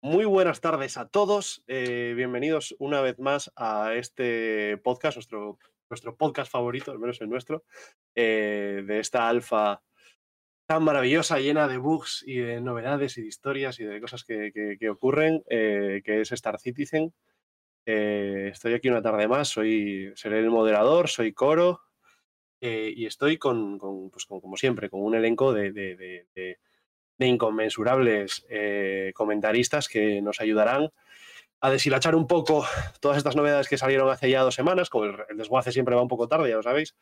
Muy buenas tardes a todos. eh, bienvenidos una vez más a este podcast, nuestro, nuestro podcast favorito, al menos el nuestro, eh, de esta alfa tan maravillosa, llena de bugs y de novedades y de historias y de cosas que, que- ocurren, eh, que es Star Citizen. Eh, estoy aquí una tarde más, soy, seré el moderador, soy Coro eh, y estoy con, con, pues, como siempre, con un elenco de, de- de- de- inconmensurables comentaristas que nos ayudarán a deshilachar un poco todas estas novedades que salieron hace ya dos semanas, como el, desguace siempre va un poco tarde, ya lo sabéis,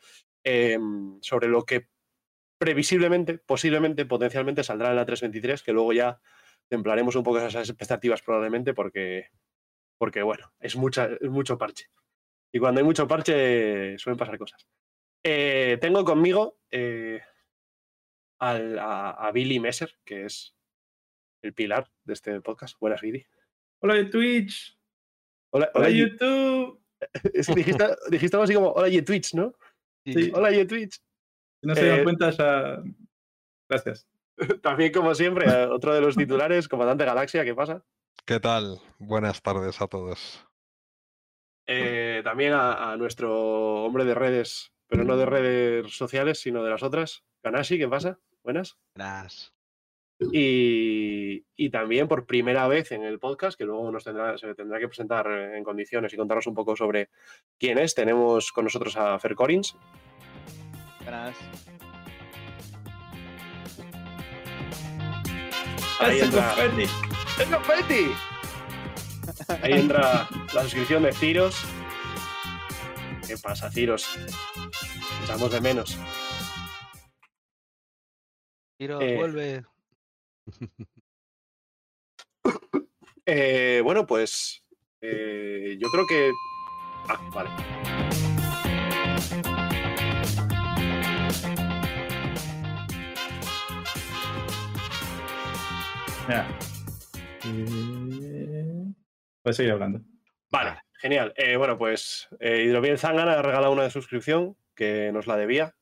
sobre lo que previsiblemente, posiblemente, potencialmente saldrá en la 323, que luego ya templaremos un poco esas expectativas probablemente porque, porque bueno, es, mucha, es mucho parche. Y cuando hay mucho parche suelen pasar cosas. Eh, tengo conmigo eh, al- a, a Billy Messer, que es el pilar de este podcast. Buenas, Billy. Hola de Twitch. Hola, Hola YouTube. es que dijiste, dijiste algo así como, hola, y Twitch, ¿no? Sí. Hola, y Twitch. Si no se dan Eh, cuenta ya. Gracias. También, como siempre, a otro de los titulares, Comandante Galaxia, ¿qué pasa? ¿Qué tal? Buenas tardes a todos. Eh, también a, a nuestro hombre de redes, pero no de redes sociales, sino de las otras, Kanashi, ¿qué pasa? Buenas. Buenas. Y, y también por primera vez en el podcast, que luego nos tendrá, se tendrá que presentar en condiciones y contarnos un poco sobre quién es, tenemos con nosotros a Fer Collins. Buenas. Ahí ¡Ese entra, confeti! Ahí entra la suscripción de Ciros. ¿Qué pasa, Ciros? Echamos de menos. Tiro, Eh, vuelve. Eh, bueno, pues eh, yo creo que. Ah, vale. Ya. Eh, Puedes seguir hablando. Vale, genial. Eh, bueno, pues eh, Zangana ha regalado una de suscripción que nos la debía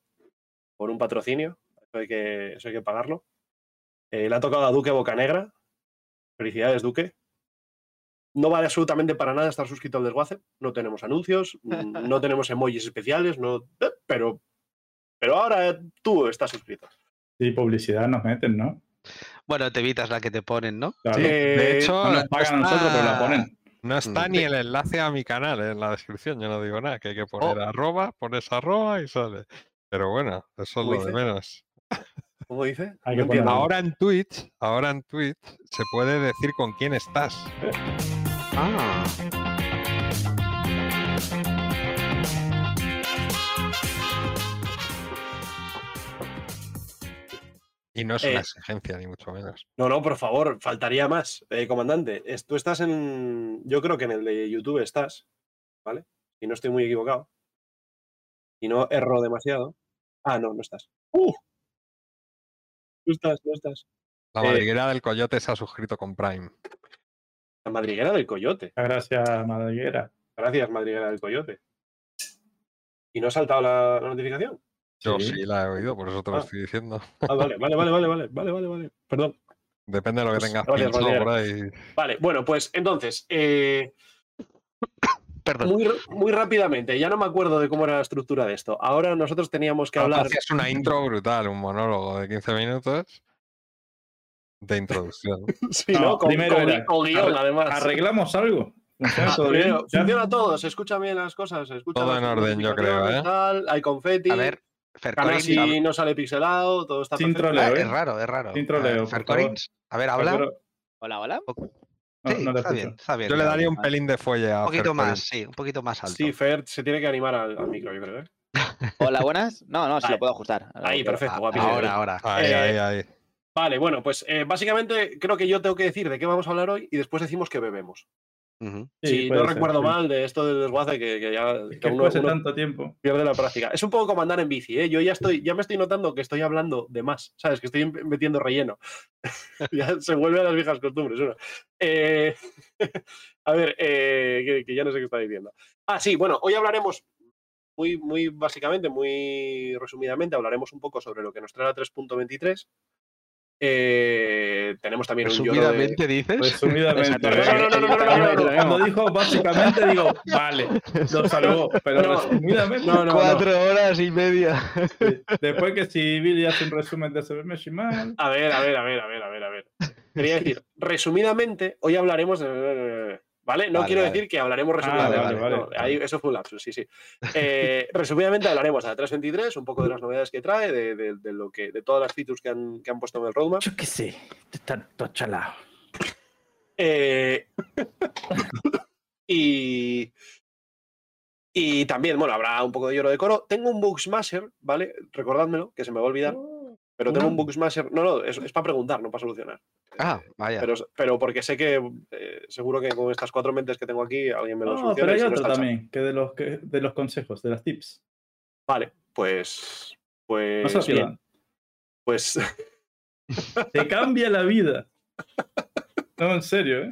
por un patrocinio. Eso hay que, eso hay que pagarlo. Eh, le ha tocado a Duque Bocanegra. Felicidades, Duque. No vale absolutamente para nada estar suscrito al desguace. No tenemos anuncios, no tenemos emojis especiales, no, pero, pero ahora tú estás suscrito. Sí, publicidad nos meten, ¿no? Bueno, te evitas la que te ponen, ¿no? Claro. Sí, de Eh, hecho, no nos pagan a nosotros, pero la ponen. No está Mm. ni el enlace a mi canal en la descripción, yo no digo nada, que hay que poner Oh. arroba, pones arroba y sale. Pero bueno, eso es ¿Cómo lo de menos. ¿Cómo dice? Hay No que poner- entiendo. Ahora en Twitch, ahora en Twitch se puede decir con quién estás. Ah. Y no es Eh, una exigencia, ni mucho menos. No, no, por favor, faltaría más. Eh, comandante, es- tú estás en. Yo creo que en el de YouTube estás, ¿vale? Y no estoy muy equivocado. Y no erro demasiado. Ah, no, no estás. ¡Uh! No estás, no estás. La eh, madriguera del coyote se ha suscrito con Prime. La madriguera del coyote. Gracias, madriguera. Gracias, madriguera del coyote. ¿Y no ha saltado la, la notificación? Yo sí, la he oído, por eso te lo ah. estoy diciendo. Ah, vale, vale, vale, vale, vale, vale, vale, perdón. Depende de lo que pues, tengas pensado por ahí. Vale, bueno, pues entonces, eh, Perdón. Muy, muy, rápidamente, ya no me acuerdo de cómo era la estructura de esto. Ahora nosotros teníamos que hablar. es una intro brutal, un monólogo de 15 minutos de introducción. sí, ¿no? ¿no? Con, primero guion, además. Arreglamos algo. Ah, funciona todo, se escuchan bien las cosas. Se todo en orden, yo creo. ¿eh? Hay confeti. A ver, Fer Collins. Canasi habla- no sale pixelado, todo está Sin perfecto. troleo, Ah, ¿eh? es raro, es raro. Sin troleo, Eh, favor. Collins, a ver, habla. Pero- Hola, hola. No, sí, no te está bien, está bien. Yo le daría un pelín de fuelle a Un poquito Fer más, sí, un poquito más alto. Sí, Fer se tiene que animar al, al micro, yo creo. ¿eh? Hola, buenas. No, no, si lo puedo ajustar. Ahí, perfecto, Ah, guapísimo. ahora, ahora. Ahí, Eh, ahí, ahí. Vale, bueno, pues eh, básicamente creo que yo tengo que decir de qué vamos a hablar hoy y después decimos que bebemos. Sí, si no ser, recuerdo sí. mal de esto del desguace, que, que ya Es que uno, hace uno tanto tiempo. pierde la práctica. Es un poco como andar en bici, ¿eh? Yo ya estoy, ya me estoy notando que estoy hablando de más, ¿sabes? Que estoy metiendo relleno. ya se vuelve a las viejas costumbres. uno. Eh, a ver, eh, que, que ya no sé qué está diciendo. Ah, sí, bueno, hoy hablaremos muy, muy básicamente, muy resumidamente, hablaremos un poco sobre lo que nos trae la 3.23. Eh, tenemos también ¿Resumidamente dices? Resumidamente. Eh. No, no, no, no, Cuando dijo básicamente, digo, vale, lo salvó. Pero resumidamente. Cuatro horas y media. Después que si Billy hace un resumen de Saberme Shimal. A ver, a ver, a ver, a ver, a ver, a ver. Quería decir, resumidamente, hoy hablaremos de. ¿Vale? No Vale, quiero vale. decir que hablaremos Ah, resumidamente. vale, vale, no, vale. ahí- eso fue un lapsus, sí, sí. Eh, resumidamente hablaremos de la 323, un poco de las novedades que trae, de, de- de lo que, de todas las features que han, que han puesto en el roadmap. Yo qué sé, está todo chalado. Eh, y, y también, bueno, habrá un poco de lloro de coro. Tengo un Bugsmasher, ¿vale? Recordádmelo, que se me va a olvidar. Pero tengo un ¿Uno? Bugsmasher. No, no, es, es para preguntar, no para solucionar. Ah, vaya. Pero, pero porque sé que eh, seguro que con estas cuatro mentes que tengo aquí alguien me lo No, soluciona. pero hay no otro también, que de los, que de los consejos, de las tips. Vale, pues. No Pues. se bien, pues. Te cambia la vida. No, en serio, ¿eh?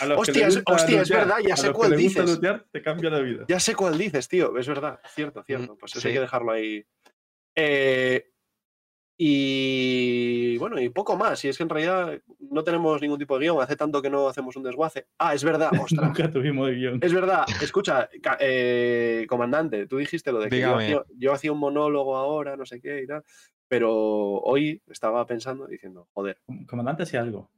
A los que Hostia, es- verdad, ya a sé los que cuál dices. te cambia la vida. Ya sé cuál dices, tío. Es verdad, cierto, cierto. Pues eso hay que dejarlo ahí. Eh, y bueno, y poco más. Y es que en realidad no tenemos ningún tipo de guion. Hace tanto que no hacemos un desguace. Ah, es verdad, ostras. Nunca tuvimos guion. Es verdad, escucha, eh, comandante, tú dijiste lo de que yo hacía, yo hacía un monólogo ahora, no sé qué y tal, pero hoy estaba pensando diciendo, joder, Com- Comandante, hacía algo.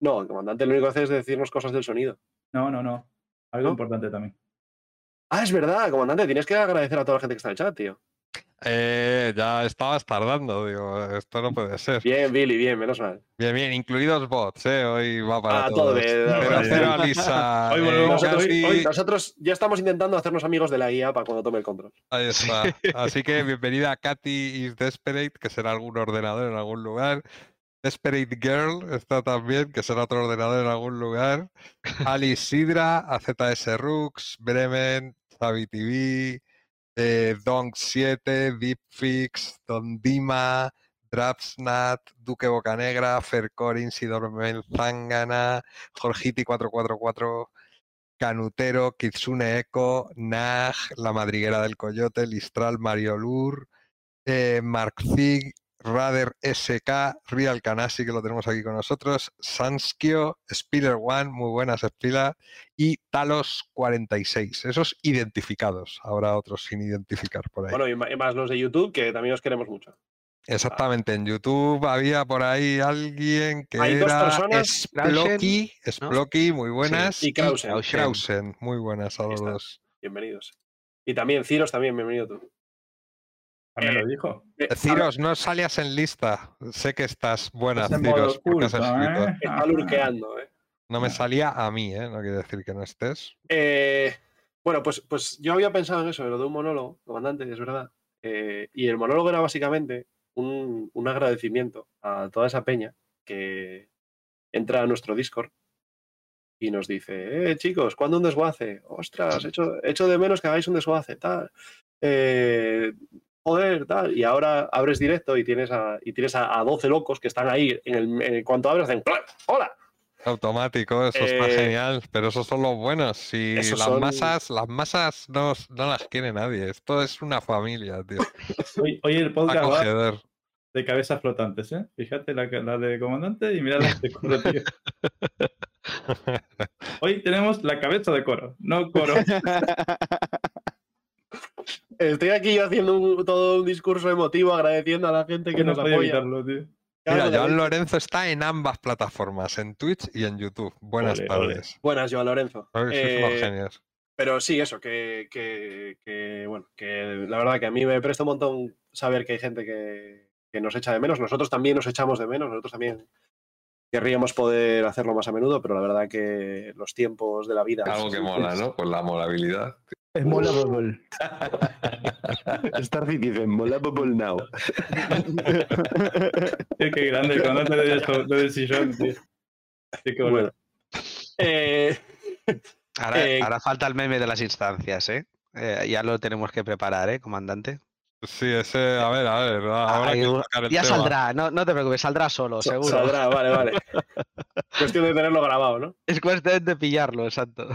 no, el comandante lo único que hace es decirnos cosas del sonido. No, no, no. Algo ¿No? importante también. Ah, es verdad, comandante, tienes que agradecer a toda la gente que está en el chat, tío. Eh, ya estabas tardando, digo, esto no puede ser. Bien, Billy, bien, menos mal. Bien, bien, incluidos bots, ¿eh? Hoy va para Ah, todo todos. bien, Pero cero a Lisa. Hoy eh, Nosotros, hoy- nosotros ya estamos intentando hacernos amigos de la IA para cuando tome el control. Ahí está. Así que bienvenida a Katy is Desperate, que será algún ordenador en algún lugar. Desperate Girl está también, que será otro ordenador en algún lugar. Alice Sidra, AZS Rux, Bremen, Xavi TV, eh, Donk7, Deepfix, Don Dima, Drapsnat, Duque Bocanegra, Fercorin, Sidormel Zangana, Jorgiti444, Canutero, Kitsune Echo, Nag, La Madriguera del Coyote, Listral, Mario Lur, eh, Mark Zig, Rader SK, Real Canasi, que lo tenemos aquí con nosotros, Sanskio, Spiller One, muy buenas Spila, y Talos 46. Esos identificados. Habrá otros sin identificar por ahí. Bueno, y y más los de YouTube, que también os queremos mucho. Exactamente, en YouTube había por ahí alguien que Hay dos era personas, Splocky, ¿no? Splocky, muy buenas, y Krausen. Krausen, muy buenas a los dos. Bienvenidos. Y también Ciros, también, bienvenido tú. También Eh, lo dijo. Eh, Ciros, no salías en lista. Sé que estás buena, Ciros, porque has oculto, escrito. ¿eh? Está lurqueando, ¿eh? No me salía a mí, ¿eh? No quiere decir que no estés. Eh, bueno, pues, pues yo había pensado en eso, en lo de un monólogo, comandante, es verdad. Eh, y el monólogo era básicamente un, un agradecimiento a toda esa peña que entra a nuestro Discord y nos dice, eh, chicos, ¿cuándo un desguace? Ostras, echo, echo de menos que hagáis un desguace, tal. Eh, joder, tal. Y ahora abres directo y tienes a, y tienes a, a 12 locos que están ahí. En el, en cuanto abres, hacen. ¡Hola! Automático, eso está Eh, genial, pero esos son los buenos. Si las son- masas, las masas no, no las quiere nadie. Esto es una familia, tío. Hoy, hoy el podcast va de cabezas flotantes, ¿eh? Fíjate la, la de comandante y mira la de coro, tío. Hoy tenemos la cabeza de coro, no coro. Estoy aquí yo haciendo un- todo un discurso emotivo agradeciendo a la gente que no nos apoya. evitarlo, tío. Cago Mira, Joan. Lorenzo está en ambas plataformas, en Twitch y en YouTube. Buenas ole. tardes. Buenas, Joan Lorenzo. Eh, pero sí, eso, que, que- que, bueno, que la verdad que a mí me presta un montón saber que hay gente que, que nos echa de menos. Nosotros también nos echamos de menos, nosotros también querríamos poder hacerlo más a menudo, pero la verdad que los tiempos de la vida. Algo que mola, ¿no? Con la molabilidad. Es mola bubble. Starfit dice, mola bubble now. Tío, qué grande el comandante de sillón, tío. Tío, qué Bueno. bueno. Eh, Ahora, Eh, ahora falta el meme de las instancias, ¿eh? Eh, ya lo tenemos que preparar, ¿eh, comandante? Sí, ese, a ver, a ver, ahora Ahí que ya tema. saldrá, no, no te preocupes, saldrá solo, seguro. Saldrá, vale, vale. Cuestión de tenerlo grabado, ¿no? Es cuestión de pillarlo, exacto.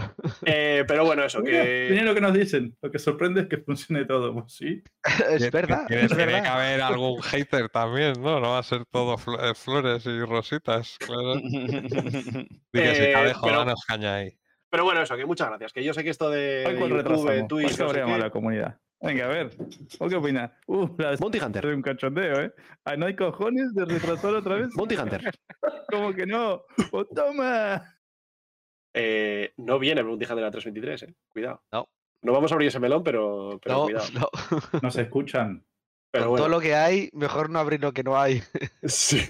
Eh, pero bueno, eso, Mira, mira que. lo que nos dicen. Lo que sorprende es que funcione todo. Pues sí. es verdad, Tiene, es tiene que verdad. haber algún hater también, ¿no? No va a ser todo eh, flores y rositas, claro. Di que si Eh, Cadejo, pero- danos caña ahí. Pero bueno, eso, que muchas gracias. Que yo sé que esto de, cuál YouTube, retrasamos. Twitch, ¿Cuál se no sé habría qué, la comunidad? Venga, a ver. ¿O qué opinas? Uh, la de Monty Hunter. un cachondeo, ¿eh? Ah, no hay cojones de retrasar otra vez. Monty Hunter. ¿Cómo que no? ¡Pues toma! eh, no viene el Bounty Hunter a la 323, eh. Cuidado. No. No vamos a abrir ese melón, pero, pero No, cuidado. no. No se escuchan. Pero Con bueno. todo lo que hay, mejor no abrir lo que no hay. Sí.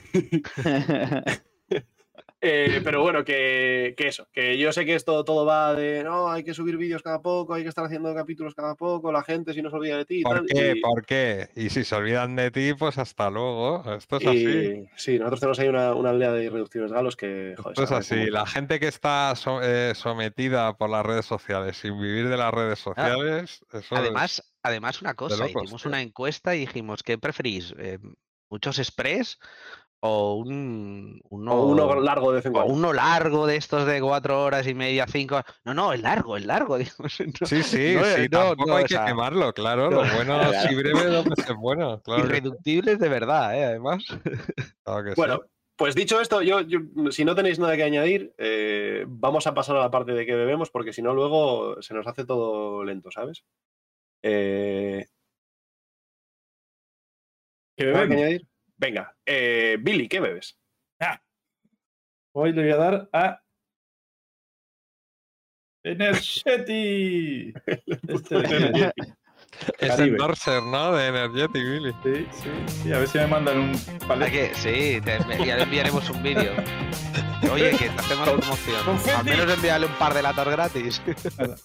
Eh, pero bueno, que, que eso, que yo sé que esto todo va de no, hay que subir vídeos cada poco, hay que estar haciendo capítulos cada poco, la gente si no se olvida de ti y ¿Por tal. qué? y- ¿Por qué? Y si se olvidan de ti, pues hasta luego. Esto es así. sí, nosotros tenemos ahí una, una aldea de irreductibles galos que, joder, Esto es así. La gente que está so- eh, sometida por las redes sociales, sin vivir de las redes sociales, eso es- Además, además una cosa, locos, hicimos tío. una encuesta y dijimos, ¿qué preferís? Eh, ¿Muchos express o un uno, O uno largo de vez en o uno largo de estos de cuatro horas y media, cinco? No, no, el largo, el largo. dijimos, no, Sí, sí, no, sí, eh, no, tampoco no, hay o que sea, quemarlo, claro. Lo bueno, Claro. si breve, no puede ser bueno. Claro Irreductibles de verdad, ¿eh? además. claro que sí. Bueno, pues dicho esto, yo, yo- si no tenéis nada que añadir, eh, vamos a pasar a la parte de que bebemos, porque si no, luego se nos hace todo lento, ¿sabes? Eh, ¿Qué ¿nada que bebemos? añadir? Venga, eh, Billy, ¿qué bebes? Hoy le voy a dar a. Energeti. Este de es Caribe. endorser, ¿no? De Energetic, Billy. Sí, sí, sí. A ver si me mandan un sí, te ya le enviaremos un vídeo. Oye, que te hacemos promoción. Al menos envíale un par de latas gratis.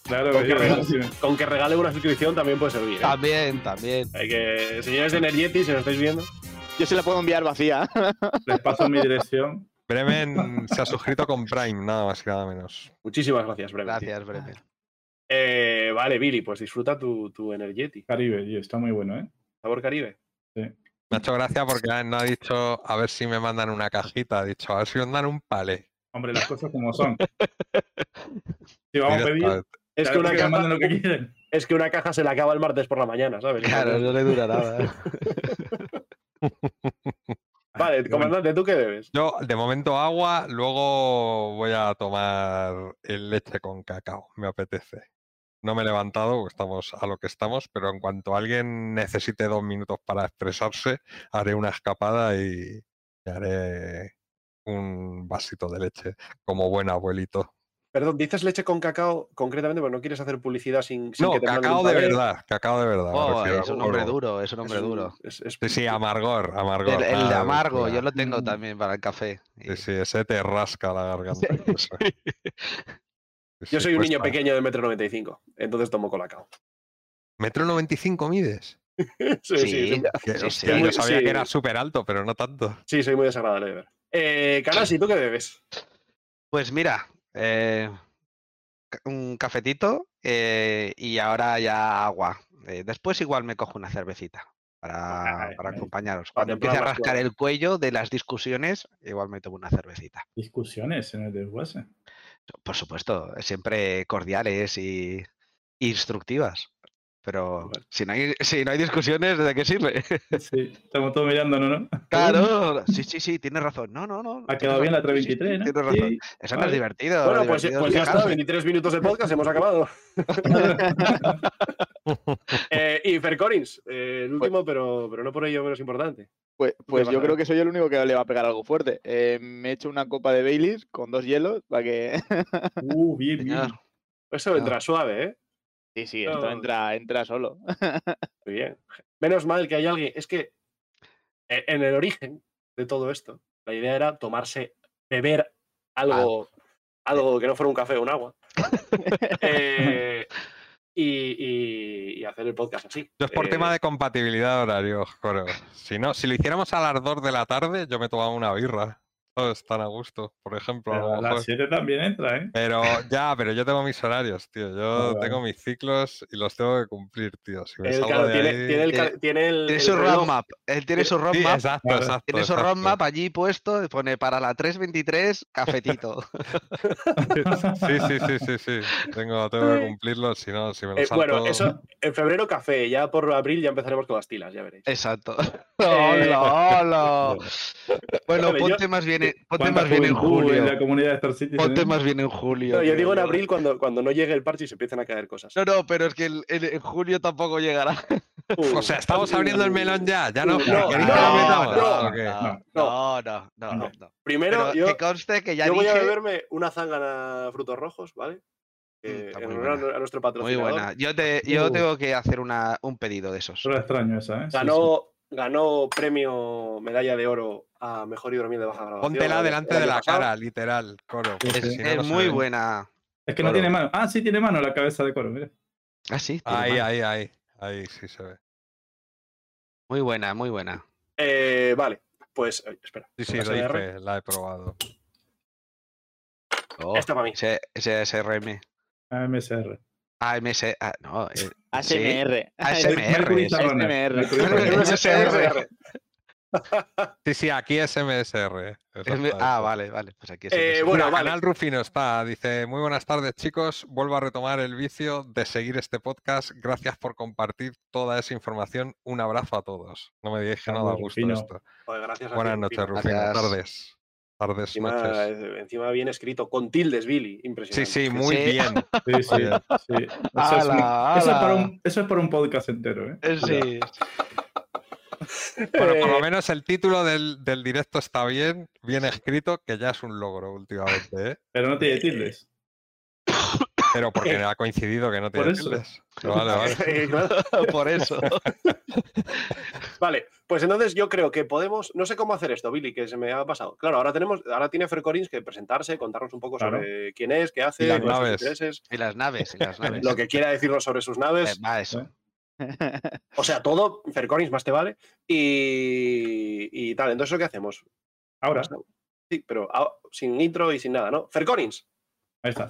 Claro, Con que sí. Con regale una suscripción también puede servir. ¿eh? también, también. Hay que, señores de Energeti, si nos estáis viendo, Yo se la puedo enviar vacía. Les paso mi dirección. Bremen se ha suscrito con Prime, nada más y nada menos. muchísimas gracias, Bremen. Gracias, Bremen. Eh, vale, Billy, pues disfruta tu, tu Energeti. Caribe, tío, está muy bueno, ¿eh? Sabor Caribe. Me ha hecho gracia porque no ha dicho a ver si me mandan una cajita, ha dicho a ver si me mandan un palé. Hombre, las cosas como son. Si vamos a pedir. Es que, una que caja, manden lo que quieren. es que una caja se le acaba el martes por la mañana, ¿sabes? Claro, no le dura nada. Vale, comandante, ¿tú qué bebes? Yo, de momento, agua, luego voy a tomar el leche con cacao, me apetece. No me he levantado, estamos a lo que estamos, pero en cuanto alguien necesite dos minutos para expresarse, haré una escapada y haré un vasito de leche, como buen abuelito. Perdón, dices leche con cacao concretamente, pero no quieres hacer publicidad sin, sin No, que te cacao de verdad, cacao de verdad. Oh, es un oro. hombre duro, es un Es un- duro. es- es- Sí, sí, amargor, amargor. El, el de amargo, yo lo tengo Mm. también para el café. Sí, sí, ese te rasca la garganta. Yo soy un niño pequeño de metro noventa y cinco, entonces tomo colacao. ¿Metro 95 mides? Sí, sí, Sí, sí, yo sabía Sí. que era súper alto, pero no tanto. sí, soy muy desagradable de ver. Eh, Kanasi, ¿tú qué bebes? Pues mira, eh, un cafetito eh, y ahora ya agua. Eh, después igual me cojo una cervecita para, acompañaros. Cuando empiece a rascar el cuello de las discusiones, igual me tomo una cervecita. Discusiones en el desguace. Por supuesto, siempre cordiales y instructivas. Pero Vale. si no hay, si no hay discusiones, ¿de qué sirve? Sí, estamos todos mirándonos, ¿no? Claro, sí, sí, sí, tienes razón. No, no, no. Ha quedado bien la razón, sí, sí, 323, ¿no? Tienes razón. Sí. Eso no es vale. divertido. Bueno, pues, divertido pues ya está, quejarse. 23 minutos de podcast, hemos acabado. Eh, y Fer Collins, eh, el último, pero, pero no por ello menos importante. Pues, pues yo creo que soy el único que le va a pegar algo fuerte. Eh, me he hecho una copa de Baileys con dos hielos para que. Uh, bien, bien. Eso entra suave, ¿eh? Sí, sí, esto No. entra, entra solo. Muy bien. Menos mal que hay alguien. Es que eh, en el origen de todo esto, la idea era tomarse, beber algo, algo que no fuera un café o un agua. Eh, y, y- y hacer el podcast así. Yo es por Eh, tema de compatibilidad de horario, Joro. Si no, si lo hiciéramos a las 2 de la tarde, yo me tomaba una birra. Todos están a gusto, por ejemplo. a Pero las 7 también entra, ¿eh? Pero ya, pero yo tengo mis horarios, tío. Yo vale. tengo mis ciclos y los tengo que cumplir, tío. Si me Él, salgo claro, de tiene, ahí- tiene el, Tiene- el, Tiene su roadmap. Él tiene su Sí, roadmap. exacto, Vale. exacto. Tiene su roadmap allí puesto, pone para la 3.23 cafetito. Sí, sí, sí, sí, sí. Tengo, tengo que cumplirlo, si no, si me lo Eh, salto. bueno, eso en febrero café, ya por abril ya empezaremos con las tilas, ya veréis. Exacto. Eh, ¡Hola, hola! Bueno, ponte más bien, en- ponte ¿Cuánta más bien en julio. en la comunidad de Star Citizen? Ponte eh? más bien en julio. No, yo digo en abril cuando, cuando no llegue el parche y se empiecen a caer cosas. No, no, pero es que el- el- en julio tampoco llegará. Uh, O sea, estamos abriendo el melón ya, ya no. No, ¿Queréis que no, no, no, no. no, no, no, No. no. Primero, Pero yo, que conste que ya yo voy a beberme una zángana frutos rojos, ¿vale? Eh, está en muy honor a nuestro Muy patrocinador. buena. Yo, te, yo Uh. tengo que hacer una, un pedido de esos. Solo extraño esa, ¿eh? Sí, Ganó, ganó premio medalla de oro a mejor hidromiel de baja grabación. Póntela el- delante el de la pasado. cara, literal, coro. Si no, es muy buena. Es que no tiene mano. Ah, sí tiene mano la cabeza de coro, mira. Ah, sí. tiene Ahí, mano. ahí, ahí. Ahí sí se ve. Muy buena, muy buena. Eh, vale, pues eh, espera. Sí, sí, ¿La fe, la he probado. Oh, Esta para mí. SRM. AMSR. AMS. ah, no. eh, sí. ASMR. ASMR. Runner. ASMR. Sí, sí, aquí es MSR. exactamente. ah, vale, vale. Pues aquí es Eh, MS. bueno, Mira, vale. Canal Rufino está, dice, muy buenas tardes chicos, vuelvo a retomar el vicio de seguir este podcast, gracias por compartir toda esa información, un abrazo a todos. No me digáis que no da Vamos, gusto Rufino. esto. Joder, gracias a Buenas ti, noches, Rufino. Rufino, Gracias. tardes. Tardes, Encima, noches. eh, encima bien escrito, con tildes, Billy. Impresionante. sí, muy Sí. bien. Sí, sí. Eso, es, un- Ala, eso es para un, eso es para un podcast entero, ¿eh? Eh, Sí. Bueno, por Eh, lo menos el título del, del directo está bien, bien escrito, que ya es un logro últimamente, ¿eh? Pero no tiene tildes. Pero porque ha coincidido que no tiene tildes. Pero vale, vale. eh, claro. Por eso. Vale, pues entonces yo creo que podemos, no sé cómo hacer esto, Billy, que se me ha pasado. Claro, ahora tenemos, ahora tiene Fercorins que presentarse, contarnos un poco Claro. sobre quién es, qué hace, Y las sus intereses, Y las naves, y las naves. lo que quiera decirnos sobre sus Eh, naves. va, eso. O sea, todo, Fercorins más te vale. Y, y tal, entonces, ¿qué hacemos? Ahora, Sí, pero sin intro y sin nada, ¿no? Fercorins, ahí está.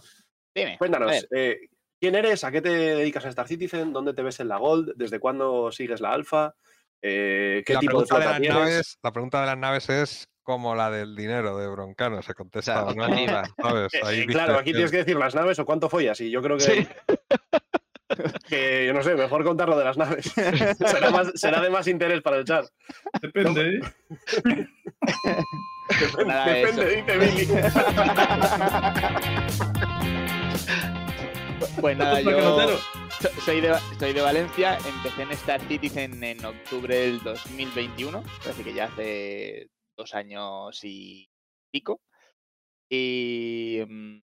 Dime. cuéntanos, eh, ¿quién eres? ¿A qué te dedicas en Star Citizen? ¿Dónde te ves en la Gold? ¿Desde cuándo sigues la Alfa? Eh, ¿Qué la, tipo de pregunta de las tienes? naves, la pregunta de las naves es como la del dinero de Broncano, se contesta, O sea, ¿no? optativa. ¿Sabes? Eh, Ahí claro, aquí tienes que decir las naves o cuánto follas. Y yo creo que, Sí. que, yo no sé, mejor contar lo de las naves. será, más- será de más interés para el chat. Depende, ¿eh? Depende, Nada de depende, dice Billy. Pues nada, yo soy de, soy de Valencia, empecé en Star Citizen en octubre del 2021, así que ya hace dos años y pico. Y mm,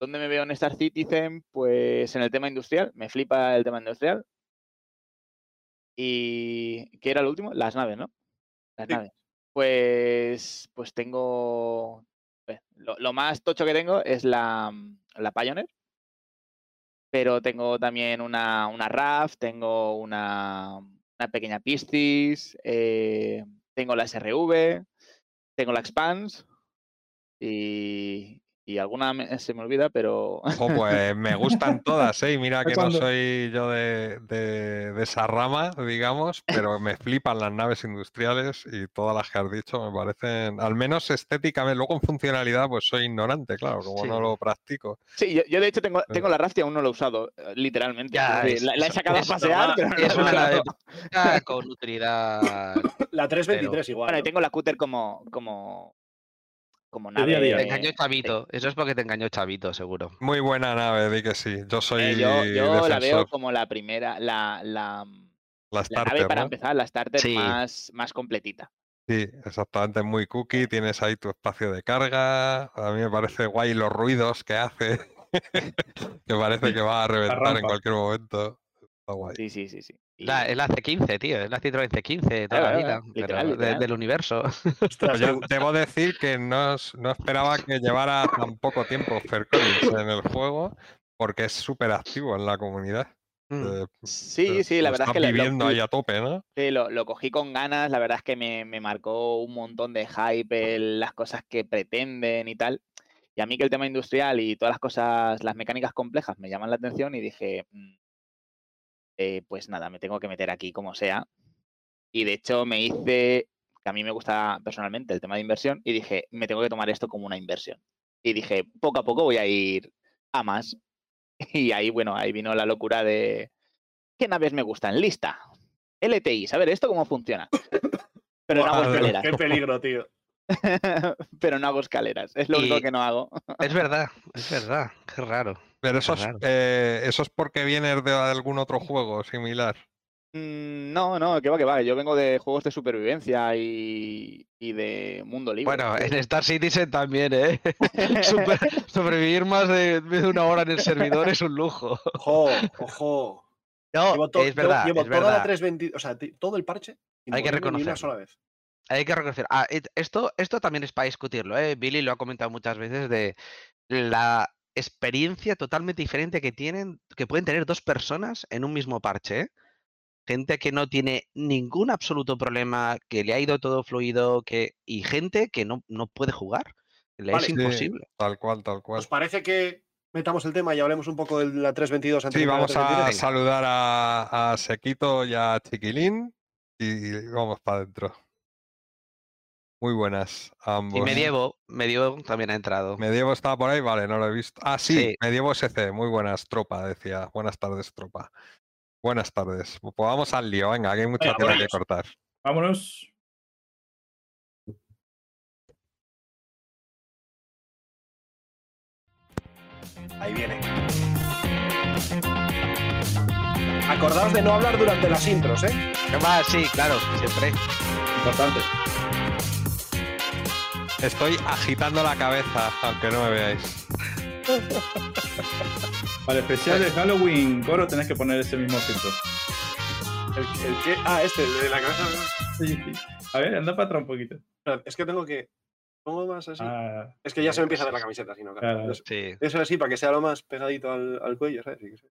¿dónde me veo en Star Citizen? Pues en el tema industrial, me flipa el tema industrial. ¿Y qué era lo último? Las naves, ¿no? Las Sí. naves. Pues, pues tengo... eh, Lo, lo más tocho que tengo es la, la Pioneer pero tengo también una, una RAF, tengo una, una pequeña Piscis, eh, tengo la SRV, tengo la Expans y, y alguna me- se me olvida, pero Jo, pues me gustan todas, ¿eh? Y mira que no soy yo de, de- de esa rama, digamos, pero me flipan las naves industriales y todas las que has dicho me parecen, al menos estéticamente, luego en funcionalidad pues soy ignorante, claro, como no lo practico. sí, yo, yo de hecho tengo, tengo Eh. la RAF y aún no la he usado, eh, literalmente. Ya, es la, la he es- sacado a pasear, pero no la he Es usado. práctica con utilidad. La 323 igual. Bueno, y tengo la Cutter como, como, como día nave. día. Te engañó Chavito. Eso es porque te engañó Chavito, seguro. Muy buena nave, di que sí. Yo soy Eh, yo yo la veo como la primera, la, la, La la starter, nave para ¿no? empezar, la starter Sí. más, más completita. Sí, exactamente, muy cookie, tienes ahí tu espacio de carga, a mí me parece guay los ruidos que hace, que parece que va a reventar en cualquier momento. Está guay. Sí, sí, sí, sí. Y- La, es la C15, tío. Es la Citroën C15 de toda Claro, la vida. literal, pero de- literal. del universo. Ostras, yo qué- debo decir que no, no esperaba que llevara tan poco tiempo Fair Collins en el juego, porque es súper activo en la comunidad. Mm. Eh, Sí, sí, la verdad es que lo- lo- viviendo ahí a tope, ¿no? Sí, lo, lo cogí con ganas, la verdad es que me, me marcó un montón de hype el- las cosas que pretenden y tal. Y a mí que el tema industrial y todas las cosas, las mecánicas complejas me llaman la atención y dije, "Mm, eh, pues nada, me tengo que meter aquí como sea. Y de hecho me hice, que a mí me gusta personalmente el tema de inversión, y dije, me tengo que tomar esto como una inversión. Y dije, poco a poco voy a ir a más. Y ahí, bueno, ahí vino la locura de, ¿qué naves me gustan? Lista. LTI, saber esto cómo funciona. Pero no hago Guau, escaleras. Qué peligro, tío. Pero no hago escaleras. Es lo único Y- que no hago. Es verdad, es verdad. Qué raro. Pero eso es, raro. eh, eso es porque vienes de algún otro juego similar. Mm, No, no, que va, que va. Yo vengo de juegos de supervivencia y, y de mundo libre. Bueno, en Star Citizen también, ¿eh? Super- sobrevivir más de, de una hora en el servidor es un lujo. Ojo, ojo. No, Llevo, to- es verdad, llevo es toda la verdad. 320, o sea, ti- todo el parche. sin Hay que Ni una sola vez. Hay que reconocer. Ah, esto, esto también es para discutirlo, ¿eh? Billy lo ha comentado muchas veces de la experiencia totalmente diferente que tienen, que pueden tener dos personas en un mismo parche, ¿eh? Gente que no tiene ningún absoluto problema, que le ha ido todo fluido, que, y gente que no, no puede jugar. Le Vale. es Sí, imposible. Tal cual, tal cual. ¿Os parece que metamos el tema y hablemos un poco de la 322 antes Sí, de vamos la a 323? saludar a, a Sequito y a Chiquilín y vamos para adentro. Muy buenas a ambos. Y Medievo, Medievo también ha entrado. Medievo estaba por ahí, vale, no lo he visto. Ah, sí, Sí. Medievo SC, muy buenas, tropa, decía. Buenas tardes, tropa. Buenas tardes. Pues vamos al lío, venga, que hay mucha tela que cortar. Vámonos. Ahí viene. Acordaos de no hablar durante las intros, ¿eh? Sí, claro, siempre. Importante. Estoy agitando la cabeza, aunque no me veáis. Para el especial de Halloween, Goro, tenés que poner ese mismo filtro. El, el que, ah, este, el de la cabeza. Sí, sí. A ver, anda para atrás un poquito. Es que tengo que. Pongo más así. Ah, es que ya se me empieza a ver la camiseta, si no. claro. Claro. Entonces, Sí. Eso así, para que sea lo más pegadito al, al cuello, ¿sabes? Sí, que sí.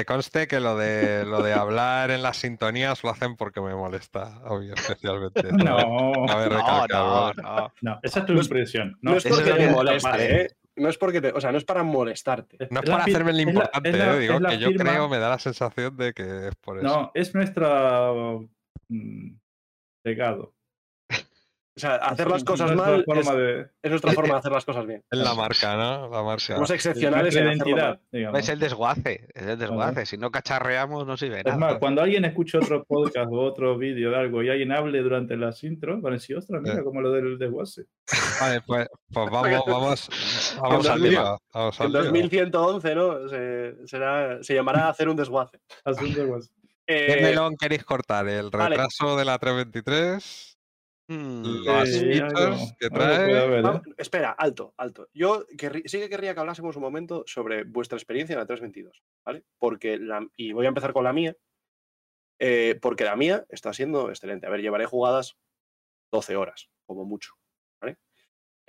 Que conste que lo de lo de hablar en las sintonías lo hacen porque me molesta, obvio, especialmente. no, No, recalcar, no, ¿vale? no. no, esa es tu No es- impresión. No, es porque te vale. ¿eh? No es porque te. O sea, no es para molestarte. No es para hacerme el es la- importante, es la- eh, digo que yo creo, me da la sensación de que es por eso. No, es nuestra mm, legado. O sea, hacer las cosas mal es, de es nuestra forma de hacer las cosas bien. Es la marca, ¿no? La marca. Somos es excepcionales en identidad. Es el desguace, es el desguace. Si no cacharreamos, no sirve de Es nada. más, cuando alguien escuche otro podcast o otro vídeo de algo y alguien hable durante las intros, van a decir, ostras, mira, Eh. como lo del desguace. Vale, pues, pues vamos, vamos, vamos al 2000, lío. Vamos En al lío. 2111, ¿no? Se, será, se llamará hacer un desguace. Un desguace. ¿Qué Eh, melón queréis cortar? ¿El vale. retraso de la 323? Mm, que trae. haber, ¿eh? espera, alto, alto. Yo querrí- sí que querría que hablásemos un momento sobre vuestra experiencia en la 322, ¿vale? Porque la, y voy a empezar con la mía, eh, porque la mía está siendo excelente. A ver, llevaré jugadas 12 horas, como mucho, ¿vale?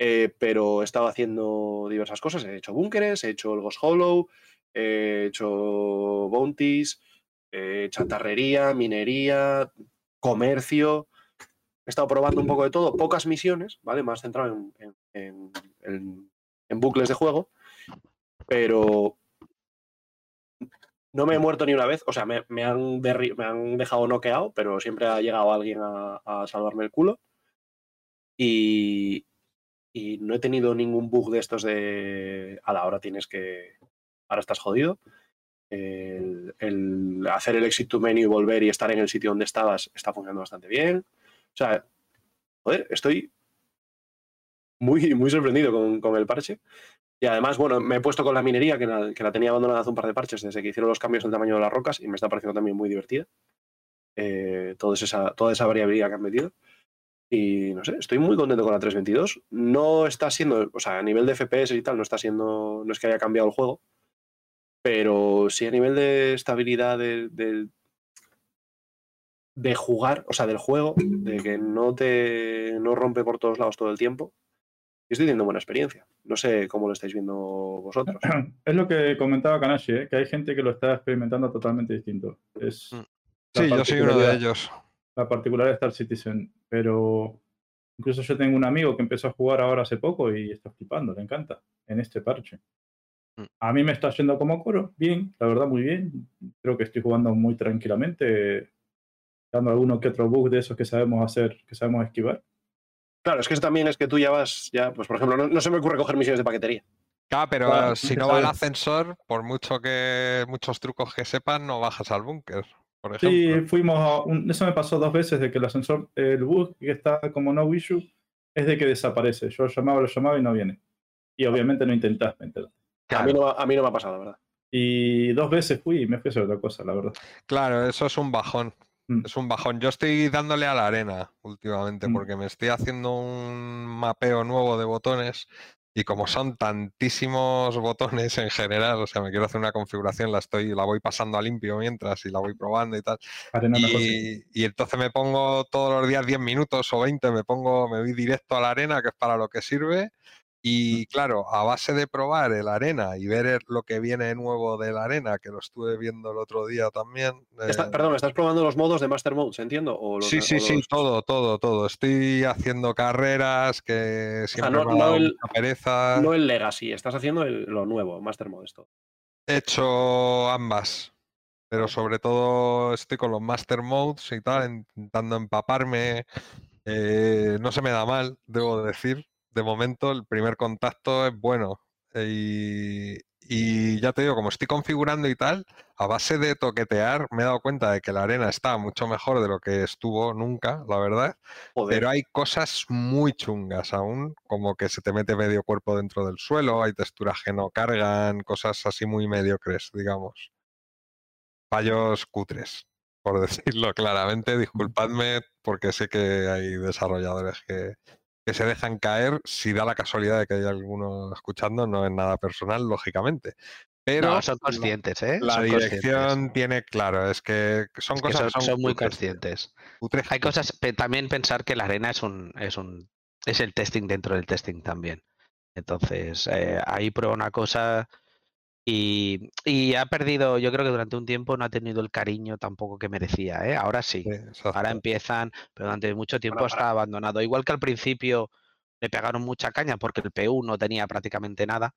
Eh, pero he estado haciendo diversas cosas. He hecho búnkeres, he hecho el Ghost Hollow, he hecho bounties, eh, chatarrería, minería, comercio. He estado probando un poco de todo, pocas misiones, ¿vale? Más centrado en, bucles de juego, pero no me he muerto ni una vez. O sea, me, han, dejado noqueado, pero siempre ha llegado alguien a, salvarme el culo. Y, no he tenido ningún bug de estos de a la hora tienes que. Ahora estás jodido. El hacer el exit to menu y volver y estar en el sitio donde estabas está funcionando bastante bien. O sea, joder, estoy muy, muy sorprendido con, con el parche. Y además, bueno, me he puesto con la minería, que la, que la tenía abandonada hace un par de parches desde que hicieron los cambios del tamaño de las rocas y me está pareciendo también muy divertida. Eh, toda, esa, toda esa variabilidad que han metido. Y no sé, estoy muy contento con la 322. No está siendo, o sea, a nivel de FPS y tal, no está siendo, no es que haya cambiado el juego, pero sí a nivel de estabilidad de, de, de jugar, o sea, del juego, de que no te no rompe por todos lados todo el tiempo. y estoy teniendo buena experiencia. No sé cómo lo estáis viendo vosotros. Es lo que comentaba Kanashi, ¿eh? que hay gente que lo está experimentando totalmente distinto. Es Mm. Sí, yo soy uno de ellos. La particularidad de Star Citizen, pero incluso yo tengo un amigo que empezó a jugar ahora hace poco y está flipando, le encanta, en este parche. Mm. A mí me está yendo como coro, bien, la verdad muy bien. Creo que estoy jugando muy tranquilamente, alguno que otro bug de esos que sabemos hacer, que sabemos esquivar. Claro, es que eso también es que tú ya vas, ya, pues por ejemplo, no, no se me ocurre coger misiones de paquetería. Claro, pero Claro, si no va el ascensor, por mucho que muchos trucos que sepas, no bajas al búnker, por Sí, ejemplo. fuimos a un- eso me pasó dos veces de que el ascensor, el bug que está como no issue, es de que desaparece. Yo llamaba, lo llamaba y no viene. Y obviamente no intentás meterlo. A, mí no, a mí no me ha pasado, la verdad. Y dos veces fui y me fui a hacer otra cosa, la verdad. Claro, eso es un bajón. Mm. Es un bajón. Yo estoy dándole a la arena últimamente Mm. porque me estoy haciendo un mapeo nuevo de botones y como son tantísimos botones en general, o sea, me quiero hacer una configuración, la estoy, la voy pasando a limpio mientras y la voy probando y tal. Y, y entonces me pongo todos los días 10 minutos o 20, me pongo, me voy directo a la arena, que es para lo que sirve. Y claro, a base de probar el arena y ver lo que viene nuevo de la arena, que lo estuve viendo el otro día también. Está- eh, perdón, ¿estás probando los modos de Master Modes, entiendo? ¿O los- Sí, sí, o sí, todo, todo, todo. Estoy haciendo carreras que siempre no- me no el- pereza. No el Legacy, estás haciendo el- lo nuevo, Master Mode esto. He hecho ambas, pero sobre todo estoy con los Master Modes y tal, intentando empaparme. Eh, no se me da mal, debo decir. De momento, el primer contacto es bueno. Y, y ya te digo, como estoy configurando y tal, a base de toquetear, me he dado cuenta de que la arena está mucho mejor de lo que estuvo nunca, la verdad. Joder, Pero hay cosas muy chungas aún, como que se te mete medio cuerpo dentro del suelo, hay texturas que no cargan, cosas así muy mediocres, digamos. Fallos cutres, por decirlo claramente. Disculpadme porque sé que hay desarrolladores que, que se dejan caer. Si da la casualidad de que hay alguno escuchando, no es nada personal, lógicamente. Pero No, son conscientes, ¿eh? la Son dirección conscientes. tiene, claro, es que son Es que cosas son, que son muy conscientes. Hay cosas, también pensar que la arena es un, es un, es el testing dentro del testing también. Entonces, eh, ahí prueba una cosa y, y ha perdido, yo creo que durante un tiempo no ha tenido el cariño tampoco que merecía, ¿eh? Ahora sí. Sí. Ahora empiezan, pero durante mucho tiempo está abandonado. Igual que al principio le pegaron mucha caña porque el PU no tenía prácticamente nada.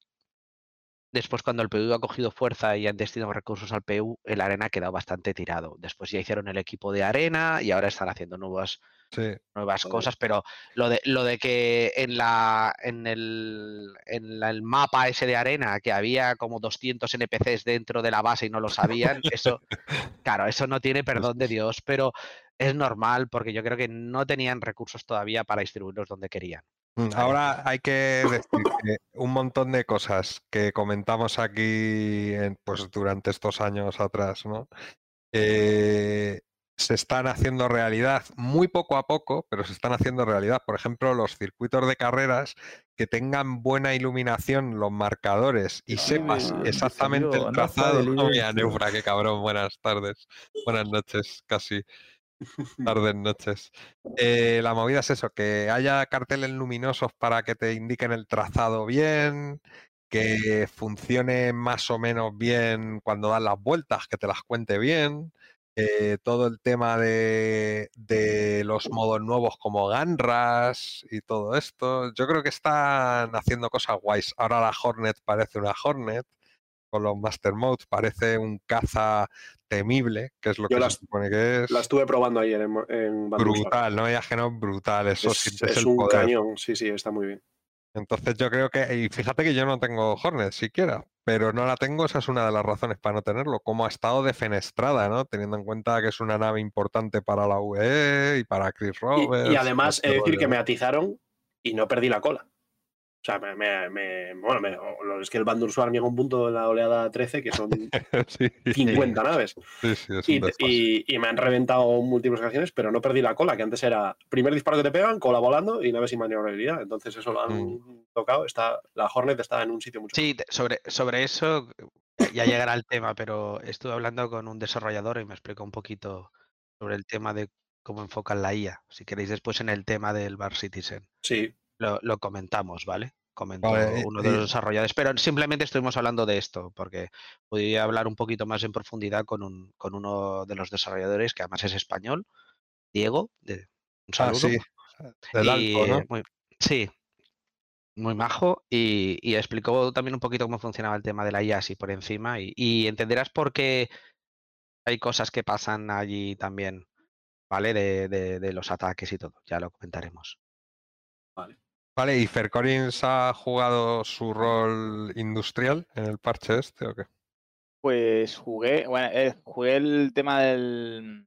Después, cuando el PU ha cogido fuerza y han destinado recursos al PU, el arena ha quedado bastante tirado. Después ya hicieron el equipo de arena y ahora están haciendo nuevas, Sí. nuevas cosas, pero lo de, lo de que en la en el, en la- el mapa ese de arena que había como 200 NPCs dentro de la base y no lo sabían, eso, claro, eso no tiene perdón de Dios, pero es normal porque yo creo que no tenían recursos todavía para distribuirlos donde querían. Mm, Ahora hay que decir que un montón de cosas que comentamos aquí en- pues, durante estos años atrás, ¿no? Eh, se están haciendo realidad muy poco a poco, pero se están haciendo realidad. Por ejemplo, los circuitos de carreras que tengan buena iluminación, los marcadores y sepas Ay, exactamente salió el trazado. Oh, mira. Neufra, qué cabrón. Buenas tardes. Buenas noches, casi. Tardes, noches. Eh, la movida es eso, que haya carteles luminosos para que te indiquen el trazado bien, que funcione más o menos bien cuando das las vueltas, que te las cuente bien. eh, todo el tema de, de los modos nuevos como Ganras y todo esto. Yo creo que están haciendo cosas guays. Ahora la Hornet parece una Hornet. Con los Master Modes parece un caza temible, que es lo Yo que las- se supone que es. La estuve probando ayer en, en. Brutal, no digas que no brutal, eso Es, sientes es el un poder. cañón, sí, sí, está muy bien. Entonces yo creo que, y fíjate que yo no tengo Hornet siquiera, pero no la tengo, esa es una de las razones para no tenerlo, como ha estado defenestrada, ¿no? Teniendo en cuenta que es una nave importante para la UE y para Chris Roberts. Y, además, he de decir rollo, que me atizaron y no perdí la cola. O sea, me, me- me- bueno, me- es que el Bandur Swarm llega a un punto en la oleada 13 que son sí, 50 naves. sí, sí, es Y, y- y me han reventado múltiples ocasiones, pero no perdí la cola, que antes era primer disparo que te pegan, cola volando y nave sin maniobrabilidad. Entonces eso lo han tocado. Está, la Hornet está en un sitio mucho Sí, sobre, sobre eso eh, ya llegará el tema, pero estuve hablando con un desarrollador y me explicó un poquito sobre el tema de cómo enfocan la IA. Si queréis después en el tema del Bar Citizen. Sí, lo, lo comentamos, ¿vale? Comentó Vale, uno de y- los desarrolladores, pero simplemente estuvimos hablando de esto, porque podía hablar un poquito más en profundidad con, un, con uno de los desarrolladores, que además es español, Diego, de, un Ah, saludo. sí. Del y, alto, ¿no? muy- sí, muy majo y, y explicó también un poquito cómo funcionaba el tema de la IA así por encima y, y entenderás por qué hay cosas que pasan allí también, ¿vale? De, de- de los ataques y todo, ya lo comentaremos. Vale, ¿y Fer Collins ha jugado su rol industrial en el parche este o qué? Pues jugué, bueno, eh, jugué el tema del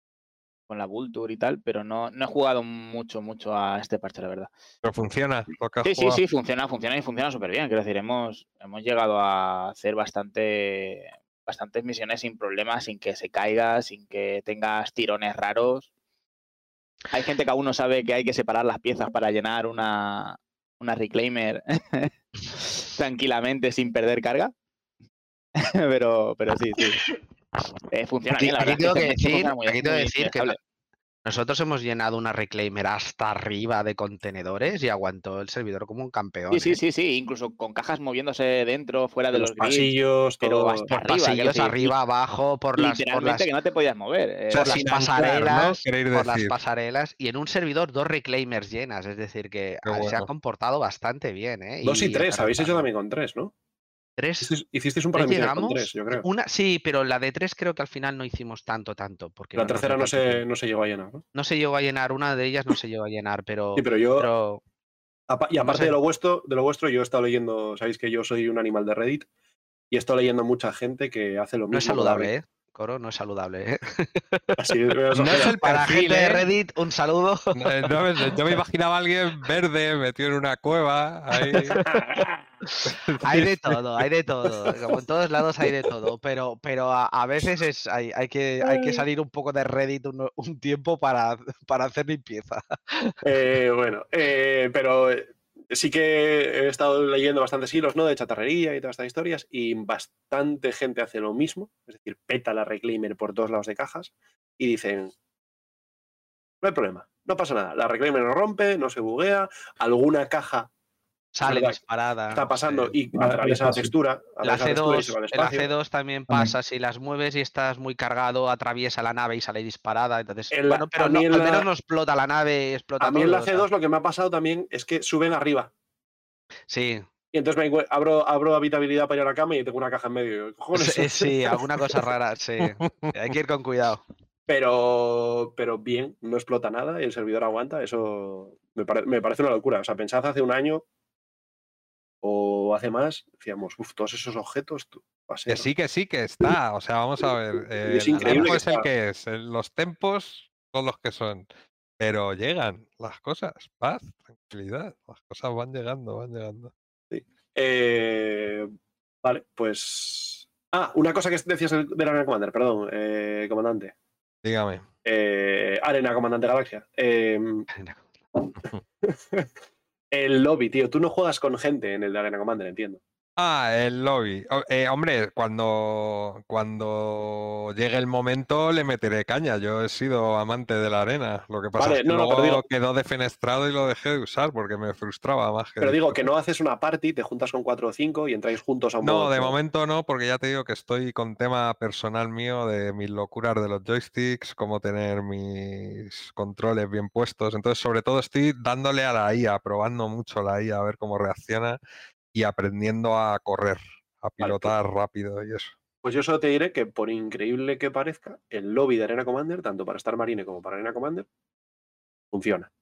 con la Vulture y tal, pero no, no he jugado mucho, mucho a este parche, la verdad. ¿Pero funciona lo que has Sí, sí, sí, funciona, funciona y funciona súper bien. Quiero decir, hemos, hemos llegado a hacer bastante, bastantes misiones sin problemas, sin que se caiga, sin que tengas tirones raros. Hay gente que aún no sabe que hay que separar las piezas para llenar una, una reclaimer tranquilamente sin perder carga. pero, pero sí, sí. Eh, funciona Aquí, bien, la aquí verdad. tengo que decir, aquí tengo que decir que. Nosotros hemos llenado una reclaimer hasta arriba de contenedores y aguantó el servidor como un campeón. Sí, sí, ¿eh? sí, sí, incluso con cajas moviéndose dentro, fuera de los los grids, pasillos, pero hasta Por arriba, pasillos decir, arriba, abajo, por las, por literalmente las, que no te podías mover. eh, por las pasarelas, por las pasarelas y en un servidor dos reclaimers llenas, es decir que se ha comportado bastante bien, ¿eh? Dos y tres, habéis hecho también con tres, ¿no? Tres. Hicisteis, un par de ¿Tres misiones con tres, yo creo. Una, sí, pero la de tres creo que al final no hicimos tanto, tanto. Porque La no tercera no se, no se llegó a llenar, ¿no? No se llegó a llenar, una de ellas no se llegó a llenar, pero, Sí, pero yo, pero y aparte sé. de lo vuestro, de lo vuestro, yo he estado leyendo, sabéis que yo soy un animal de Reddit, y he estado leyendo mucha gente que hace lo mismo. no es saludable. ¿eh? Coro, no es saludable, ¿eh? Así, me vas a No es el Para perfil, gente de ¿eh? Reddit, un saludo. No, me- yo me imaginaba a alguien verde metido en una cueva. Ahí. Hay de todo, hay de todo. Como en todos lados hay de todo, pero, pero a, a veces es, hay, hay que, hay que salir un poco de Reddit un, un tiempo para, para hacer limpieza. Eh, bueno, eh, pero eh, sí que he estado leyendo bastantes hilos, ¿no? De chatarrería y todas estas historias, y bastante gente hace lo mismo, es decir, peta la reclaimer por todos lados de cajas y dicen, no hay problema, no pasa nada, la reclaimer no rompe, no se buguea, alguna caja Sale verdad, disparada. está pasando sí. y atraviesa la textura, La atraviesa la textura y se va al C2, el espacio. AC2 también pasa, si las mueves y estás muy cargado, atraviesa la nave y sale disparada. Entonces, bueno, pero no- al menos no explota la nave, explota A mí en la todo, o sea, C2 lo que me ha pasado también es que suben arriba. Sí, Y entonces me abro, abro habitabilidad para ir a la cama y tengo una caja en medio. digo, "Cojones". sí, sí, alguna cosa rara, sí. Hay que ir con cuidado. Pero, pero bien, no explota nada y el servidor aguanta. Eso me, pare- me parece una locura. O sea, pensad hace un año o hace más, decíamos, uff, todos esos objetos. tú, Que sí, que sí, que está. O sea, vamos a ver. eh, es el increíble tiempo que es el que es. el- Los tempos son los que son. Pero llegan las cosas. Paz, tranquilidad. Las cosas van llegando, van llegando. Eh, vale, pues. Ah, una cosa que decías del, del Arena Commander, perdón, eh, comandante. Dígame. Eh, Arena Comandante Galaxia. Eh, el lobby, tío. Tú no juegas con gente en el de Arena Commander, entiendo. Ah, el lobby. O- eh, hombre, cuando, cuando llegue el momento le meteré caña. Yo he sido amante de la arena. Lo que pasa Vale, es que no, luego digo- quedó defenestrado y lo dejé de usar porque me frustraba más que Pero digo que no haces una party, te juntas con cuatro o cinco y entráis juntos a un No, modo de momento no, porque ya te digo que estoy con tema personal mío de mis locuras de los joysticks, cómo tener mis controles bien puestos. Entonces, sobre todo estoy dándole a la IA, probando mucho la IA, a ver cómo reacciona y aprendiendo a correr, a pues pilotar rápido y eso. Pues yo solo te diré que, por increíble que parezca, el lobby de Arena Commander, tanto para Star Marine como para Arena Commander, funciona.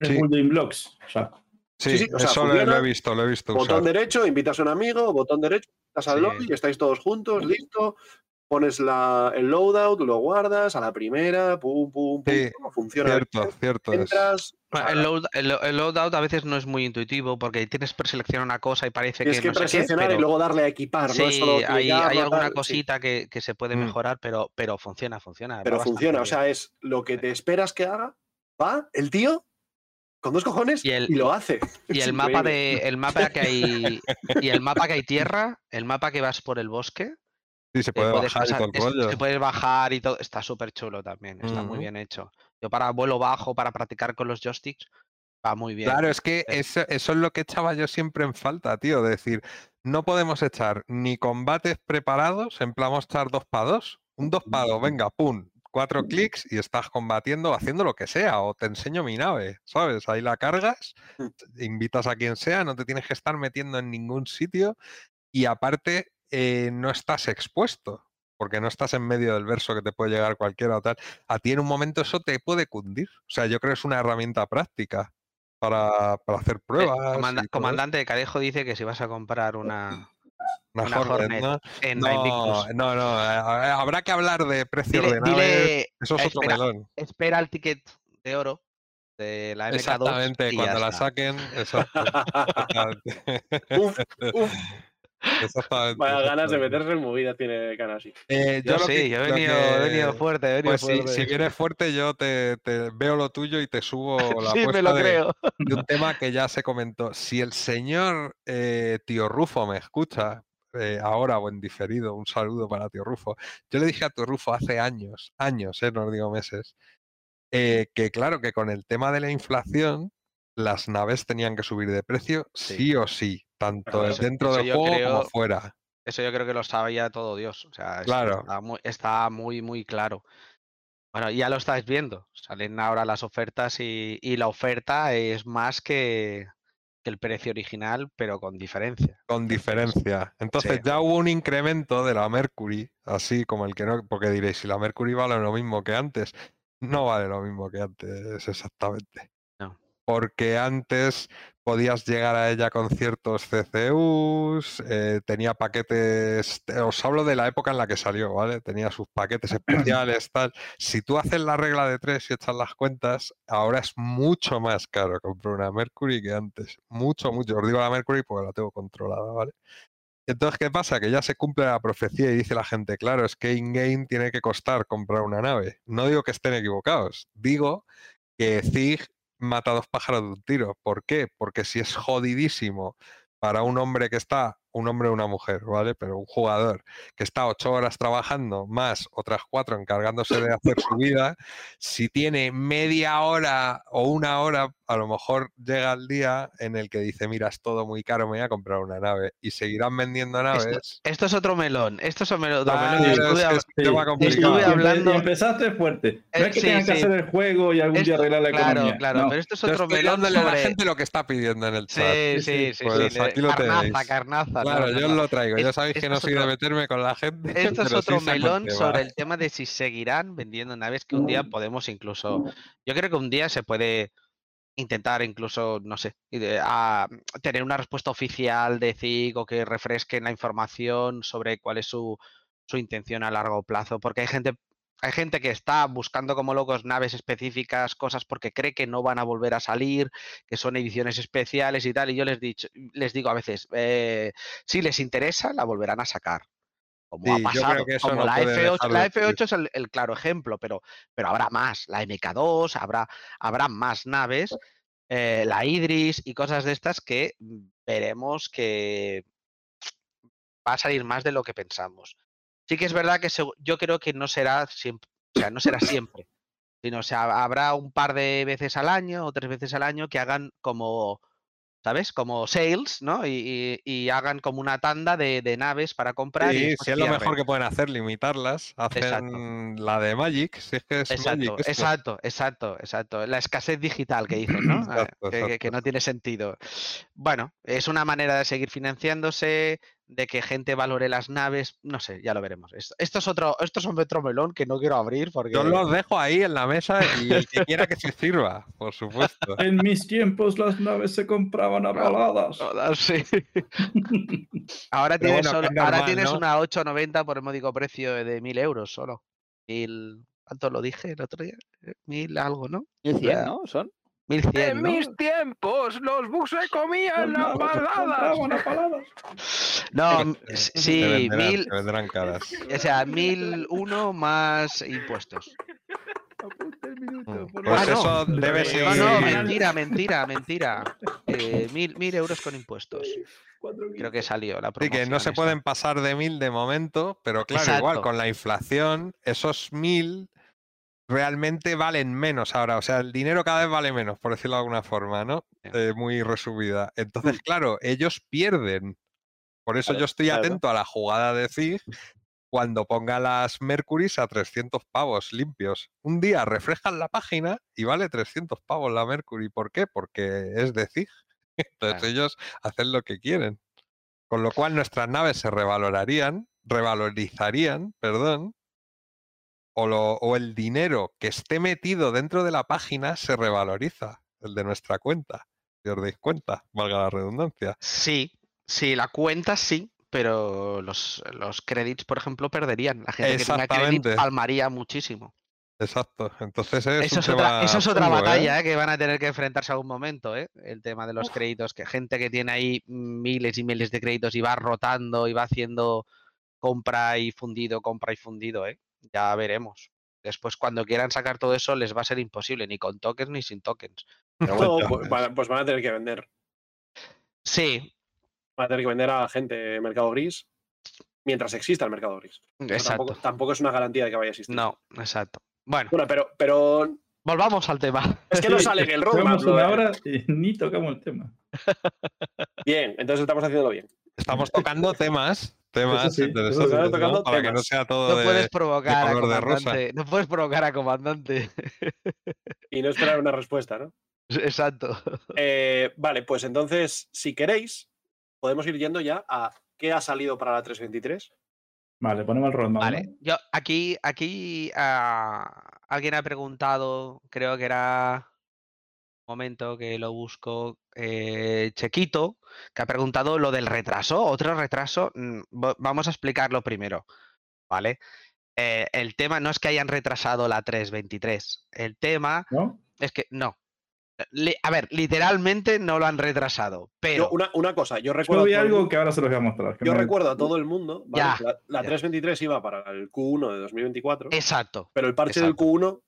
Sí. building blocks. Ya. Sí, sí, o sea, eso lo, he visto, lo he visto Botón usar. derecho, invitas a un amigo, botón derecho, estás al Sí. lobby, estáis todos juntos, listo. Pones la, el loadout, lo guardas a la primera, pum, pum, pum, Sí, funciona. Cierto, cierto. Entras, El, load- el lo- el loadout a veces no es muy intuitivo porque tienes que preseleccionar una cosa y parece tienes que que no sé qué, preseleccionar y luego darle a equipar, no es sí, solo hay, hay no alguna tal, sí. cosita que, que se puede Mm. mejorar, pero, pero funciona, funciona. Pero funciona, o sea, es lo que te esperas que haga, va el tío con dos cojones Y y, lo hace. Y el mapa de el mapa que hay y el mapa que hay tierra, el mapa que vas por el bosque, Sí, se te puede bajar y todo el es- rollo. se puedes bajar y todo, está súper chulo también, está muy bien hecho. Yo para vuelo bajo, para practicar con los joysticks, Va muy bien. Claro, es que Sí. eso, eso es lo que echaba yo siempre en falta, tío. De decir, no podemos echar ni combates preparados, en plan vamos a echar dos para dos. Un dos para dos, venga, pum, cuatro clics y estás combatiendo, haciendo lo que sea, o te enseño mi nave, ¿sabes? Ahí la cargas, invitas a quien sea, no te tienes que estar metiendo en ningún sitio y aparte eh, no estás expuesto, porque no estás en medio del verso que te puede llegar cualquiera o tal. A ti en un momento eso te puede cundir. O sea, yo creo que es una herramienta práctica para, para hacer Eh, pruebas. comanda- comandante de Cadejo dice que si vas a comprar una, Una una Hornet, Hornet ¿no? en No, no, no, eh, habrá que hablar de precio dile, de naves. dile, Eso es otro espera, melón. espera el ticket de oro de la MK2 Exactamente, y cuando ya la está. saquen, exacto, vaya ganas de meterse en movida tiene Kanasi. Eh, Yo, sí, que- yo he venido, he venido que- fuerte, he venido Pues si, fuerte. si vienes fuerte, yo te, te veo lo tuyo y te subo la sí, me apuesta lo de, creo. de un tema que ya se comentó. Si el señor eh, Tío Rufo me escucha eh, ahora o en diferido, un saludo para Tío Rufo. Yo le dije a Tío Rufo hace años, años, eh, no digo meses, eh, que claro, que con el tema de la inflación, las naves tenían que subir de precio Sí. sí, o sí, tanto eso- dentro eso del juego como creo- fuera. Eso yo creo que lo sabía todo Dios. O sea, Claro. está, muy, está muy, muy claro. Bueno, ya lo estáis viendo. Salen ahora las ofertas y, y la oferta es más que, que el precio original, pero con diferencia. Con diferencia. Entonces sí. ya hubo un incremento de la Mercury, así como el que no, porque diréis, si la Mercury vale lo mismo que antes, no vale lo mismo que antes exactamente. No. Porque antes podías llegar a ella con ciertos CCUs, eh, tenía paquetes, te- os hablo de la época en la que salió, ¿vale? Tenía sus paquetes especiales, tal. Si tú haces la regla de tres y echas las cuentas, ahora es mucho más caro comprar una Mercury que antes. Mucho, mucho. Os digo la Mercury porque la tengo controlada, ¿vale? Entonces, ¿qué pasa? Que ya se cumple la profecía y dice la gente, claro, es que in-game tiene que costar comprar una nave. No digo que estén equivocados, digo que Zig mata dos pájaros de un tiro. ¿Por qué? Porque si es jodidísimo para un hombre que está, un hombre o una mujer, ¿vale? Pero un jugador que está ocho horas trabajando, más otras cuatro encargándose de hacer su vida, si tiene media hora o una hora, a lo mejor llega el día en el que dice, mira, es todo muy caro, me voy a comprar una nave. Y seguirán vendiendo naves. Esto es otro melón. Esto es otro melón. Claro, y es estuve que es Sí. Estuve hablando- y empezaste fuerte. No Eh, es que sí, tengan que sí. hacer el juego y algún día Esto- arreglar la claro, economía. claro, No. pero esto es otro estoy melón dándole a la sobre... gente lo que está pidiendo en el chat. Sí, Sí, sí, sí. sí, Pues sí, aquí lo carnaza, tenéis. carnaza. no, Claro, yo lo traigo. Ya sabéis que no soy de otro- meterme con la gente. Esto es otro sí melón sobre el tema de si seguirán vendiendo naves que un día podemos incluso. Yo creo que un día se puede intentar incluso, no sé, de- a tener una respuesta oficial de CIG o que refresquen la información sobre cuál es su, su intención a largo plazo. Porque hay gente, hay gente que está buscando como locos naves específicas, cosas porque cree que no van a volver a salir, que son ediciones especiales y tal. Y yo les, dicho, les digo a veces, eh, si les interesa, la volverán a sacar. Como Sí, ha pasado. como no la puede F8, dejar la de ocurrir. F8 es el, el claro ejemplo, pero, pero habrá más. La MK2, habrá, habrá más naves, eh, la Idris y cosas de estas que mm, veremos que va a salir más de lo que pensamos. Sí que es verdad que yo creo que no será siempre, o sea, no será siempre, sino o sea, habrá un par de veces al año o tres veces al año que hagan como, ¿sabes? Como sales, ¿no? Y, y- y hagan como una tanda de, de naves para comprar. y Sí, si es lo mejor que pueden hacer, limitarlas. Hacen la de Magic, si es que es Exacto, Magic. esto. exacto, exacto, exacto. La escasez digital que dicen, ¿no? Exacto, que, no tiene sentido. Bueno, es una manera de seguir financiándose, de que gente valore las naves, no sé, ya lo veremos. Es- Esto es otro, esto es un otro melón que no quiero abrir porque. Yo los dejo ahí en la mesa y el que quiera que se sirva, por supuesto. En mis tiempos las naves se compraban a paladas. Sí. ahora Pero tienes, bueno, solo- es ahora normal, tienes ¿no? una 890 por el módico precio de 1000 euros solo. Mil, ¿Cuánto lo dije el otro día? Eh, Mil algo, ¿no? 1100, Ya. ¿no? Son. 1100, ¿no? tiempos, los bugs se comían Las paladas. No, te sí, mil, te caras. o sea, mil uno más impuestos. Minuto, Mm, por Pues Ah, no. eso debe No, ser. No, no, Sí. mentira, mentira, mentira. Eh, mil, mil euros con impuestos. Creo que salió la Sí, promoción. que no se pueden pasar de mil de momento, pero claro, igual con la inflación, esos mil realmente valen menos ahora. O sea, el dinero cada vez vale menos, por decirlo de alguna forma, ¿no? Eh, muy resumida. Entonces, claro, ellos pierden. Por eso Claro, yo estoy claro. atento a la jugada de Zig cuando ponga las Mercurys a 300 pavos limpios. Un día refrescan la página y vale 300 pavos la Mercury. ¿Por qué? Porque es de Zig. Entonces Claro. ellos hacen lo que quieren. Con lo cual nuestras naves se revalorarían, revalorizarían, perdón, o, lo- o el dinero que esté metido dentro de la página se revaloriza, el de nuestra cuenta. Si os dais cuenta, valga la redundancia. Sí, sí, la cuenta sí, pero los, los credits, por ejemplo, perderían. La gente que tenga Exactamente. palmaría muchísimo. Exacto. Entonces es Eso es, otra, eso es otra ¿eh? batalla ¿eh? que van a tener que enfrentarse a algún momento, ¿eh? el tema de los créditos, que gente que tiene ahí miles y miles de créditos y va rotando y va haciendo compra y fundido, compra y fundido, ¿eh? Ya veremos. Después, cuando quieran sacar todo eso, les va a ser imposible, ni con tokens ni sin tokens. Pero bueno, pues, van- pues van a tener que vender. Sí, Van a tener que vender a gente mercado gris mientras exista el mercado gris. Exacto. Tampoco, tampoco es una garantía de que vaya a existir. No, exacto. Bueno, Bueno, pero, pero volvamos al tema. es que no sale en el roadmap. Una de- hora y ni tocamos el tema. Bien, entonces estamos haciéndolo bien. Estamos tocando temas, temas sí, interesantes, ¿no? para que no sea todo No de... puedes provocar a color de rosa. comandante. No puedes provocar a comandante. Y no esperar una respuesta, ¿no? Exacto. Eh, vale, pues entonces, si queréis, podemos ir yendo ya a qué ha salido para la 323. Vale, ponemos el roadmap. Vale, ¿no? yo aquí, aquí ah, alguien ha preguntado, creo que era momento que lo busco, eh, Chequito, que ha preguntado lo del retraso, otro retraso. mm, Vamos a explicarlo primero, ¿vale? Eh, el tema no es que hayan retrasado la 323, el tema ¿No? es que no. A ver, literalmente no lo han retrasado, pero Yo, una, una cosa, yo Yo recuerdo. vi a todo el algo mundo- que ahora se los voy a mostrar. yo me- recuerdo a todo el mundo. ¿vale? Ya, que la, la ya. 323 iba para el Q1 de 2024, exacto. pero el parche del exacto. Q1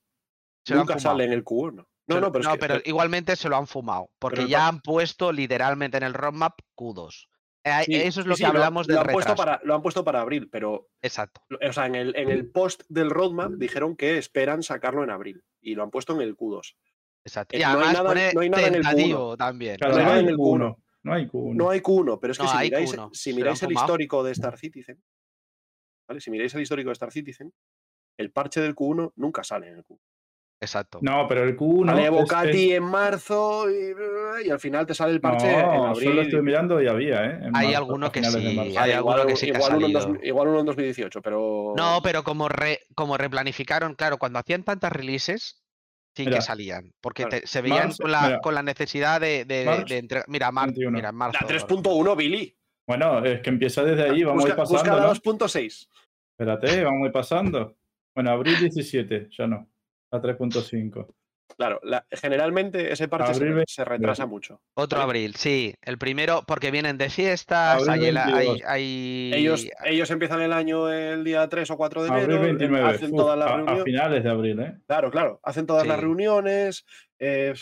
Se lo han nunca sale en el Q1. No, no, lo- pero, es que- igualmente se lo han fumado, porque ya han puesto literalmente en el roadmap Q2. Eh, sí, Eso es lo sí, que hablamos lo, del han puesto retraso. para Lo han puesto para abril, pero Exacto. o sea, en el, en el post del roadmap dijeron que esperan sacarlo en abril y lo han puesto en el Q2. Exacto. Eh, Y no hay nada- pone no hay nada en el Q1. tentativo también. Claro, no hay no nada hay en el Q1. No hay Q1. No hay Q1, pero es que No si miráis, Q1, si se lo miráis han el histórico de Star Citizen, ¿vale? Si miráis el histórico de Star Citizen, el parche del Q1 nunca sale en el Q1. Exacto. No, pero el Q1. Sale es- Bocati es- en marzo y, y al final te sale el parche en No, abril. solo estuve mirando y había, ¿eh? En Hay marzo, alguno que sí, hay Ah, alguno igual, que sí que ha igual uno en dos- salido. igual uno en 2018, pero. No, pero como, re- como replanificaron, claro, cuando hacían tantas releases, sí Mira. que salían. Porque Claro. te- se veían Marzo, con, la, mira. con la necesidad de, de, de- Mira, mar- 21. mira, en marzo. La 3.1, Billy. Bueno, es que empieza desde ahí, vamos a ir Busca, busca pasando. la ¿no? 2.6. Espérate, vamos a ir pasando. Bueno, abril 17, ya no. La 3.5. Claro, la- generalmente ese parche se, Abril se retrasa mucho. Otro ¿vale? abril, sí. El primero, porque vienen de fiestas, hay, hay- 22. hay- Ellos, ellos empiezan el año el día 3 o 4 de Abril enero, eh, 29. hacen uf, todas las a- a, reuniones. finales de abril, ¿eh? Claro, claro, hacen todas las Sí. reuniones, eh,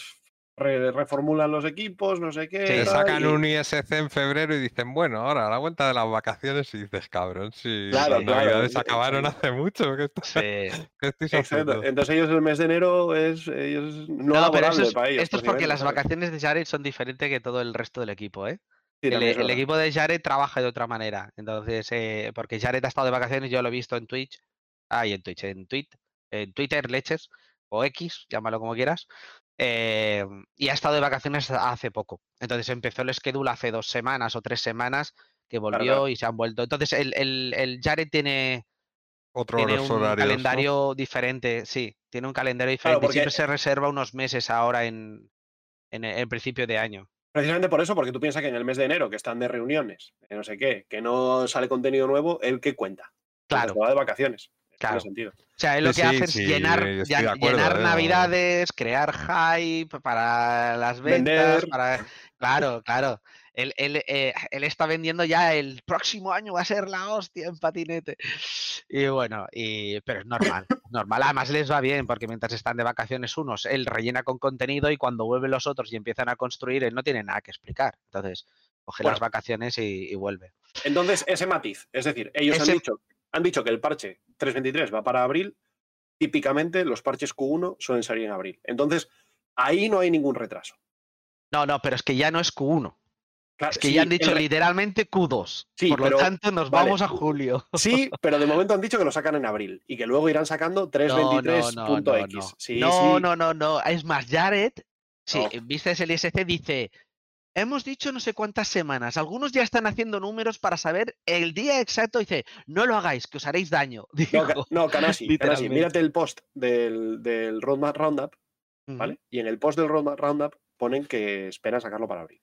re- reformulan los equipos, no sé qué. Sí, sacan y- un ISC en febrero y dicen, bueno, ahora a la vuelta de las vacaciones y dices, cabrón, si Claro, las claro, navidades sí, acabaron hace mucho, ¿qué, está- Sí. qué Exacto. Entonces ellos el mes de enero es ellos no, No, pero eso es, para ellos. esto es porque las vacaciones de Jared son diferentes que todo el resto del equipo, ¿eh? Sí, El, equipo de Jared trabaja de otra manera. Entonces, eh, porque Jared ha estado de vacaciones, yo lo he visto en Twitch. Ah, y en Twitch, en, Twit, en Twitter, leches, o X, llámalo como quieras. Eh, y ha estado de vacaciones hace poco. Entonces empezó el schedule hace dos semanas o tres semanas que volvió claro. y se han vuelto. Entonces, el, el, el Jared tiene, Otro tiene un horarios, ¿no? calendario diferente, sí, tiene un calendario diferente. porque- Siempre se reserva unos meses ahora en, en, en principio de año. Precisamente por eso, porque tú piensas que en el mes de enero, que están de reuniones, de no sé qué, que no sale contenido nuevo, el que cuenta. Claro, va de vacaciones. Claro. Sentido. O sea, él lo Sí, que sí, hace es sí, llenar, acuerdo, llenar eh, navidades, crear hype para las ventas, para... Claro, claro. Él, él, eh, él está vendiendo ya el próximo año va a ser la hostia en patinete. Y bueno, y, pero es normal, normal. Además les va bien porque mientras están de vacaciones unos, él rellena con contenido y cuando vuelven los otros y empiezan a construir, él no tiene nada que explicar. Entonces, coge las vacaciones y, y vuelve. Entonces, ese matiz, es decir, ellos Ese- han, dicho, han dicho que el parche 323 va para abril, típicamente los parches Q1 suelen salir en abril. Entonces, ahí no hay ningún retraso. No, no, pero es que ya no es Q1. Claro, Es que sí, ya han dicho el literalmente Q2. Sí, Por lo pero- tanto, nos vale. vamos a julio. Sí, pero de momento han dicho que lo sacan en abril y que luego irán sacando No, no, no, 323.x. no. Sí, no, sí. no, no, no. Es más, Jared, si No. viste el ISC, dice. Hemos dicho no sé cuántas semanas. Algunos ya están haciendo números para saber el día exacto. Dice, no lo hagáis, que os haréis daño. No, no, Kanasi, Kanasi, Literalmente. mírate el post del, del Roadmap Roundup. ¿vale? Y en el post del Roadmap Roundup ponen que esperan sacarlo para abril.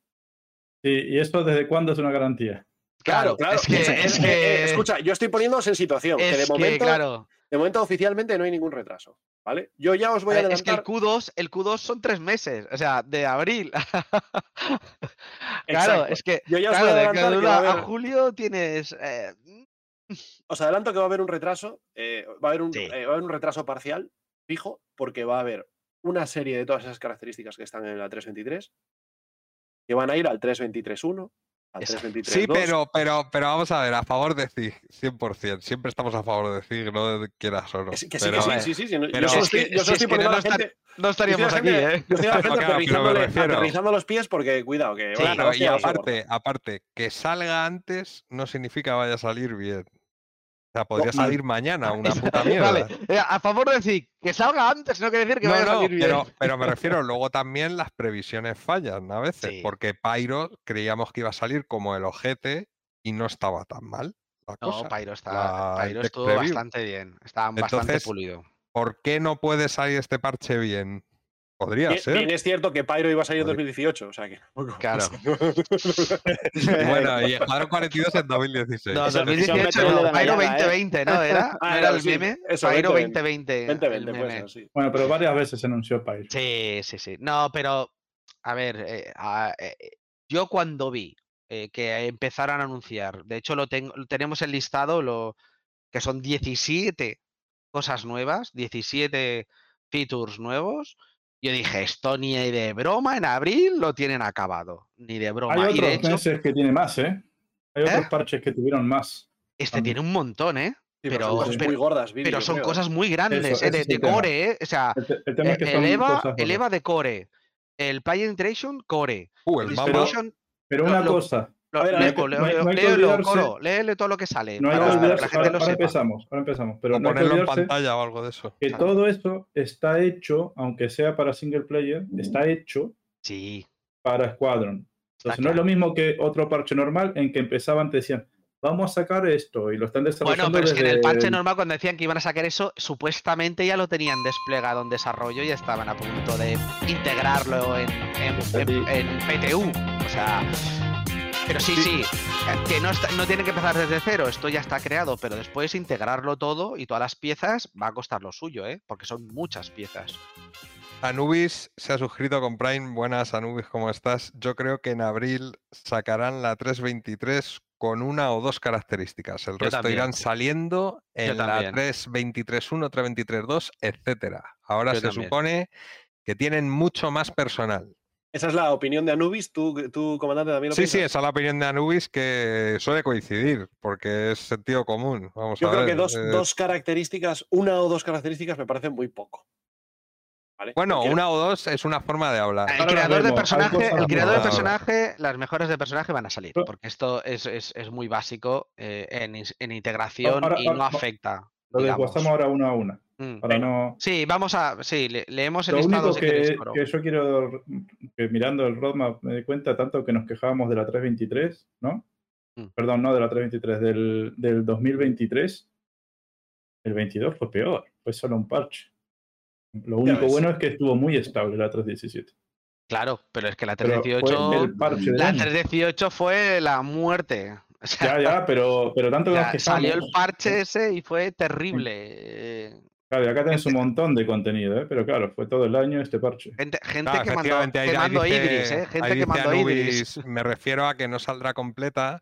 ¿Y, y esto desde cuándo es una garantía? Claro, es que, Es- es- eh, que, escucha, yo estoy poniéndoos en situación. que es de que, momento, claro. De momento oficialmente no hay ningún retraso. ¿Vale? Yo ya os voy a A ver, es que el adelantar. Q2, el Q2 son tres meses, o sea, de abril. claro, es que Yo ya os claro, voy a de adelantar que Q1 va a julio tienes eh, Os adelanto que va a haber un retraso. eh, va, a haber un, Sí. eh, va a haber un retraso parcial, fijo, porque va a haber una serie de todas esas características que están en la 323 que van a ir al 323.1, al Exacto. 323.2. Sí, pero, pero, pero vamos a ver, a favor de ZIG, 100%. Siempre estamos a favor de ZIG, no quieras o no. Sí, que sí, Pero- que sí, Bueno, sí, sí, sí, Yo solo es estoy, yo solo si es estoy poniendo no a la estar- gente. no estaríamos aquí, la ¿eh? gente- yo estoy a la gente aterrizándole- aterrizando los pies porque, cuidado, que. Sí, Claro, y aparte, aparte, que salga antes no significa vaya a salir bien. O sea, podría salir mañana una puta mierda. Vale, eh, a favor de decir que salga antes, no quiere decir que No, vaya a salir bien. pero, pero me refiero, luego también las previsiones fallan a veces, Sí. porque Pyro creíamos que iba a salir como el ojete y no estaba tan mal la No, cosa. Pyro, está, la- Pyro estuvo preview. bastante bien, estaba bastante Entonces, pulido. ¿Por qué no puede salir este parche bien? Podría Bien, ser. bien es cierto que Pyro iba a salir en Podría- 2018, o sea que. Claro. Bueno, y Escuadrón 42 en 2016. No, Eso- 2018 eso no, Pyro mañana, ¿eh? 2020, ¿no? ¿Era? ¿No Ah, era era, el sí, meme? eso, Pyro 2020. 2020. 2020, el pues sí. Bueno, pero varias veces se anunció Pyro. Sí, sí, sí. No, pero, a ver, eh, a- eh, yo cuando vi eh, que empezaran a anunciar, de hecho lo, tengo, lo tenemos el listado, lo, que son 17 cosas nuevas, 17 features nuevos, yo dije, esto ni de broma en abril lo tienen acabado, ni de broma. Hay y de otros hecho, meses que tiene más, ¿eh? Hay ¿Eh? otros parches que tuvieron más. este también. tiene un montón, ¿eh? Sí, Pero- son cosas pero- muy gordas, Billy, Pero yo son creo. cosas muy grandes, Eso, ¿eh? de, core, ¿eh? O sea, El, te- el tema es que eh, son el EVA, cosas el gordas. EVA de core, el core, Uh, el el Mamba- Distribution Pero una lo- cosa, Lo- A ver, léelo, Coro, todo lo que sale. no hay para, que para que olvidarse, la gente ahora, lo ahora sepa. empezamos, ahora empezamos, pero no ponerlo en pantalla o algo de eso. que Claro. todo esto está hecho, aunque sea para single player, está hecho Sí, para Squadron. está Entonces no es lo mismo que otro parche normal en que empezaban, te decían, vamos a sacar esto y lo están desarrollando Bueno, pero es que en el parche normal cuando decían que iban a sacar eso, supuestamente ya lo tenían desplegado en desarrollo y estaban a punto de integrarlo en, en- en- en PTU. O sea, pero sí, sí, que no, está- no tienen que empezar desde cero, esto ya está creado, pero después integrarlo todo y todas las piezas va a costar lo suyo, ¿eh? Porque son muchas piezas. Anubis se ha suscrito con Prime. Buenas, Anubis, ¿cómo estás? Yo creo que en abril sacarán la 323 con una o dos características. El Yo resto también. irán saliendo en la también. 323.1, 323.2, etcétera. Ahora Yo se también. supone que tienen mucho más personal. Esa es la opinión de Anubis. ¿Tú, tú comandante, también lo Sí, sí, esa es la opinión de Anubis que suele coincidir, porque es sentido común. Vamos Yo a creo ver. que dos, eh, dos características, una o dos características me parecen muy poco. ¿Vale? Bueno, Porque- una o dos es una forma de hablar. El creador de personaje, cosas el creador de nuevas. personaje, las mejoras de personaje van a salir, porque esto es, es- es muy básico eh, en, en integración Ahora- y ahora- no afecta. Lo desguazamos ahora uno a una. Para no... Sí, vamos a. Sí, le- leemos el Lo listado único si que, que yo quiero, que mirando el roadmap me di cuenta tanto que nos quejábamos de la 323, ¿no? Mm. Perdón, no de la 323, del, del 2023. El 22 fue peor, fue solo un parche. Lo único bueno es que estuvo muy estable la 317. Claro, pero es que la Pero 318. fue el parche del La año. 318 fue la muerte. O sea, Ya, ya, pero, pero tanto que ya quejamos. salió el parche ese y fue terrible. Claro, y acá tenés un montón de contenido, ¿eh? pero claro, fue todo el año este parche. Gente, gente Ah, que mandó, ahí- ahí dice- Idris, ¿eh? ahí Gente que dice mandó Idris. Anubis, Me refiero a que no saldrá completa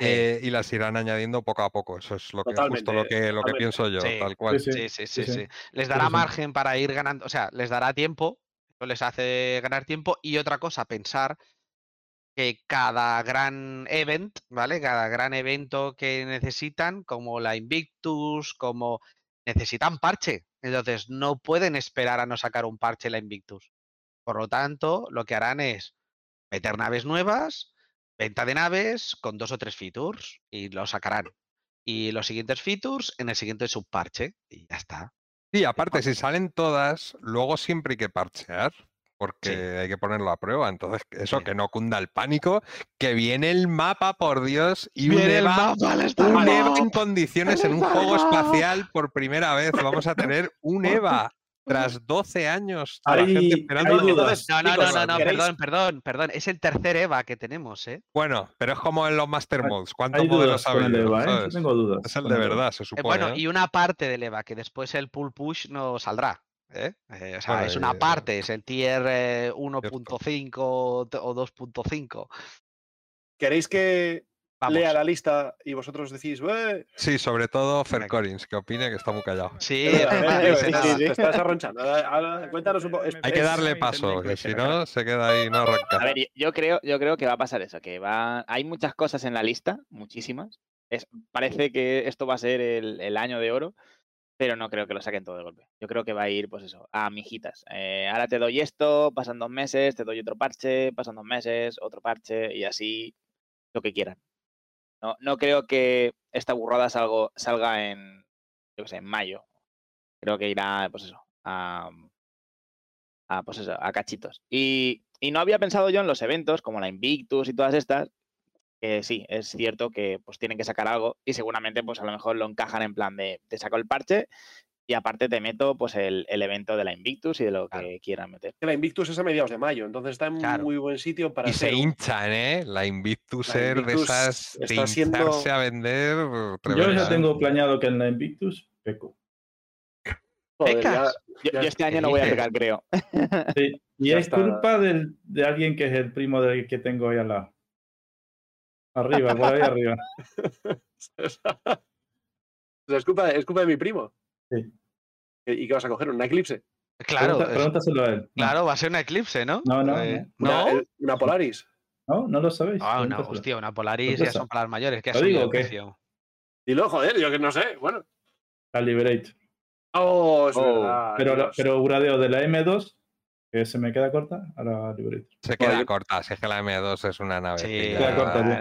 Eh, eh, y las irán añadiendo poco a poco. Eso es lo que, Totalmente, justo lo que, lo que totalmente. pienso yo, Sí, tal cual. Sí, Sí, sí, sí, sí, sí. sí. Les Sí, dará sí. margen para ir ganando, o sea, les dará tiempo, eso les hace ganar tiempo. Y otra cosa, pensar que cada gran event, ¿vale? Cada gran evento que necesitan, como la Invictus, como necesitan parche Entonces, no pueden esperar a no sacar un parche la Invictus. Por lo tanto, lo que harán es meter naves nuevas, venta de naves con dos o tres features y lo sacarán. Y los siguientes features en el siguiente subparche y ya está. Sí, aparte, si salen todas, luego siempre hay que parchear, porque Sí. hay que ponerlo a prueba. Entonces, eso, Sí. que no cunda el pánico, que viene el mapa, por Dios, y un Viene el EVA, un EVA en condiciones en un juego espacial por primera vez. Vamos a tener un EVA tras 12 años la Hay- gente hay esperando. No, no, no, no, no, ¿queréis- perdón, perdón, perdón. Es el tercer EVA que tenemos, ¿eh? Bueno, pero es como en los Master Modes. ¿Cuántos modelos ha habido? EVA, ¿eh? Tengo dudas. Es el de verdad, se Eh, supone. bueno, ¿eh? y una parte del EVA, que después el pull push no saldrá. ¿Eh? Eh, o sea, es una y- parte, es el tier eh, 1.5 o t- o 2.5. ¿Queréis que Vamos. lea la lista y vosotros decís, "Eh"? Sí, sobre todo Fer. Collins, que opine que está muy callado. Sí, eh, te estás arronchando. Cuéntanos un poco. Hay que darle paso, que si no se queda ahí, no arranca. A ver, yo- yo creo, yo creo que va a pasar eso, que va. Hay muchas cosas en la lista, muchísimas. Es, parece que esto va a ser el, el año de oro, pero no creo que lo saquen todo de golpe. Yo creo que va a ir, pues eso, a mijitas. Eh, ahora te doy esto, pasan dos meses, te doy otro parche, pasan dos meses, otro parche, y así lo que quieran. No, no creo que esta burrada salgo- salga en, yo qué sé, en mayo. Creo que irá, pues eso, a, pues eso, a cachitos. Y no había pensado yo en los eventos como la Invictus y todas estas, que sí, es cierto que pues tienen que sacar algo y seguramente pues a lo mejor lo encajan en plan de te saco el parche y aparte te meto pues el, el evento de la Invictus y de lo Claro. que quieran meter. la Invictus es a mediados de mayo, entonces está en Claro. muy buen sitio para Y se hinchan, ¿eh? La Invictus La Air de esas de siendo- a vender. Yo ya tengo planeado que en la Invictus peco. Joder, ya-. Yo, este año no voy a pegar, creo. Sí, y Ya es está. culpa del- de alguien que es el primo del que tengo ahí al lado. Arriba, por ahí arriba. O sea, es, culpa, es culpa de mi primo. Sí. ¿Y qué vas a coger? ¿Un eclipse? Claro, Pregunta- pregúntaselo a él. No. claro, va a ser una eclipse, ¿no? No, no, Eh, ¿no? el- una Polaris. ¿No? ¿No lo sabéis? Ah, una, Pregúntaselo. hostia, una Polaris ya Sorpresa. son para las mayores. que ha Lo subido digo, el ¿qué? precio. Dilo, joder, yo que no sé. Bueno. La Liberator. Oh, es Oh, verdad. Pero, Dios. pero gradeo de la M2, que se me queda corta, a la Liberator. Se queda corta, si es que la M2 es una nave. Sí, Se queda corta. Un-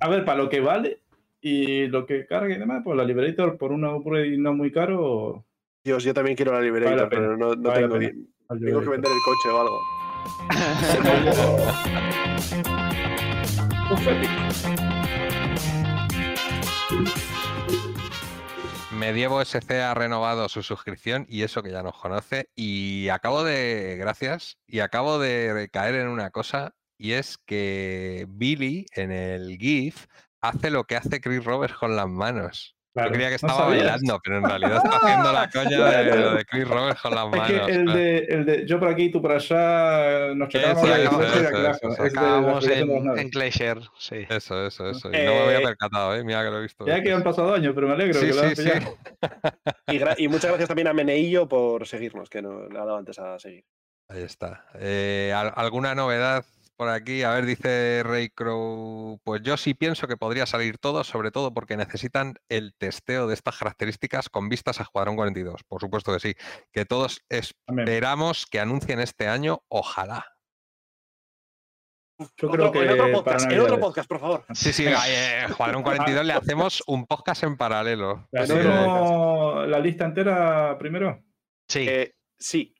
A ver, para lo que vale y lo que carga y demás, pues la Liberator por un upgrade no muy caro. Dios, yo también quiero la Liberator, Vale la pero no, no vale la tengo ni- Tengo que vender el coche o algo. Un Medievo SC ha renovado su suscripción y eso que ya nos conoce. Y acabo de, gracias, y acabo de caer en una cosa, y es que Billy en el GIF hace lo que hace Chris Roberts con las manos. Claro, Yo creía que ¿no estaba bailando, pero en realidad está haciendo la coña de, lo de Chris Roberts con las Es manos. que el de, el de yo por aquí, tú por allá, nos chocamos. Es Acabamos en, en Glacier, sí. Eso, eso, eso. Y no me había Eh, percatado, ¿eh? Mira que lo he visto. Ya que han pasado años, pero me alegro Sí, que lo sí, han sí. Y, y muchas gracias también a Meneillo por seguirnos, que no le ha dado antes a seguir. Ahí está. Eh, ¿al- ¿Alguna novedad por aquí? A ver, dice Ray Crow. Pues yo sí pienso que podría salir todo, sobre todo porque necesitan el testeo de estas características con vistas a Escuadrón 42. Por supuesto que sí. Que todos esperamos que anuncien este año, ojalá. Yo Otro- creo que en, otro podcast, en otro podcast, por favor. Sí, sí, a eh, Escuadrón 42 le hacemos un podcast en paralelo. ¿Le Sí, ¿Hacemos la lista entera primero? Sí. Eh, sí,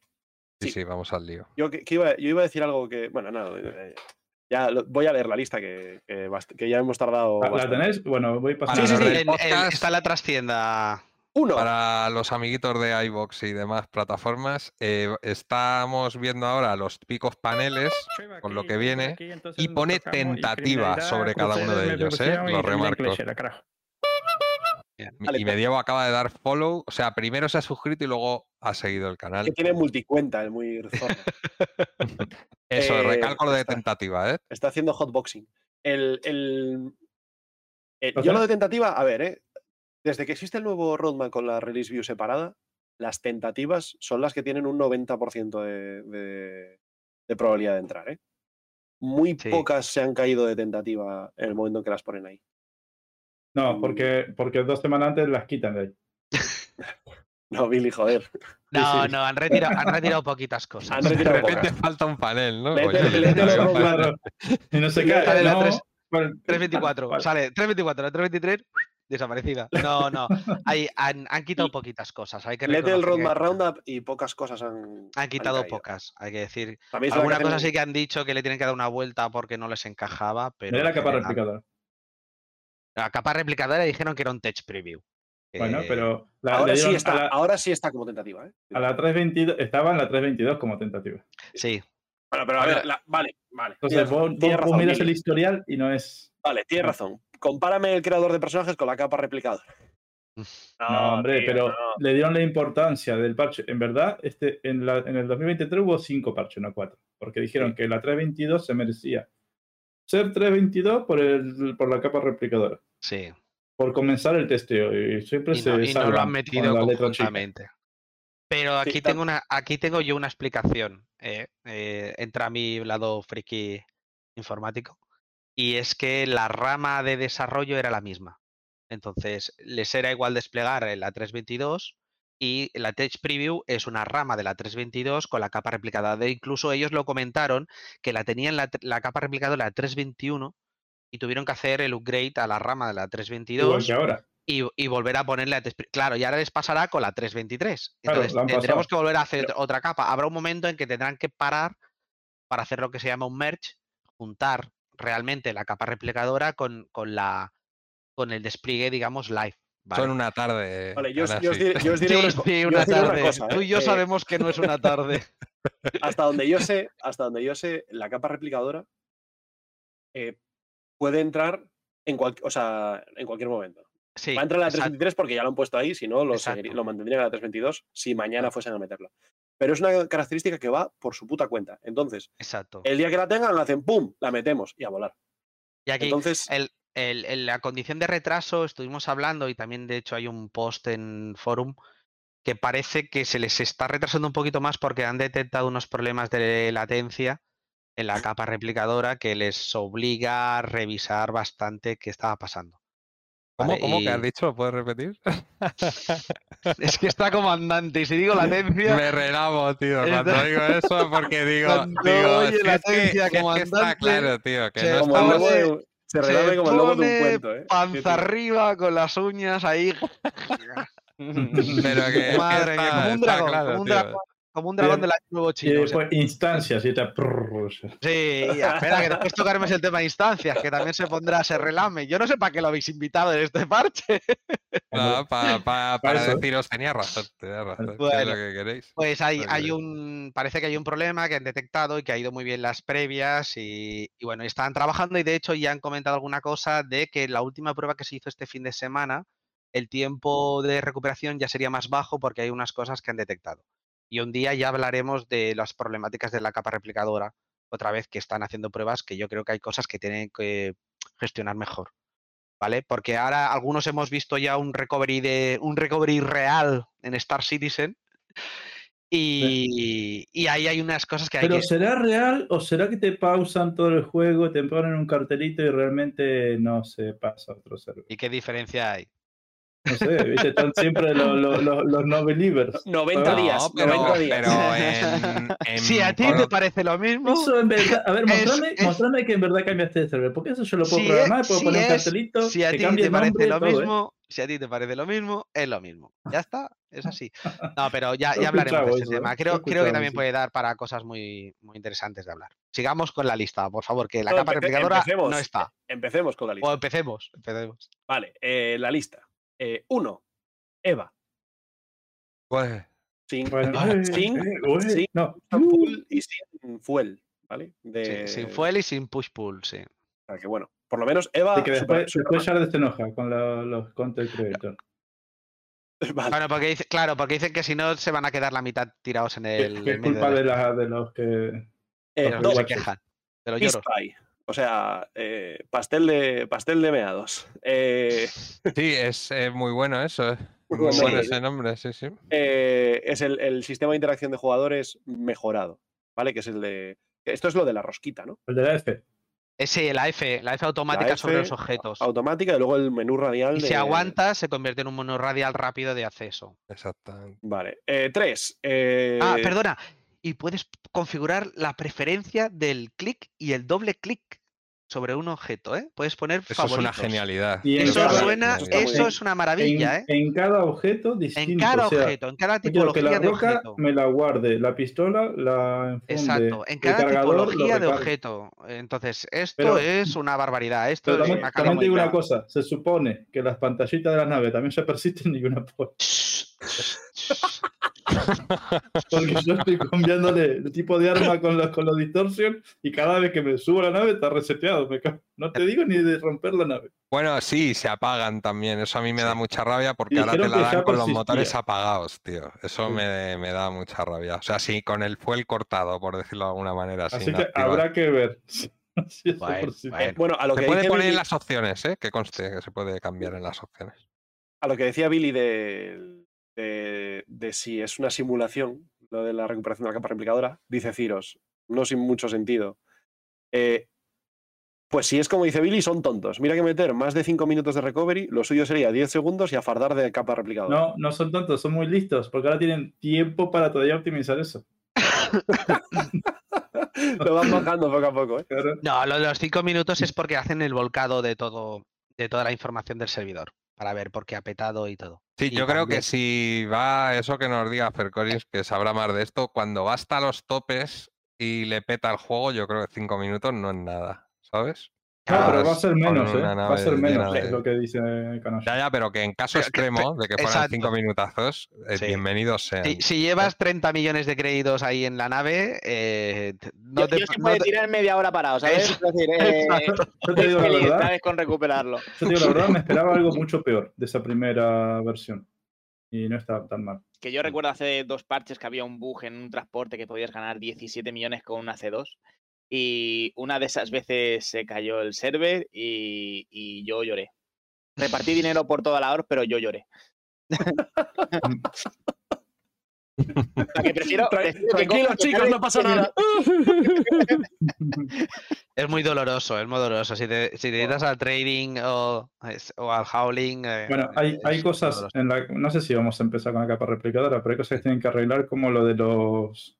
sí, sí. vamos al lío. yo, que, que iba, yo iba a decir algo que. Bueno, no. eh, ya lo- voy a leer la lista que, que, ya hemos tardado. ¿La- ¿La tenéis? Bueno, voy Para pasando. Sí, sí, sí. en- podcast- está en la trastienda. Uno. Para los amiguitos de iBox y demás plataformas, eh, estamos viendo ahora los picos paneles con lo que viene y pone tentativa sobre cada uno de ellos, ¿eh? Lo remarco. Vale, Y co- Medievo acaba de dar follow, o sea, primero se ha suscrito y luego ha seguido el que canal. tiene multicuenta, es muy. Eso, Eh, recalco lo de tentativa, ¿eh? Está haciendo hotboxing. El, el, el- O yo lo de tentativa, a ver, ¿eh? desde que existe el nuevo roadmap con la release view separada, las tentativas son las que tienen un 90% de, de- de probabilidad de entrar. ¿eh? Muy Sí. pocas se han caído de tentativa en el momento en que las ponen ahí. No, porque, porque dos semanas antes las quitan de ahí. No, Billy, joder. No, sí. no, han retirado, han retirado poquitas cosas. Han De repente pocas. falta un panel, ¿no? Pues, oye, vete, panel. Claro. Y no se Sale cae. la No, tres- bueno, 324, vale. sale 324, la 323, desaparecida. No, no, hay, han, han quitado poquitas cosas. Hay que Lete el Roadmap Roundup y pocas cosas han. Han quitado pocas, hay que decir. También es verdad Alguna que cosa hacen- sí que han dicho que le tienen que dar una vuelta porque no les encajaba, pero. Mira la en capa general- replicadora. La capa replicadora dijeron que era un tech preview. Bueno, Eh, pero la, Ahora sí, está, la, ahora sí está como tentativa. ¿eh? a la 322, estaba en la 322 como tentativa. Sí, Bueno, pero a ver, la- vale, vale. Entonces vos, razón, vos- miras el historial y no es. Vale, tienes razón. Compárame el creador de personajes con la capa replicadora. No, hombre, tío, pero no. le dieron la importancia del parche. En verdad, este, en, la, en el 2023 hubo cinco parches, no cuatro. Porque dijeron Sí. que la 322 se merecía ser 322 por, el, por la capa replicadora. sí. Por comenzar el testeo. Y siempre Y se no, y no lo han metido la letra chica. conjuntamente. Pero aquí tengo una, aquí tengo yo una explicación. eh, eh, entra a mi lado friki informático. Y es que la rama de desarrollo era la misma. Entonces, les era igual desplegar la 322 y la Tech Preview es una rama de la 322 con la capa replicada. De incluso ellos lo comentaron que la tenían la, la capa replicada en la 321 y tuvieron que hacer el upgrade a la rama de la Igual 322 que ahora. y, y volver a ponerle a Claro, y ahora les pasará con la 323. Claro, Entonces tendremos que volver a hacer Pero- otra capa. Habrá un momento en que tendrán que parar para hacer lo que se llama un merge, juntar realmente la capa replicadora con, con la con el despliegue, digamos, live. ¿Vale? Son una tarde. Vale, yo, os- yo diré, yo os diré Sí, una, sí, yo una tarde. Tú y yo Eh, sabemos que no es una tarde. hasta donde yo sé, hasta donde yo sé, la capa replicadora eh, puede entrar en, cual- o sea, en cualquier momento. Sí, Va a entrar en la exacto. 323 porque ya lo han puesto ahí, si no, lo, lo mantendrían en la 322 si mañana fuesen a meterla. Pero es una característica que va por su puta cuenta. Entonces, exacto. el día que la tengan, la hacen ¡pum! La metemos y a volar. Y aquí Entonces, el, el- el- la condición de retraso estuvimos hablando y también de hecho hay un post en forum que parece que se les está retrasando un poquito más porque han detectado unos problemas de latencia en la capa replicadora que les obliga a revisar bastante qué estaba pasando. ¿Cómo, ¿vale? cómo que has dicho? ¿Lo puedes repetir? Es que está comandante y si digo latencia... Me relamo, tío, Está- cuando digo eso, porque digo, Cuando digo oye es que, la es que- atencia es que está comandante, claro, tío, que no estamos- de se se como el lobo de un pone cuento, ¿eh? Panza arriba con las uñas ahí. Pero que, Madre mía, como un dragón, claro, como un tío. dragón, como un dragón del año nuevo Y chino. o sea. después instancias y te. Sí, y espera, que después tocaremos el tema de instancias, que también se pondrá ese relame. Yo no sé para qué lo habéis invitado en este parche. No, pa- pa- para eso. deciros, tenía razón, tenía razón, que es Bueno. lo que queréis. Pues hay, Vale, hay un. Parece que hay un problema que han detectado y que ha ido muy bien las previas. Y, y bueno, están trabajando y de hecho ya han comentado alguna cosa de que la última prueba que se hizo este fin de semana, el tiempo de recuperación ya sería más bajo porque hay unas cosas que han detectado. Y un día ya hablaremos de las problemáticas de la capa replicadora, otra vez que están haciendo pruebas que yo creo que hay cosas que tienen que gestionar mejor. ¿Vale? Porque ahora algunos hemos visto ya un recovery de un recovery real en Star Citizen. Y, y ahí hay unas cosas que hay Pero que. ¿será real o será que te pausan todo el juego, te ponen un cartelito y realmente no se pasa a otro server? ¿Y qué diferencia hay? No sé, ¿viste? Están siempre los, los, los, los no believers. 90 No, días, pero, 90 días. pero en, en Si a ti por- te parece lo mismo, Eso en verdad, a ver, mostrame, es- mostrame que en verdad cambiaste de server, porque eso yo lo puedo Si programar, es- puedo si poner un cartelito, si a que ti te parece nombre, lo todo, ¿eh? mismo, si a ti te parece lo mismo, es lo mismo. Ya está, es así. No, pero ya, ya hablaremos de eso, ¿eh? tema. He Creo, creo que también sí. puede dar para cosas muy, muy interesantes de hablar. Sigamos con la lista, por favor, que la No, capa replicadora empecemos. no está. Empecemos con la lista. O empecemos, empecemos. Vale, eh, la lista. Eh, uno, Eva. Pues, Sin, Bueno, sin- eh, sin no. full y sin fuel, ¿vale? Sí, sin fuel y sin push pull, sí. o sea que bueno, por lo menos Eva. Así que después, después se enoja con la- los content creators. vale. Bueno, porque dice, claro, porque dicen que si no se van a quedar la mitad tirados en el. que es culpa de, la, de los que... Eh, los que dos, se quejan. De los lloros. O sea, eh, pastel, de, pastel de meados. Eh, sí, es eh, muy bueno eso, eh. Muy bueno. bueno Sí. ese nombre, sí, sí. eh, es el, el sistema de interacción de jugadores mejorado, ¿vale? Que es el de. Esto es lo de la rosquita, ¿no? El de la F. Ese, la F, la F automática sobre F, los objetos. Automática y luego el menú radial. Y de... si aguanta, se convierte en un menú radial rápido de acceso. Exactamente. Vale. Eh, tres. eh, Ah, perdona. Y puedes configurar la preferencia del clic y el doble clic sobre un objeto, ¿eh? Puedes poner Eso es una genialidad. Y Eso cada- suena, eso es una maravilla, en, ¿eh? en cada objeto distinto. En cada o sea, objeto, en cada que tipología la de roca objeto. me la guarde, la pistola la enfunde, Exacto, en cada tipología de objeto. Entonces, esto Pero- es una barbaridad. Esto Pero es también, una también digo una cosa, se supone que las pantallitas de las naves también se persisten y una por- Porque yo estoy cambiándole el tipo de arma con los, con los distortion y cada vez que me subo a la nave está reseteado. me. No te digo ni de romper la nave. Bueno, sí, se apagan también. Eso a mí me da mucha rabia porque Y ahora te la dan con los motores apagados, tío. Eso Sí. me, me da mucha rabia. O sea, sí, con el fuel cortado, por decirlo de alguna manera. Así que activar. habrá que ver. Bueno, persiste. bueno. Bueno, a lo, Se que puede poner en las opciones, ¿eh? Que conste que se puede cambiar en las opciones. a lo que decía Billy de, de, de si es una simulación, lo de la recuperación de la capa replicadora, dice Ciros, no sin mucho sentido. Eh, pues si es como dice Billy, son tontos. Mira que meter más de 5 minutos de recovery, lo suyo sería 10 segundos y a fardar de capa replicadora. No, no son tontos, son muy listos, porque ahora tienen tiempo para todavía optimizar eso. lo van bajando poco a poco. ¿eh? No, lo de los cinco minutos es porque hacen el volcado de todo, de toda la información del servidor, para ver por qué ha petado y todo. Sí, Y yo creo que si va eso que nos diga Fercoris, que sabrá más de esto, cuando va hasta los topes y le peta el juego, yo creo que cinco minutos no es nada, ¿sabes? No, pero va a ser menos, ¿eh? Va a ser menos, es lo que dice Canosa. Ya, ya, pero que en caso extremo de que fueran exacto. cinco minutazos, eh, Sí. bienvenidos sean. Si, si llevas 30 millones de créditos ahí en la nave, eh, no yo, te, yo no puede te- tirar media hora parado, ¿sabes? Es decir, eh, Yo te digo la feliz, verdad, ¿sabes? Con recuperarlo. yo te digo la verdad, me esperaba algo mucho peor de esa primera versión. Y no está tan mal. Que yo recuerdo hace dos parches que había un bug en un transporte que podías ganar 17 millones con una C2. Y una de esas veces se cayó el server y, y yo lloré. Repartí dinero por toda la hora, pero yo lloré. Que prefiero, prefiero Tranquilos, que chicos, no pasa 15 nada. Es muy doloroso, es muy doloroso. Si te, si te dedicas al trading o, o al howling. eh, Bueno, hay, hay cosas en la. No sé si vamos a empezar con la capa replicadora, pero hay cosas que tienen que arreglar, como lo de los.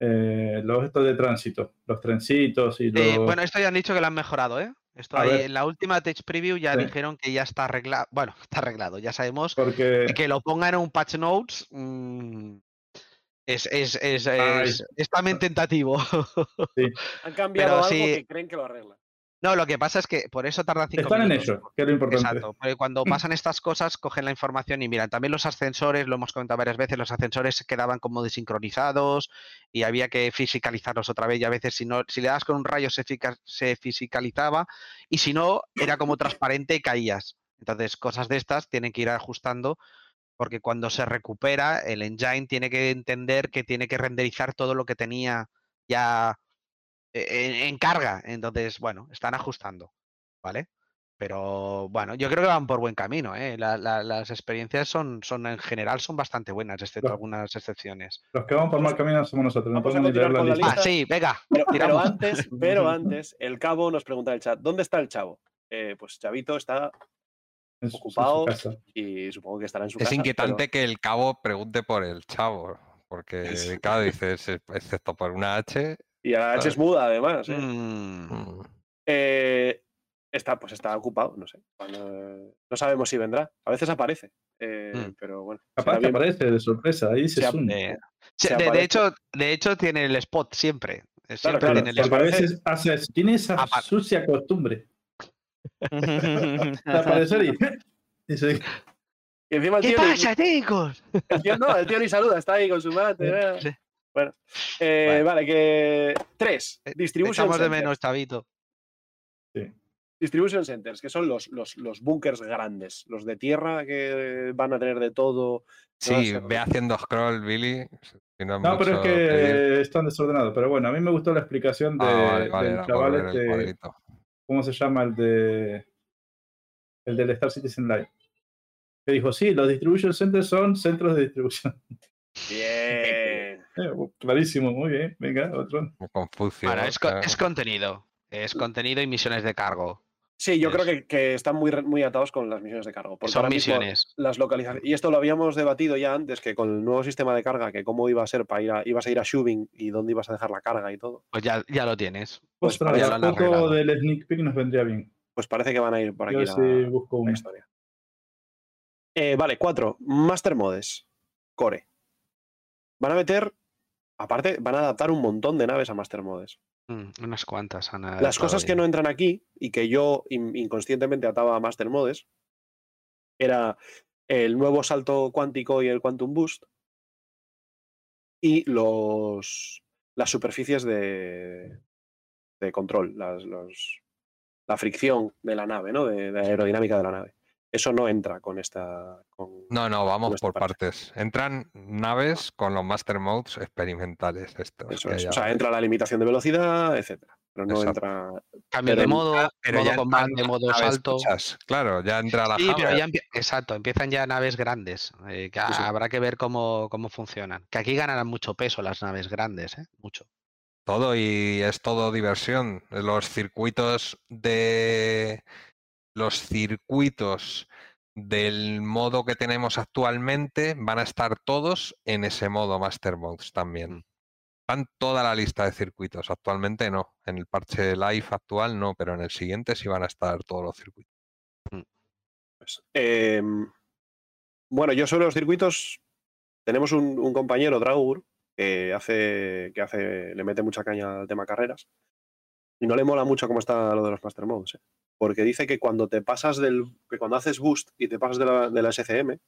Eh, los estos de tránsito, los trencitos y los. Sí, bueno, esto ya han dicho que lo han mejorado, ¿eh? Esto ahí, en la última Tech Preview ya Sí. dijeron que ya está arreglado. Bueno, está arreglado, ya sabemos. porque. Que lo pongan en un patch notes mm, es, es, es, es- es también tentativo. Han cambiado Pero algo sí. que creen que lo arregla. No, lo que pasa es que por eso tardan cinco Están en minutos. ello, que es lo importante. Exacto, porque cuando pasan estas cosas cogen la información y miran, también los ascensores, lo hemos comentado varias veces, los ascensores se quedaban como desincronizados y había que fisicalizarlos otra vez y a veces si no, si le das con un rayo se, fica- se fisicalizaba y si no era como transparente y caías. Entonces cosas de estas tienen que ir ajustando porque cuando se recupera el engine tiene que entender que tiene que renderizar todo lo que tenía ya en, en carga. Entonces, bueno, están ajustando, ¿vale? Pero bueno, yo creo que van por buen camino. ¿eh? La- la- las experiencias son, son en general son bastante buenas, excepto algunas excepciones. Los que vamos por mal camino somos nosotros, no podemos ni leer la lista. Ah, sí, venga. Pero, antes, pero antes, el cabo nos pregunta en el chat, ¿dónde está el chavo? Eh, pues Chavito está ocupado. y supongo que estará en su Es casa. inquietante que el cabo pregunte por el chavo, porque Es- claro, dices, "Eh, excepto por una H. Y a la H es muda, además. ¿eh? Mm, mm, Eh, está, pues está ocupado, no sé. Cuando- no sabemos si vendrá. A veces aparece. eh, Mm. Pero bueno. Capaz que aparece de sorpresa, ahí se Se zoom. eh, Se de, de hecho, de hecho, tiene el spot siempre. eh, Siempre claro, tiene el spot. a veces hace, tiene esa Apa- sucia costumbre de aparecer y, y se- Y encima el ¿Qué tío, ni- pasa, chicos? el tío no, el tío ni saluda, está ahí con su mate. eh. Sí. Bueno, eh, Vale. vale, que. Tres. Eh, Distribution Echamos de centers. menos, chavito. Distribution centers, que son los, los, los bunkers grandes, los de tierra que van a tener de todo. Sí, ve haciendo scroll, Billy. si no, pero es mucho pedir. que están desordenados. Pero bueno, a mí me gustó la explicación de, Ah, vale, vale, del chaval este. ¿cómo se llama? El de el del Star Citizen Live. Que dijo, sí, los distribution centers son centros de distribución. Bien. Eh, clarísimo, muy bien. Venga, otro. Confucio. Bueno, es, co- claro. es contenido. Es contenido y misiones de cargo. Sí, yo creo que, que están muy, muy atados con las misiones de cargo. Porque Son misiones. Las localizaciones. Y esto lo habíamos debatido ya antes, que con el nuevo sistema de carga, que cómo iba a ser para ir a, ibas a ir a Shubing y dónde ibas a dejar la carga y todo. Pues ya, ya lo tienes. Pues Ostras, para foto arreglado. del sneak peek nos vendría bien. Pues parece que van a ir por Yo aquí a la, busco una. historia. Eh, vale, cuatro. Master Modes. Core. Van a meter. Aparte, van a adaptar un montón de naves a Master Modes. Mm, unas cuantas. han Las cosas que no entran aquí y que yo in- inconscientemente ataba a Master Modes era el nuevo salto cuántico y el Quantum Boost y los las superficies de, de control, las, los- la fricción de la nave, ¿no? De, de aerodinámica de la nave. Eso no entra con esta. Con, No, no, vamos por parte. partes. Entran naves con los Master Modes experimentales. Estos Eso es. O sea, entra la limitación de velocidad, etcétera. Pero no Exacto. entra. Cambio pero de modo, Pero modo combate, modo salto. Claro, ya entra la Sí, pero ya empie- exacto, empiezan ya naves grandes. eh, que Sí, sí. habrá que ver cómo, cómo funcionan. Que aquí ganarán mucho peso las naves grandes, ¿eh? Mucho. Todo y es todo diversión. Los circuitos de los circuitos del modo que tenemos actualmente van a estar todos en ese modo Master Modes también. Van toda la lista de circuitos. Actualmente no. En el parche live actual no, pero en el siguiente sí van a estar todos los circuitos. Pues, em, bueno, yo sobre los circuitos tenemos un, un compañero, Draugur, que hace, que hace, le mete mucha caña al tema carreras. Y no le mola mucho cómo está lo de los Master Modes. ¿eh? Porque dice que cuando te pasas del. que cuando haces boost y te pasas de la, de la SCM,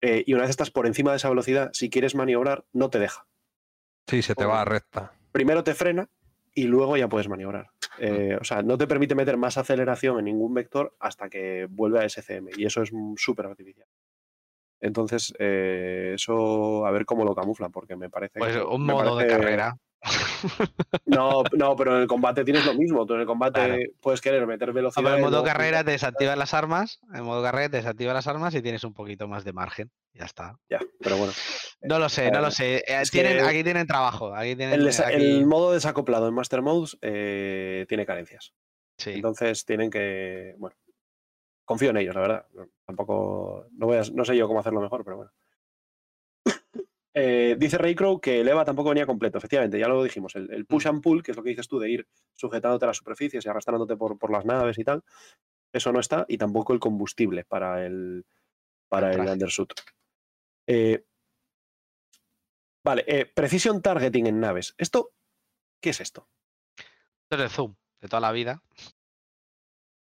eh, y una vez estás por encima de esa velocidad, si quieres maniobrar, no te deja. Sí, se te va a recta. Primero te frena y luego ya puedes maniobrar. Eh, o sea, no te permite meter más aceleración en ningún vector hasta que vuelve a SCM. Y eso es súper artificial. Entonces, eh, eso a ver cómo lo camuflan, porque me parece. Pues que- un modo de carrera. No, no, pero en el combate tienes lo mismo. Tú en el combate Claro. puedes querer meter velocidad. pero en modo carrera te desactivas las armas. En modo carrera te desactivas las armas y tienes un poquito más de margen. Ya está. Ya, pero bueno. No lo sé, no Eh, lo sé. Eh, tienen, que- Aquí tienen trabajo. Aquí tienen, El, desa- aquí- el modo desacoplado en Master Modes eh, tiene carencias. sí. Entonces tienen que. Bueno, confío en ellos, la verdad. Tampoco. No, voy a- no sé yo cómo hacerlo mejor, pero bueno. Eh, dice Raycrow que el EVA tampoco venía completo, efectivamente, ya lo dijimos. El, el push and pull, que es lo que dices tú, de ir sujetándote a las superficies y arrastrándote por, por las naves y tal, eso no está, y tampoco el combustible para el, para El undersuit. Eh, vale, eh, precision targeting en naves. ¿Esto qué es esto? Esto es el zoom de toda la vida.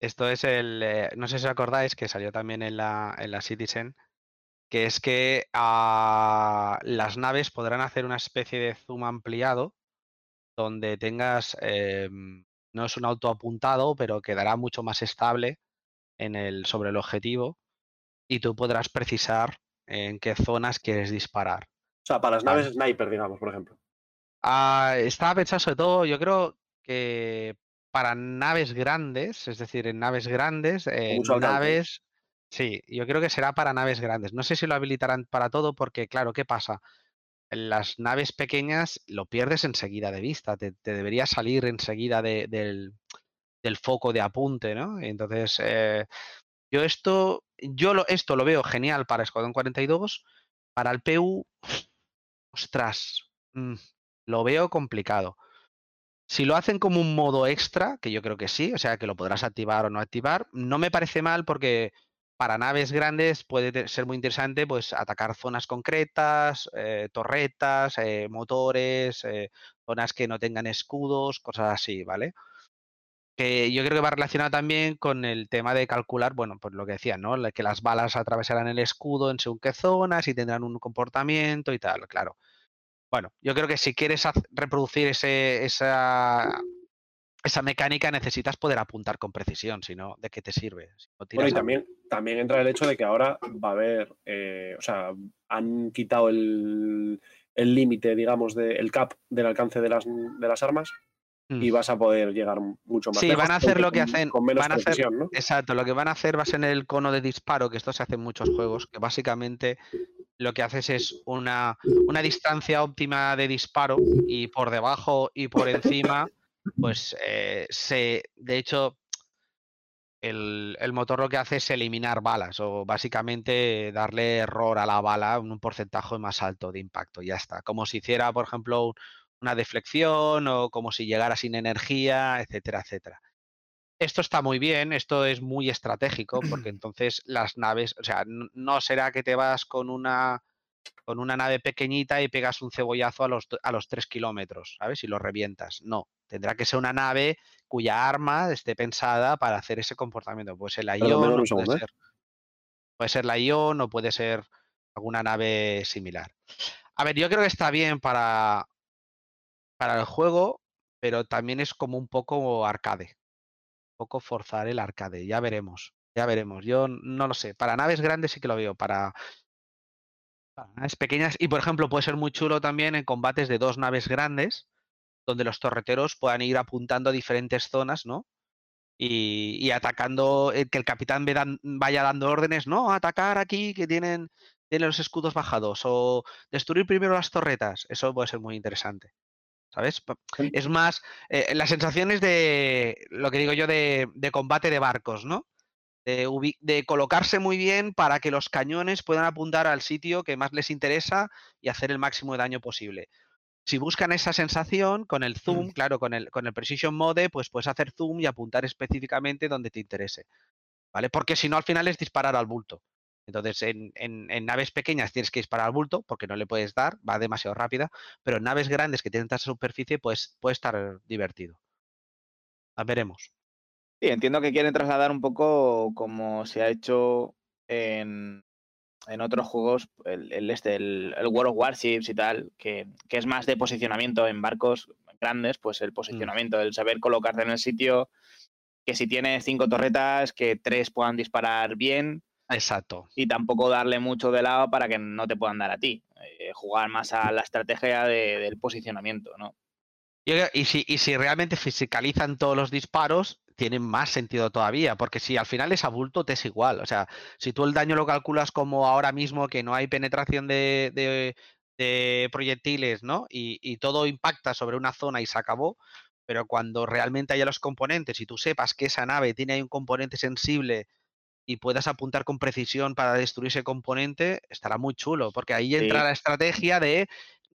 Esto es el. eh, no sé si os acordáis que salió también en la, en la Citizen. Que es que ah, las naves podrán hacer una especie de zoom ampliado. Donde tengas. em, no es un auto apuntado, pero quedará mucho más estable en el, sobre el objetivo. Y tú podrás precisar en qué zonas quieres disparar. O sea, para las naves sniper, digamos, por ejemplo. Ah, estaba pensado sobre todo, yo creo que para naves grandes, es decir, en naves grandes, alcance. naves, sí, yo creo que será para naves grandes. No sé si lo habilitarán para todo porque, claro, ¿qué pasa? Las naves pequeñas lo pierdes enseguida de vista, te, te debería salir enseguida de- del, del foco de apunte, ¿no? Entonces, eh, yo esto, yo lo, esto lo veo genial para Escuadrón 42, para el PU, ostras, mm, lo veo complicado. Si lo hacen como un modo extra, que yo creo que sí, o sea que lo podrás activar o no activar, no me parece mal porque para naves grandes puede ser muy interesante pues atacar zonas concretas, eh, torretas, eh, motores, eh, zonas que no tengan escudos, cosas así, ¿vale? Que yo creo que va relacionado también con el tema de calcular, bueno, pues lo que decía, ¿no? Que las balas atravesarán el escudo en según qué zonas y tendrán un comportamiento y tal, claro. Bueno, yo creo que si quieres reproducir ese, esa, esa mecánica necesitas poder apuntar con precisión, si no, ¿de qué te sirve? Si no Bueno, y también, también entra el hecho de que ahora va a haber, eh, o sea, han quitado el el límite, digamos, de, el cap del alcance de las, de las armas y Mm. vas a poder llegar mucho más Sí, lejos, van a hacer lo que con- hacen- Con menos van a hacer- ¿no? Exacto, lo que van a hacer va a ser en el cono de disparo, que esto se hace en muchos juegos, que básicamente lo que haces es una, una distancia óptima de disparo y por debajo y por encima pues eh, se, de hecho, el, el motor lo que hace es eliminar balas o básicamente darle error a la bala en un porcentaje más alto de impacto. Ya está. Como si hiciera, por ejemplo, un- una deflexión o como si llegara sin energía, etcétera, etcétera. Esto está muy bien, esto es muy estratégico porque entonces las naves, o sea, no será que te vas con una con una nave pequeñita y pegas un cebollazo a los, a los 3 kilómetros, ¿sabes? Y lo revientas. No, tendrá que ser una nave cuya arma esté pensada para hacer ese comportamiento. Puede ser la Ion, perdón, o un puede ¿eh? ser, puede ser la Ion o puede ser alguna nave similar. A ver, yo creo que está bien para, para el juego, pero también es como un poco arcade. Un poco forzar el arcade. Ya veremos. Ya veremos. Yo no lo sé. Para naves grandes sí que lo veo. Para, naves pequeñas. Y por ejemplo, puede ser muy chulo también en combates de dos naves grandes, donde los torreteros puedan ir apuntando a diferentes zonas, ¿no? Y, y atacando, eh, que el capitán vaya dando órdenes, no, atacar aquí, que tienen, tienen los escudos bajados, o destruir primero las torretas. Eso puede ser muy interesante. ¿Sabes? Es más, eh, las sensaciones de, lo que digo yo, de, de combate de barcos, ¿no? De, colocarse muy bien para que los cañones puedan apuntar al sitio que más les interesa y hacer el máximo de daño posible. Si buscan esa sensación con el zoom, claro, con el, con el Precision Mode, pues puedes hacer zoom y apuntar específicamente donde te interese. ¿Vale? Porque si no, al final es disparar al bulto. Entonces, en, en- en naves pequeñas tienes que disparar al bulto porque no le puedes dar, va demasiado rápida, pero en naves grandes que tienen tanta superficie, pues puede estar divertido. Ah, veremos. Sí, entiendo que quieren trasladar un poco como se ha hecho en, en otros juegos, el, el este, el, el World of Warships y tal, que, que es más de posicionamiento en barcos grandes, pues el posicionamiento, el saber colocarte en el sitio, que si tienes cinco torretas, que tres puedan disparar bien Exacto. y tampoco darle mucho de lado para que no te puedan dar a ti. Eh, jugar más a la estrategia de- del posicionamiento, ¿no? Y si, y si realmente fisicalizan todos los disparos, tienen más sentido todavía, porque si al final es a bulto, te es igual. O sea, si tú el daño lo calculas como ahora mismo que no hay penetración de, de- de proyectiles, ¿no? Y, y todo impacta sobre una zona y se acabó, pero cuando realmente haya los componentes y tú sepas que esa nave tiene ahí un componente sensible y puedas apuntar con precisión para destruir ese componente, estará muy chulo, porque ahí entra Sí. la estrategia de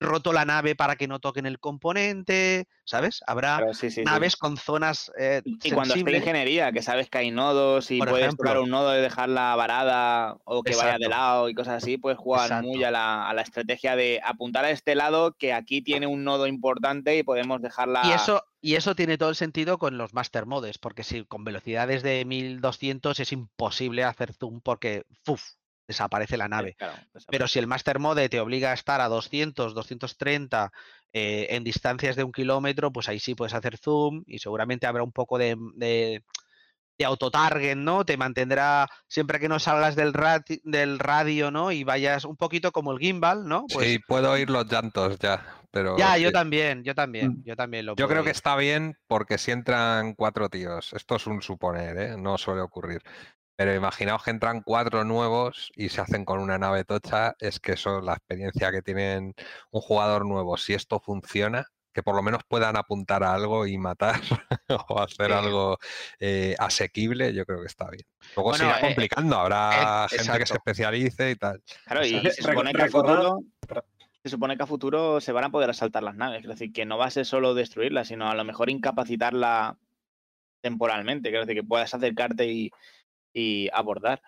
roto la nave para que no toquen el componente, ¿sabes? Habrá Claro, sí, sí, sí. naves con zonas eh, Y cuando esté ingeniería, que sabes que hay nodos y Por puedes ejemplo. tocar un nodo y dejarla varada o que vaya de lado y cosas así, puedes jugar muy a la, a la estrategia de apuntar a este lado que aquí tiene un nodo importante y podemos dejarla. Y eso, y eso tiene todo el sentido con los Master Modes, porque si con velocidades de 1200 es imposible hacer zoom porque. Desaparece la nave. Claro, Pero si el Master Mode te obliga a estar a 200, 230 eh, en distancias de un kilómetro, pues ahí sí puedes hacer zoom y seguramente habrá un poco de, de, de autotarget, ¿no? Te mantendrá siempre que no salgas del, rati- del radio, ¿no? Y vayas un poquito como el gimbal, ¿no? Pues sí, puedo oír los llantos ya, pero ya, sí. yo también, yo también, Mm. yo también lo Yo puedo creo que está bien porque si entran cuatro tíos, esto es un suponer, ¿eh? no suele ocurrir. Pero imaginaos que entran cuatro nuevos y se hacen con una nave tocha, es que eso, la experiencia que tienen un jugador nuevo, si esto funciona, que por lo menos puedan apuntar a algo y matar o hacer Sí. algo eh, asequible, yo creo que está bien. Luego se Bueno, irá eh, complicando, habrá eh, gente que se especialice y tal. Claro, y, se supone que a futuro. Se supone que a futuro se van a poder asaltar las naves. Es decir, que no va a ser solo destruirlas, sino a lo mejor incapacitarla temporalmente. Quiero decir, que puedas acercarte y, y abordar.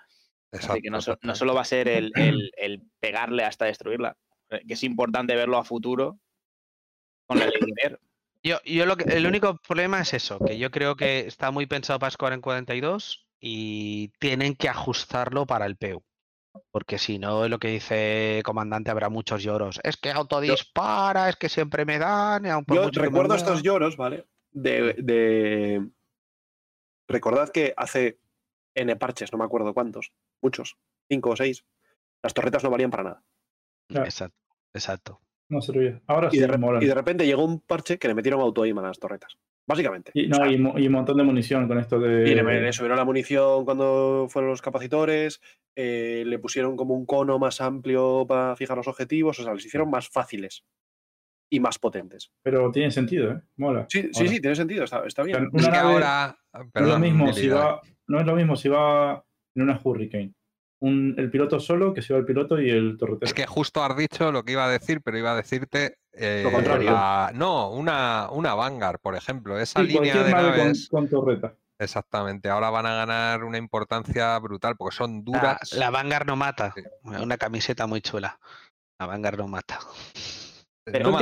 Así que no, so- no exactamente. solo va a ser el, el- el pegarle hasta destruirla, eh, que es importante verlo a futuro con la ley de Ver. Yo, yo lo que, el único problema es eso, que yo creo que está muy pensado para Square en 42 y tienen que ajustarlo para el PEU. Porque si no, es lo que dice comandante, habrá muchos lloros. Es que autodispara, es que siempre me dan. y aun por Yo recuerdo mueva". estos lloros, ¿vale? De, de- Recordad que hace N parches, no me acuerdo cuántos, muchos, cinco o seis, las torretas no valían para nada. Claro. Exacto, exacto. No servía. Ahora Y sí, de, y de repente llegó un parche que le metieron auto-aim a las torretas. Básicamente. Y, O no, sea, y, un montón de munición con esto de. y le, le subieron la munición cuando fueron los capacitores, eh, le pusieron como un cono más amplio para fijar los objetivos, o sea, les hicieron más fáciles. Y más potentes. Pero tiene sentido, ¿eh? Mola. Sí, sí, tiene sentido, está, bien. una Es que nave ahora. no es lo mismo si va, no es lo mismo si va en una Hurricane. Un, el piloto solo que si va el piloto y el torretero. Es que justo has dicho lo que iba a decir, pero iba a decirte. eh, Lo contrario. la- no, una, una Vanguard, por ejemplo. Esa Sí, línea de nave con, naves. con torreta. Exactamente. Ahora van a ganar una importancia brutal porque son La, duras. la Vanguard no mata. Sí. Una camiseta muy chula. La Vanguard no mata. Pero no.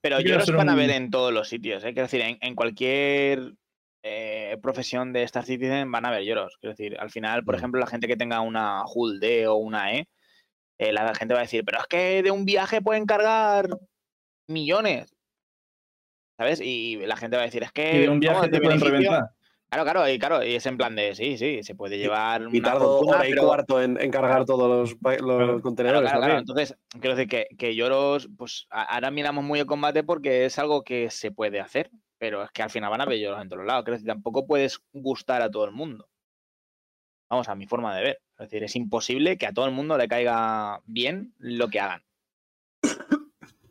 Pero Yo van a ver en todos los sitios, ¿eh? Quiero decir, en, en cualquier eh, profesión de Star Citizen van a ver Yoros. Quiero decir, al final, por Mm. ejemplo, la gente que tenga una Hull D o una E, eh, la gente va a decir, pero es que de un viaje pueden cargar millones. ¿Sabes? Y la gente va a decir, es que. Y de un viaje te de pueden beneficio- reventar. Claro, claro, y claro, y es en plan de sí, sí, se puede llevar. Y una tardo hora y pero- cuarto en, en cargar todos los, Claro. Contenedores claro. Entonces, quiero decir que, que Lloros, pues ahora miramos muy el combate porque es algo que se puede hacer, pero es que al final van a ver Lloros en todos lados. Quiero decir, tampoco puedes gustar a todo el mundo. Vamos, a mi forma de ver. Es decir, es imposible que a todo el mundo le caiga bien lo que hagan.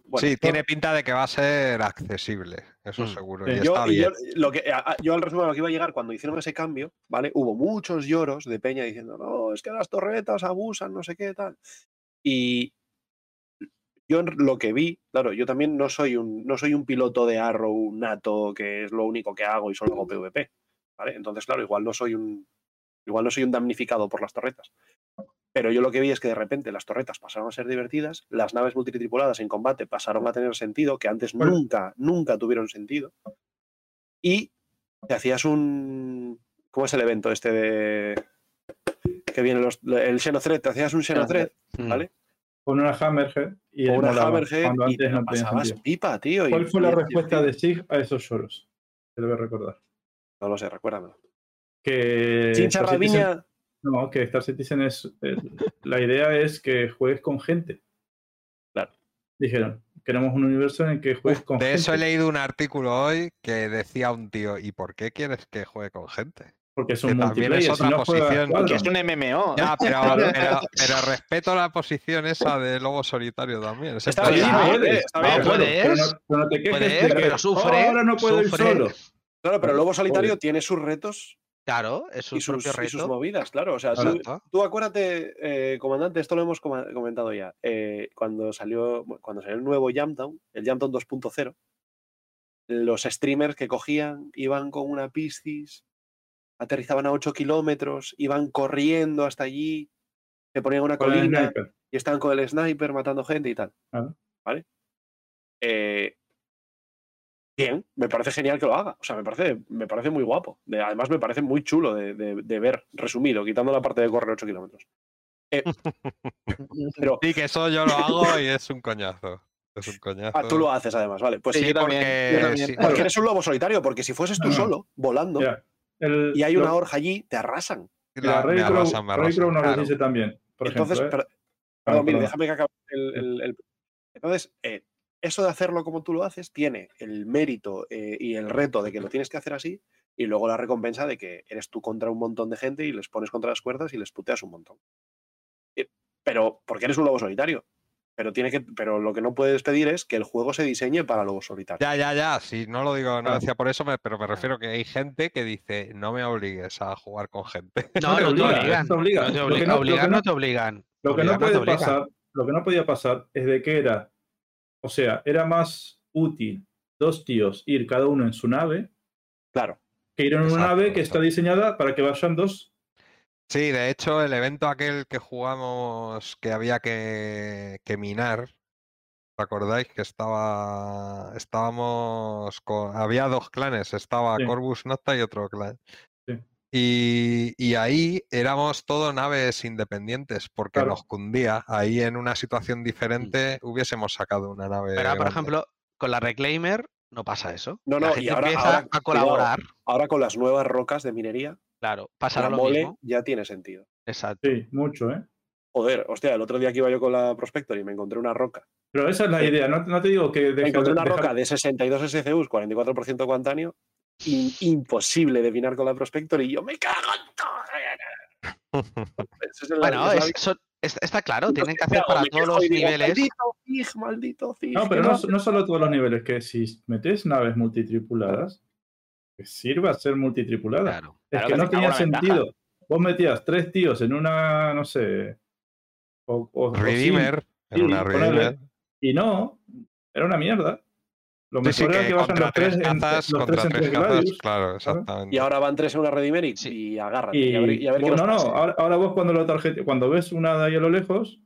Bueno, sí, tiene pinta de que va a ser accesible, eso Mm. seguro. Sí. Y Yo, está y yo, bien. lo que, a- a- yo al resumen lo que iba a llegar cuando hicieron ese cambio, ¿vale? Hubo muchos lloros de Peña diciendo, no, es que las torretas abusan, no sé qué, tal. Y yo lo que vi, claro, yo también no soy un, no soy un piloto de Arrow nato, que es lo único que hago y solo hago PvP, ¿vale? Entonces, claro, igual no soy un, igual no soy un damnificado por las torretas. Pero yo lo que vi es que de repente las torretas pasaron a ser divertidas, las naves multitripuladas en combate pasaron a tener sentido, que antes Bueno. nunca, nunca tuvieron sentido. Y te hacías un. ¿Cómo es el evento este de. que viene los, el Xenothread? Te hacías un Xenothread, Mm. ¿vale? Con una Hammerhead y una Hammerhead cuando y te no pasabas sentido. pipa, tío. y- ¿Cuál fue la respuesta de Sig a esos lloros? Te lo voy a recordar. No lo sé, recuérdamelo. Que Chincha Raviña. No, que Star Citizen es. la idea es que juegues con gente. Claro. Dijeron, queremos un universo en el que juegues con De gente. eso he leído un artículo hoy que decía un tío, ¿y por qué quieres que juegue con gente? Porque es que un también si no posición. Squadron. Que es un MMO. Ya, pero, Claro. pero, pero respeto la posición esa de lobo solitario también. Está puede bien, ser. puede, puedes. está No, bien. puedes, pero no, pero no te quejes puedes, de que pero sufre, "Oh, ahora no puedo ir sufre". solo. Claro, pero el Lobo Solitario tiene sus retos Claro, es su y sus, propio y sus reto. movidas, claro. O sea, tú, acuérdate, eh, comandante, esto lo hemos comentado ya. eh, cuando salió cuando salió el nuevo Jamtown, el Jamtown 2.0, los streamers que cogían iban con una Piscis, aterrizaban a 8 kilómetros, iban corriendo hasta allí, se ponían una colina y estaban con el sniper matando gente y tal. ¿Vale? Eh, bien, me parece genial que lo haga. O sea, me parece, me parece muy guapo. De- además, me parece muy chulo de, de- de ver resumido, quitando la parte de correr 8 kilómetros. Eh, pero, Sí, que eso yo lo hago y es un coñazo. Es un coñazo. ah, tú lo haces además, ¿vale? Pues Sí, sí, yo también, porque yo también. sí, porque eres un lobo solitario, porque si fueses tú solo, volando. El- y hay lo- una horja allí, te arrasan. la Ray Crow- nos lo dice también. Por Entonces, ejemplo, ¿eh? per- perdón, Miri, perdón. déjame que acabe el, el- el- Entonces, eh, eso de hacerlo como tú lo haces tiene el mérito eh, y el reto de que lo tienes que hacer así y luego la recompensa de que eres tú contra un montón de gente y les pones contra las cuerdas y les puteas un montón. Eh, Pero, porque eres un lobo solitario. Pero, tiene que, pero lo que no puedes pedir es que el juego se diseñe para lobos solitarios. Ya, ya, ya. Sí, no lo digo, no Claro. decía por eso, me- pero me refiero que hay gente que dice, no me obligues a jugar con gente. No, te no te obliga, obligan. no te obligan. Lo que no te obligan. pasar, lo que no podía pasar es de que era, o sea, era más útil dos tíos ir cada uno en su nave Claro. que ir en una nave que está diseñada para que vayan dos. Sí, de hecho, el evento aquel que jugamos que había que, que minar, ¿os acordáis? Que estaba, estábamos con, había dos clanes, estaba Sí. Corvus Nocta y otro clan. Y, y ahí éramos todo naves independientes, porque Claro. nos cundía. Ahí en una situación diferente hubiésemos sacado una nave. Pero, por grande. ejemplo, con la Reclaimer no pasa eso. No, la no, y gente ahora- empieza ahora, a colaborar. Ahora con las nuevas rocas de minería, Claro, pasará la lo mole mismo. ya tiene sentido. Exacto. Sí, mucho, ¿eh? Joder, hostia, el otro día que iba yo con la Prospector y me encontré una roca. Pero esa es la Sí. idea, no, no te digo que Me encontré de- una roca de 62 SCUs, 44% cuantanio, in- imposible de minar con la Prospector y yo me cago en todo. Es Bueno, es son, Está, claro, tienen que hacer para todos los niveles. Maldito Zig, maldito Zig, No, pero no, hace". no solo todos los niveles, que si metes naves multitripuladas, que sirva ser multitripulada. Claro. Es Claro que que no tenía ventaja. sentido. Vos metías tres tíos en una, no sé. O, o- o Redeemer, en una. Redeemer. y no, era una mierda. Lo Sí, sí, mejor era que contra los tres, tres en, cazas, los contra tres en tres tres cazas, Gladius. claro, exactamente. Y ahora van tres en una Redeemer y, Sí. y agárrate. Y, Y, a ver, y a ver qué bueno, nos no, pasa. ahora, ahora vos cuando lo tarjete, cuando ves una de ahí a lo lejos,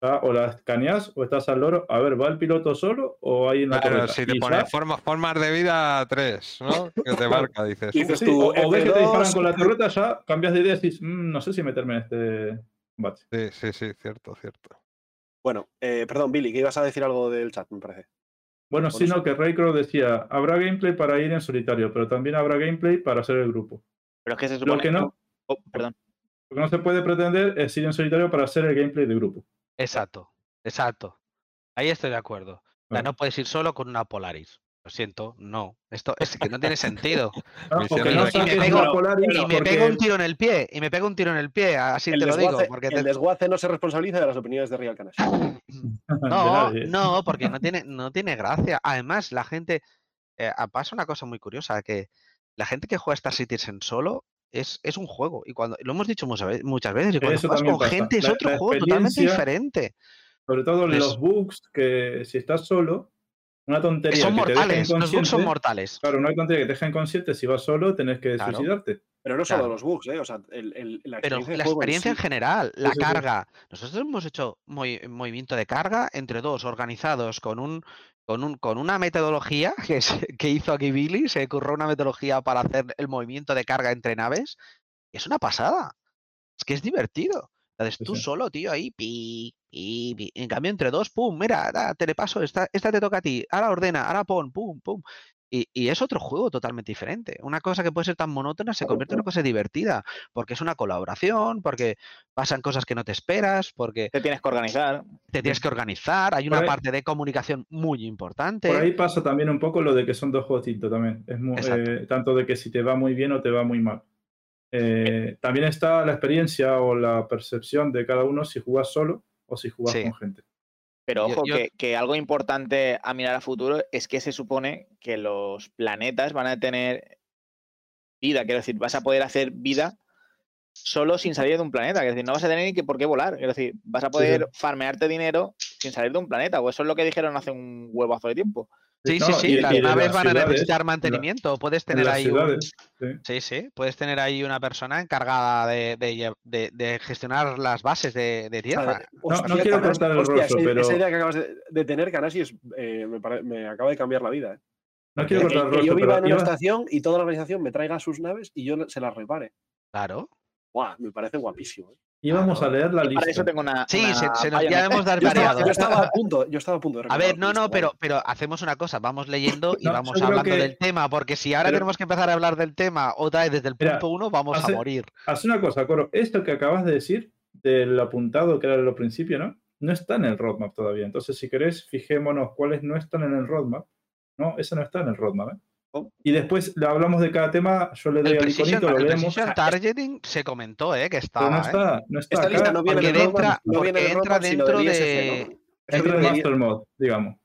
¿tá? o la escaneas o estás al loro, a ver, ¿va el piloto solo o hay en la Claro, torreta? si te Y pone ya- forma- formas de vida 3, ¿no? Que te marca, dices. Y dices Sí, tú, o, o ves que te F2, disparan con la torreta, ya cambias de idea y dices, "Mm, no sé si meterme en este combate. Sí, sí, sí, cierto, cierto. Bueno, eh, perdón, Billy, que ibas a decir algo del chat, me parece. Bueno, Por sí, eso- no, que Raycrow decía, habrá gameplay para ir en solitario, pero también habrá gameplay para hacer el grupo. Pero es que se supone Lo que no, Oh, perdón. lo que no se puede pretender es ir en solitario para hacer el gameplay de grupo. Exacto, exacto. Ahí estoy de acuerdo. O sea, no puedes ir solo con una Polaris. Lo siento, no. Esto es que no tiene sentido. Polaris Y me pega un tiro en el pie, y me pega un tiro en el pie, así El te lo digo. Porque el te- desguace no se responsabiliza de las opiniones de Real Canash. de No, no, porque no tiene, no tiene gracia. Además, la gente. eh, ah, pasa una cosa muy curiosa: que la gente que juega Star Citizen solo es, es un juego. Y cuando lo hemos dicho muchas ve- muchas veces, y cuando Eso juegas con pasa. gente es La- otro la juego totalmente diferente. Sobre todo Es- los bugs que si estás solo, una Que tontería son que te deja mortales, los bugs son inconsciente. mortales. Claro, una tontería que te deja inconsciente, si vas solo tenés que Claro. suicidarte. Pero no solo Claro. los bugs, ¿eh? O sea, el, el- la Pero experiencia, la en experiencia en general, la sí, sí. carga. Nosotros hemos hecho movi- movimiento de carga entre dos organizados con un con un con una metodología que, es- que hizo aquí Billy, se curró una metodología para hacer el movimiento de carga entre naves. es una pasada. Es que es divertido. Entonces tú sí. solo, tío, ahí, pi, pi, pi. En cambio, entre dos, pum, mira, da, te le paso, esta, esta te toca a ti, ahora ordena, ahora pon, pum, pum. Y, y es otro juego totalmente diferente. Una cosa que puede ser tan monótona se convierte en una cosa divertida, porque es una colaboración, porque pasan cosas que no te esperas, porque Te tienes que organizar. te tienes que organizar, hay una ahí- parte de comunicación muy importante. Por ahí pasa también un poco lo de que son dos juegos distintos también. Es muy, Exacto. eh, tanto de que si te va muy bien o te va muy mal. Eh, también está la experiencia o la percepción de cada uno si jugas solo o si jugas Sí. con gente. Pero Yo- ojo, yo- Que, que algo importante a mirar a futuro es que se supone que los planetas van a tener vida. Quiero decir, vas a poder hacer vida solo sin salir de un planeta. Quiero decir, no vas a tener ni que por qué volar. Quiero decir, vas a poder farmearte dinero sin salir de un planeta. O eso es lo que dijeron hace un huevazo de tiempo. Sí, No, sí, sí, y- las naves van a necesitar la- mantenimiento. Puedes En tener ahí un- sí. Sí, sí, puedes tener ahí una persona encargada de, de lle- de- de gestionar las bases de, tierra. hostia, no quiero cortar el hostia, rollo, esa- pero- Esa idea que acabas de, de tener, Canashi, es, eh, me, pare- me acaba de cambiar la vida. ¿eh? No quiero Que- cortar el que yo viva pero en una estación y toda la organización me traiga sus naves y yo se las repare. Claro. Guau, me parece guapísimo. ¿eh? íbamos a leer la Y para eso lista. tengo una. Sí, una se, se nos ya hemos Yo estaba, variado. yo estaba a punto, yo estaba a punto de A ver, no, no, lista, pero, vale. pero hacemos una cosa, vamos leyendo y No, vamos yo hablando que- del tema, porque si ahora pero- tenemos que empezar a hablar del tema otra vez desde el Mira, punto uno, vamos hace- a morir. Haz una cosa, Coro. Esto que acabas de decir, del apuntado que era lo principio, ¿no? No está en el roadmap todavía. Entonces, si querés, fijémonos cuáles no están en el roadmap. No, ese no está en el roadmap, ¿eh? Y después le hablamos de cada tema, yo le doy El al precision, iconito, lo el leemos. precision targeting se comentó, ¿eh? Que Pero no estaba, ¿eh? está, no está Esta acá, lista no viene Porque entra- no viene porque el entra dentro de- entra en viene el Master Mode, digamos.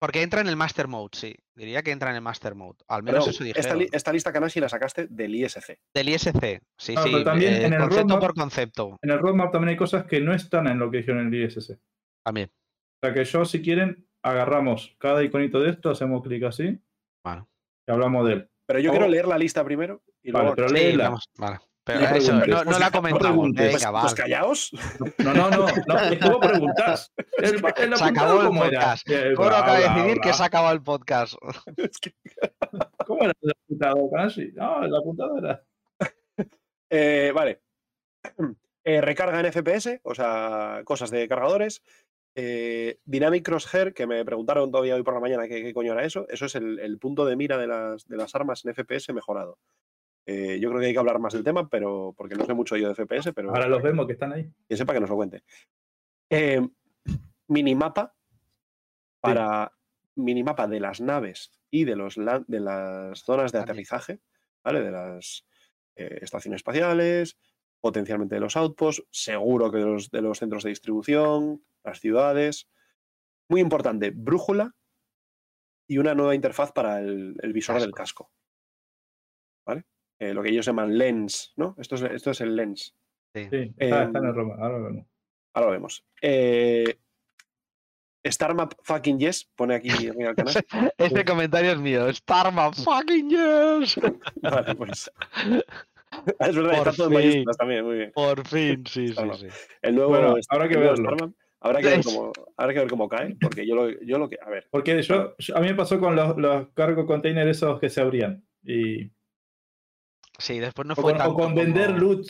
Porque entra en el Master Mode, sí. Diría que entra en el Master Mode. Al menos eso esta, dijeron. li- esta lista Kanashi la sacaste del ISC. Del ISC. Sí, Ah, sí. pero también eh, en el concepto roadmap- por concepto. En el roadmap también hay cosas que no están en lo que dijeron en el ISS. También. O sea que yo, si quieren, agarramos cada iconito de esto, hacemos clic así Bueno. Hablamos de él. Pero yo Oh. quiero leer la lista primero y Vale, luego. pero Sí, léela. vale. Pero No eso, no, no Pues la no comentamos. Pues, Venga, pues va. callaos. No, no, no, no, vos preguntás. El, el Se acabó el ¿cómo podcast. Coro acaba de decidir bla. que se ha acabado el podcast. Es que- ¿Cómo era el apuntado, Kanshi? No, el apuntado era. Eh, vale. Eh, recarga en FPS, o sea, cosas de cargadores. Eh, Dynamic Crosshair, que me preguntaron todavía hoy por la mañana qué, qué coño era eso. Eso es el, el punto de mira de las, de las armas en FPS mejorado. Eh, yo creo que hay que hablar más del tema, pero porque no sé mucho yo de FPS, pero Ahora los vemos que están ahí. que sepa que nos lo cuente. Eh, minimapa para minimapa de las naves y de, los, de las zonas de aterrizaje, ¿vale? De las eh, estaciones espaciales, potencialmente de los outposts, seguro que de los, de los centros de distribución, las ciudades. Muy importante, brújula y una nueva interfaz para el, el visor del casco. ¿Vale? Eh, lo que ellos llaman lens, ¿no? Esto es, esto es el lens. Sí, está, está en Em, el Roma. Ahora lo vemos. Ahora lo vemos. Eh, Star Map fucking yes, pone aquí arriba el canal. Este comentario es mío. Starman fucking yes. Vale, pues. Es verdad, Por está todo en fin. mayúsculas también, muy bien. Por fin, sí, sí. El nuevo, Bueno, habrá que verlo. Starman, habrá que ver cómo, habrá que ver cómo cae, porque yo lo, yo lo que. A ver, Porque yo, yo- a mí me pasó con los, los cargo containers esos que se abrían. Y, Sí, después no o, fue con, tanto o con vender como- loot.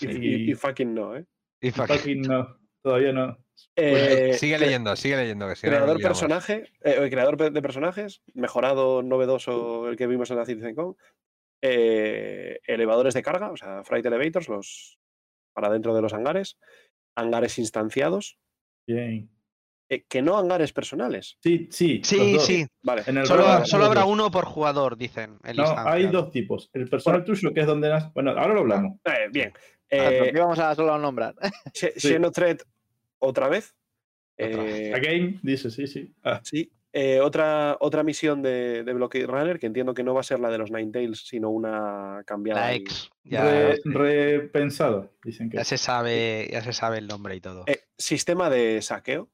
y, Y, y- y fucking no, ¿eh? Y fuck- fucking no. Todavía no. Eh, sigue leyendo, sigue leyendo. Que si Creador personaje, eh, el creador de personajes, mejorado, novedoso el que vimos en la CitizenCon. Eh, elevadores de carga, o sea, freight elevators, los para dentro de los hangares. Hangares instanciados, Bien. eh, que no hangares personales. Sí, sí. Sí, sí. Vale, En el Solo, solo habrá uno por jugador, dicen. en No, instancia. hay dos tipos. El personal tuyo, que es donde nace. Bueno, ahora lo hablamos. Eh, bien. Ah, ¿por Eh, vamos a solo a nombrar? Xe- Sí. Xenothread, otra vez. Otra Eh, Again, dice, sí, sí. Ah, sí. Eh, otra, otra misión de, de Blockade Runner, que entiendo que no va a ser la de los Ninetales, sino una cambiada. La ex. Ya, re- sí. repensado, dicen que. Ya se sabe, ya se sabe el nombre y todo. Eh, sistema de saqueo.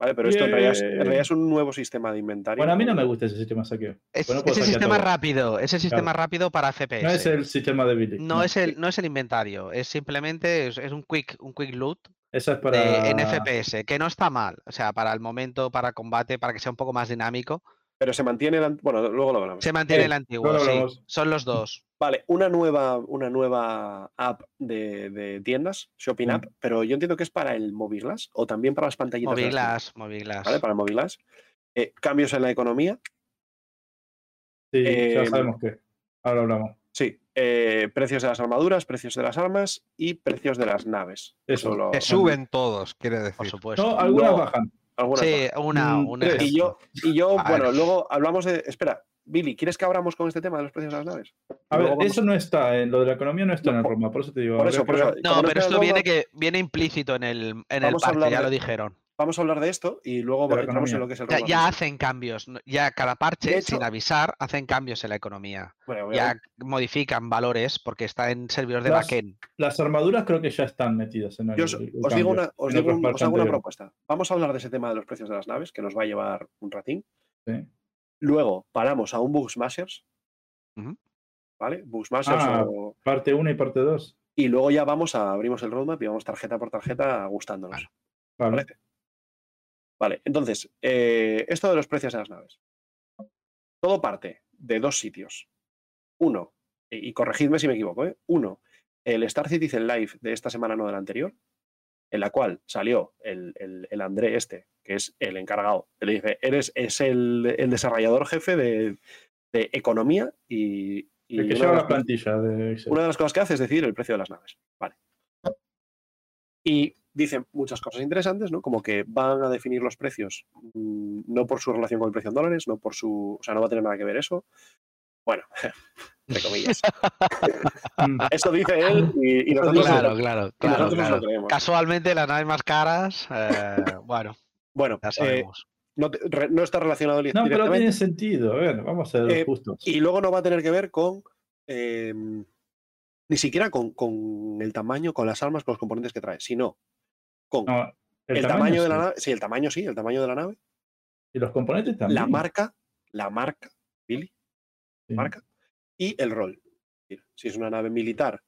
¿Vale? Pero esto en realidad, es, en Bien. realidad es un nuevo sistema de inventario. Bueno, a mí no me gusta ese sistema de saqueo. Es- Bueno, ese sistema todo. rápido, ese sistema rápido para FPS. No es el sistema de Billy. No es el, no es el inventario, es simplemente es, es un quick, un quick loot Es para. en FPS, que no está mal. O sea, para el momento, para combate, para que sea un poco más dinámico. Pero se mantiene. el Bueno, luego lo hablamos. Se mantiene Eh, el antiguo, luego sí. Son los dos. Vale, una nueva, una nueva app de, de tiendas, Shopping Mm. App, pero yo entiendo que es para el Moviglass o también para las pantallitas. de las Moviglass. ¿Vale? Para el Moviglass. Eh, cambios en la economía. Sí, ya eh, sabemos que. Ahora hablamos. Sí. eh, precios de las armaduras, precios de las armas y precios de las naves. Eso. lo- Que suben todos, quiere Por decir. supuesto. No, algunas no. bajan. algunas sí, una, Mm, un tres. Y yo, y yo bueno, ver. luego hablamos de. Espera, Billy, ¿quieres que abramos con este tema de los precios de las naves? A ver, vamos- eso no está, en lo de la economía no está No, en el por- Roma, por eso te digo. Por eso, por No, pero esto viene que viene implícito en el, en el ya lo dijeron. Vamos a hablar de esto y luego De la entramos en lo que es el Ya, ya hacen cambios, ya cada parche, sin avisar, hacen cambios en la economía. Bueno, Ya modifican valores porque está en servidores de Las- backend. Las armaduras creo que ya están metidas en el. Yo os, el os cambio, digo una, os digo un- os hago una propuesta. Vamos a hablar de ese tema de los precios de las naves, que nos va a llevar un ratín. Sí. Luego paramos a un Bug Smashers. Ujú. ¿Vale? Bug Smashers Ah. o- Parte 1 y parte 2. y luego ya vamos a abrimos el roadmap y vamos tarjeta por tarjeta gustándonos. Vale. Vale, entonces, eh, esto de los precios de las naves. Todo parte de dos sitios. Uno, y corregidme si me equivoco, ¿eh? Uno, el Star Citizen Live de esta semana, no de la anterior, en la cual salió el, el- el André este, que es el encargado, le dice, eres es el, el desarrollador jefe de, de economía y, y El que una, lleva de la plantilla de Excel. una de las cosas que hace es decidir el precio de las naves. Vale. Y dicen muchas cosas interesantes, ¿no? Como que van a definir los precios mm, no por su relación con el precio en dólares, no por su. O sea, no va a tener nada que ver eso. Bueno, entre comillas. Eso dice él y, y nosotros, Claro, claro, y claro, nosotros nos claro. lo creemos. Casualmente las naves más caras, eh, bueno, Bueno, ya eh, sabemos. no, te- re- no está relacionado No, pero tiene sentido. A ver, vamos a ser Eh, justos. Y luego no va a tener que ver con. eh, ni siquiera con, con el tamaño, con las armas, con los componentes que trae, sino con No, el, tamaño, de la sí. nave. Sí, el tamaño sí, el tamaño de la nave. Y los componentes también. La marca, la marca, Billy, Sí. marca, y el rol. Si es una nave militar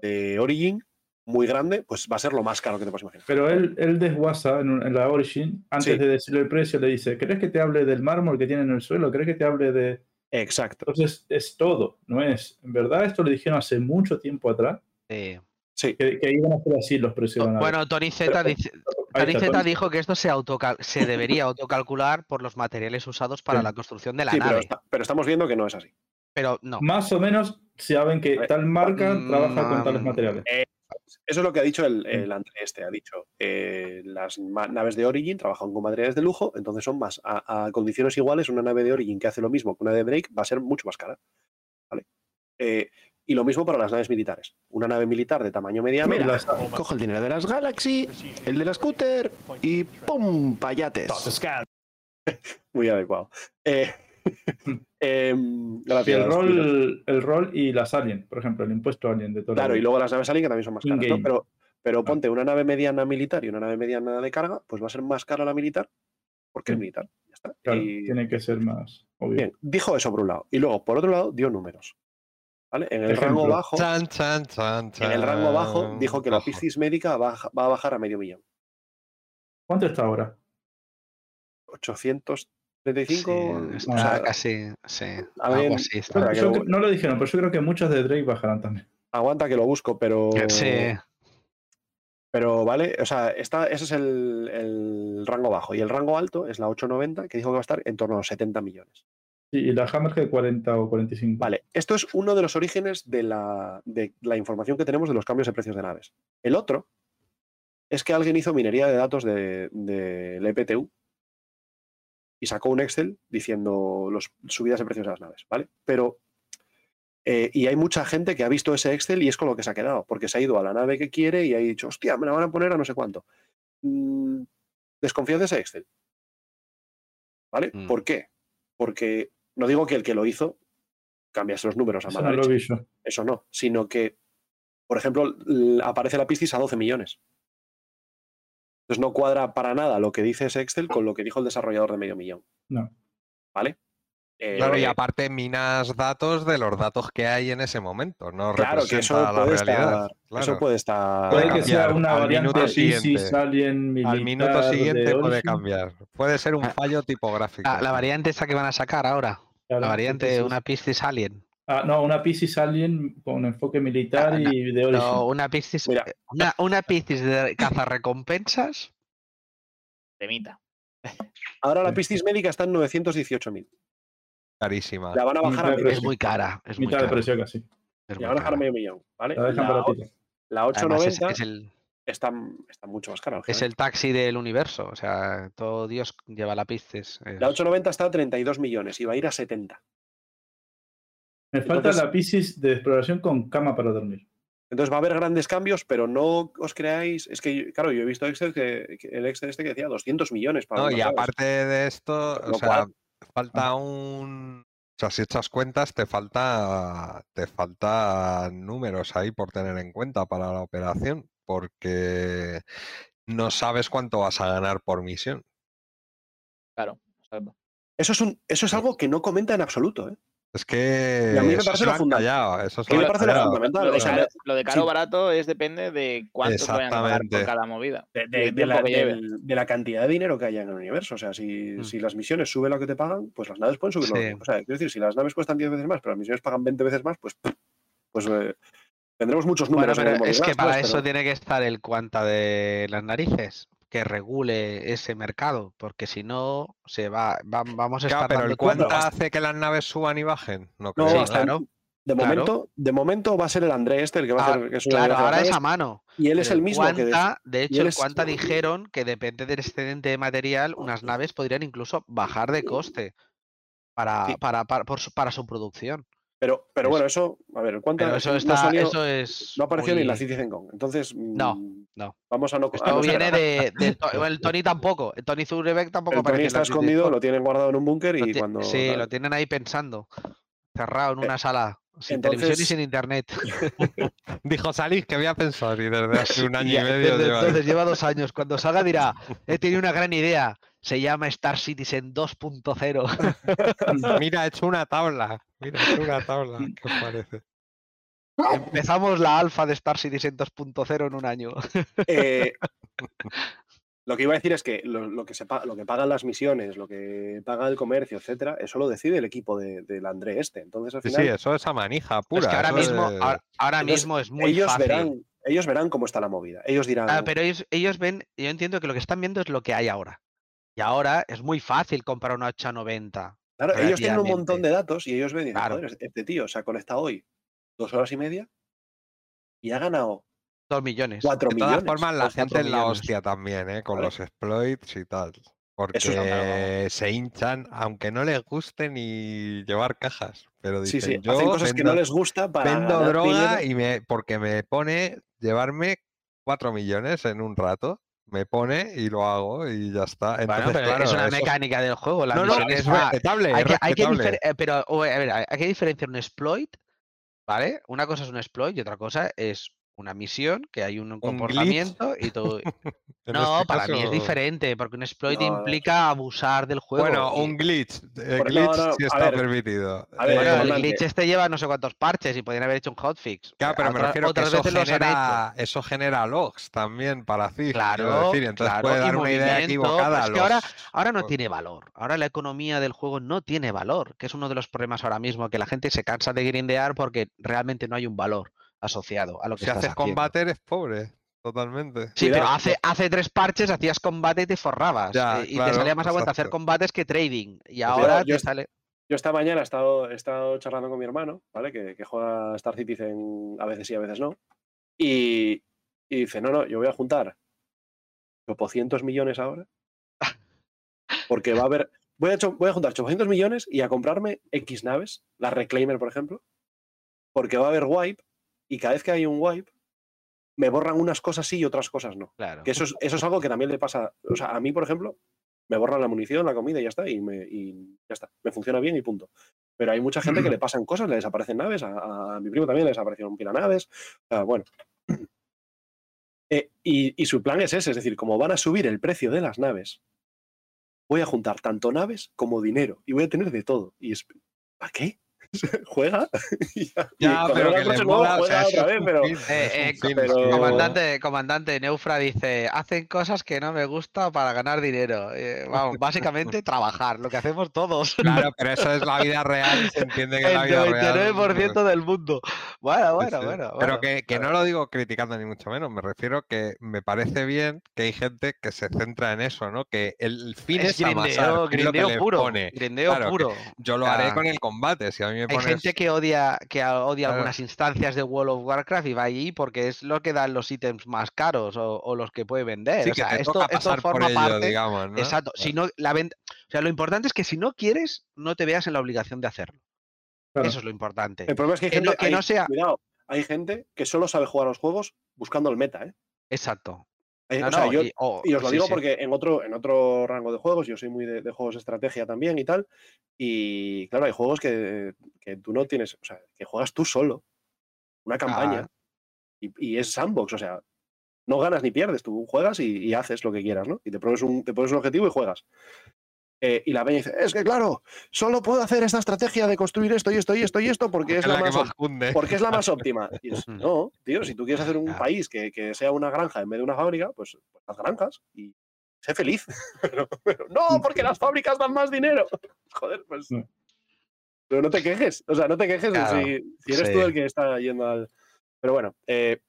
de Origin muy grande, pues va a ser lo más caro que te puedes imaginar. Pero él, él desguasa en, un- en la Origin, antes Sí. de decirle el precio, le dice, ¿crees que te hable del mármol que tiene en el suelo? ¿Crees que te hable de...? Exacto. Entonces es todo, ¿no es? En verdad esto lo dijeron hace mucho tiempo atrás, Sí. Sí. que, que iban a ser así los precios. Bueno, Tony Z, Pero- dice, Ahí Tony está, Z Tony. dijo que esto se, autocal- se debería autocalcular por los materiales usados para Sí. la construcción de la Sí, pero, nave. está- pero estamos viendo que no es así. Pero no. Más o menos saben que Eh, tal marca mm, trabaja con tales mm, materiales. Eso es lo que ha dicho el, Mm. el André este. Ha dicho, eh, las naves de Origin trabajan con materiales de lujo, entonces son más. A, a condiciones iguales, una nave de Origin que hace lo mismo que una de Drake va a ser mucho más cara. ¿vale? Eh, Y lo mismo para las naves militares. Una nave militar de tamaño mediano. Cojo el dinero de las Galaxy, el de la scooter y ¡pum! payates. Muy adecuado. Eh, em, el rol, el rol y las alien, por ejemplo, el impuesto alien de todo. Claro, y luego las naves alien que también son más caras. Pero, pero ponte una nave mediana militar y una nave mediana de carga, pues va a ser más cara la militar porque es Sí. militar. Ya está. Claro, Y- tiene que ser más obvio. Bien, dijo eso por un lado. Y luego, por otro lado, dio números. ¿Vale? En el Ejemplo. rango bajo, Chan, chan, chan, en el rango bajo, chan. dijo que la piscis médica va a, va a bajar a medio millón. ¿Cuánto está ahora? 835. Sí, o está sea, casi, sí, a ver, algo así. está. Espera, que Yo lo- cre- no lo dijeron, pero yo creo que muchos de Drake bajarán también. aguanta que lo busco, pero. Sí, Pero vale, o sea, está, ese es el, el rango bajo. Y el rango alto es la 890, que dijo que va a estar en torno a los 70 millones. Sí, y la Hammerhead 40 o 45. Vale, esto es uno de los orígenes de la, de la información que tenemos de los cambios de precios de naves. El otro es que alguien hizo minería de datos del de, del EPTU y sacó un Excel diciendo las subidas de precios de las naves, ¿vale? Pero, eh, y hay mucha gente que ha visto ese Excel y es con lo que se ha quedado, porque se ha ido a la nave que quiere y ha dicho, hostia, me la van a poner a no sé cuánto. Mm, desconfías de ese Excel. ¿Vale? Mm. ¿Por qué? Porque no digo que el que lo hizo cambiase los números a Eso mala no leche, vi yo. eso no, sino que, por ejemplo, aparece la Piscis a 12 millones. Entonces no cuadra para nada lo que dice ese Excel con lo que dijo el desarrollador de medio millón. No. ¿Vale? Eh, Claro, y aparte minas datos de los datos que hay en ese momento, no claro, que eso representa la puede, realidad. estar, claro. eso puede estar. Puede que sea una al variante siguiente. Alien militar Al minuto de siguiente puede cambiar. Puede ser un Ah, fallo tipográfico. la, la variante esa que van a sacar ahora, Claro, la variante, Piscis. una Piscis Alien. Ah, no, una Piscis Alien con enfoque militar Ah, no, y de Origin. No, una Piscis, Mira. una, una Piscis de cazarrecompensas. Temita. Ahora la. Piscis médica está en 918.000. Carísima. La van a bajar a medio, precio. Es muy cara, es muy mitad de precio casi. es muy van a bajar a medio millón. ¿vale? La dejan La, baratita. la Además, 890 es, es el, está, está mucho más cara. es el taxi del universo. O sea, todo Dios lleva la Piscis. es- La 890 está a 32 millones y va a ir a 70. Me falta Entonces- la Piscis de exploración con cama para dormir. Entonces va a haber grandes cambios, pero no os creáis. Es que, claro, yo he visto Excel que, que el Excel este que decía 200 millones para No, y aparte de esto, Lo o sea, cual- falta un. O sea, si echas cuentas, te falta, te falta números ahí por tener en cuenta para la operación, porque no sabes cuánto vas a ganar por misión. Claro. exacto. Eso es, un, eso es algo que no comenta en absoluto. ¿eh? Es que Y a mí me parece lo eso lo parece lo fundamental. Lo de o sea, caro, lo de caro sí. barato es depende de cuánto te vayan a pagar por cada movida. de, la, cantidad de dinero que haya en el universo. O sea, si, Mm. si las misiones suben lo que te pagan, pues las naves pueden subir lo que- O sea, quiero decir, si las naves cuestan 10 veces más, pero las misiones pagan 20 veces más, pues, pues eh, tendremos muchos Bueno, números. en pero el es que para ¿sabes? eso Pero- tiene que estar el cuanta de las narices, que regule ese mercado, porque si no, se va, va- vamos a Claro, estar pero dando el cuánta hace que las naves suban y bajen. No No, creo. el- claro, de, claro. momento, de momento va a ser el André este el que va a Ah, hacer. Que de claro, ahora es a mano. y él es el mismo que. de hecho, el es- cuanta dijeron que depende del excedente de material, unas naves podrían incluso bajar de coste para, Sí. para, para, por su, para su producción. Pero, pero Eso. bueno, eso. A ver. Pero eso no está, salió- eso es. no apareció ni en la Citizen Con. Entonces. No, mm, no. Vamos a no. a Esto no ser- viene de, de To- bueno, el Tony tampoco. El Tony Zurebeck tampoco El Tony en está la escondido, Con. lo tienen guardado en un búnker y cuando. sí, tal. lo tienen ahí pensando. Cerrado en Eh, una sala, sin televisión y sin internet. Dijo Salís que voy a pensar y desde hace un año y medio desde lleva ahí. entonces lleva dos años. Cuando salga dirá, he tenido una gran idea. Se llama Star Citizen 2.0. Mira, he hecho una tabla. Mira, he hecho una tabla. ¿Qué os parece? Empezamos la alfa de Star Citizen 2.0 en un año. Eh, lo que iba a decir es que lo, lo que se pa- lo que pagan las misiones, lo que paga el comercio, etcétera, eso lo decide el equipo de- del André este. Entonces, al Sí, final, sí, eso es a manija pura. es que ahora mismo, es- ahora, ahora Entonces, mismo es muy ellos fácil. verán, ellos verán cómo está la movida. Ellos dirán, Ah, pero ellos, ellos ven, yo entiendo que lo que están viendo es lo que hay ahora. Y ahora es muy fácil comprar una 890. claro, ellos tienen un montón de datos y ellos ven y dicen, Claro. joder, este tío se ha conectado hoy dos horas y media y ha ganado Dos millones. cuatro De todas millones. formas, la gente cuatro es la hostia también, ¿eh? Con los exploits y tal. Porque es algo- se hinchan, aunque no les guste ni llevar cajas. Pero Sí, dicen, sí, yo hacen cosas que no vendo- les gusta para vendo droga dinero". y me porque me pone llevarme 4 millones en un rato. Me pone y lo hago y ya está. Bueno, Entonces, pero claro, es una eso- mecánica del juego. La No, no, es es respetable, es hay que, hay que respetable. difer- eh, pero o- a ver, hay hay que diferenciar un exploit, ¿vale? Una cosa es un exploit y otra cosa es una misión, que hay un comportamiento y todo. No, este para mí es diferente, porque un exploit No, implica abusar del juego. Bueno, y- un glitch. El no, glitch no, sí a está ver, permitido. a ver, Bueno, el glitch este lleva no sé cuántos parches y podrían haber hecho un hotfix. Claro, pero me Otra- refiero que otras eso genera, eso genera logs también para CIF. quiero Claro, decir, entonces claro, puede dar una idea equivocada. es a que ahora- los- Ahora no Pues- tiene valor. Ahora la economía del juego no tiene valor, que es uno de los problemas ahora mismo, que la gente se cansa de grindear porque realmente no hay un valor asociado a lo que si estás haces haciendo. combate eres pobre, totalmente. Sí, pero hace, hace tres parches hacías combate y te forrabas. Ya, eh, y claro, te salía más a cuenta hacer combates que trading. Y ahora yo te est- sale. Yo esta mañana he estado, he estado charlando con mi hermano, ¿vale? Que, que juega Star Citizen a veces sí, a veces no. Y, y dice, no, no, yo voy a juntar 800 millones ahora. Porque va a haber... Voy a, voy a juntar 800 millones y a comprarme X naves, la Reclaimer, por ejemplo. Porque va a haber wipe y cada vez que hay un wipe me borran unas cosas sí y otras cosas no. Claro. Que eso es, eso es algo que también le pasa. O sea, a mí, por ejemplo, me borran la munición, la comida y ya está. Y, me, y ya está. Me funciona bien y punto. Pero hay mucha gente que le pasan cosas, le desaparecen naves. A, a mi primo también le desaparecieron pila naves. Bueno. Eh, y, y su plan es ese, es decir, como van a subir el precio de las naves, voy a juntar tanto naves como dinero y voy a tener de todo. Y es, ¿para qué? Juega. y ya, pero que le mola, o sea, otra vez, Eh, eh, Comandante, comandante, Neufra dice, hacen cosas que no me gusta para ganar dinero. Eh, vamos, básicamente trabajar, lo que hacemos todos. Claro, pero eso es la vida real se entiende que El la vida real. 99% del mundo. Bueno, bueno, sí. bueno. Pero bueno. que, que no lo digo criticando ni mucho menos, me refiero que me parece bien que hay gente que se centra en eso, ¿no? Que el fin es, es grindeo, amasar, que grindeo le puro. pone. Grindeo Claro, puro. Yo lo haré con el combate, si a mí me Hay gente que odia, que odia Claro. algunas instancias de World of Warcraft y va allí porque es lo que dan los ítems más caros o, o los que puede vender. Sí, o que sea, te esto, toca esto por forma ello, parte. digamos, ¿no? Exacto. Si no, la venta, o sea, lo importante es que si no quieres, no te veas en la obligación de hacerlo. Claro. Eso es lo importante. El problema es que hay Que gente, no- que hay- no sea- cuidado, hay gente que solo sabe jugar los juegos buscando el meta, ¿eh? Exacto. Hay- No, o sea, no, yo, y, os lo sí, digo sí. porque en otro, en otro rango de juegos, yo soy muy de, de juegos de estrategia también y tal, y claro, hay juegos que, que tú no tienes, o sea, que juegas tú solo, una campaña, Ah. y, y es sandbox, o sea, no ganas ni pierdes, tú juegas y, y haces lo que quieras, ¿no? Y te pones un, te pones un objetivo y juegas. Eh, y la peña dice, es que claro, solo puedo hacer esta estrategia de construir esto y esto y esto y esto porque es la, más, porque es la más óptima. Y es, Mm. no, tío, si tú quieres hacer un Claro. país que, que sea una granja en vez de una fábrica, pues, pues haz granjas y sé feliz. Pero, pero, no, porque las fábricas dan más dinero. Joder, pues. No. Pero no te quejes. O sea, no te quejes de Claro, si, si eres sí. tú el que está yendo al. Pero bueno, eh,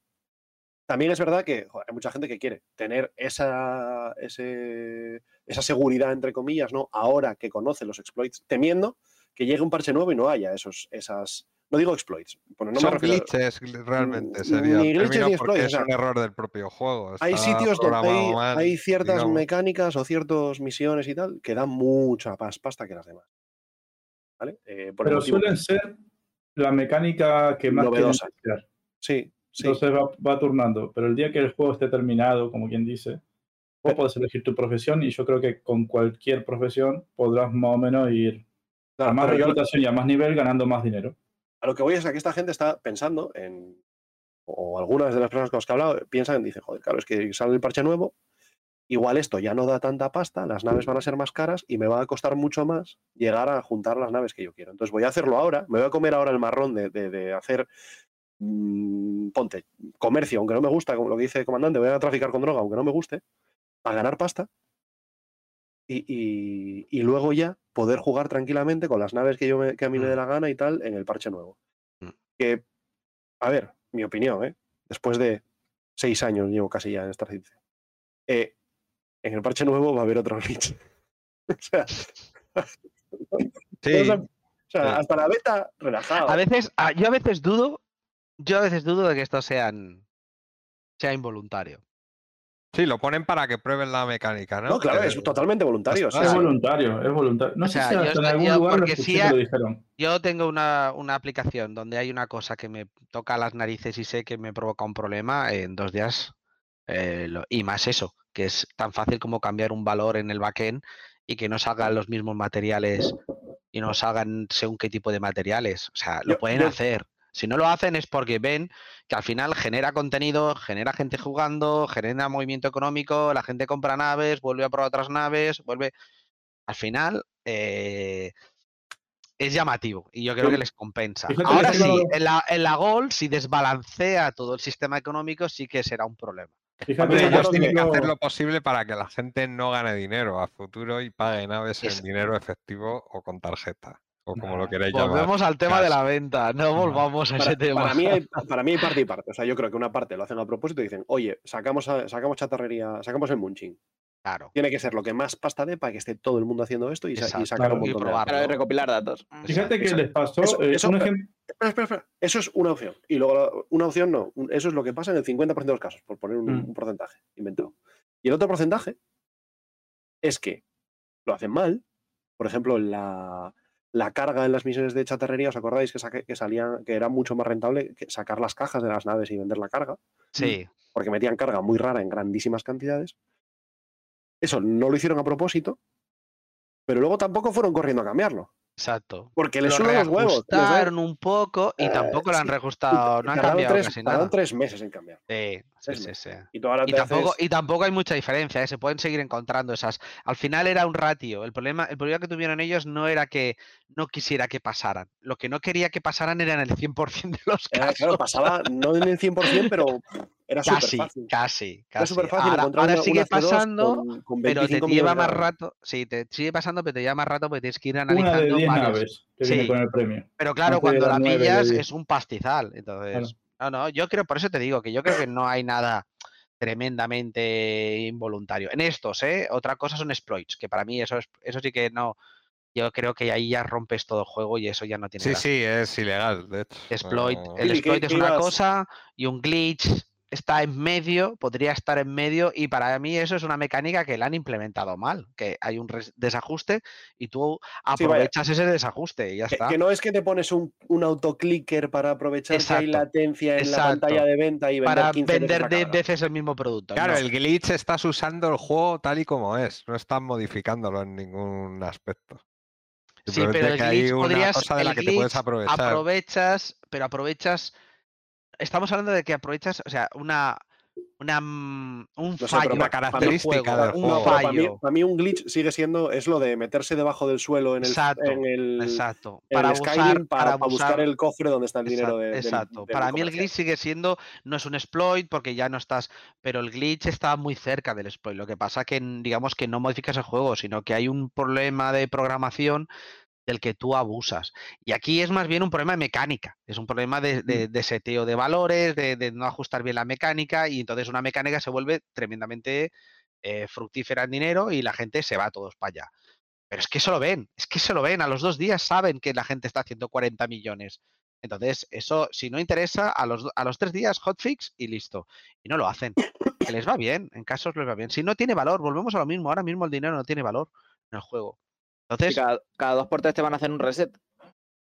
también es verdad que joder, hay mucha gente que quiere tener esa, ese- esa seguridad, entre comillas, ¿no? Ahora que conoce los exploits, temiendo que llegue un parche nuevo y no haya esos, esas. No digo exploits, no me refiero. glitches, realmente Mm, sería ni glitches ni exploits, o es sea, un error del propio juego. Hay sitios donde hay, mal, hay ciertas digamos. mecánicas o ciertas misiones y tal que dan mucha más pasta que las demás. ¿Vale? Eh, por Pero suelen ser la mecánica que más Novedosa. Sí, sí. Entonces va, va turnando. Pero el día que el juego esté terminado, como quien dice, vos podés elegir tu profesión y yo creo que con cualquier profesión podrás más o menos ir a Claro, más pero yo reputación y a más nivel ganando más dinero. a lo que voy es a que esta gente está pensando en. O algunas de las personas con las que he hablado piensan, dicen, joder, claro, es que sale el parche nuevo, igual esto ya no da tanta pasta, las naves van a ser más caras y me va a costar mucho más llegar a juntar las naves que yo quiero. Entonces voy a hacerlo ahora, me voy a comer ahora el marrón de, de- de hacer, mm, ponte, comercio, aunque no me gusta, como lo que dice el comandante, voy a traficar con droga, aunque no me guste, a ganar pasta. Y, y- y luego ya poder jugar tranquilamente con las naves que, yo me- que a mí me dé Mm. la gana y tal en el parche nuevo. Mm. Que, a ver, mi opinión, ¿eh? después de seis años llevo casi ya en Star Citizen. Eh, en el parche nuevo va a haber otro glitch. o sea, Sí, o sea, hasta la beta relajado. A veces, yo a veces dudo, yo a veces dudo de que esto sean, sea involuntario. Sí, lo ponen para que prueben la mecánica, ¿no? No, claro, Que- es totalmente voluntario. Es voluntario, es voluntario. No O sé sea, si yo en algún yo- lugar lo porque sí lo dijeron. Yo tengo una, una aplicación donde hay una cosa que me toca las narices y sé que me provoca un problema en dos días. eh, lo- y más eso, que es tan fácil como cambiar un valor en el backend y que no salgan los mismos materiales y no salgan según qué tipo de materiales. O sea, lo Yo- pueden yo- hacer. Si no lo hacen es porque ven que al final genera contenido, genera gente jugando, genera movimiento económico, la gente compra naves, vuelve a probar otras naves, vuelve. Al final, eh, es llamativo y yo creo que les compensa. Ahora sí, en la, en la Gold, si desbalancea todo el sistema económico, sí que será un problema. Fíjate, Ellos tienen que hacer lo posible para que la gente no gane dinero a futuro y pague naves Es- en dinero efectivo o con tarjeta, o como lo queréis llamar. Volvemos al tema de la venta, no volvamos a Para, ese tema. para mí hay, para mí hay parte y parte. O sea, yo creo que una parte lo hacen a propósito y dicen, oye, sacamos, a- sacamos chatarrería, sacamos el munching. Claro. Tiene que ser lo que más pasta dé para que esté todo el mundo haciendo esto y, y sacar un claro, y montón de probar. Para recopilar datos. Fíjate que les pasó eso- eh, eso- un ejemplo. Espera, espera, espera. Eso es una opción. Y luego una opción no. Un- Eso es lo que pasa en el 50% de los casos, por poner un, Mm. un porcentaje inventado. Y el otro porcentaje es que lo hacen mal. Por ejemplo, la, la carga en las misiones de chatarrería, ¿os acordáis que, saque- que salían, que era mucho más rentable que sacar las cajas de las naves y vender la carga? Sí, Porque metían carga muy rara en grandísimas cantidades. Eso no lo hicieron a propósito, pero luego tampoco fueron corriendo a cambiarlo. Exacto. Porque les Lo sudan los huevos. reajustaron un poco y Eh, tampoco lo han sí. reajustado, no han cambiado tres, casi nada. tres meses en cambiar. Sí, sí, sí. Y tampoco, haces- y tampoco hay mucha diferencia, ¿eh? se pueden seguir encontrando esas. Al final era un ratio. El problema, el problema que tuvieron ellos no era que no quisiera que pasaran. Lo que no quería que pasaran eran el 100% de los Era, casos. claro, pasaba no en el 100%, pero era súper Casi, fácil. casi, Era casi. súper fácil Ahora, encontrar ahora una, sigue una C2 pasando, con, con pero te 25 lleva más rato. Sí, te sigue pasando, pero te lleva más rato porque tienes que ir Una de analizando 10 varios. naves que viene Sí. con el premio. Pero claro, Antes cuando la pillas 10. es un pastizal. Entonces, no, no, yo creo, por eso te digo que yo creo que no hay nada tremendamente involuntario. En estos, ¿eh? Otra cosa son exploits, que para mí eso, es, eso sí que no. Yo creo que ahí ya rompes todo el juego y eso ya no tiene Sí, gracia. sí, es ilegal, de hecho. Exploit, el Billy, ¿qué- exploit es qué una ibas? cosa y un glitch está en medio, podría estar en medio y para mí eso es una mecánica que la han implementado mal, que hay un desajuste y tú Sí, aprovechas ese desajuste y ya Que, está. que no es que te pones un, un autoclicker para aprovechar que hay Exacto, latencia en la pantalla de venta y vender para 15 veces vender la 10 carga. veces el mismo producto. Claro, no. el glitch estás usando el juego tal y como es, no estás modificándolo en ningún aspecto. Sí, pero el que hay glitch una podrías, cosa de el la que te puedes glitch aprovechar. aprovechas, pero aprovechas. Estamos hablando de que aprovechas, o sea, una, una mm, un sé, fallo, una característica del un juego. No, pero para mí, fallo. para mí un glitch sigue siendo es lo de meterse debajo del suelo en el, Exacto, en el, Exacto. Para el abusar, Skyrim para, buscar abusar- el cofre donde está el dinero Exacto, de, exacto. del Para mí el glitch sigue siendo, no es un exploit porque ya no estás, pero el glitch está muy cerca del exploit. Lo que pasa que digamos que no modificas el juego, sino que hay un problema de programación del que tú abusas. Y aquí es más bien un problema de mecánica, es un problema de, de- de seteo de valores, de, de no ajustar bien la mecánica y entonces una mecánica se vuelve tremendamente eh, fructífera en dinero y la gente se va todos para allá. Pero es que eso lo ven, es que se lo ven, a los dos días saben que la gente está haciendo 40 millones. Entonces, eso, si no interesa, a los, a los tres días hotfix y listo. Y no lo hacen. Que les va bien, en casos les va bien. Si no tiene valor, volvemos a lo mismo. Ahora mismo el dinero no tiene valor en el juego. Entonces, cada, cada dos por tres te van a hacer un reset.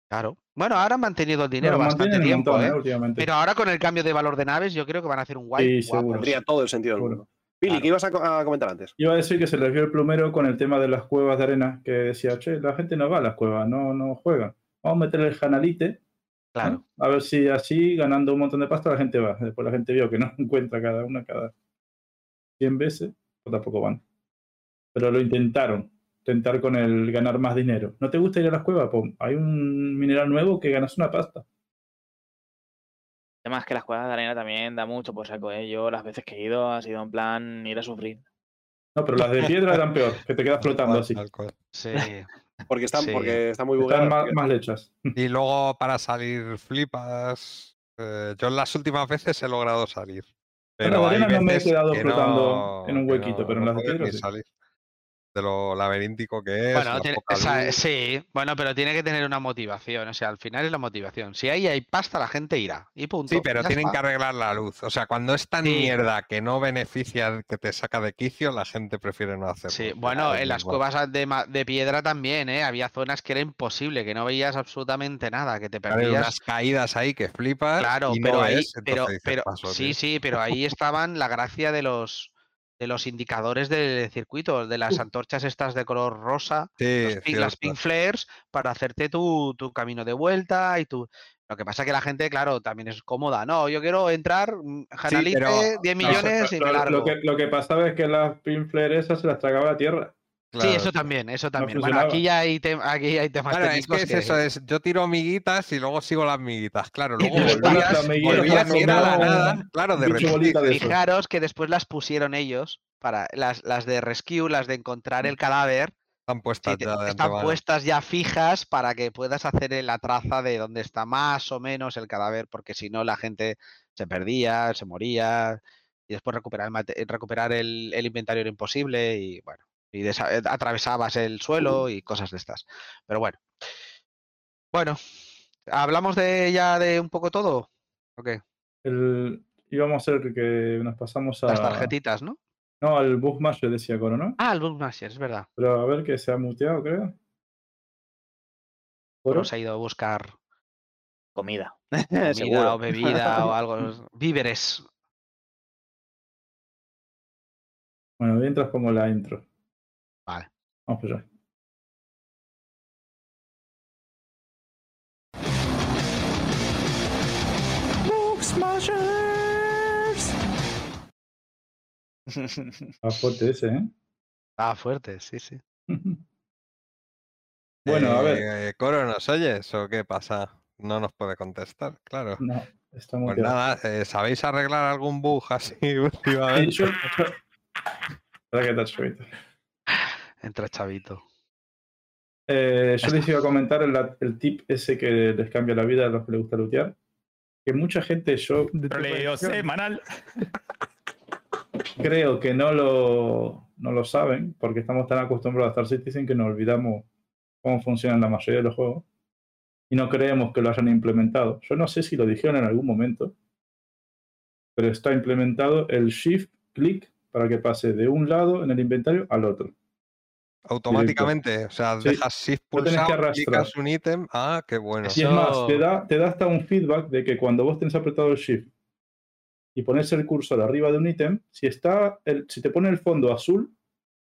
claro. Bueno, ahora han mantenido el dinero bastante tiempo, montón, ¿eh? ¿eh? últimamente. Pero ahora con el cambio de valor de naves, yo creo que van a hacer un wipe. Sí, guapo. seguro. Tendría todo el sentido del mundo. Billy, Claro. ¿qué ibas a, co- a comentar antes? Iba a decir que se les vio el plumero con el tema de las cuevas de arena, que decía, che, la gente no va a las cuevas, no, no juega. Vamos a meter el janalite, ¿no? Claro. a ver si así, ganando un montón de pasta, la gente va. Después la gente vio que no encuentra cada una cada 100 veces, pues tampoco van. Pero lo intentaron, intentar con el ganar más dinero. ¿No te gusta ir a las cuevas? Pues hay un mineral nuevo que ganas una pasta. Además que las cuevas de arena también da mucho por saco, ¿eh? Yo las veces que he ido ha sido en plan ir a sufrir. No, pero las de piedra eran peor, que te quedas flotando así. Sí. Porque están, Sí. porque está muy Están bugueado. más, más lechas. Y luego para salir flipas. eh, yo en las últimas veces he logrado salir. En Pero de hay arena no me he quedado que flotando no- en un huequito, no- pero en no las de piedra sí. salir. De lo laberíntico que es. Bueno, tiene- sí, bueno, pero tiene que tener una motivación. O sea, al final es la motivación. Si ahí hay pasta, la gente irá. Y punto. Sí, pero tienen está. que arreglar la luz. O sea, cuando es tan Sí. mierda que no beneficia, que te saca de quicio, la gente prefiere no hacerlo. Sí, bueno, en las igual. cuevas de, de piedra también, ¿eh? Había zonas que era imposible, que no veías absolutamente nada, que te Claro, perdías. unas caídas ahí que flipas. Claro, y pero no ahí, es, pero, entonces dices, pero, "Paso, sí, tío". sí, pero ahí estaban la gracia de los de los indicadores del circuito, de las antorchas estas de color rosa, Sí, los las pink flares, para hacerte tu, tu camino de vuelta y tu. Lo que pasa que la gente, claro, también es cómoda. No, yo quiero entrar, mm, Janalite, pero- 10 No, millones y lo, me lo- largo. lo que, lo que pasaba es que las pinflares esas se las tragaba la tierra. Sí, eso también, eso también. bueno, aquí ya hay, aquí hay temas Claro, es técnicos que es eso, es yo tiro amiguitas y luego sigo las miguitas. Claro, luego volvías, las amiguitas volvías y era la nada. Claro, de repente. de. Fijaros que después las pusieron ellos, para las, las de rescue, las de encontrar el cadáver, Están puestas ya de están antemano. puestas ya fijas para que puedas hacer la traza de dónde está más o menos el cadáver, porque si no la gente se perdía, se moría, y después recuperar el, recuperar el, el inventario era imposible, y bueno, y eh, atravesabas el suelo y cosas de estas. Pero bueno. Bueno, ¿hablamos de ya de un poco todo? ¿O qué? El, íbamos a hacer que nos pasamos a. Las tarjetitas, ¿no? No, al Bookmaster decía Coro, ¿no? Ah, el Bookmaster, es verdad. Pero a ver que se ha muteado, creo. Coro. Se ha ido a buscar Comida. comida o bebida o algo. Víveres. Bueno, mientras como la intro. Vamos por allá. Está fuerte ese, ¿eh? Ah, fuerte, sí, sí. Bueno, a ver. Eh, Coro, ¿nos oyes o qué pasa? No nos puede contestar, claro. No, está Pues muteado. nada, eh, ¿sabéis arreglar algún bug así Sí, últimamente? Yo- yo- Espera que te chavito. Entra Chavito. Eh, yo les iba a comentar el, el tip ese que les cambia la vida a los que les gusta lootear. Que mucha gente, yo Troleo semanal. creo que no lo, no lo saben, porque estamos tan acostumbrados a Star Citizen que nos olvidamos cómo funcionan la mayoría de los juegos. Y no creemos que lo hayan implementado. Yo no sé si lo dijeron en algún momento, pero está implementado el Shift Click para que pase de un lado en el inventario al otro. Automáticamente, o sea, Sí, dejas shift no pulsado, arrastrar. clicas un ítem. Ah, qué bueno. Y es más, te da, te da hasta un feedback de que cuando vos tenés apretado el Shift y pones el cursor arriba de un ítem, si, está el, si te pone el fondo azul,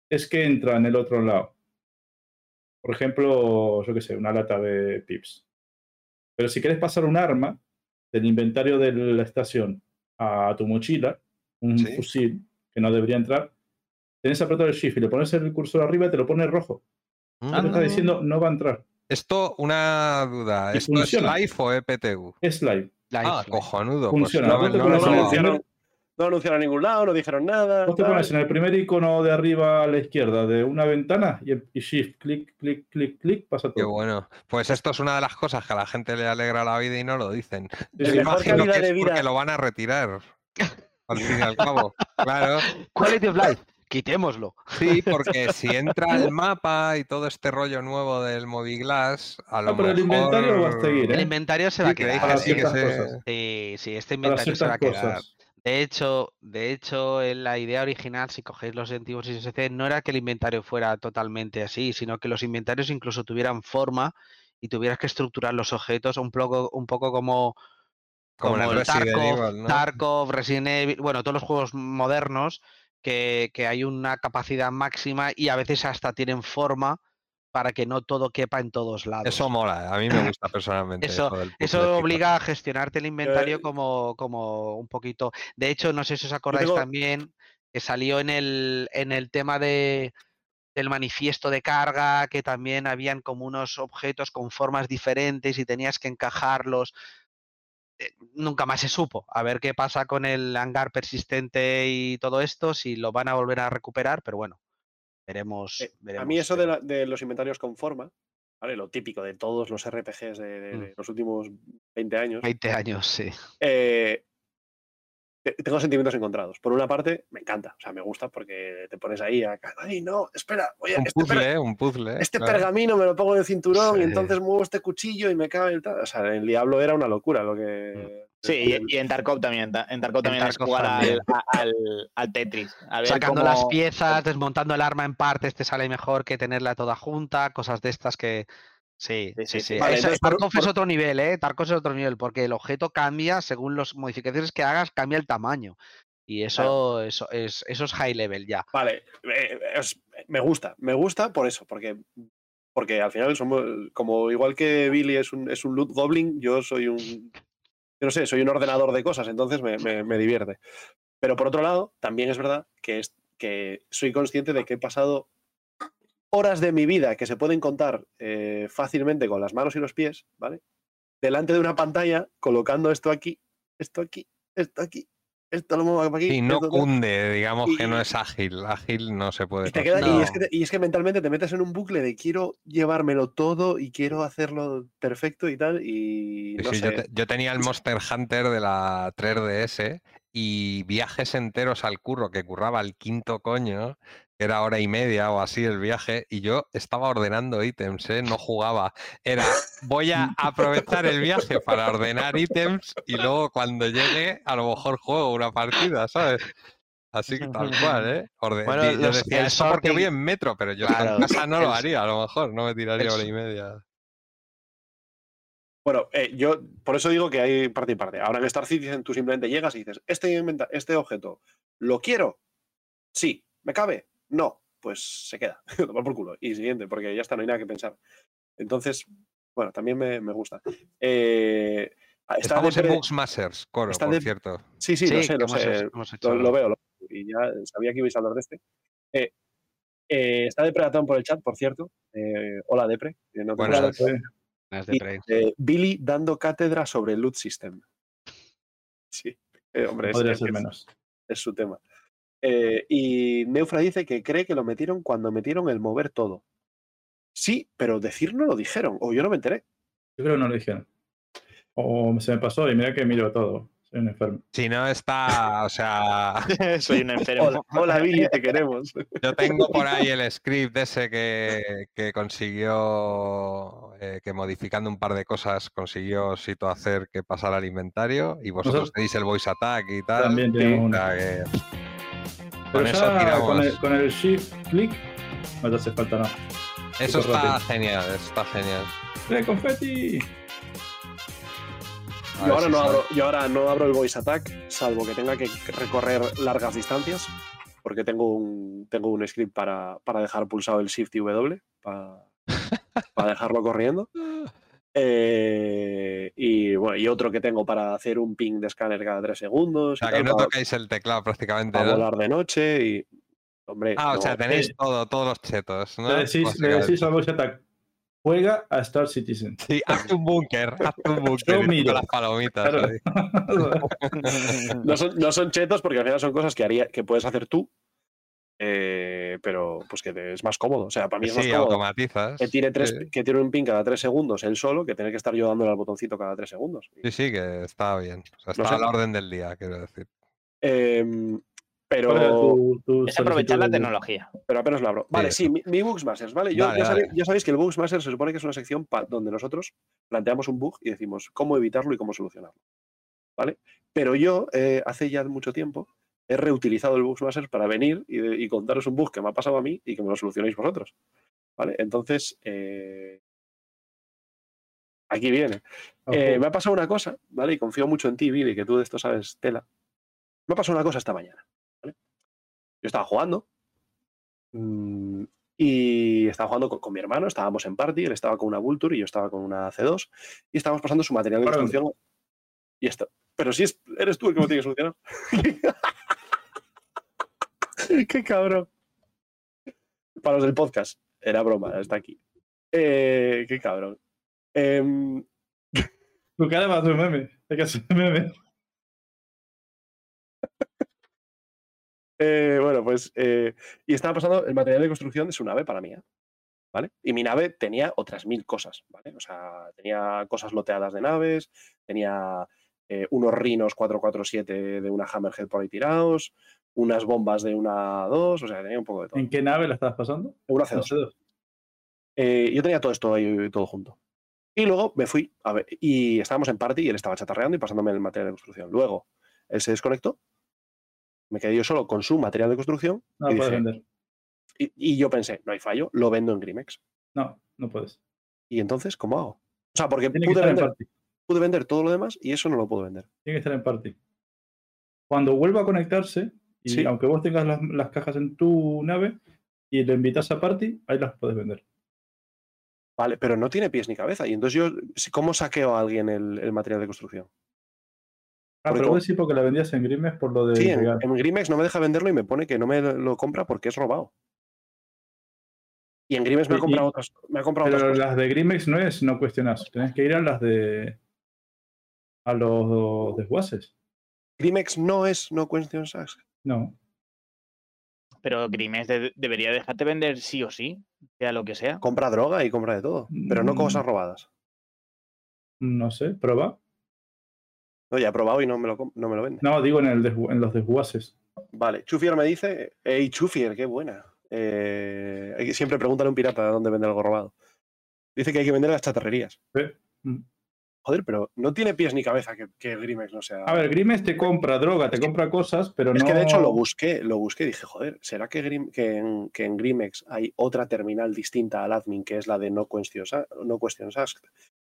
es que entra en el otro lado. Por ejemplo, yo qué sé, una lata de pips. Pero si querés pasar un arma del inventario de la estación a tu mochila, un Sí. fusil que no debería entrar, tenés apretado el Shift y le pones el cursor arriba y te lo pone rojo. Mm. Te está diciendo no va a entrar. Esto, una duda. ¿Esto funciona. es live o EPTU? Es live. Live, Ah, live. cojonudo. pues Funciona. no, no No anunciaron, no anunciaron a ningún lado, no dijeron nada. Vos te tal. pones en el primer icono de arriba a la izquierda de una ventana y, y shift, clic, clic, clic, clic, pasa Qué todo. bueno. Pues esto es una de las cosas que a la gente le alegra la vida y no lo dicen. Yo imagino que es porque lo van a retirar. Al fin y al cabo. Claro. Quality of life. Quitémoslo. Sí, porque si entra el mapa y todo este rollo nuevo del Moviglass, a lo Ah, pero el mejor... inventario va a seguir, El ¿eh? inventario se Sí, va a quedar. Sí, que ciertas se- cosas. Sí, sí, este inventario se va a ciertas quedar. cosas. De hecho, de hecho, en la idea original, si cogéis los antiguos ISC, no era que el inventario fuera totalmente así, sino que los inventarios incluso tuvieran forma y tuvieras que estructurar los objetos un poco, un poco como, Como el el Resident Tarkov, Evil, ¿no? Tarkov, Resident Evil, bueno, todos los juegos modernos que, que hay una capacidad máxima y a veces hasta tienen forma para que no todo quepa en todos lados. Eso mola, a mí me gusta personalmente. Eso- Eso obliga a gestionarte el inventario Eh, como, como un poquito. De hecho, no sé si os acordáis también que salió en el, en el tema de, del manifiesto de carga, que también habían como unos objetos con formas diferentes y tenías que encajarlos. Eh, Nunca más se supo. A ver qué pasa con el hangar persistente y todo esto, si lo van a volver a recuperar, pero bueno, veremos. Eh, a mí eso de, veremos. la- de los inventarios con forma, ¿vale? lo típico de todos los RPGs de, de- Mm. de los últimos 20 años, 20 años, sí. eh, tengo sentimientos encontrados. Por una parte, me encanta, o sea, me gusta porque te pones ahí a. ¡Ay, no! Espera, oye, Un este, per- puzzle, un puzzle. este claro. pergamino me lo pongo en el cinturón y entonces muevo este cuchillo y me cabe el tal. O sea, el Diablo era una locura lo que. Sí, y, y en Tarkov también. ta- En Tarkov también Tarkov jugar al, también. a- al, al Tetris. A ver Sacando cómo- las piezas, desmontando el arma en partes, te sale mejor que tenerla toda junta, cosas de estas que. Sí, Sí, sí, sí, sí. sí. Vale, Eso- entonces, por- Tarkov es otro nivel, ¿eh? Tarkov es otro nivel, porque el objeto cambia según las modificaciones que hagas, cambia el tamaño. Y eso, eso, es, eso es high level ya. Vale, eh, es- me gusta, me gusta por eso, porque, porque al final somos, como igual que Billy es un, es un loot goblin, yo soy un, yo no sé, soy un ordenador de cosas, entonces me, me- me divierte. Pero por otro lado, también es verdad que, es, que soy consciente de que he pasado horas de mi vida que se pueden contar eh, fácilmente con las manos y los pies, ¿vale? Delante de una pantalla, colocando esto aquí, esto aquí, esto aquí, esto lo muevo aquí. Y no esto cunde, digamos que no es ágil. Ágil no se puede. Y, te queda- y es que te- y es que mentalmente te metes en un bucle de quiero llevármelo todo y quiero hacerlo perfecto y tal. Y Sí, no sí, sé. yo, te- yo tenía el Monster Hunter de la 3DS y viajes enteros al curro, que curraba el quinto coño, era hora y media o así el viaje, y yo estaba ordenando ítems, ¿eh? no jugaba. Era, voy a aprovechar el viaje para ordenar ítems y luego cuando llegue a lo mejor juego una partida, ¿sabes? Así que tal cual, ¿eh? Orde- Bueno, yo los- decía, el esto porque voy en metro, pero yo Claro, en casa no lo haría, a lo mejor, no me tiraría el hora y media. Bueno, eh, yo por eso digo que hay parte y parte. Ahora en Star Citizen tú simplemente llegas y dices, este, inventa- este objeto, ¿lo quiero? Sí. ¿Me cabe? No. Pues se queda. Tomar por culo. Y siguiente, porque ya está, no hay nada que pensar. Entonces, bueno, también me, me gusta. Eh, está Estamos en Depre- Bugs Masters, Coro, por de- cierto. Sí, sí, lo sé, lo hemos sé. hecho- hemos hecho Lo, lo veo, lo veo, y ya sabía que ibais a hablar de este. Eh, eh, está por el chat, por cierto. Eh, hola, Depre. no Buenas. conozco. Claro, Las de Y, Prey. eh, Billy dando cátedra sobre el loot system. Sí, eh, hombre, es, podría es- ser es- menos. es su tema. Eh, y Neufra dice que cree que lo metieron cuando metieron el mover todo. Sí, pero decir no lo dijeron, o yo no me enteré. Yo creo que no lo dijeron. O se me pasó y mira que miro todo. Soy un enfermo. Si no está, o sea, Soy un enfermo. Hola, hola, Billy, te queremos. yo tengo por ahí el script ese que, que consiguió, eh, que modificando un par de cosas consiguió Sito hacer que pasara al inventario y vosotros tenéis el voice attack y tal. También Sí, tenemos o uno. sea que Pero con eso ya tiramos. con el, con el shift click no te hace falta nada. Eso está rápido. genial, eso está genial. ¡Eh, confeti! Yo ahora, si no sale. abro, yo ahora no abro el voice attack, salvo que tenga que recorrer largas distancias, porque tengo un, tengo un script para, para dejar pulsado el Shift y W, para, para dejarlo corriendo. Eh, y, bueno, y otro que tengo para hacer un ping de escáner cada tres segundos. O sea que tal, no para, tocáis el teclado prácticamente, para ¿no? volar de noche y. Hombre, Ah, o sea, tenéis eh, todo, todos los chetos, ¿no? Le decís, le decís voice attack. Juega a Star Citizen. Sí, hazte un búnker, hazte un búnker con las palomitas. Claro. no son, no son chetos porque al final son cosas que, haría, que puedes hacer tú, eh, pero pues que es más cómodo. O sea, para mí es más cómodo. automatizas. que tire, tres, Sí. que tire un pin cada tres segundos él solo que tener que estar yo dándole al botoncito cada tres segundos. Sí, sí, que está bien. O sea, está No sé. a la orden del día, quiero decir. Em, ¿Cuál era pero, tu- tu Es aprovechar la tecnología. pero apenas lo abro. Vale, Sí, sí, mi, mi Bugsmasters, ¿vale? Yo, Dale, ya, sabéis que el Bugsmaster se supone que es una sección donde nosotros planteamos un bug y decimos cómo evitarlo y cómo solucionarlo. ¿Vale? Pero yo, eh, hace ya mucho tiempo, he reutilizado el Bugsmaster para venir y, y contaros un bug que me ha pasado a mí y que me lo solucionéis vosotros. ¿Vale? Entonces, eh, aquí viene. Eh, me ha pasado una cosa, ¿vale? Y confío mucho en ti, Billy, que tú de esto sabes tela. Me ha pasado una cosa esta mañana, ¿vale? Yo estaba jugando mm, y estaba jugando con, con mi hermano, estábamos en party, él estaba con una Vulture y yo estaba con una C2 y estábamos pasando su material de Ahora, construcción y esto. Pero si es, eres tú el que me tiene que solucionar. Qué cabrón. Para los del podcast, era broma, está aquí. Eh, qué cabrón. Em, Tu cara va a hacer meme. Hay que hacer meme. Eh, bueno, pues. eh, y estaba pasando el material de construcción de su nave para mí. ¿eh? ¿Vale? Y mi nave tenía otras mil cosas, ¿vale? O sea, tenía cosas loteadas de naves, tenía eh, unos Rhinos 447 de una Hammerhead por ahí tirados, unas bombas de una 2, o sea, tenía un poco de todo. ¿En qué nave la estabas pasando? Una En C2. C2. Eh, yo tenía todo esto ahí todo junto. Y luego me fui a ver, y estábamos en party y él estaba chatarreando y pasándome el material de construcción. Luego, él se desconectó, me quedé yo solo con su material de construcción No y, lo puedes dije- vender. y- y yo pensé, no hay fallo, lo vendo en Grimex. No, no puedes. ¿Y entonces cómo hago? O sea, porque pude vender, pude vender todo lo demás y eso no lo puedo vender. Tiene que estar en party. Cuando vuelva a conectarse, y Sí. aunque vos tengas las, las cajas en tu nave y le invitas a party, ahí las puedes vender. Vale, pero no tiene pies ni cabeza. Y entonces yo, ¿cómo saqueo a alguien el, el material de construcción? Ah, Porque pero vos decís porque la vendías en Grimes por lo de Sí, en, en Grimex no me deja venderlo y me pone que no me lo compra porque es robado. Y en Grimex me ha y- comprado otras, me ha comprado otras Pero las de Grimex no es no cuestionas. Tenés que ir a las de. a los desguaces. Grimex no es no questions asked. No. Pero Grimes de- debería dejarte vender sí o sí, sea lo que sea. Compra droga y compra de todo, pero no cosas Mm. robadas. No sé, prueba. No, ya he probado y no me lo, no me lo vende. No, digo en, el desgu- en los desguaces. Vale, Chufier me dice, hey Chufier, qué buena. Eh, siempre pregúntale a un pirata dónde vende algo robado. Dice que hay que vender en las chatarrerías. Mm. Joder, pero no tiene pies ni cabeza que, que Grimex no sea. A ver, Grimes te compra droga, te compra cosas, pero Es no. que de hecho lo busqué, lo busqué y dije, joder, ¿será que, Grim- que, en, que en Grimex hay otra terminal distinta al admin que es la de no questions, no questions asked?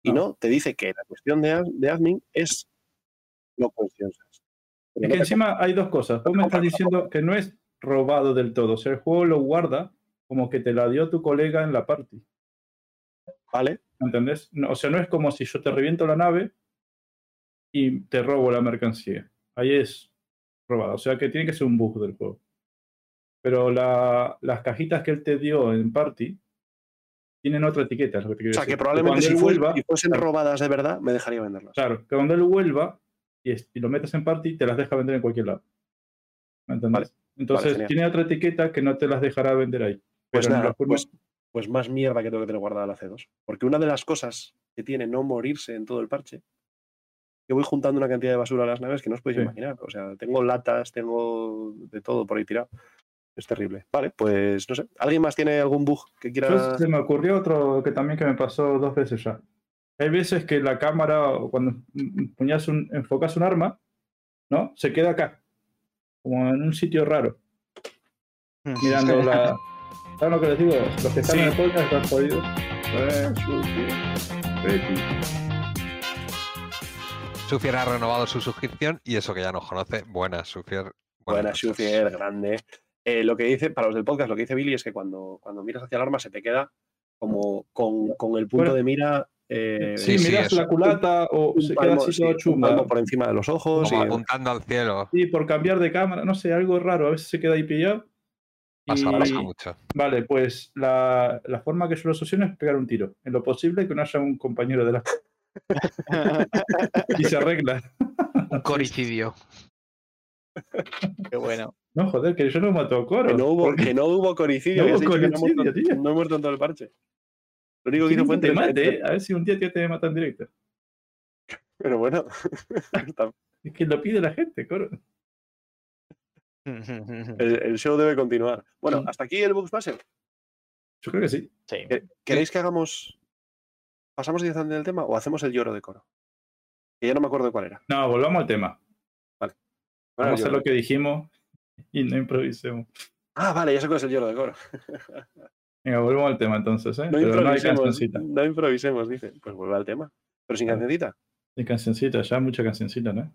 Y No. no, te dice que la cuestión de, de admin es no questions asked. Es no que encima hay dos cosas. Vos me estás diciendo que no es robado del todo. O sea, el juego lo guarda como que te la dio tu colega en la party. Vale, ¿Entendés? No, o sea, no es como si yo te reviento la nave y te robo la mercancía. Ahí es robado. O sea, que tiene que ser un bug del juego. Pero la- las cajitas que él te dio en party tienen otra etiqueta. es lo que te o sea decir. que probablemente si, vuelva, si fuesen claro. robadas de verdad, me dejaría venderlas. Claro, que cuando él vuelva y, es- y lo metes en party, te las deja vender en cualquier lado. ¿Me entendés? Entonces, tiene otra etiqueta que no te las dejará vender ahí. Pues Pero en nada, pues, pues más mierda que tengo que tener guardada la C2. Porque una de las cosas que tiene no morirse en todo el parche, que voy juntando una cantidad de basura a las naves que no os podéis Sí. imaginar. O sea, tengo latas, tengo de todo por ahí tirado. Es terrible. Vale, pues no sé. ¿Alguien más tiene algún bug que quiera...? Yo se me ocurrió otro que también que me pasó dos veces ya. Hay veces que la cámara, cuando empuñas un, enfocas un arma, ¿no? Se queda acá, como en un sitio raro, mirando la. ¿Saben lo que les digo? Los que están Sí. en el podcast están jodidos. Eh. Sufier ha renovado su suscripción y eso que ya nos conoce. Buenas, Sufier. Buena, noches. Schufier, grande. Eh, lo que dice, para los del podcast, lo que dice Billy es que cuando, cuando miras hacia el arma se te queda como con, con el punto Bueno. de mira... eh, Sí, sí, miras la culata o un se queda así sí, todo palmo por encima de los ojos. Como y- apuntando al cielo. Sí, por cambiar de cámara, no sé, algo raro. A veces se queda ahí pillado. Pasa, Y- pasa mucho. Vale, pues la, la forma que yo lo soluciono es pegar un tiro. En lo posible que no haya un compañero de la... y se arregla. Un coricidio. Qué bueno. No, joder, que yo no mato a Coro. Que no hubo, Porque- que no hubo coricidio. No hubo he muerto- coricidio, tío. no he muerto en todo el parche. Lo único que ¿Quién hizo fue te entre- mate, eh? A ver si un día tío te mata en directo. Pero bueno, Es que lo pide la gente, Coro. El, el show debe continuar. Bueno, hasta aquí el Bugs Basel. Yo creo que sí. Sí. ¿Qué- ¿Queréis que hagamos. ¿Pasamos directamente del tema o hacemos el lloro de coro? Que ya no me acuerdo cuál era. No, volvamos al tema. Bueno, Vamos a hacer lo que dijimos y no improvisemos. Ah, vale, ya sé cuál es el lloro de coro. Venga, volvamos al tema entonces, ¿eh? No Pero no hay improvisemos, cancioncita. no improvisemos, dice. Pues vuelve al tema. Pero sin Vale. cancioncita. Hay cancioncita, ya mucha cancioncita, ¿no?